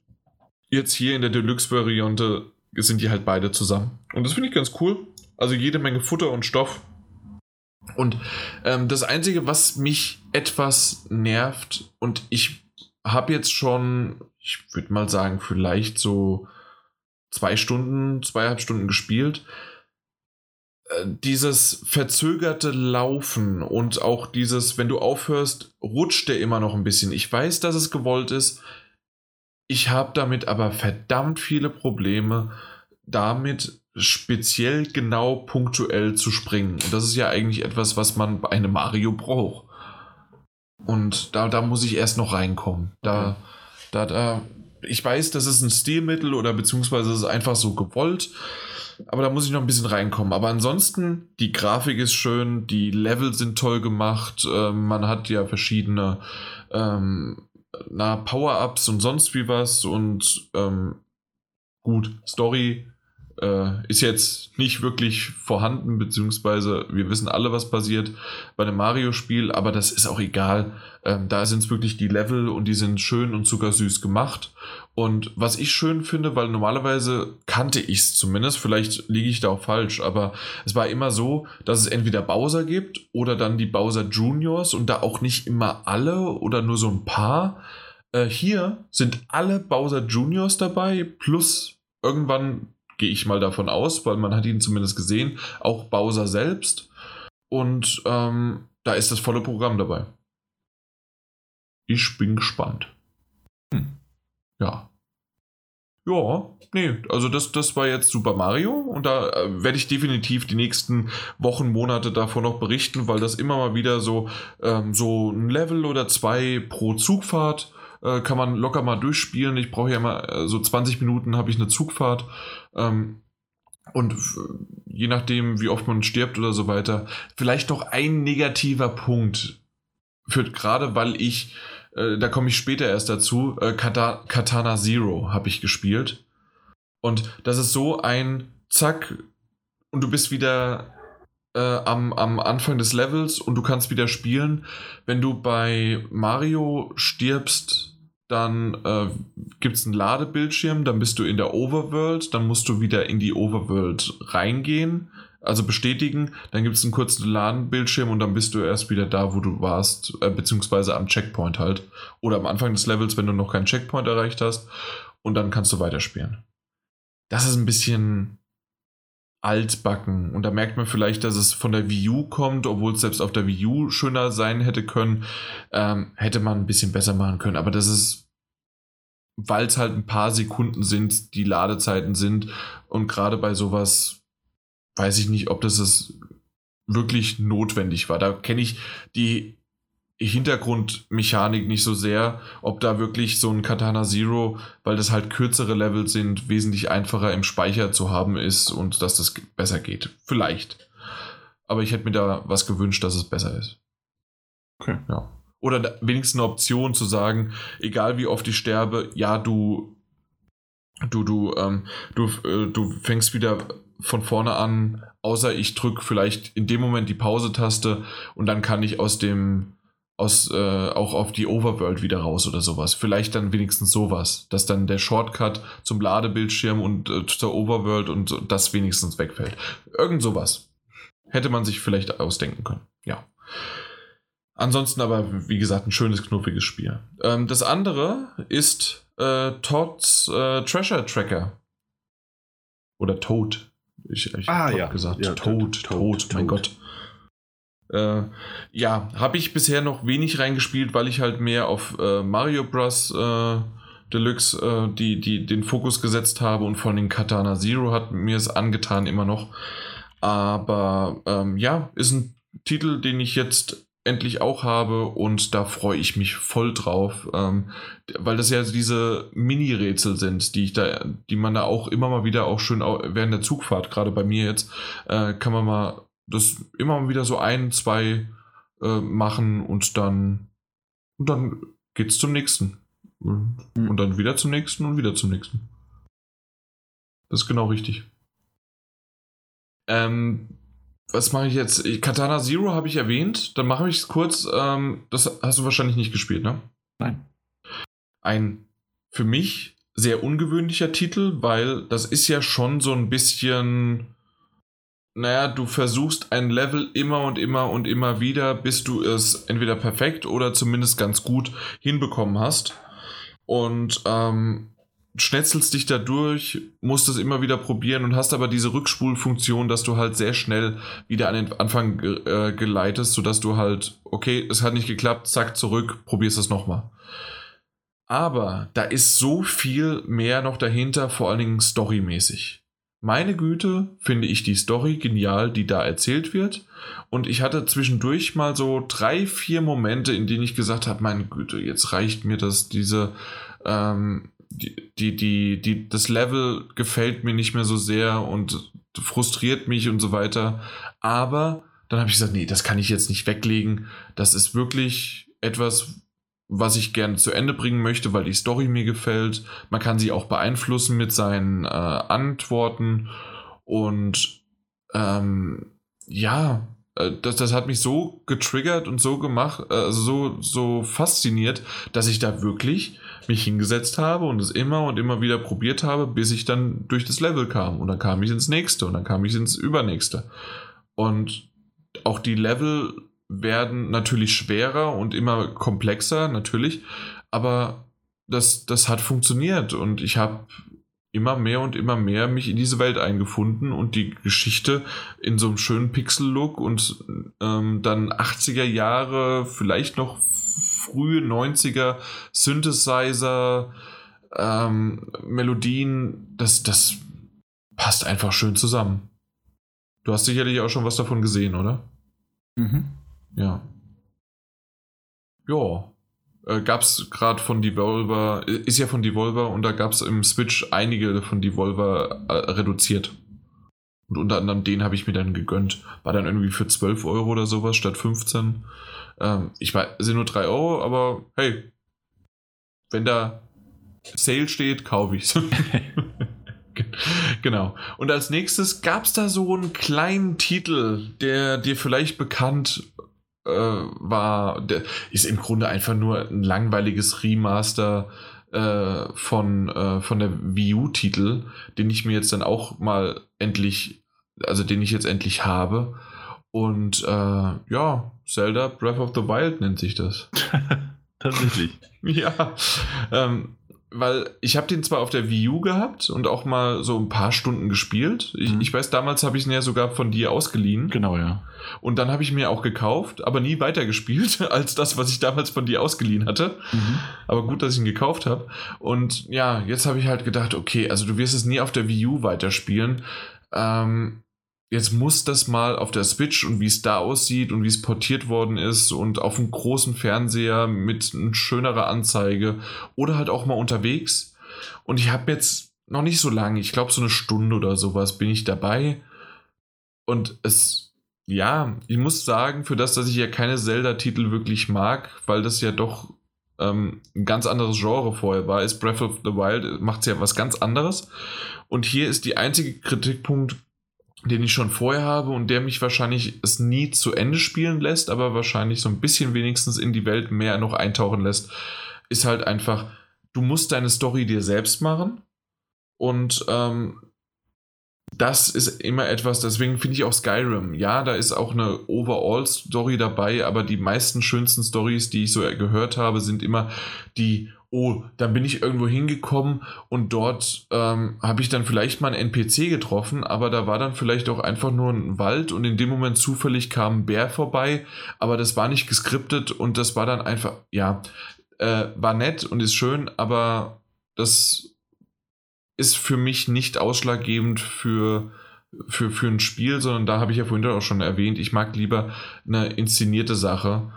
jetzt hier in der Deluxe-Variante sind die halt beide zusammen. Und das finde ich ganz cool. Also jede Menge Futter und Stoff. Und ähm, das Einzige, was mich etwas nervt, und ich habe jetzt schon, ich würde mal sagen, vielleicht so zwei Stunden, zweieinhalb Stunden gespielt. Äh, dieses verzögerte Laufen und auch dieses, wenn du aufhörst, rutscht der immer noch ein bisschen. Ich weiß, dass es gewollt ist. Ich habe damit aber verdammt viele Probleme, damit speziell genau punktuell zu springen. Und das ist ja eigentlich etwas, was man bei einem Mario braucht. Und da, da muss ich erst noch reinkommen. Da, da, da, ich weiß, das ist ein Stilmittel oder beziehungsweise es ist einfach so gewollt. Aber da muss ich noch ein bisschen reinkommen. Aber ansonsten, die Grafik ist schön, die Level sind toll gemacht. Ähm, man hat ja verschiedene ähm, Power-Ups und sonst wie was. Und ähm, gut, Story äh, ist jetzt nicht wirklich vorhanden, beziehungsweise wir wissen alle, was passiert bei einem Mario-Spiel, aber das ist auch egal. Ähm, da sind es wirklich die Level und die sind schön und zuckersüß gemacht. Und was ich schön finde, weil normalerweise kannte ich es zumindest, vielleicht liege ich da auch falsch, aber es war immer so, dass es entweder Bowser gibt oder dann die Bowser Juniors und da auch nicht immer alle oder nur so ein paar. Äh, hier sind alle Bowser Juniors dabei, plus irgendwann gehe ich mal davon aus, weil man hat ihn zumindest gesehen, auch Bowser selbst. Und ähm, da ist das volle Programm dabei. Ich bin gespannt. Hm. Ja. Ja, nee, also das, das war jetzt Super Mario und da äh, werde ich definitiv die nächsten Wochen, Monate davon noch berichten, weil das immer mal wieder so, ähm, so ein Level oder zwei pro Zugfahrt äh, kann man locker mal durchspielen. Ich brauche ja immer äh, so 20 Minuten habe ich eine Zugfahrt. Ähm, und je nachdem, wie oft man stirbt oder so weiter, vielleicht noch ein negativer Punkt. Führt gerade, weil ich, äh, da komme ich später erst dazu, äh, Kata Katana Zero habe ich gespielt. Und das ist so ein Zack und du bist wieder äh, am, am Anfang des Levels und du kannst wieder spielen. Wenn du bei Mario stirbst, dann äh, gibt es einen Ladebildschirm, dann bist du in der Overworld, dann musst du wieder in die Overworld reingehen, also bestätigen, dann gibt es einen kurzen Ladenbildschirm und dann bist du erst wieder da, wo du warst, äh, beziehungsweise am Checkpoint halt. Oder am Anfang des Levels, wenn du noch keinen Checkpoint erreicht hast und dann kannst du weiterspielen. Das ist ein bisschen altbacken. Und da merkt man vielleicht, dass es von der Wii U kommt, obwohl es selbst auf der Wii U schöner sein hätte können. Ähm, hätte man ein bisschen besser machen können. Aber das ist, weil es halt ein paar Sekunden sind, die Ladezeiten sind. Und gerade bei sowas weiß ich nicht, ob das es wirklich notwendig war. Da kenne ich die Hintergrundmechanik nicht so sehr, ob da wirklich so ein Katana Zero, weil das halt kürzere Level sind, wesentlich einfacher im Speicher zu haben ist und dass das besser geht. Vielleicht. Aber ich hätte mir da was gewünscht, dass es besser ist. Okay. Ja. Oder wenigstens eine Option zu sagen, egal wie oft ich sterbe, ja, du, du, du, ähm, du, äh, du fängst wieder von vorne an, außer ich drücke vielleicht in dem Moment die Pause-Taste und dann kann ich aus dem aus, äh, auch auf die Overworld wieder raus oder sowas. Vielleicht dann wenigstens sowas, dass dann der Shortcut zum Ladebildschirm und äh, zur Overworld und das wenigstens wegfällt. Irgend sowas. Hätte man sich vielleicht ausdenken können. Ja. Ansonsten aber, wie gesagt, ein schönes, knuffiges Spiel. Ähm, das andere ist äh, Todd's äh, Treasure Tracker. Oder Toad. Ich, ich ah, ja. gesagt. Ja, Toad, Toad, Toad, mein Gott. Äh, ja, habe ich bisher noch wenig reingespielt, weil ich halt mehr auf äh, Mario Bros. Äh, Deluxe äh, die, die, den Fokus gesetzt habe und von den Katana Zero hat mir es angetan immer noch. Aber ähm, ja, ist ein Titel, den ich jetzt endlich auch habe und da freue ich mich voll drauf, ähm, weil das ja diese Mini-Rätsel sind, die ich da, die man da auch immer mal wieder auch schön während der Zugfahrt, gerade bei mir jetzt, äh, kann man mal das immer wieder so ein, zwei äh, machen und dann, und dann geht's zum nächsten. Und, mhm. und dann wieder zum nächsten und wieder zum nächsten. Das ist genau richtig. Ähm, was mache ich jetzt? Katana Zero habe ich erwähnt. Dann mache ich es kurz. Ähm, das hast du wahrscheinlich nicht gespielt, ne? Nein. Ein für mich sehr ungewöhnlicher Titel, weil das ist ja schon so ein bisschen naja, du versuchst ein Level immer und immer und immer wieder, bis du es entweder perfekt oder zumindest ganz gut hinbekommen hast. Und ähm, schnetzelst dich da durch, musst es immer wieder probieren und hast aber diese Rückspulfunktion, dass du halt sehr schnell wieder an den Anfang äh, geleitest, sodass du halt, okay, es hat nicht geklappt, zack, zurück, probierst es nochmal. Aber da ist so viel mehr noch dahinter, vor allen Dingen storymäßig meine Güte, finde ich die Story genial, die da erzählt wird. Und ich hatte zwischendurch mal so drei, vier Momente, in denen ich gesagt habe, meine Güte, jetzt reicht mir das, diese, ähm, die, die, die, die, das Level gefällt mir nicht mehr so sehr und frustriert mich und so weiter. Aber dann habe ich gesagt, nee, das kann ich jetzt nicht weglegen. Das ist wirklich etwas, was ich gerne zu Ende bringen möchte, weil die Story mir gefällt. Man kann sie auch beeinflussen mit seinen äh, Antworten. Und ähm, ja, äh, das, das hat mich so getriggert und so gemacht, äh, also so, so fasziniert, dass ich da wirklich mich hingesetzt habe und es immer und immer wieder probiert habe, bis ich dann durch das Level kam. Und dann kam ich ins nächste und dann kam ich ins übernächste. Und auch die Level werden natürlich schwerer und immer komplexer, natürlich. Aber das, das hat funktioniert und ich habe immer mehr und immer mehr mich in diese Welt eingefunden und die Geschichte in so einem schönen Pixel-Look und ähm, dann 80er Jahre, vielleicht noch frühe 90er Synthesizer, ähm, Melodien, das, das passt einfach schön zusammen. Du hast sicherlich auch schon was davon gesehen, oder? Mhm. Ja. Ja. Äh, gab es gerade von Devolver, ist ja von Devolver und da gab es im Switch einige von Devolver äh, reduziert. Und unter anderem den habe ich mir dann gegönnt. War dann irgendwie für 12 Euro oder sowas statt 15. Ähm, ich weiß, sind nur 3 Euro, aber hey, wenn da Sale steht, kaufe ich es. genau. Und als nächstes gab es da so einen kleinen Titel, der dir vielleicht bekannt war, der ist im Grunde einfach nur ein langweiliges Remaster äh, von, äh, von der Wii U-Titel, den ich mir jetzt dann auch mal endlich, also den ich jetzt endlich habe. Und äh, ja, Zelda Breath of the Wild nennt sich das. Tatsächlich. ja. Ähm, weil ich habe den zwar auf der Wii U gehabt und auch mal so ein paar Stunden gespielt. Ich, mhm. ich weiß, damals habe ich ihn ja sogar von dir ausgeliehen. Genau, ja. Und dann habe ich mir auch gekauft, aber nie weitergespielt als das, was ich damals von dir ausgeliehen hatte. Mhm. Aber gut, dass ich ihn gekauft habe. Und ja, jetzt habe ich halt gedacht, okay, also du wirst es nie auf der Wii U weiterspielen. Ähm, jetzt muss das mal auf der Switch und wie es da aussieht und wie es portiert worden ist und auf einem großen Fernseher mit einer schönerer Anzeige oder halt auch mal unterwegs. Und ich habe jetzt noch nicht so lange, ich glaube so eine Stunde oder sowas bin ich dabei. Und es, ja, ich muss sagen, für das, dass ich ja keine Zelda-Titel wirklich mag, weil das ja doch ähm, ein ganz anderes Genre vorher war, ist Breath of the Wild, macht ja was ganz anderes. Und hier ist die einzige Kritikpunkt den ich schon vorher habe und der mich wahrscheinlich es nie zu Ende spielen lässt, aber wahrscheinlich so ein bisschen wenigstens in die Welt mehr noch eintauchen lässt, ist halt einfach, du musst deine Story dir selbst machen und ähm, das ist immer etwas, deswegen finde ich auch Skyrim, ja, da ist auch eine Overall-Story dabei, aber die meisten schönsten Stories, die ich so gehört habe, sind immer die oh, dann bin ich irgendwo hingekommen und dort ähm, habe ich dann vielleicht mal einen NPC getroffen, aber da war dann vielleicht auch einfach nur ein Wald und in dem Moment zufällig kam ein Bär vorbei, aber das war nicht geskriptet und das war dann einfach, ja, äh, war nett und ist schön, aber das ist für mich nicht ausschlaggebend für, für, für ein Spiel, sondern da habe ich ja vorhin auch schon erwähnt, ich mag lieber eine inszenierte Sache.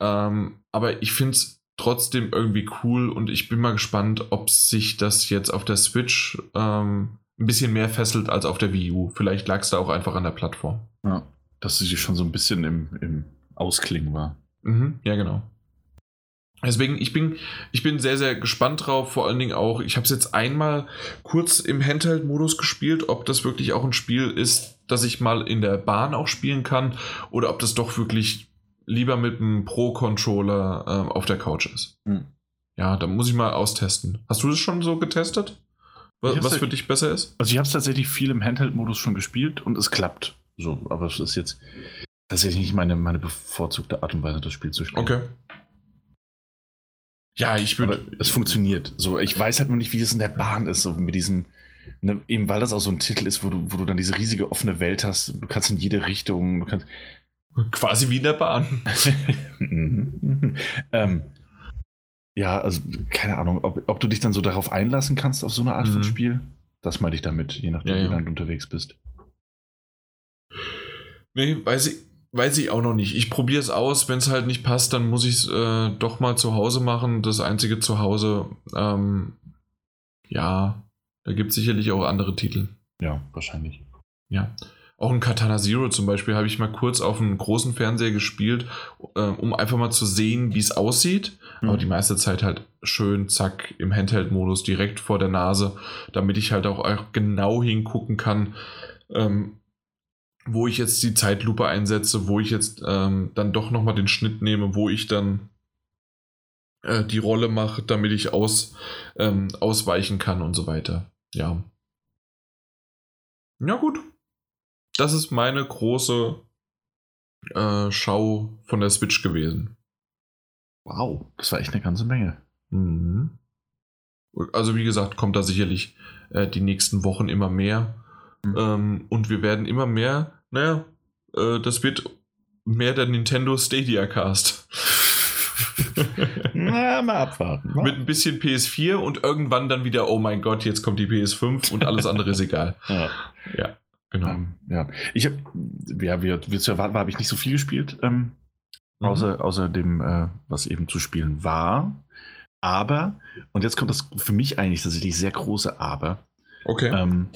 Ähm, aber ich finde es trotzdem irgendwie cool und ich bin mal gespannt, ob sich das jetzt auf der Switch ähm, ein bisschen mehr fesselt als auf der Wii U. Vielleicht lag es da auch einfach an der Plattform. Ja, dass sie schon so ein bisschen im, im Ausklingen war. Mhm, ja, genau. Deswegen, ich bin, ich bin sehr, sehr gespannt drauf. Vor allen Dingen auch, ich habe es jetzt einmal kurz im Handheld-Modus gespielt, ob das wirklich auch ein Spiel ist, das ich mal in der Bahn auch spielen kann oder ob das doch wirklich lieber mit einem Pro-Controller äh, auf der Couch ist. Hm. Ja, da muss ich mal austesten. Hast du das schon so getestet? Was, was für dich besser ist? Also ich habe es tatsächlich viel im Handheld-Modus schon gespielt und es klappt. So, aber es ist jetzt tatsächlich nicht meine, meine bevorzugte Art und Weise, das Spiel zu spielen. Okay. Ja, ich würde. Es funktioniert. So, ich weiß halt nur nicht, wie es in der Bahn ist, so mit diesem. Ne, eben weil das auch so ein Titel ist, wo du, wo du dann diese riesige offene Welt hast. Du kannst in jede Richtung. Du kannst, Quasi wie in der Bahn. ähm, ja, also keine Ahnung, ob, ob, du dich dann so darauf einlassen kannst, auf so eine Art mhm. von Spiel. Das meine ich damit, je nachdem, ja, ja. wie du unterwegs bist. Nee, weiß ich, weiß ich auch noch nicht. Ich probiere es aus. Wenn es halt nicht passt, dann muss ich es äh, doch mal zu Hause machen. Das einzige zu Hause, ähm, ja, da gibt es sicherlich auch andere Titel. Ja, wahrscheinlich. Ja. Auch ein Katana Zero zum Beispiel habe ich mal kurz auf einem großen Fernseher gespielt, äh, um einfach mal zu sehen, wie es aussieht. Mhm. Aber die meiste Zeit halt schön, zack, im Handheld-Modus direkt vor der Nase, damit ich halt auch, auch genau hingucken kann, ähm, wo ich jetzt die Zeitlupe einsetze, wo ich jetzt ähm, dann doch nochmal den Schnitt nehme, wo ich dann äh, die Rolle mache, damit ich aus, ähm, ausweichen kann und so weiter. Ja. Ja, gut. Das ist meine große äh, Schau von der Switch gewesen. Wow, das war echt eine ganze Menge. Mhm. Also wie gesagt, kommt da sicherlich äh, die nächsten Wochen immer mehr. Mhm. Ähm, und wir werden immer mehr, naja, äh, das wird mehr der Nintendo Stadia Cast. Na, mal abwarten. Mal. Mit ein bisschen PS4 und irgendwann dann wieder, oh mein Gott, jetzt kommt die PS5 und alles andere ist egal. Ja. ja. Genau. Ähm, ja. Ich habe, ja, wie, wie zu erwarten war, habe ich nicht so viel gespielt, ähm, mhm. außer, außer dem, äh, was eben zu spielen war. Aber, und jetzt kommt das für mich eigentlich tatsächlich sehr große Aber. Okay. Ähm,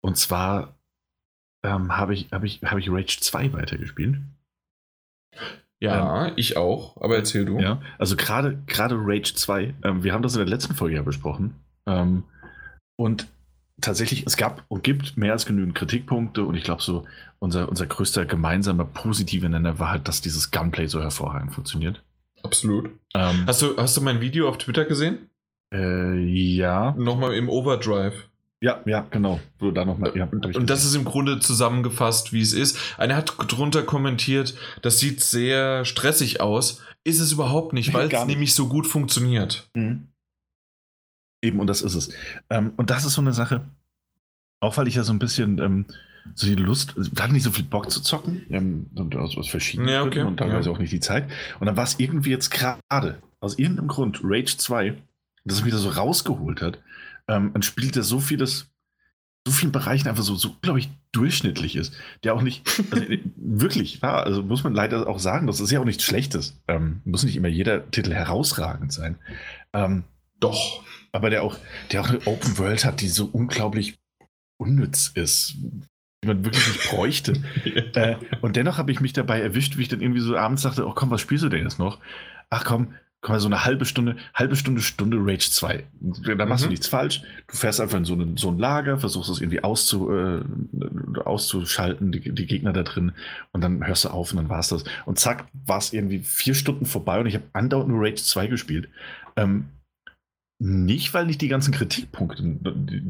und zwar ähm, habe ich, hab ich, hab ich Rage 2 weitergespielt. Ja, ähm, ich auch, aber erzähl du. Ja, also gerade Rage 2, ähm, wir haben das in der letzten Folge ja besprochen. Ähm, und tatsächlich, es gab und gibt mehr als genügend Kritikpunkte und ich glaube so, unser, unser größter gemeinsamer positiver Nenner war halt, dass dieses Gunplay so hervorragend funktioniert. Absolut. Ähm, hast, du, hast du mein Video auf Twitter gesehen? Äh, ja. Nochmal im Overdrive. Ja, ja, genau. So, da noch mal, ja, und das ist im Grunde zusammengefasst, wie es ist. Einer hat drunter kommentiert, das sieht sehr stressig aus. Ist es überhaupt nicht, weil es nämlich so gut funktioniert. Mhm. Eben, und das ist es. Ähm, und das ist so eine Sache, auch weil ich ja so ein bisschen ähm, so die Lust, also, hatte nicht so viel Bock zu zocken, ähm, aus, aus verschiedenen ja, okay. Gründen und teilweise ja. auch nicht die Zeit. Und dann war es irgendwie jetzt gerade, aus irgendeinem Grund, Rage 2, das mich da so rausgeholt hat, ähm, ein Spiel, der so vieles, so vielen Bereichen einfach so, so glaube ich, durchschnittlich ist, der auch nicht, also, äh, wirklich, ja, also muss man leider auch sagen, das ist ja auch nichts Schlechtes. Ähm, muss nicht immer jeder Titel herausragend sein. Ähm, doch aber der auch, der auch eine Open World hat, die so unglaublich unnütz ist, die man wirklich nicht bräuchte. äh, und dennoch habe ich mich dabei erwischt, wie ich dann irgendwie so abends dachte, oh komm, was spielst du denn jetzt noch? Ach komm, komm mal so eine halbe Stunde, halbe Stunde, Stunde Rage 2. Da machst mhm. du nichts falsch. Du fährst einfach in so, eine, so ein Lager, versuchst es irgendwie auszu, äh, auszuschalten, die, die, Gegner da drin, und dann hörst du auf und dann war es das. Und zack, war es irgendwie vier Stunden vorbei und ich habe andauernd nur Rage 2 gespielt. Ähm, nicht, weil nicht die ganzen Kritikpunkte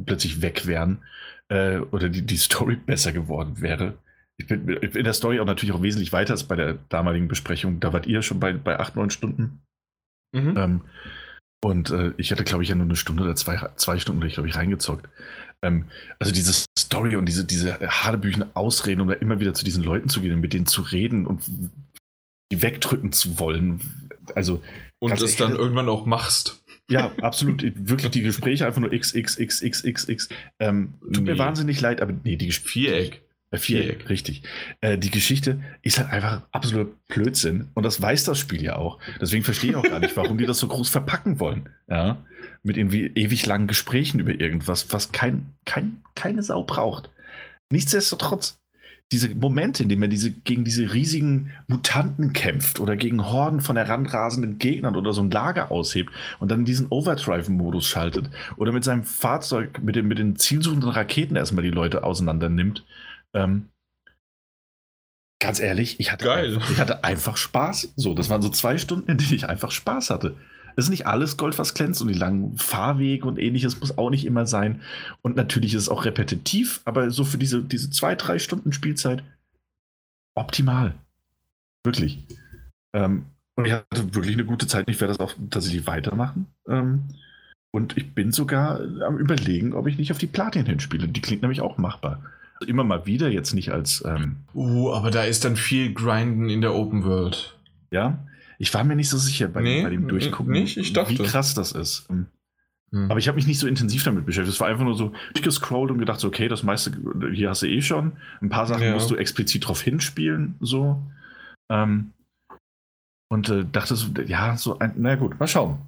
plötzlich weg wären äh, oder die, die Story besser geworden wäre. Ich bin in der Story auch natürlich auch wesentlich weiter als bei der damaligen Besprechung. Da wart ihr schon bei, bei acht, neun Stunden. Mhm. Ähm, und äh, ich hatte, glaube ich, ja nur eine Stunde oder zwei, zwei Stunden, glaube ich, reingezockt. Ähm, also diese Story und diese, diese hadebüchen Ausreden, um da immer wieder zu diesen Leuten zu gehen und mit denen zu reden und die wegdrücken zu wollen. Also, und das dann irgendwann auch machst. Ja, absolut. Wirklich die Gespräche einfach nur x, x, x, x, x, x. Ähm, tut nee. mir wahnsinnig leid, aber nee, die Viereck. Äh, Viereck, Viereck, richtig. Äh, die Geschichte ist halt einfach absolut Blödsinn. Und das weiß das Spiel ja auch. Deswegen verstehe ich auch gar nicht, warum die das so groß verpacken wollen. Ja? Mit irgendwie ewig langen Gesprächen über irgendwas, was kein, kein, keine Sau braucht. Nichtsdestotrotz, diese Momente, in denen man diese, gegen diese riesigen Mutanten kämpft oder gegen Horden von heranrasenden Gegnern oder so ein Lager aushebt und dann diesen Overdrive-Modus schaltet oder mit seinem Fahrzeug, mit, dem, mit den zielsuchenden Raketen erstmal die Leute auseinander nimmt. Ähm, ganz ehrlich, ich hatte, Geil. Einfach, ich hatte einfach Spaß. So, das waren so zwei Stunden, in denen ich einfach Spaß hatte. Es ist nicht alles Gold, was glänzt und die langen Fahrwege und ähnliches muss auch nicht immer sein. Und natürlich ist es auch repetitiv, aber so für diese, diese zwei, drei Stunden Spielzeit optimal. Wirklich. Ähm, und ich hatte wirklich eine gute Zeit. Ich werde das auch tatsächlich weitermachen. Ähm, und ich bin sogar am Überlegen, ob ich nicht auf die Platin hinspiele. Die klingt nämlich auch machbar. Also immer mal wieder, jetzt nicht als. Ähm, uh, aber da ist dann viel Grinden in der Open World. Ja, ich war mir nicht so sicher bei, nee, bei dem Durchgucken, nicht? Ich dachte. wie krass das ist. Hm. hm. Aber ich habe mich nicht so intensiv damit beschäftigt. Es war einfach nur so gescrollt und gedacht, so, okay, das meiste hier hast du eh schon. Ein paar Sachen ja. musst du explizit drauf hinspielen, so. Ähm, und äh, dachte so, ja, so ein, na gut, mal schauen.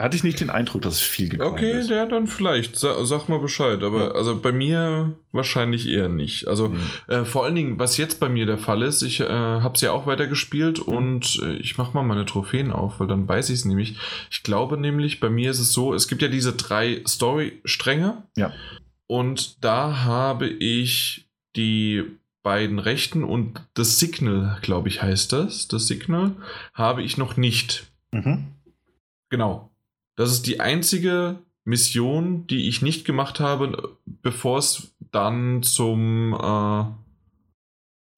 Hatte ich nicht den Eindruck, dass es viel gekommen okay, ist. Okay, ja, dann vielleicht. Sa sag mal Bescheid. Aber ja. also bei mir wahrscheinlich eher nicht. Also mhm. äh, vor allen Dingen, was jetzt bei mir der Fall ist, ich äh, habe es ja auch weiter gespielt mhm. und äh, ich mache mal meine Trophäen auf, weil dann weiß ich es nämlich. Ich glaube nämlich, bei mir ist es so, es gibt ja diese drei Story-Stränge. Ja. Und da habe ich die beiden rechten und das Signal, glaube ich, heißt das. Das Signal habe ich noch nicht. Mhm. Genau. Das ist die einzige Mission, die ich nicht gemacht habe, bevor es dann zum, äh,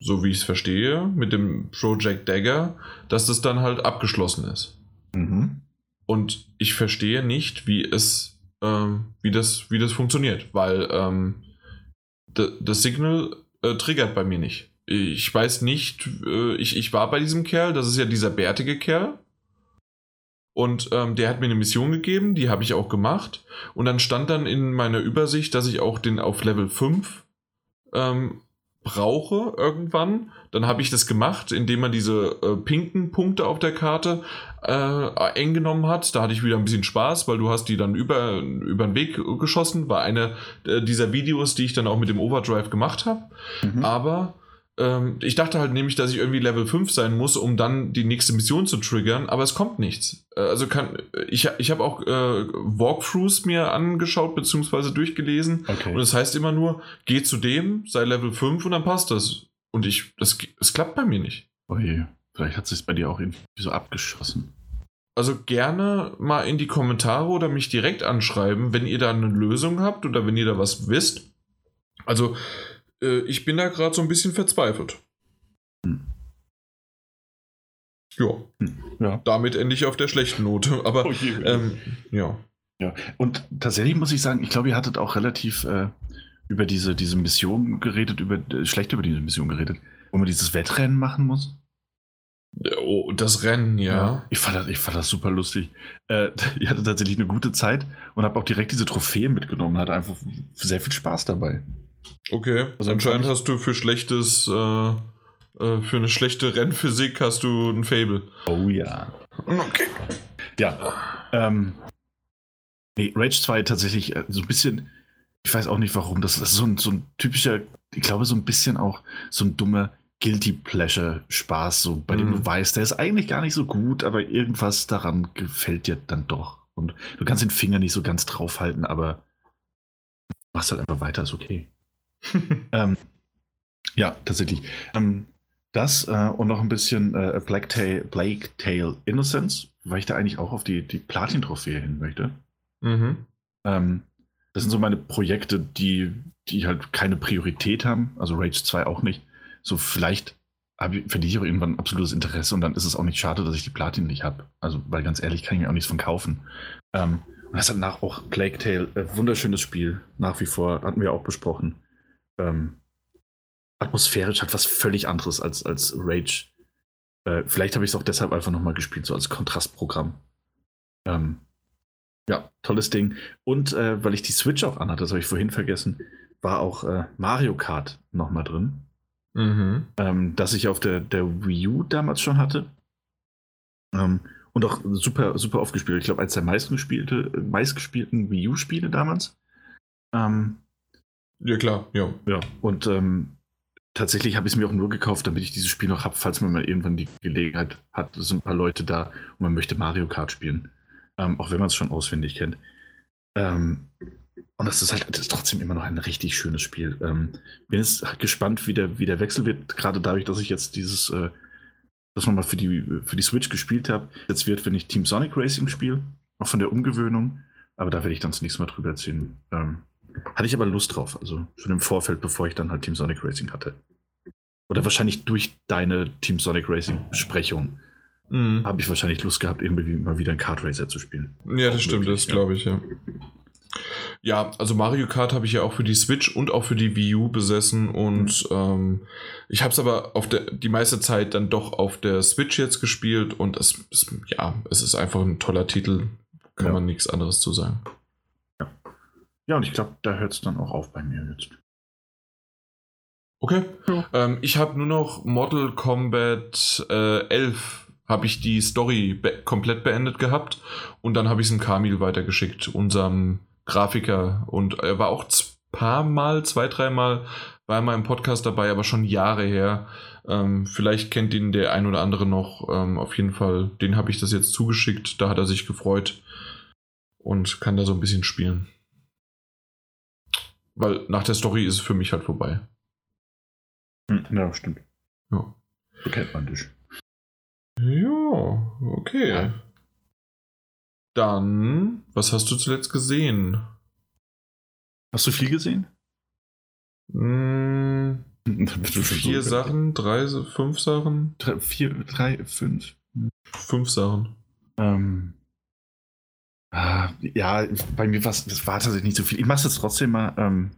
so wie ich es verstehe, mit dem Project Dagger, dass das dann halt abgeschlossen ist. Mhm. Und ich verstehe nicht, wie es, ähm, wie das, wie das funktioniert, weil ähm, das Signal äh, triggert bei mir nicht. Ich weiß nicht, äh, ich, ich war bei diesem Kerl, das ist ja dieser bärtige Kerl. Und ähm, der hat mir eine Mission gegeben, die habe ich auch gemacht. Und dann stand dann in meiner Übersicht, dass ich auch den auf Level 5 ähm, brauche irgendwann. Dann habe ich das gemacht, indem man diese äh, pinken Punkte auf der Karte äh, eng genommen hat. Da hatte ich wieder ein bisschen Spaß, weil du hast die dann über, über den Weg geschossen. War eine äh, dieser Videos, die ich dann auch mit dem Overdrive gemacht habe. Mhm. Aber ähm, ich dachte halt nämlich, dass ich irgendwie Level 5 sein muss, um dann die nächste Mission zu triggern, aber es kommt nichts. Äh, also kann ich, ich habe auch äh, Walkthroughs mir angeschaut bzw. durchgelesen okay. und es das heißt immer nur, geh zu dem, sei Level 5 und dann passt das. Und ich, das, es klappt bei mir nicht. Oje, vielleicht hat es bei dir auch irgendwie so abgeschossen. Also gerne mal in die Kommentare oder mich direkt anschreiben, wenn ihr da eine Lösung habt oder wenn ihr da was wisst. Also äh, ich bin da gerade so ein bisschen verzweifelt. Hm. Ja. Hm. ja. Damit ende ich auf der schlechten Note. Aber oh ähm, ja. Ja, und tatsächlich muss ich sagen, ich glaube, ihr hattet auch relativ äh, über diese, diese Mission geredet, über, äh, schlecht über diese Mission geredet, wo man dieses Wettrennen machen muss. Oh, das Rennen, ja. ja. ich, fand das, ich fand das super lustig. Äh, ich hatte tatsächlich eine gute Zeit und habe auch direkt diese Trophäen mitgenommen. Hatte einfach sehr viel Spaß dabei. Okay, also anscheinend hast du für schlechtes, äh, äh, für eine schlechte Rennphysik hast du ein Fable. Oh ja. Okay. Ja. Ähm, nee, Rage 2 tatsächlich äh, so ein bisschen, ich weiß auch nicht warum, das ist so ein, so ein typischer, ich glaube so ein bisschen auch so ein dummer Guilty Pleasure Spaß, so bei mhm. dem du weißt, der ist eigentlich gar nicht so gut, aber irgendwas daran gefällt dir dann doch. Und du kannst den Finger nicht so ganz draufhalten, aber machst halt einfach weiter, ist okay. ähm, ja, tatsächlich. Ähm, das äh, und noch ein bisschen äh, Black Tail, Blake Tail Innocence, weil ich da eigentlich auch auf die, die Platin-Trophäe hin möchte. Mhm. Ähm, das sind so meine Projekte, die, die halt keine Priorität haben, also Rage 2 auch nicht. So vielleicht verliere ich auch irgendwann absolutes Interesse und dann ist es auch nicht schade, dass ich die Platin nicht habe. Also, weil ganz ehrlich kann ich mir auch nichts von kaufen. Ähm, und das hat nach auch Plague Tale, äh, wunderschönes Spiel, nach wie vor, hatten wir auch besprochen ähm, atmosphärisch hat was völlig anderes als, als Rage. Äh, vielleicht habe ich es auch deshalb einfach nochmal gespielt, so als Kontrastprogramm. Ähm, ja, tolles Ding. Und äh, weil ich die Switch auch anhatte, das habe ich vorhin vergessen, war auch äh, Mario Kart nochmal drin. Mhm. Ähm, das ich auf der, der Wii U damals schon hatte. Ähm, und auch super, super oft gespielt. Ich glaube, als der meistgespielte, meistgespielten Wii U-Spiele damals. Ähm, ja, klar, ja. Ja, und ähm, tatsächlich habe ich es mir auch nur gekauft, damit ich dieses Spiel noch habe, falls man mal irgendwann die Gelegenheit hat. Es sind ein paar Leute da und man möchte Mario Kart spielen. Ähm, auch wenn man es schon auswendig kennt. Ähm, und das ist halt das ist trotzdem immer noch ein richtig schönes Spiel. Ähm, bin jetzt gespannt, wie der, wie der Wechsel wird, gerade dadurch, dass ich jetzt dieses, äh, das nochmal für die, für die Switch gespielt habe. Jetzt wird, wenn ich Team Sonic Racing spiele, auch von der Umgewöhnung. Aber da werde ich dann das nächste Mal drüber erzählen. Ähm, hatte ich aber Lust drauf, also schon im Vorfeld, bevor ich dann halt Team Sonic Racing hatte. Oder wahrscheinlich durch deine Team Sonic Racing Besprechung mhm. habe ich wahrscheinlich Lust gehabt, irgendwie mal wieder ein Kart Racer zu spielen. Ja, das auch stimmt, möglich, das ja. glaube ich, ja. Ja, also Mario Kart habe ich ja auch für die Switch und auch für die Wii U besessen und mhm. ähm, ich habe es aber auf der die meiste Zeit dann doch auf der Switch jetzt gespielt und es, es ja, es ist einfach ein toller Titel, kann ja. man nichts anderes zu sagen. Ja, und ich glaube, da hört es dann auch auf bei mir jetzt. Okay. Ja. Ähm, ich habe nur noch Mortal Kombat äh, 11 habe ich die Story be komplett beendet gehabt und dann habe ich es dem Kamil weitergeschickt, unserem Grafiker. Und er war auch ein paar Mal, zwei, dreimal, war er mal im Podcast dabei, aber schon Jahre her. Ähm, vielleicht kennt ihn der ein oder andere noch. Ähm, auf jeden Fall, den habe ich das jetzt zugeschickt. Da hat er sich gefreut und kann da so ein bisschen spielen. Weil nach der Story ist es für mich halt vorbei. Hm, ja, stimmt. Ja. So kennt man dich. Ja, okay. Dann, was hast du zuletzt gesehen? Hast du viel gesehen? Hm, Vier Sachen, drei, fünf Sachen? Drei, vier, drei, fünf. Fünf Sachen. Ähm, ja, bei mir war war tatsächlich nicht so viel. Ich mache es jetzt trotzdem mal. Ähm,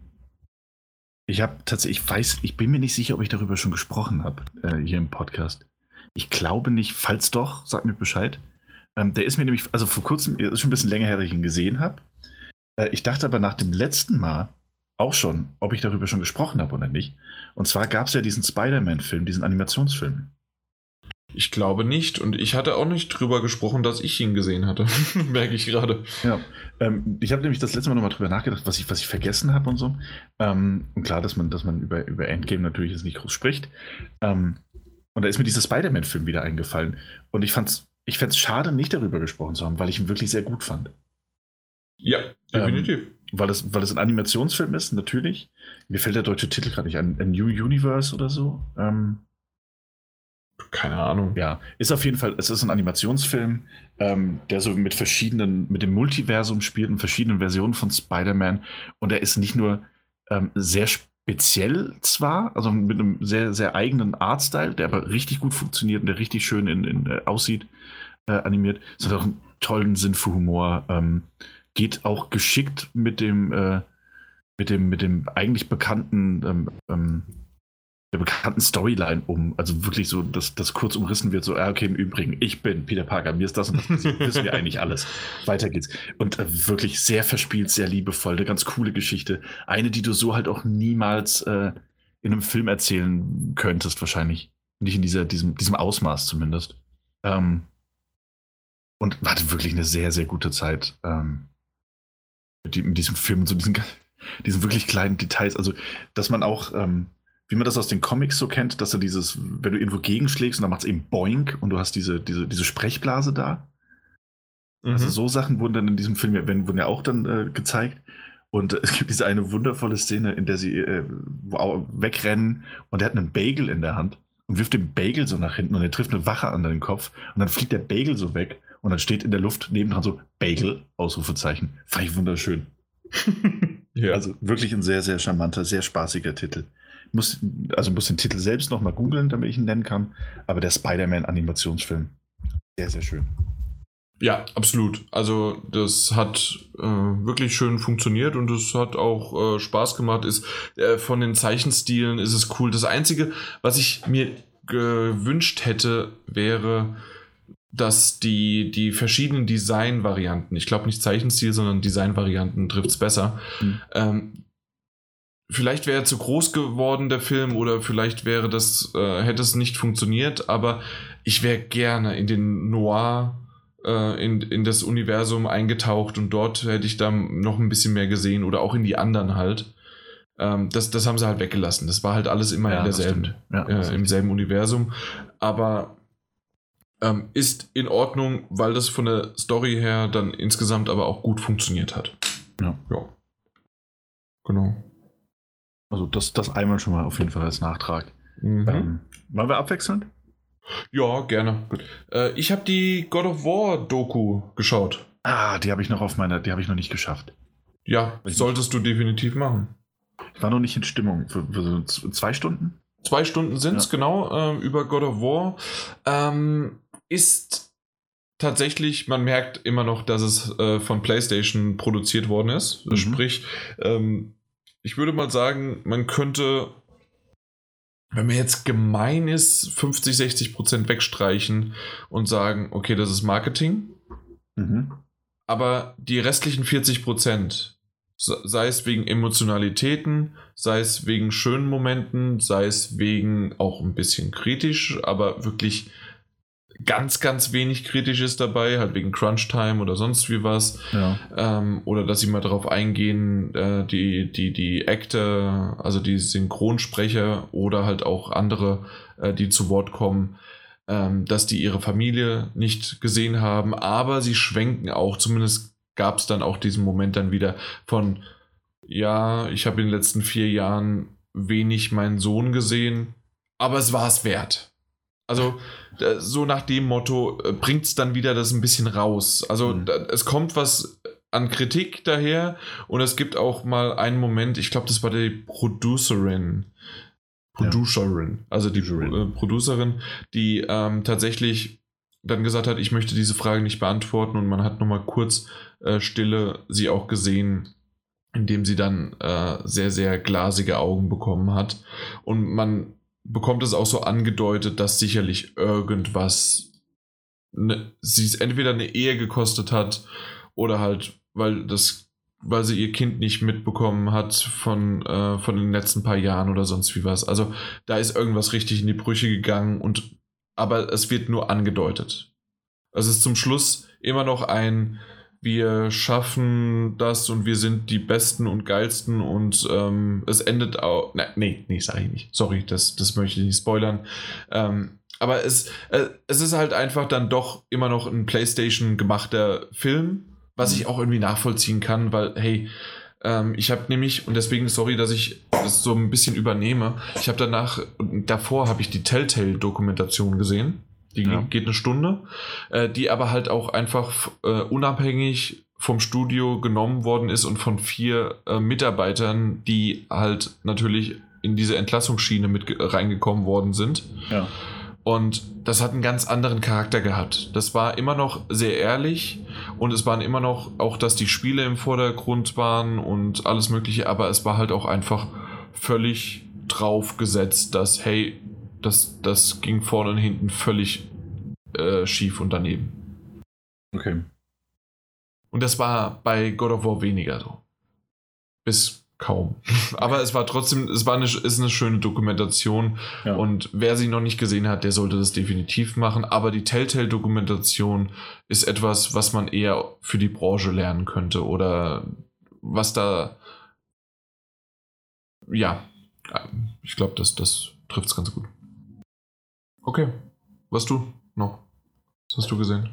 ich habe tatsächlich, ich weiß, ich bin mir nicht sicher, ob ich darüber schon gesprochen habe äh, hier im Podcast. Ich glaube nicht, falls doch, sag mir Bescheid. Ähm, der ist mir nämlich, also vor kurzem, ist schon ein bisschen länger her, dass ich ihn gesehen habe. Äh, ich dachte aber nach dem letzten Mal auch schon, ob ich darüber schon gesprochen habe oder nicht. Und zwar gab es ja diesen Spider-Man-Film, diesen Animationsfilm. Ich glaube nicht. Und ich hatte auch nicht drüber gesprochen, dass ich ihn gesehen hatte. Merke ich gerade. Ja, ähm, ich habe nämlich das letzte Mal nochmal drüber nachgedacht, was ich, was ich vergessen habe und so. Ähm, und klar, dass man, dass man über, über Endgame natürlich jetzt nicht groß spricht. Ähm, und da ist mir dieser Spider-Man-Film wieder eingefallen. Und ich fand's, ich fände es schade, nicht darüber gesprochen zu haben, weil ich ihn wirklich sehr gut fand. Ja, definitiv. Ähm, weil, es, weil es ein Animationsfilm ist, natürlich. Mir fällt der deutsche Titel gerade nicht an. A New Universe oder so. Ähm, Keine Ahnung. ja, ist auf jeden Fall, es ist ein Animationsfilm, ähm, der so mit verschiedenen, mit dem Multiversum spielt und verschiedenen Versionen von Spider-Man. Und er ist nicht nur ähm, sehr speziell zwar, also mit einem sehr, sehr eigenen Artstyle, der aber richtig gut funktioniert und der richtig schön in, in, äh, aussieht, äh, animiert, sondern auch einen tollen Sinn für Humor. Ähm, geht auch geschickt mit dem, äh, mit dem, mit dem eigentlich bekannten, ähm, ähm, der bekannten Storyline um. Also wirklich so, dass das kurz umrissen wird, so, ja, okay, im Übrigen, ich bin Peter Parker, mir ist das und das passiert, wissen wir eigentlich alles. Weiter geht's. Und äh, wirklich sehr verspielt, sehr liebevoll, eine ganz coole Geschichte. Eine, die du so halt auch niemals äh, in einem Film erzählen könntest, wahrscheinlich. Nicht in dieser, diesem, diesem Ausmaß zumindest. Ähm, und hatte wirklich eine sehr, sehr gute Zeit. Ähm, mit, die, mit diesem Film und so diesen, diesen wirklich kleinen Details. Also, dass man auch, ähm, wie man das aus den Comics so kennt, dass du dieses, wenn du irgendwo gegenschlägst und dann macht es eben Boink und du hast diese, diese, diese Sprechblase da. Also Mhm. so Sachen wurden dann in diesem Film ja, wurden ja auch dann äh, gezeigt. Und es gibt diese eine wundervolle Szene, in der sie äh, wegrennen und er hat einen Bagel in der Hand und wirft den Bagel so nach hinten und er trifft eine Wache an den Kopf und dann fliegt der Bagel so weg und dann steht in der Luft nebendran so Bagel, Ausrufezeichen. Fand ich wunderschön. ja. Also wirklich ein sehr, sehr charmanter, sehr spaßiger Titel. Muss, also muss den Titel selbst nochmal googeln, damit ich ihn nennen kann. Aber der Spider-Man-Animationsfilm, sehr, sehr schön. Ja, absolut. Also das hat äh, wirklich schön funktioniert und es hat auch äh, Spaß gemacht. Ist äh, von den Zeichenstilen ist es cool. Das Einzige, was ich mir gewünscht hätte, wäre, dass die, die verschiedenen Design-Varianten, ich glaube nicht Zeichenstil, sondern Design-Varianten trifft es besser. Mhm. Ähm, vielleicht wäre er zu groß geworden, der Film, oder vielleicht wäre das, äh, hätte es nicht funktioniert, aber ich wäre gerne in den Noir äh, in, in das Universum eingetaucht und dort hätte ich dann noch ein bisschen mehr gesehen oder auch in die anderen halt. Ähm, das, das haben sie halt weggelassen. Das war halt alles immer in das derselben. Ja, äh, im selben Universum. Aber ähm, ist in Ordnung, weil das von der Story her dann insgesamt aber auch gut funktioniert hat. Ja. Ja. Genau. Also das, das einmal schon mal auf jeden Fall als Nachtrag. Mhm. Ähm, wollen wir abwechselnd? Ja, gerne. Äh, ich habe die God of War Doku geschaut. Ah, die habe ich noch auf meiner, die habe ich noch nicht geschafft. Ja, Ich- solltest du definitiv machen. Ich war noch nicht in Stimmung. Für, für so zwei Stunden? Zwei Stunden sind es, Ja. genau, ähm, über God of War. Ähm, ist tatsächlich, man merkt immer noch, dass es äh, von PlayStation produziert worden ist. Mhm. Sprich, ähm, ich würde mal sagen, man könnte, wenn man jetzt gemein ist, 50, 60 Prozent wegstreichen und sagen, okay, das ist Marketing. Mhm. Aber die restlichen 40 Prozent, sei es wegen Emotionalitäten, sei es wegen schönen Momenten, sei es wegen auch ein bisschen kritisch, aber wirklich ganz, ganz wenig Kritisches dabei, halt wegen Crunch Time oder sonst wie was. Ja. Ähm, oder dass sie mal darauf eingehen, äh, die, die, die Actor, also die Synchronsprecher oder halt auch andere, äh, die zu Wort kommen, ähm, dass die ihre Familie nicht gesehen haben, aber sie schwenken auch, zumindest gab es dann auch diesen Moment dann wieder von, ja, ich habe in den letzten vier Jahren wenig meinen Sohn gesehen, aber es war es wert. Also so nach dem Motto äh, bringt es dann wieder das ein bisschen raus. Also Mhm. es kommt was an Kritik daher und es gibt auch mal einen Moment, ich glaube, das war die Producerin. Ja. Producerin, also die Producerin. äh, Producerin, die ähm, tatsächlich dann gesagt hat, ich möchte diese Frage nicht beantworten und man hat nochmal kurz äh, Stille sie auch gesehen, indem sie dann äh, sehr, sehr glasige Augen bekommen hat. Und man bekommt es auch so angedeutet, dass sicherlich irgendwas ne, sie es entweder eine Ehe gekostet hat oder halt, weil das weil sie ihr Kind nicht mitbekommen hat von, äh, von den letzten paar Jahren oder sonst wie was. Also da ist irgendwas richtig in die Brüche gegangen und aber es wird nur angedeutet. Es ist zum Schluss immer noch ein wir schaffen das und wir sind die Besten und Geilsten und ähm, es endet auch. Ne, nee, nee, sag ich nicht. Sorry, das, das möchte ich nicht spoilern. Ähm, aber es, äh, es ist halt einfach dann doch immer noch ein PlayStation gemachter Film, was ich auch irgendwie nachvollziehen kann, weil, hey, ähm, ich habe nämlich, und deswegen sorry, dass ich das so ein bisschen übernehme, ich habe danach, davor habe ich die Telltale-Dokumentation gesehen. Die Ja. geht eine Stunde, äh, die aber halt auch einfach äh, unabhängig vom Studio genommen worden ist und von vier äh, Mitarbeitern, die halt natürlich in diese Entlassungsschiene mit ge- reingekommen worden sind. Ja. Und das hat einen ganz anderen Charakter gehabt. Das war immer noch sehr ehrlich und es waren immer noch auch, dass die Spiele im Vordergrund waren und alles Mögliche, aber es war halt auch einfach völlig drauf gesetzt, dass, hey, das, das ging vorne und hinten völlig äh, schief und daneben. Okay. Und das war bei God of War weniger so. Bis kaum. Aber es war trotzdem, es war eine, ist eine schöne Dokumentation. Ja. Und wer sie noch nicht gesehen hat, der sollte das definitiv machen. Aber die Telltale-Dokumentation ist etwas, was man eher für die Branche lernen könnte. Oder was da. Ja, ich glaube, das, das trifft es ganz gut. Okay. Was du noch? Was hast du gesehen?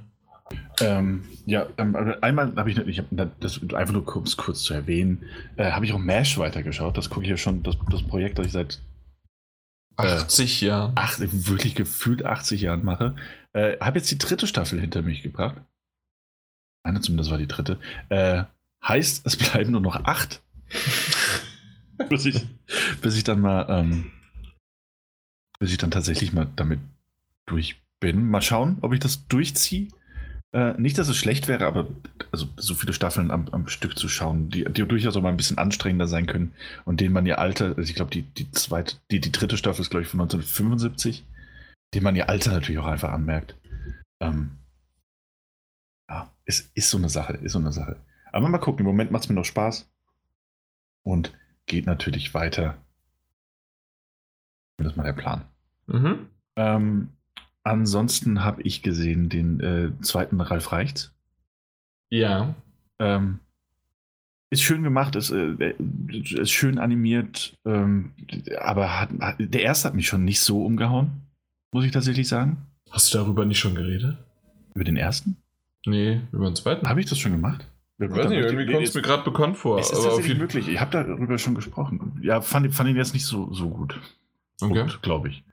Ähm, ja, ähm, einmal habe ich, ich hab, das einfach nur kurz, kurz zu erwähnen, äh, habe ich auch MASH weitergeschaut. Das gucke ich ja schon, das, das Projekt, das ich seit 80 Jahren. acht, wirklich gefühlt 80 Jahren mache. Äh, habe jetzt die dritte Staffel hinter mich gebracht. Eine zumindest war die dritte. Äh, heißt, es bleiben nur noch acht. bis, ich, bis ich dann mal, ähm, bis ich dann tatsächlich mal damit durch bin. Mal schauen, ob ich das durchziehe. Äh, nicht, dass es schlecht wäre, aber also so viele Staffeln am, am Stück zu schauen, die, die durchaus auch mal ein bisschen anstrengender sein können und denen man ihr Alter, also ich glaube, die, die zweite, die, die dritte Staffel ist, glaube ich, von 1975, denen man ihr Alter natürlich auch einfach anmerkt. Ähm, ja, es ist so eine Sache, ist so eine Sache. Aber mal gucken, im Moment macht es mir noch Spaß und geht natürlich weiter. Das ist mal der Plan. Mhm. Ähm, ansonsten habe ich gesehen den äh, zweiten Ralf Reichts. Ja. Ähm, ist schön gemacht, ist, äh, ist schön animiert, ähm, aber hat, hat, der erste hat mich schon nicht so umgehauen, muss ich tatsächlich sagen. Hast du darüber nicht schon geredet? Über den ersten? Nee, über den zweiten. Habe ich das schon gemacht? Ich weiß nicht, irgendwie kommt es mir gerade bekannt vor. Es ist aber auf jeden möglich. Ich habe darüber schon gesprochen. Ja, fand, fand ihn jetzt nicht so, so gut. Okay. glaube ich.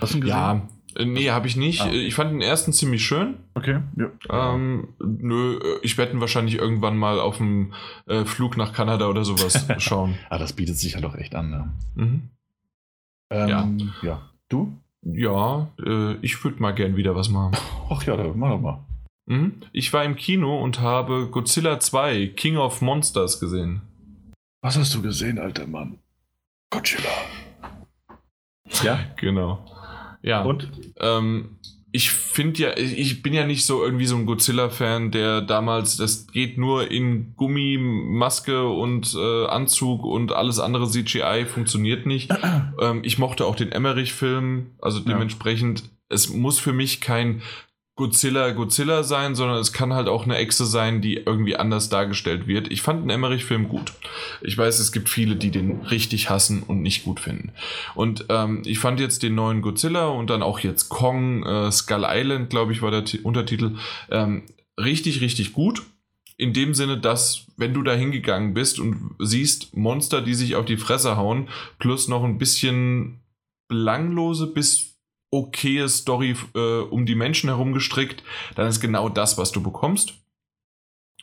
Hast du ihn gesehen? Ja, äh, nee, habe ich nicht. Ah. Ich fand den ersten ziemlich schön. Okay. Ja. Ähm, nö, ich werde ihn wahrscheinlich irgendwann mal auf dem äh, Flug nach Kanada oder sowas schauen. ah, das bietet sich halt auch echt an. Ne? Mhm. Ähm, Ja. ja. Du? Ja, äh, ich würde mal gern wieder was machen. Ach ja, dann mach doch mal. Mhm. Ich war im Kino und habe Godzilla 2, King of Monsters gesehen. Was hast du gesehen, alter Mann? Godzilla. Ja? Genau. Ja. Und? Ähm, ich finde ja, ich bin ja nicht so irgendwie so ein Godzilla-Fan, der damals, das geht nur in Gummi, Maske und äh, Anzug und alles andere CGI funktioniert nicht. ähm, ich mochte auch den Emmerich-Film, also Ja. dementsprechend, es muss für mich kein Godzilla Godzilla sein, sondern es kann halt auch eine Echse sein, die irgendwie anders dargestellt wird. Ich fand den Emmerich-Film gut. Ich weiß, es gibt viele, die den richtig hassen und nicht gut finden. Und ähm, ich fand jetzt den neuen Godzilla und dann auch jetzt Kong, äh, Skull Island, glaube ich, war der T Untertitel, ähm, richtig, richtig gut. In dem Sinne, dass, wenn du da hingegangen bist und siehst Monster, die sich auf die Fresse hauen, plus noch ein bisschen belanglose bis okaye Story äh, um die Menschen herum gestrickt, dann ist genau das, was du bekommst.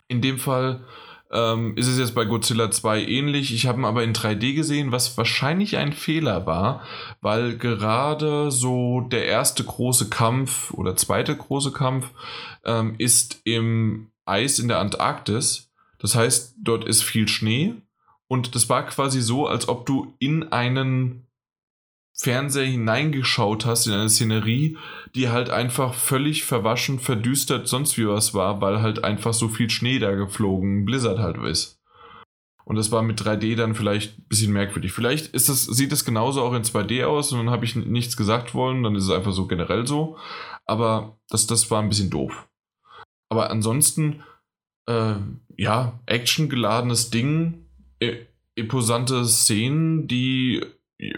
In dem Fall ähm, ist es jetzt bei Godzilla 2 ähnlich. Ich habe ihn aber in 3D gesehen, was wahrscheinlich ein Fehler war, weil gerade so der erste große Kampf oder zweite große Kampf ähm, ist im Eis in der Antarktis. Das heißt, dort ist viel Schnee und das war quasi so, als ob du in einen Fernseher hineingeschaut hast in eine Szenerie, die halt einfach völlig verwaschen, verdüstert, sonst wie was war, weil halt einfach so viel Schnee da geflogen, Blizzard halt ist. Und das war mit 3D dann vielleicht ein bisschen merkwürdig. Vielleicht ist das, sieht es genauso auch in 2D aus und dann habe ich nichts gesagt wollen, dann ist es einfach so generell so. Aber das, das war ein bisschen doof. Aber ansonsten, äh, ja, actiongeladenes Ding, e imposante Szenen, die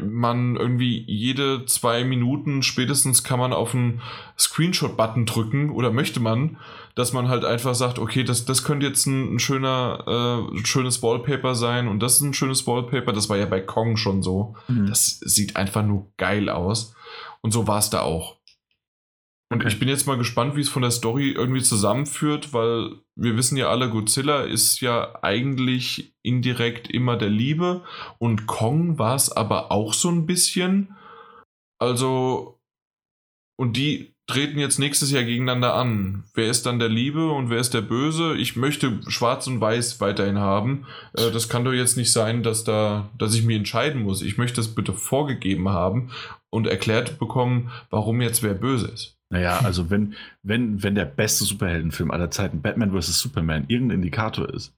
man irgendwie jede zwei Minuten spätestens kann man auf einen Screenshot-Button drücken oder möchte man, dass man halt einfach sagt, okay, das, das könnte jetzt ein, ein schöner, äh, schönes Wallpaper sein und das ist ein schönes Wallpaper. Das war ja bei Kong schon so. Mhm. Das sieht einfach nur geil aus. Und so war es da auch. Und ich bin jetzt mal gespannt, wie es von der Story irgendwie zusammenführt, weil wir wissen ja alle, Godzilla ist ja eigentlich indirekt immer der Liebe und Kong war es aber auch so ein bisschen. Also, und die treten jetzt nächstes Jahr gegeneinander an. Wer ist dann der Liebe und wer ist der Böse? Ich möchte Schwarz und Weiß weiterhin haben. Äh, das kann doch jetzt nicht sein, dass da, dass ich mich entscheiden muss. Ich möchte das bitte vorgegeben haben und erklärt bekommen, warum jetzt wer böse ist. Naja, also wenn, wenn, wenn der beste Superheldenfilm aller Zeiten Batman vs. Superman irgendein Indikator ist,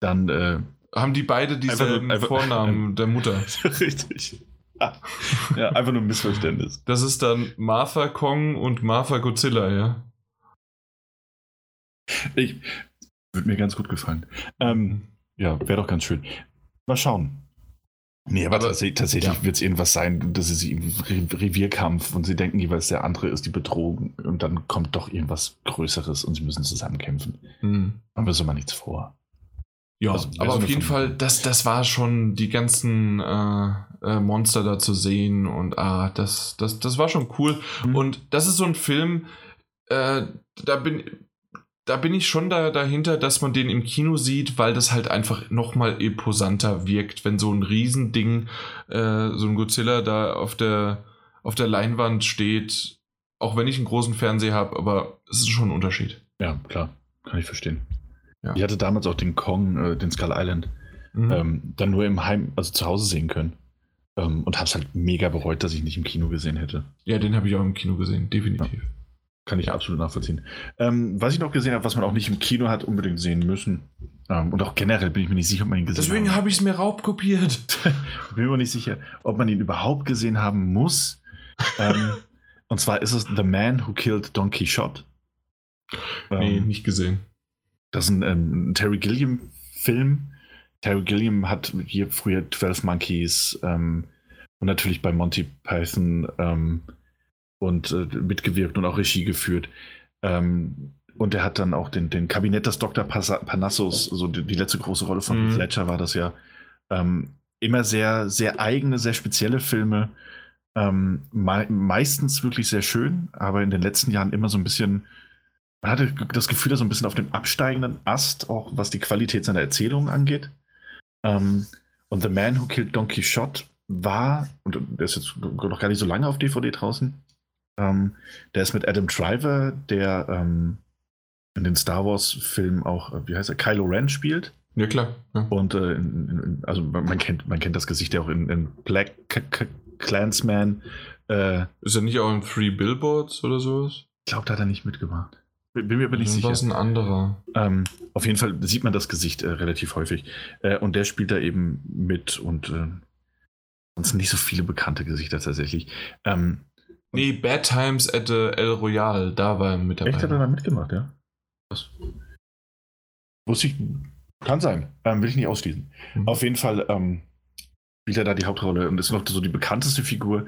dann äh, haben die beide dieselben einfach, Vornamen der Mutter. Richtig. Ja, einfach nur ein Missverständnis. Das ist dann Martha Kong und Martha Godzilla, ja. Ich würde mir ganz gut gefallen. Ähm, ja, wäre doch ganz schön. Mal schauen. Nee, aber, aber tatsächlich, tatsächlich ja. wird es irgendwas sein, dass sie im Revierkampf und sie denken jeweils, der andere ist die Bedrohung und dann kommt doch irgendwas Größeres und sie müssen zusammen kämpfen. Mhm. Haben wir so mal nichts vor. Ja, also, aber auf jeden Fall, das, das war schon die ganzen äh, äh, Monster da zu sehen und ah, das, das, das war schon cool. Mhm. Und das ist so ein Film, äh, da bin, da bin ich schon da, dahinter, dass man den im Kino sieht, weil das halt einfach nochmal imposanter wirkt, wenn so ein Riesending, äh, so ein Godzilla da auf der, auf der Leinwand steht. Auch wenn ich einen großen Fernseher habe, aber es ist schon ein Unterschied. Ja, klar, kann ich verstehen. Ja. Ich hatte damals auch den Kong, äh, den Skull Island, mhm. ähm, dann nur im Heim, also zu Hause sehen können. Ähm, und hab's halt mega bereut, dass ich nicht im Kino gesehen hätte. Ja, den habe ich auch im Kino gesehen, definitiv. Ja. Kann ich absolut nachvollziehen. Ähm, was ich noch gesehen habe, was man auch nicht im Kino hat unbedingt sehen müssen. Ähm, und auch generell bin ich mir nicht sicher, ob man ihn gesehen hat. Deswegen habe ich es mir raubkopiert. bin mir nicht sicher, ob man ihn überhaupt gesehen haben muss. ähm, und zwar ist es The Man Who Killed Don Quixote. nee, ähm, nicht gesehen. Das ist ein, ähm, ein Terry Gilliam-Film. Terry Gilliam hat hier früher 12 Monkeys ähm, und natürlich bei Monty Python und äh, mitgewirkt und auch Regie geführt. Ähm, und er hat dann auch den, den Kabinett des Dr. Panassos, so die, die letzte große Rolle von mhm. Fletcher war das ja. Ähm, immer sehr, sehr eigene, sehr spezielle Filme. Ähm, me meistens wirklich sehr schön, aber in den letzten Jahren immer so ein bisschen, man hatte das Gefühl, er so ein bisschen auf dem absteigenden Ast, auch was die Qualität seiner Erzählung angeht. Ähm, und The Man Who Killed Don Quixote war, und der ist jetzt noch gar nicht so lange auf DVD draußen, ähm, der ist mit Adam Driver, der ähm, in den Star Wars-Filmen auch, äh, wie heißt er, Kylo Ren spielt. Ja, klar. Ja. Und äh, in, in, also man kennt, man kennt das Gesicht ja auch in, in Black K K Clansman. Äh, ist er nicht auch in Three Billboards oder sowas? Ich glaube, da hat er nicht mitgemacht. Bin mir aber nicht sicher. Das ist ein anderer. Ähm, auf jeden Fall sieht man das Gesicht äh, relativ häufig. Äh, und der spielt da eben mit und äh, sonst nicht so viele bekannte Gesichter tatsächlich. Ähm, Nee, Bad Times at the El Royale, da war er mit dabei. Echt, hat er da mitgemacht, ja? Was? Wusste ich, kann sein, ähm, will ich nicht ausschließen. Mhm. Auf jeden Fall ähm, spielt er da die Hauptrolle und ist noch so die bekannteste Figur.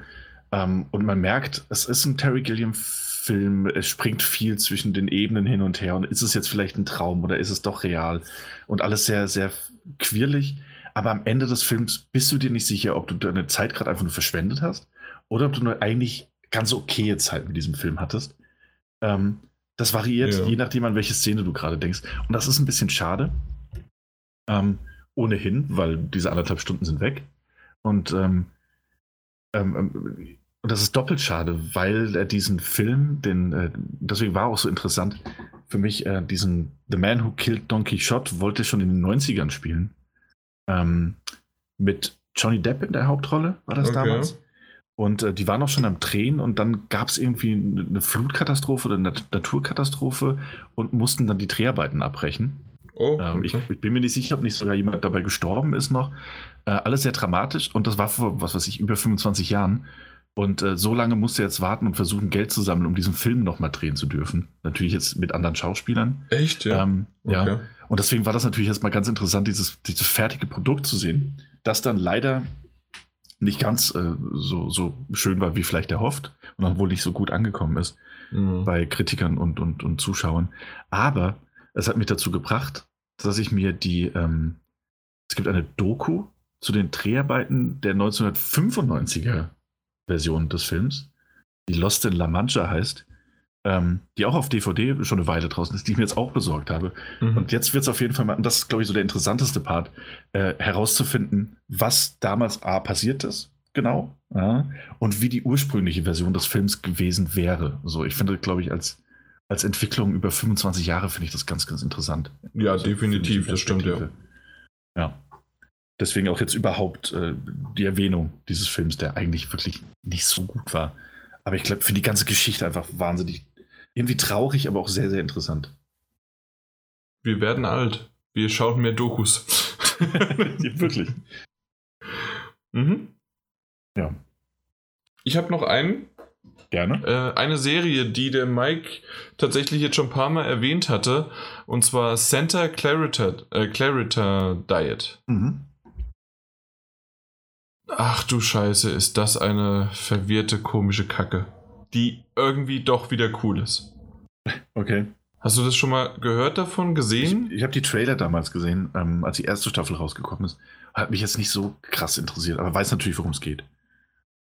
Ähm, und man merkt, es ist ein Terry Gilliam-Film, es springt viel zwischen den Ebenen hin und her. Und ist es jetzt vielleicht ein Traum oder ist es doch real? Und alles sehr, sehr quirlig. Aber am Ende des Films bist du dir nicht sicher, ob du deine Zeit gerade einfach nur verschwendet hast oder ob du nur eigentlich ganz okaye Zeit mit diesem Film hattest. Ähm, das variiert, ja. je nachdem, an welche Szene du gerade denkst. Und das ist ein bisschen schade. Ähm, ohnehin, weil diese anderthalb Stunden sind weg. Und, ähm, ähm, ähm, und das ist doppelt schade, weil er diesen Film, den, äh, deswegen war auch so interessant für mich, äh, diesen The Man Who Killed Don Quixote wollte schon in den 90ern spielen. Ähm, mit Johnny Depp in der Hauptrolle, war das okay. damals? Und äh, die waren auch schon am Drehen und dann gab es irgendwie eine Flutkatastrophe oder eine Naturkatastrophe und mussten dann die Dreharbeiten abbrechen. Oh, okay. ähm, ich, ich, bin mir nicht sicher, ob nicht sogar jemand dabei gestorben ist noch. Äh, alles sehr dramatisch und das war vor, was weiß ich, über 25 Jahren. Und äh, so lange musste er jetzt warten und versuchen, Geld zu sammeln, um diesen Film nochmal drehen zu dürfen. Natürlich jetzt mit anderen Schauspielern. Echt, ja. Ähm, okay. ja. Und deswegen war das natürlich erstmal ganz interessant, dieses, dieses fertige Produkt zu sehen, das dann leider nicht ganz äh, so, so schön war, wie vielleicht erhofft und dann wohl nicht so gut angekommen ist mhm. bei Kritikern und, und, und Zuschauern. Aber es hat mich dazu gebracht, dass ich mir die, ähm, es gibt eine Doku zu den Dreharbeiten der 1995er Version des Films, die Lost in La Mancha heißt ähm, die auch auf DVD schon eine Weile draußen ist, die ich mir jetzt auch besorgt habe. Mhm. Und jetzt wird es auf jeden Fall mal, und das ist, glaube ich, so der interessanteste Part, äh, herauszufinden, was damals A passiert ist, genau, ja, und wie die ursprüngliche Version des Films gewesen wäre. So, ich finde, glaube ich, als, als Entwicklung über 25 Jahre finde ich das ganz, ganz interessant. Ja, also, definitiv, das stimmt ja. Ja. Deswegen auch jetzt überhaupt äh, die Erwähnung dieses Films, der eigentlich wirklich nicht so gut war. Aber ich glaube, für die ganze Geschichte einfach wahnsinnig irgendwie traurig, aber auch sehr, sehr interessant. Wir werden alt. Wir schauen mehr Dokus. Wirklich. Mhm. Ja. Ich habe noch einen. Gerne. Äh, eine Serie, die der Mike tatsächlich jetzt schon ein paar Mal erwähnt hatte, und zwar Santa Clarita, äh, Clarita Diet. Mhm. Ach du Scheiße, ist das eine verwirrte, komische Kacke die irgendwie doch wieder cool ist. Okay. Hast du das schon mal gehört davon, gesehen? Ich, ich habe die Trailer damals gesehen, ähm, als die erste Staffel rausgekommen ist. Hat mich jetzt nicht so krass interessiert, aber weiß natürlich, worum es geht.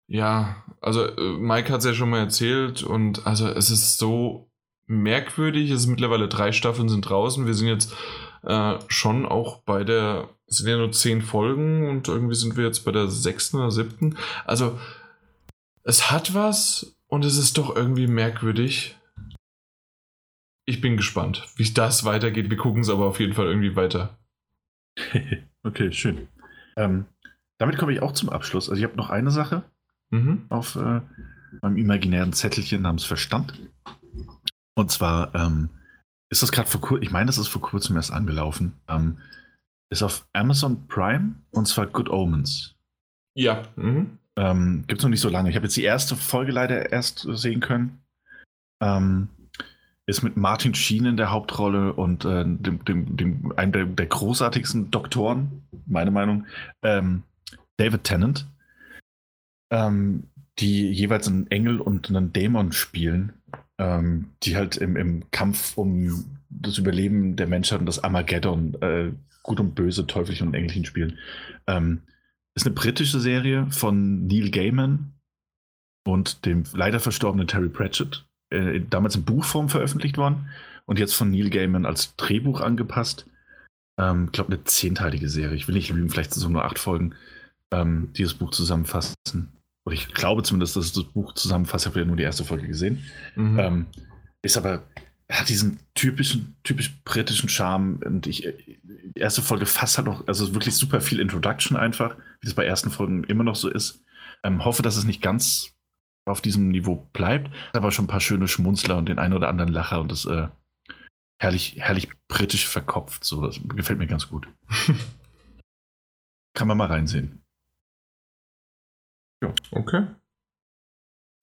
Ja, also äh, Mike hat es ja schon mal erzählt und also es ist so merkwürdig. Es sind mittlerweile drei Staffeln sind draußen. Wir sind jetzt äh, schon auch bei der, es sind ja nur zehn Folgen und irgendwie sind wir jetzt bei der sechsten oder siebten. Also es hat was und es ist doch irgendwie merkwürdig. Ich bin gespannt, wie das weitergeht. Wir gucken es aber auf jeden Fall irgendwie weiter. okay, schön. Ähm, damit komme ich auch zum Abschluss. Also ich habe noch eine Sache mhm. auf äh, meinem imaginären Zettelchen namens Verstand. Und zwar ähm, ist das gerade vor kurzem, ich meine, das ist vor kurzem erst angelaufen, ähm, ist auf Amazon Prime und zwar Good Omens. Ja. Mhm. Ähm, Gibt es noch nicht so lange. Ich habe jetzt die erste Folge leider erst sehen können. Ähm, ist mit Martin Sheen in der Hauptrolle und äh, dem, dem, dem, einem der, der, großartigsten Doktoren, meine Meinung, ähm, David Tennant, ähm, die jeweils einen Engel und einen Dämon spielen, ähm, die halt im, im, Kampf um das Überleben der Menschheit und das Armageddon äh, gut und böse, Teufelchen und Engelchen spielen. Ähm, ist eine britische Serie von Neil Gaiman und dem leider verstorbenen Terry Pratchett. Äh, damals in Buchform veröffentlicht worden und jetzt von Neil Gaiman als Drehbuch angepasst. Ich ähm, glaube, eine zehnteilige Serie. Ich will nicht lügen, vielleicht sind es nur acht Folgen, ähm, die das Buch zusammenfassen. Oder ich glaube zumindest, dass es das Buch zusammenfasst. Ich habe ja nur die erste Folge gesehen. Mhm. Ähm, ist aber er hat diesen typischen, typisch britischen Charme und ich, die erste Folge fast halt noch, also wirklich super viel Introduction einfach, wie es bei ersten Folgen immer noch so ist. Ähm, hoffe, dass es nicht ganz auf diesem Niveau bleibt, aber schon ein paar schöne Schmunzler und den einen oder anderen Lacher und das äh, herrlich, herrlich britisch verkopft. So, das gefällt mir ganz gut. Kann man mal reinsehen. Ja. Okay.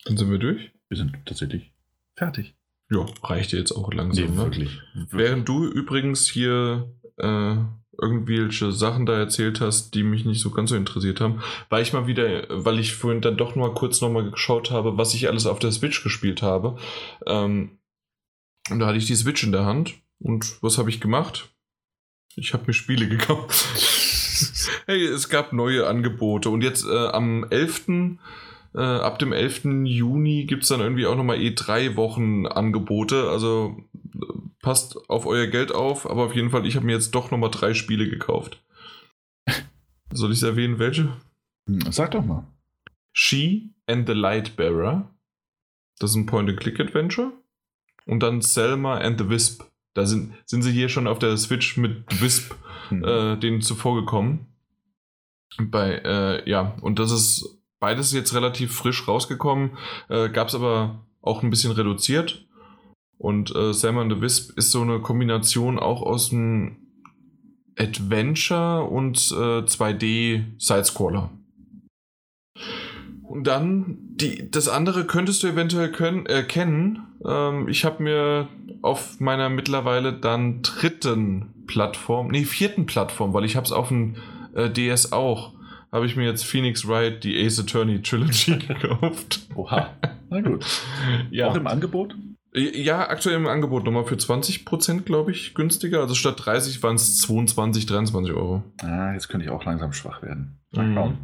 Dann sind wir durch. Wir sind tatsächlich fertig. Ja, reicht dir jetzt auch langsam. Nee, ne? wirklich. Während du übrigens hier äh, irgendwelche Sachen da erzählt hast, die mich nicht so ganz so interessiert haben, war ich mal wieder, weil ich vorhin dann doch mal kurz nochmal geschaut habe, was ich alles auf der Switch gespielt habe. Ähm, und da hatte ich die Switch in der Hand. Und was habe ich gemacht? Ich habe mir Spiele gekauft. hey, es gab neue Angebote. Und jetzt äh, am 11. Äh, ab dem 11. Juni gibt es dann irgendwie auch nochmal E3-Wochen Angebote. Also äh, passt auf euer Geld auf. Aber auf jeden Fall, ich habe mir jetzt doch nochmal drei Spiele gekauft. Soll ich es erwähnen, welche? Hm, Sag doch mal. She and the Lightbearer. Das ist ein Point-and-Click-Adventure. Und dann Selma and the Wisp. Da sind, sind sie hier schon auf der Switch mit Wisp Hm. äh, denen zuvor gekommen. Bei, äh, ja, und das ist beides jetzt relativ frisch rausgekommen. Äh, Gab es aber auch ein bisschen reduziert. Und äh, Selma and the Wisp ist so eine Kombination auch aus dem Adventure und äh, 2D-Sidescroller. Und dann, die, das andere könntest du eventuell können, äh, kennen. Ähm, ich habe mir auf meiner mittlerweile dann dritten Plattform, nee, vierten Plattform, weil ich habe es auf dem äh, DS auch, habe ich mir jetzt Phoenix Wright, die Ace Attorney Trilogy gekauft. Oha. Na gut. Ja. Auch im Angebot? Ja, aktuell im Angebot nochmal für 20%, glaube ich, günstiger. Also statt 30 waren es 22, 23 Euro. Ah, jetzt könnte ich auch langsam schwach werden. Mhm.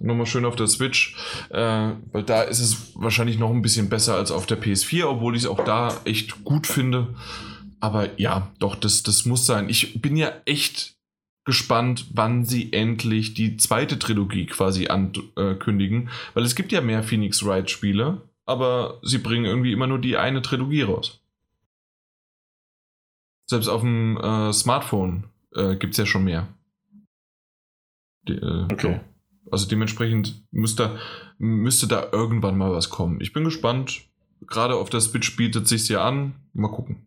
Nochmal schön auf der Switch, äh, weil da ist es wahrscheinlich noch ein bisschen besser als auf der PS4, obwohl ich es auch da echt gut finde. Aber ja, doch, das, das muss sein. Ich bin ja echt gespannt, wann sie endlich die zweite Trilogie quasi ankündigen, weil es gibt ja mehr Phoenix Wright Spiele, aber sie bringen irgendwie immer nur die eine Trilogie raus. Selbst auf dem äh, Smartphone äh, gibt es ja schon mehr. Die, äh, Okay. ja. Also dementsprechend müsste, müsste da irgendwann mal was kommen. Ich bin gespannt. Gerade auf der Switch bietet sich ja an. Mal gucken.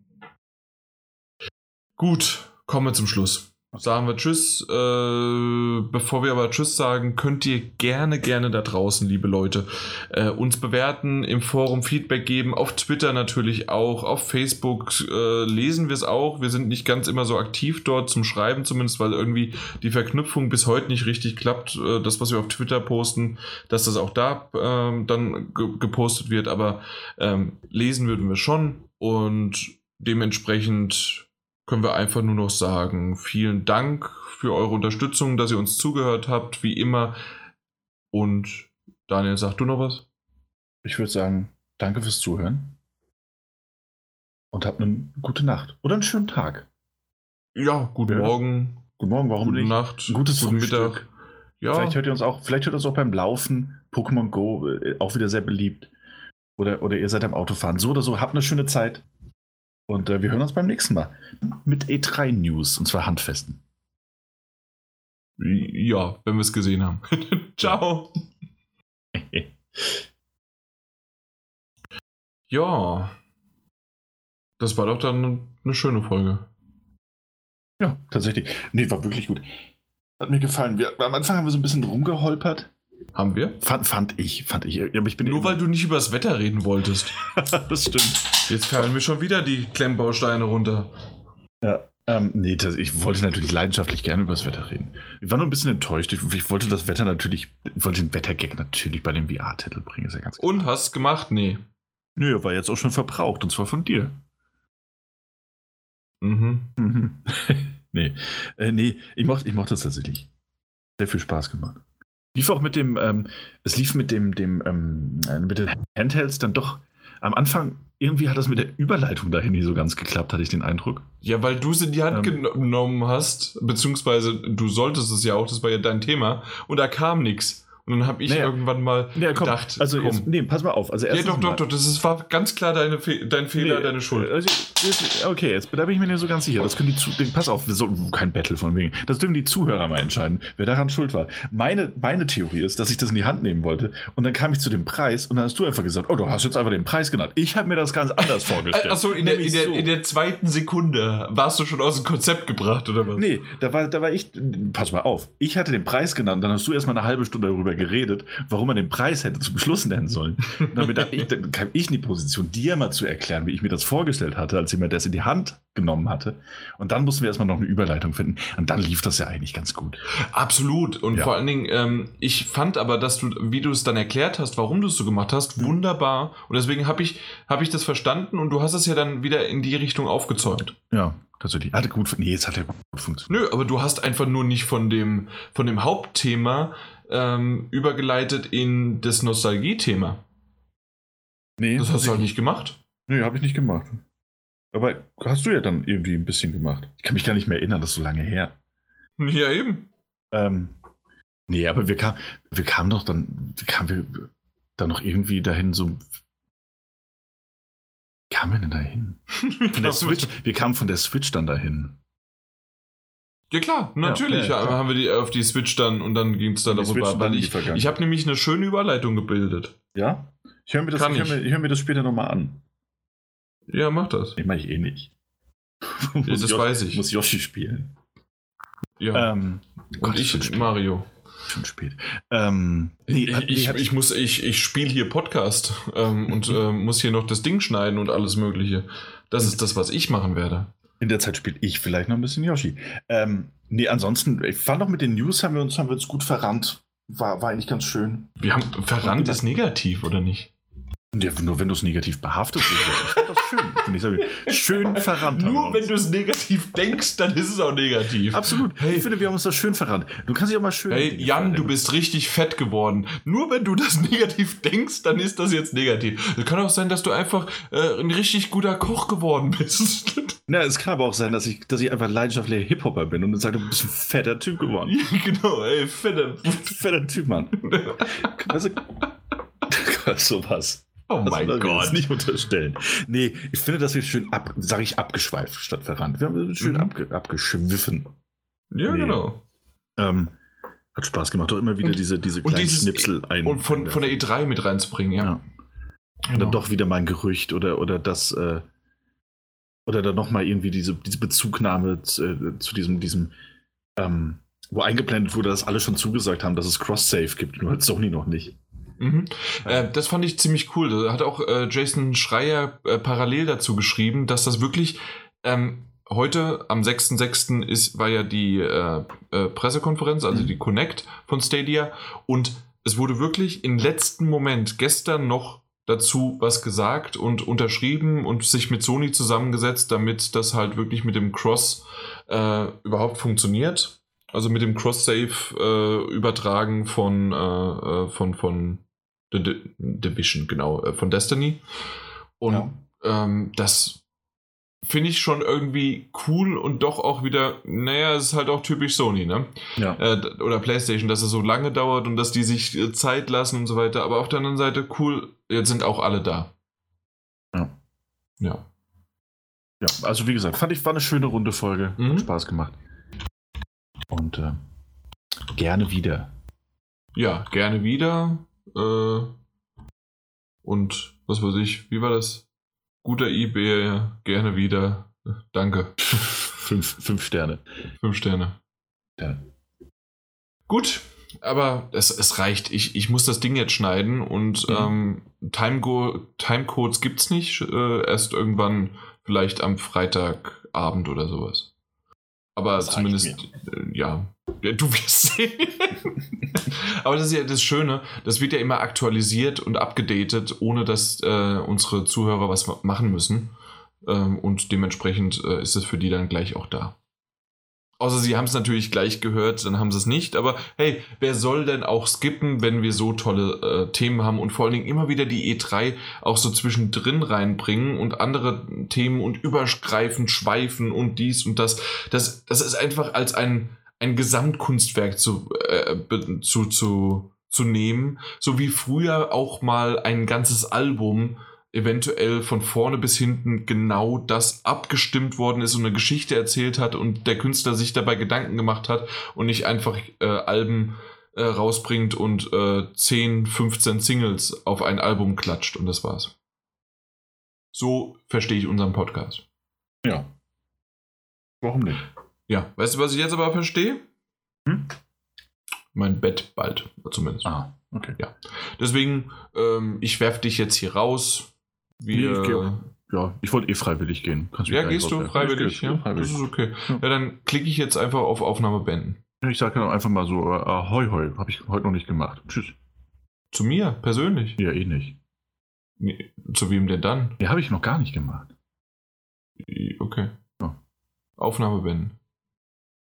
Gut, kommen wir zum Schluss. Sagen wir Tschüss. Äh, bevor wir aber Tschüss sagen, könnt ihr gerne, gerne da draußen, liebe Leute, äh, uns bewerten, im Forum Feedback geben, auf Twitter natürlich auch, auf Facebook äh, lesen wir es auch. Wir sind nicht ganz immer so aktiv dort zum Schreiben, zumindest weil irgendwie die Verknüpfung bis heute nicht richtig klappt. Äh, das, was wir auf Twitter posten, dass das auch da ähm, dann ge gepostet wird. Aber ähm, lesen würden wir schon und dementsprechend können wir einfach nur noch sagen, vielen Dank für eure Unterstützung, dass ihr uns zugehört habt, wie immer. Und Daniel, sag du noch was? Ich würde sagen, danke fürs Zuhören. Und habt eine gute Nacht. Oder einen schönen Tag. Ja, guten Ja. Morgen, Guten Morgen, warum gute nicht? Nacht, gutes guten Frühstück. Mittag. Ja, Vielleicht hört ihr uns auch, vielleicht hört ihr uns auch beim Laufen. Pokémon Go, äh, auch wieder sehr beliebt. Oder, oder ihr seid am Autofahren. So oder so, habt eine schöne Zeit. Und äh, wir hören uns beim nächsten Mal. Mit E3 News, und zwar handfesten. ja, wenn wir es gesehen haben. Ciao. Ja, das war doch dann eine schöne Folge. Ja, tatsächlich. Nee, war wirklich gut. Hat mir gefallen. Wir, am Anfang haben wir so ein bisschen rumgeholpert. Haben wir? Fand, fand ich, fand ich. Aber ich bin Nur weil du nicht über das Wetter reden wolltest. das stimmt. Jetzt fallen mir schon wieder die Klemmbausteine runter. Ja. Ähm, nee, das, ich wollte natürlich leidenschaftlich gerne über das Wetter reden. Ich war nur ein bisschen enttäuscht. Ich, ich wollte das Wetter natürlich, ich wollte den Wettergag natürlich bei dem VR-Titel bringen, ist ja ganz klar. Und hast gemacht? Nee. Nö, war jetzt auch schon verbraucht, und zwar von dir. Mhm. Mhm. nee, äh, nee, ich mochte, ich mochte das tatsächlich. Sehr viel Spaß gemacht. Lief auch mit dem, ähm, es lief mit dem, dem, ähm, äh, mit den Handhelds dann doch am Anfang, irgendwie hat das mit der Überleitung dahin nie so ganz geklappt, hatte ich den Eindruck. Ja, weil du es in die Hand Ähm. genommen hast, beziehungsweise du solltest es ja auch, das war ja dein Thema, und da kam nichts. Und dann habe ich Naja. irgendwann mal Ja, komm, gedacht, also komm. Jetzt, nee, pass mal auf. Also ja, doch, doch, doch, das ist, war ganz klar deine Fe dein Fehler, Nee, deine Schuld. Also, jetzt, okay, jetzt da bin ich mir nicht so ganz sicher. Das können die Zu Pass auf, sollten kein Battle von wegen. Das dürfen die Zuhörer mal entscheiden, wer daran schuld war. Meine, meine Theorie ist, dass ich das in die Hand nehmen wollte und dann kam ich zu dem Preis und dann hast du einfach gesagt, oh, du hast jetzt einfach den Preis genannt. Ich habe mir das ganz anders vorgestellt. Achso, in, der- in, der- so. in der zweiten Sekunde warst du schon aus dem Konzept gebracht, oder was? Nee, da war, da war ich, pass mal auf, ich hatte den Preis genannt, dann hast du erstmal eine halbe Stunde darüber darüber geredet, warum man den Preis hätte zum Schluss nennen sollen. Und damit ich, dann kam ich in die Position, dir mal zu erklären, wie ich mir das vorgestellt hatte, als jemand das in die Hand genommen hatte. Und dann mussten wir erstmal noch eine Überleitung finden. Und dann lief das ja eigentlich ganz gut. Absolut. Und Ja. vor allen Dingen, ähm, ich fand aber, dass du, wie du es dann erklärt hast, warum du es so gemacht hast, wunderbar. Und deswegen habe ich, hab ich das verstanden und du hast es ja dann wieder in die Richtung aufgezäumt. Ja, tatsächlich. Hatte gut, nee, es hat ja gut funktioniert. Nö, aber du hast einfach nur nicht von dem, von dem Hauptthema ähm, übergeleitet in das Nostalgie-Thema. Nee, Das hast du halt nicht gemacht. Nee, habe ich nicht gemacht. Aber hast du ja dann irgendwie ein bisschen gemacht. Ich kann mich gar nicht mehr erinnern, das ist so lange her. Ja, eben. Ähm, nee, aber wir kamen, wir kamen doch dann, kamen wir dann noch irgendwie dahin so. Wie kamen wir denn dahin? Von der Switch, wir kamen von der Switch dann dahin. Ja klar, natürlich ja, klar. haben wir die auf die Switch dann und dann ging es dann darüber. Weil ich ich habe nämlich eine schöne Überleitung gebildet. Ja? Ich höre mir, das- Kann ich hör ich. mir, ich hör mir das später nochmal an. Ja, mach das. Nee, mach ich eh nicht. Ja, das Yoshi- weiß ich. Muss Yoshi spielen. Ja. Ähm, und ist ich. Mario. Schon spät. Ähm, nee, ich, ich, ich muss, ich, ich spiele hier Podcast ähm, und ähm, muss hier noch das Ding schneiden und alles Mögliche. Das ist das, was ich machen werde. In der Zeit spiele ich vielleicht noch ein bisschen Yoshi. Ähm, nee, ansonsten, ich fand auch mit den News haben wir uns, haben wir uns gut verrannt. War, war eigentlich ganz schön. Wir haben verrannt ist negativ, oder nicht? Ja, nur wenn du es negativ. Ich fand das schön. Finde ich sehr. Schön verrannt. Nur wenn du es negativ denkst, dann ist es auch negativ. Absolut. Hey. Ich finde, wir haben uns das schön verrannt. Du kannst dich auch mal schön. Hey, Jan, du bist richtig fett geworden. Nur wenn du das negativ denkst, dann ist das jetzt negativ. Es kann auch sein, dass du einfach äh, ein richtig guter Koch geworden bist. Na, es kann aber auch sein, dass ich, dass ich einfach leidenschaftlicher Hip-Hopper bin und dann sage, du bist ein fetter Typ geworden. Ja, genau, ey, fetter. fetter Typ, Mann. Also, sowas. Oh Das mein Gott. nicht unterstellen. Nee, ich finde, dass wir schön ab, sage ich, abgeschweift statt verrannt. Wir haben schön Mhm. abge, abgeschwiffen. Ja, Nee. genau. Ähm, hat Spaß gemacht. Auch immer wieder Und- diese, diese kleinen dieses- Schnipsel ein. Und von, von der E3 mit reinzubringen, ja. Ja. Und Genau. dann doch wieder mal ein Gerücht oder, oder das, äh, oder dann nochmal irgendwie diese, diese Bezugnahme zu, äh, zu diesem, diesem, ähm, wo eingeblendet wurde, dass alle schon zugesagt haben, dass es Cross-Save gibt, nur halt Sony noch nicht. Mhm. Äh, das fand ich ziemlich cool. Da hat auch äh, Jason Schreier äh, parallel dazu geschrieben, dass das wirklich ähm, heute am 6.6. ist, war ja die äh, äh, Pressekonferenz, also Mhm. die Connect von Stadia und es wurde wirklich im letzten Moment gestern noch dazu was gesagt und unterschrieben und sich mit Sony zusammengesetzt, damit das halt wirklich mit dem Cross äh, überhaupt funktioniert. Also mit dem Cross-Save äh, übertragen von, äh, von, von The Di- Division, genau, äh, von Destiny. Und Ja. ähm, das finde ich schon irgendwie cool und doch auch wieder, naja, es ist halt auch typisch Sony, ne? Ja. Äh, oder PlayStation, dass es so lange dauert und dass die sich äh, Zeit lassen und so weiter. Aber auf der anderen Seite, cool, jetzt sind auch alle da. Ja. Ja. Ja, also wie gesagt, fand ich, war eine schöne runde Folge. Mhm. Hat Spaß gemacht. Und äh, gerne wieder. Ja, gerne wieder. Äh, und was weiß ich, wie war das? Guter eBay, gerne wieder. Danke. Fünf, fünf Sterne. Fünf Sterne. Ja. Gut, aber es, es reicht. Ich, ich muss das Ding jetzt schneiden und Mhm. ähm, Timecodes gibt es nicht. Äh, erst irgendwann, vielleicht am Freitagabend oder sowas. Aber Das zumindest, äh, ja. Du wirst sehen. aber das ist ja das Schöne, das wird ja immer aktualisiert und abgedatet, ohne dass äh, unsere Zuhörer was ma- machen müssen. Ähm, und dementsprechend äh, ist es für die dann gleich auch da. Außer sie haben es natürlich gleich gehört, dann haben sie es nicht. Aber hey, wer soll denn auch skippen, wenn wir so tolle äh, Themen haben und vor allen Dingen immer wieder die E3 auch so zwischendrin reinbringen und andere Themen und übergreifend schweifen und dies und das. Das, das ist einfach als ein, ein Gesamtkunstwerk zu, äh, zu, zu, zu nehmen. So wie früher auch mal ein ganzes Album eventuell von vorne bis hinten genau das abgestimmt worden ist und eine Geschichte erzählt hat und der Künstler sich dabei Gedanken gemacht hat und nicht einfach äh, Alben äh, rausbringt und äh, 10, 15 Singles auf ein Album klatscht und das war's. So verstehe ich unseren Podcast. Ja. Warum nicht? Ja, weißt du, was ich jetzt aber verstehe? Hm? mein Bett bald, zumindest. Ah, okay. Ja. Deswegen, ähm, ich werfe dich jetzt hier raus. Wir, Nee, ich geh auch. Ja, ich wollte eh freiwillig gehen. Kannst ja, gehst du freiwillig? Ja, freiwillig. das ist okay. Ja. Ja, dann klicke ich jetzt einfach auf Aufnahme beenden. Ich sage dann einfach mal so, äh, ahoi, hoi, habe ich heute noch nicht gemacht. Tschüss. Zu mir, persönlich. Ja, eh nicht. Nee, zu wem denn dann? Ja, habe ich noch gar nicht gemacht. Okay. Ja. Aufnahme beenden.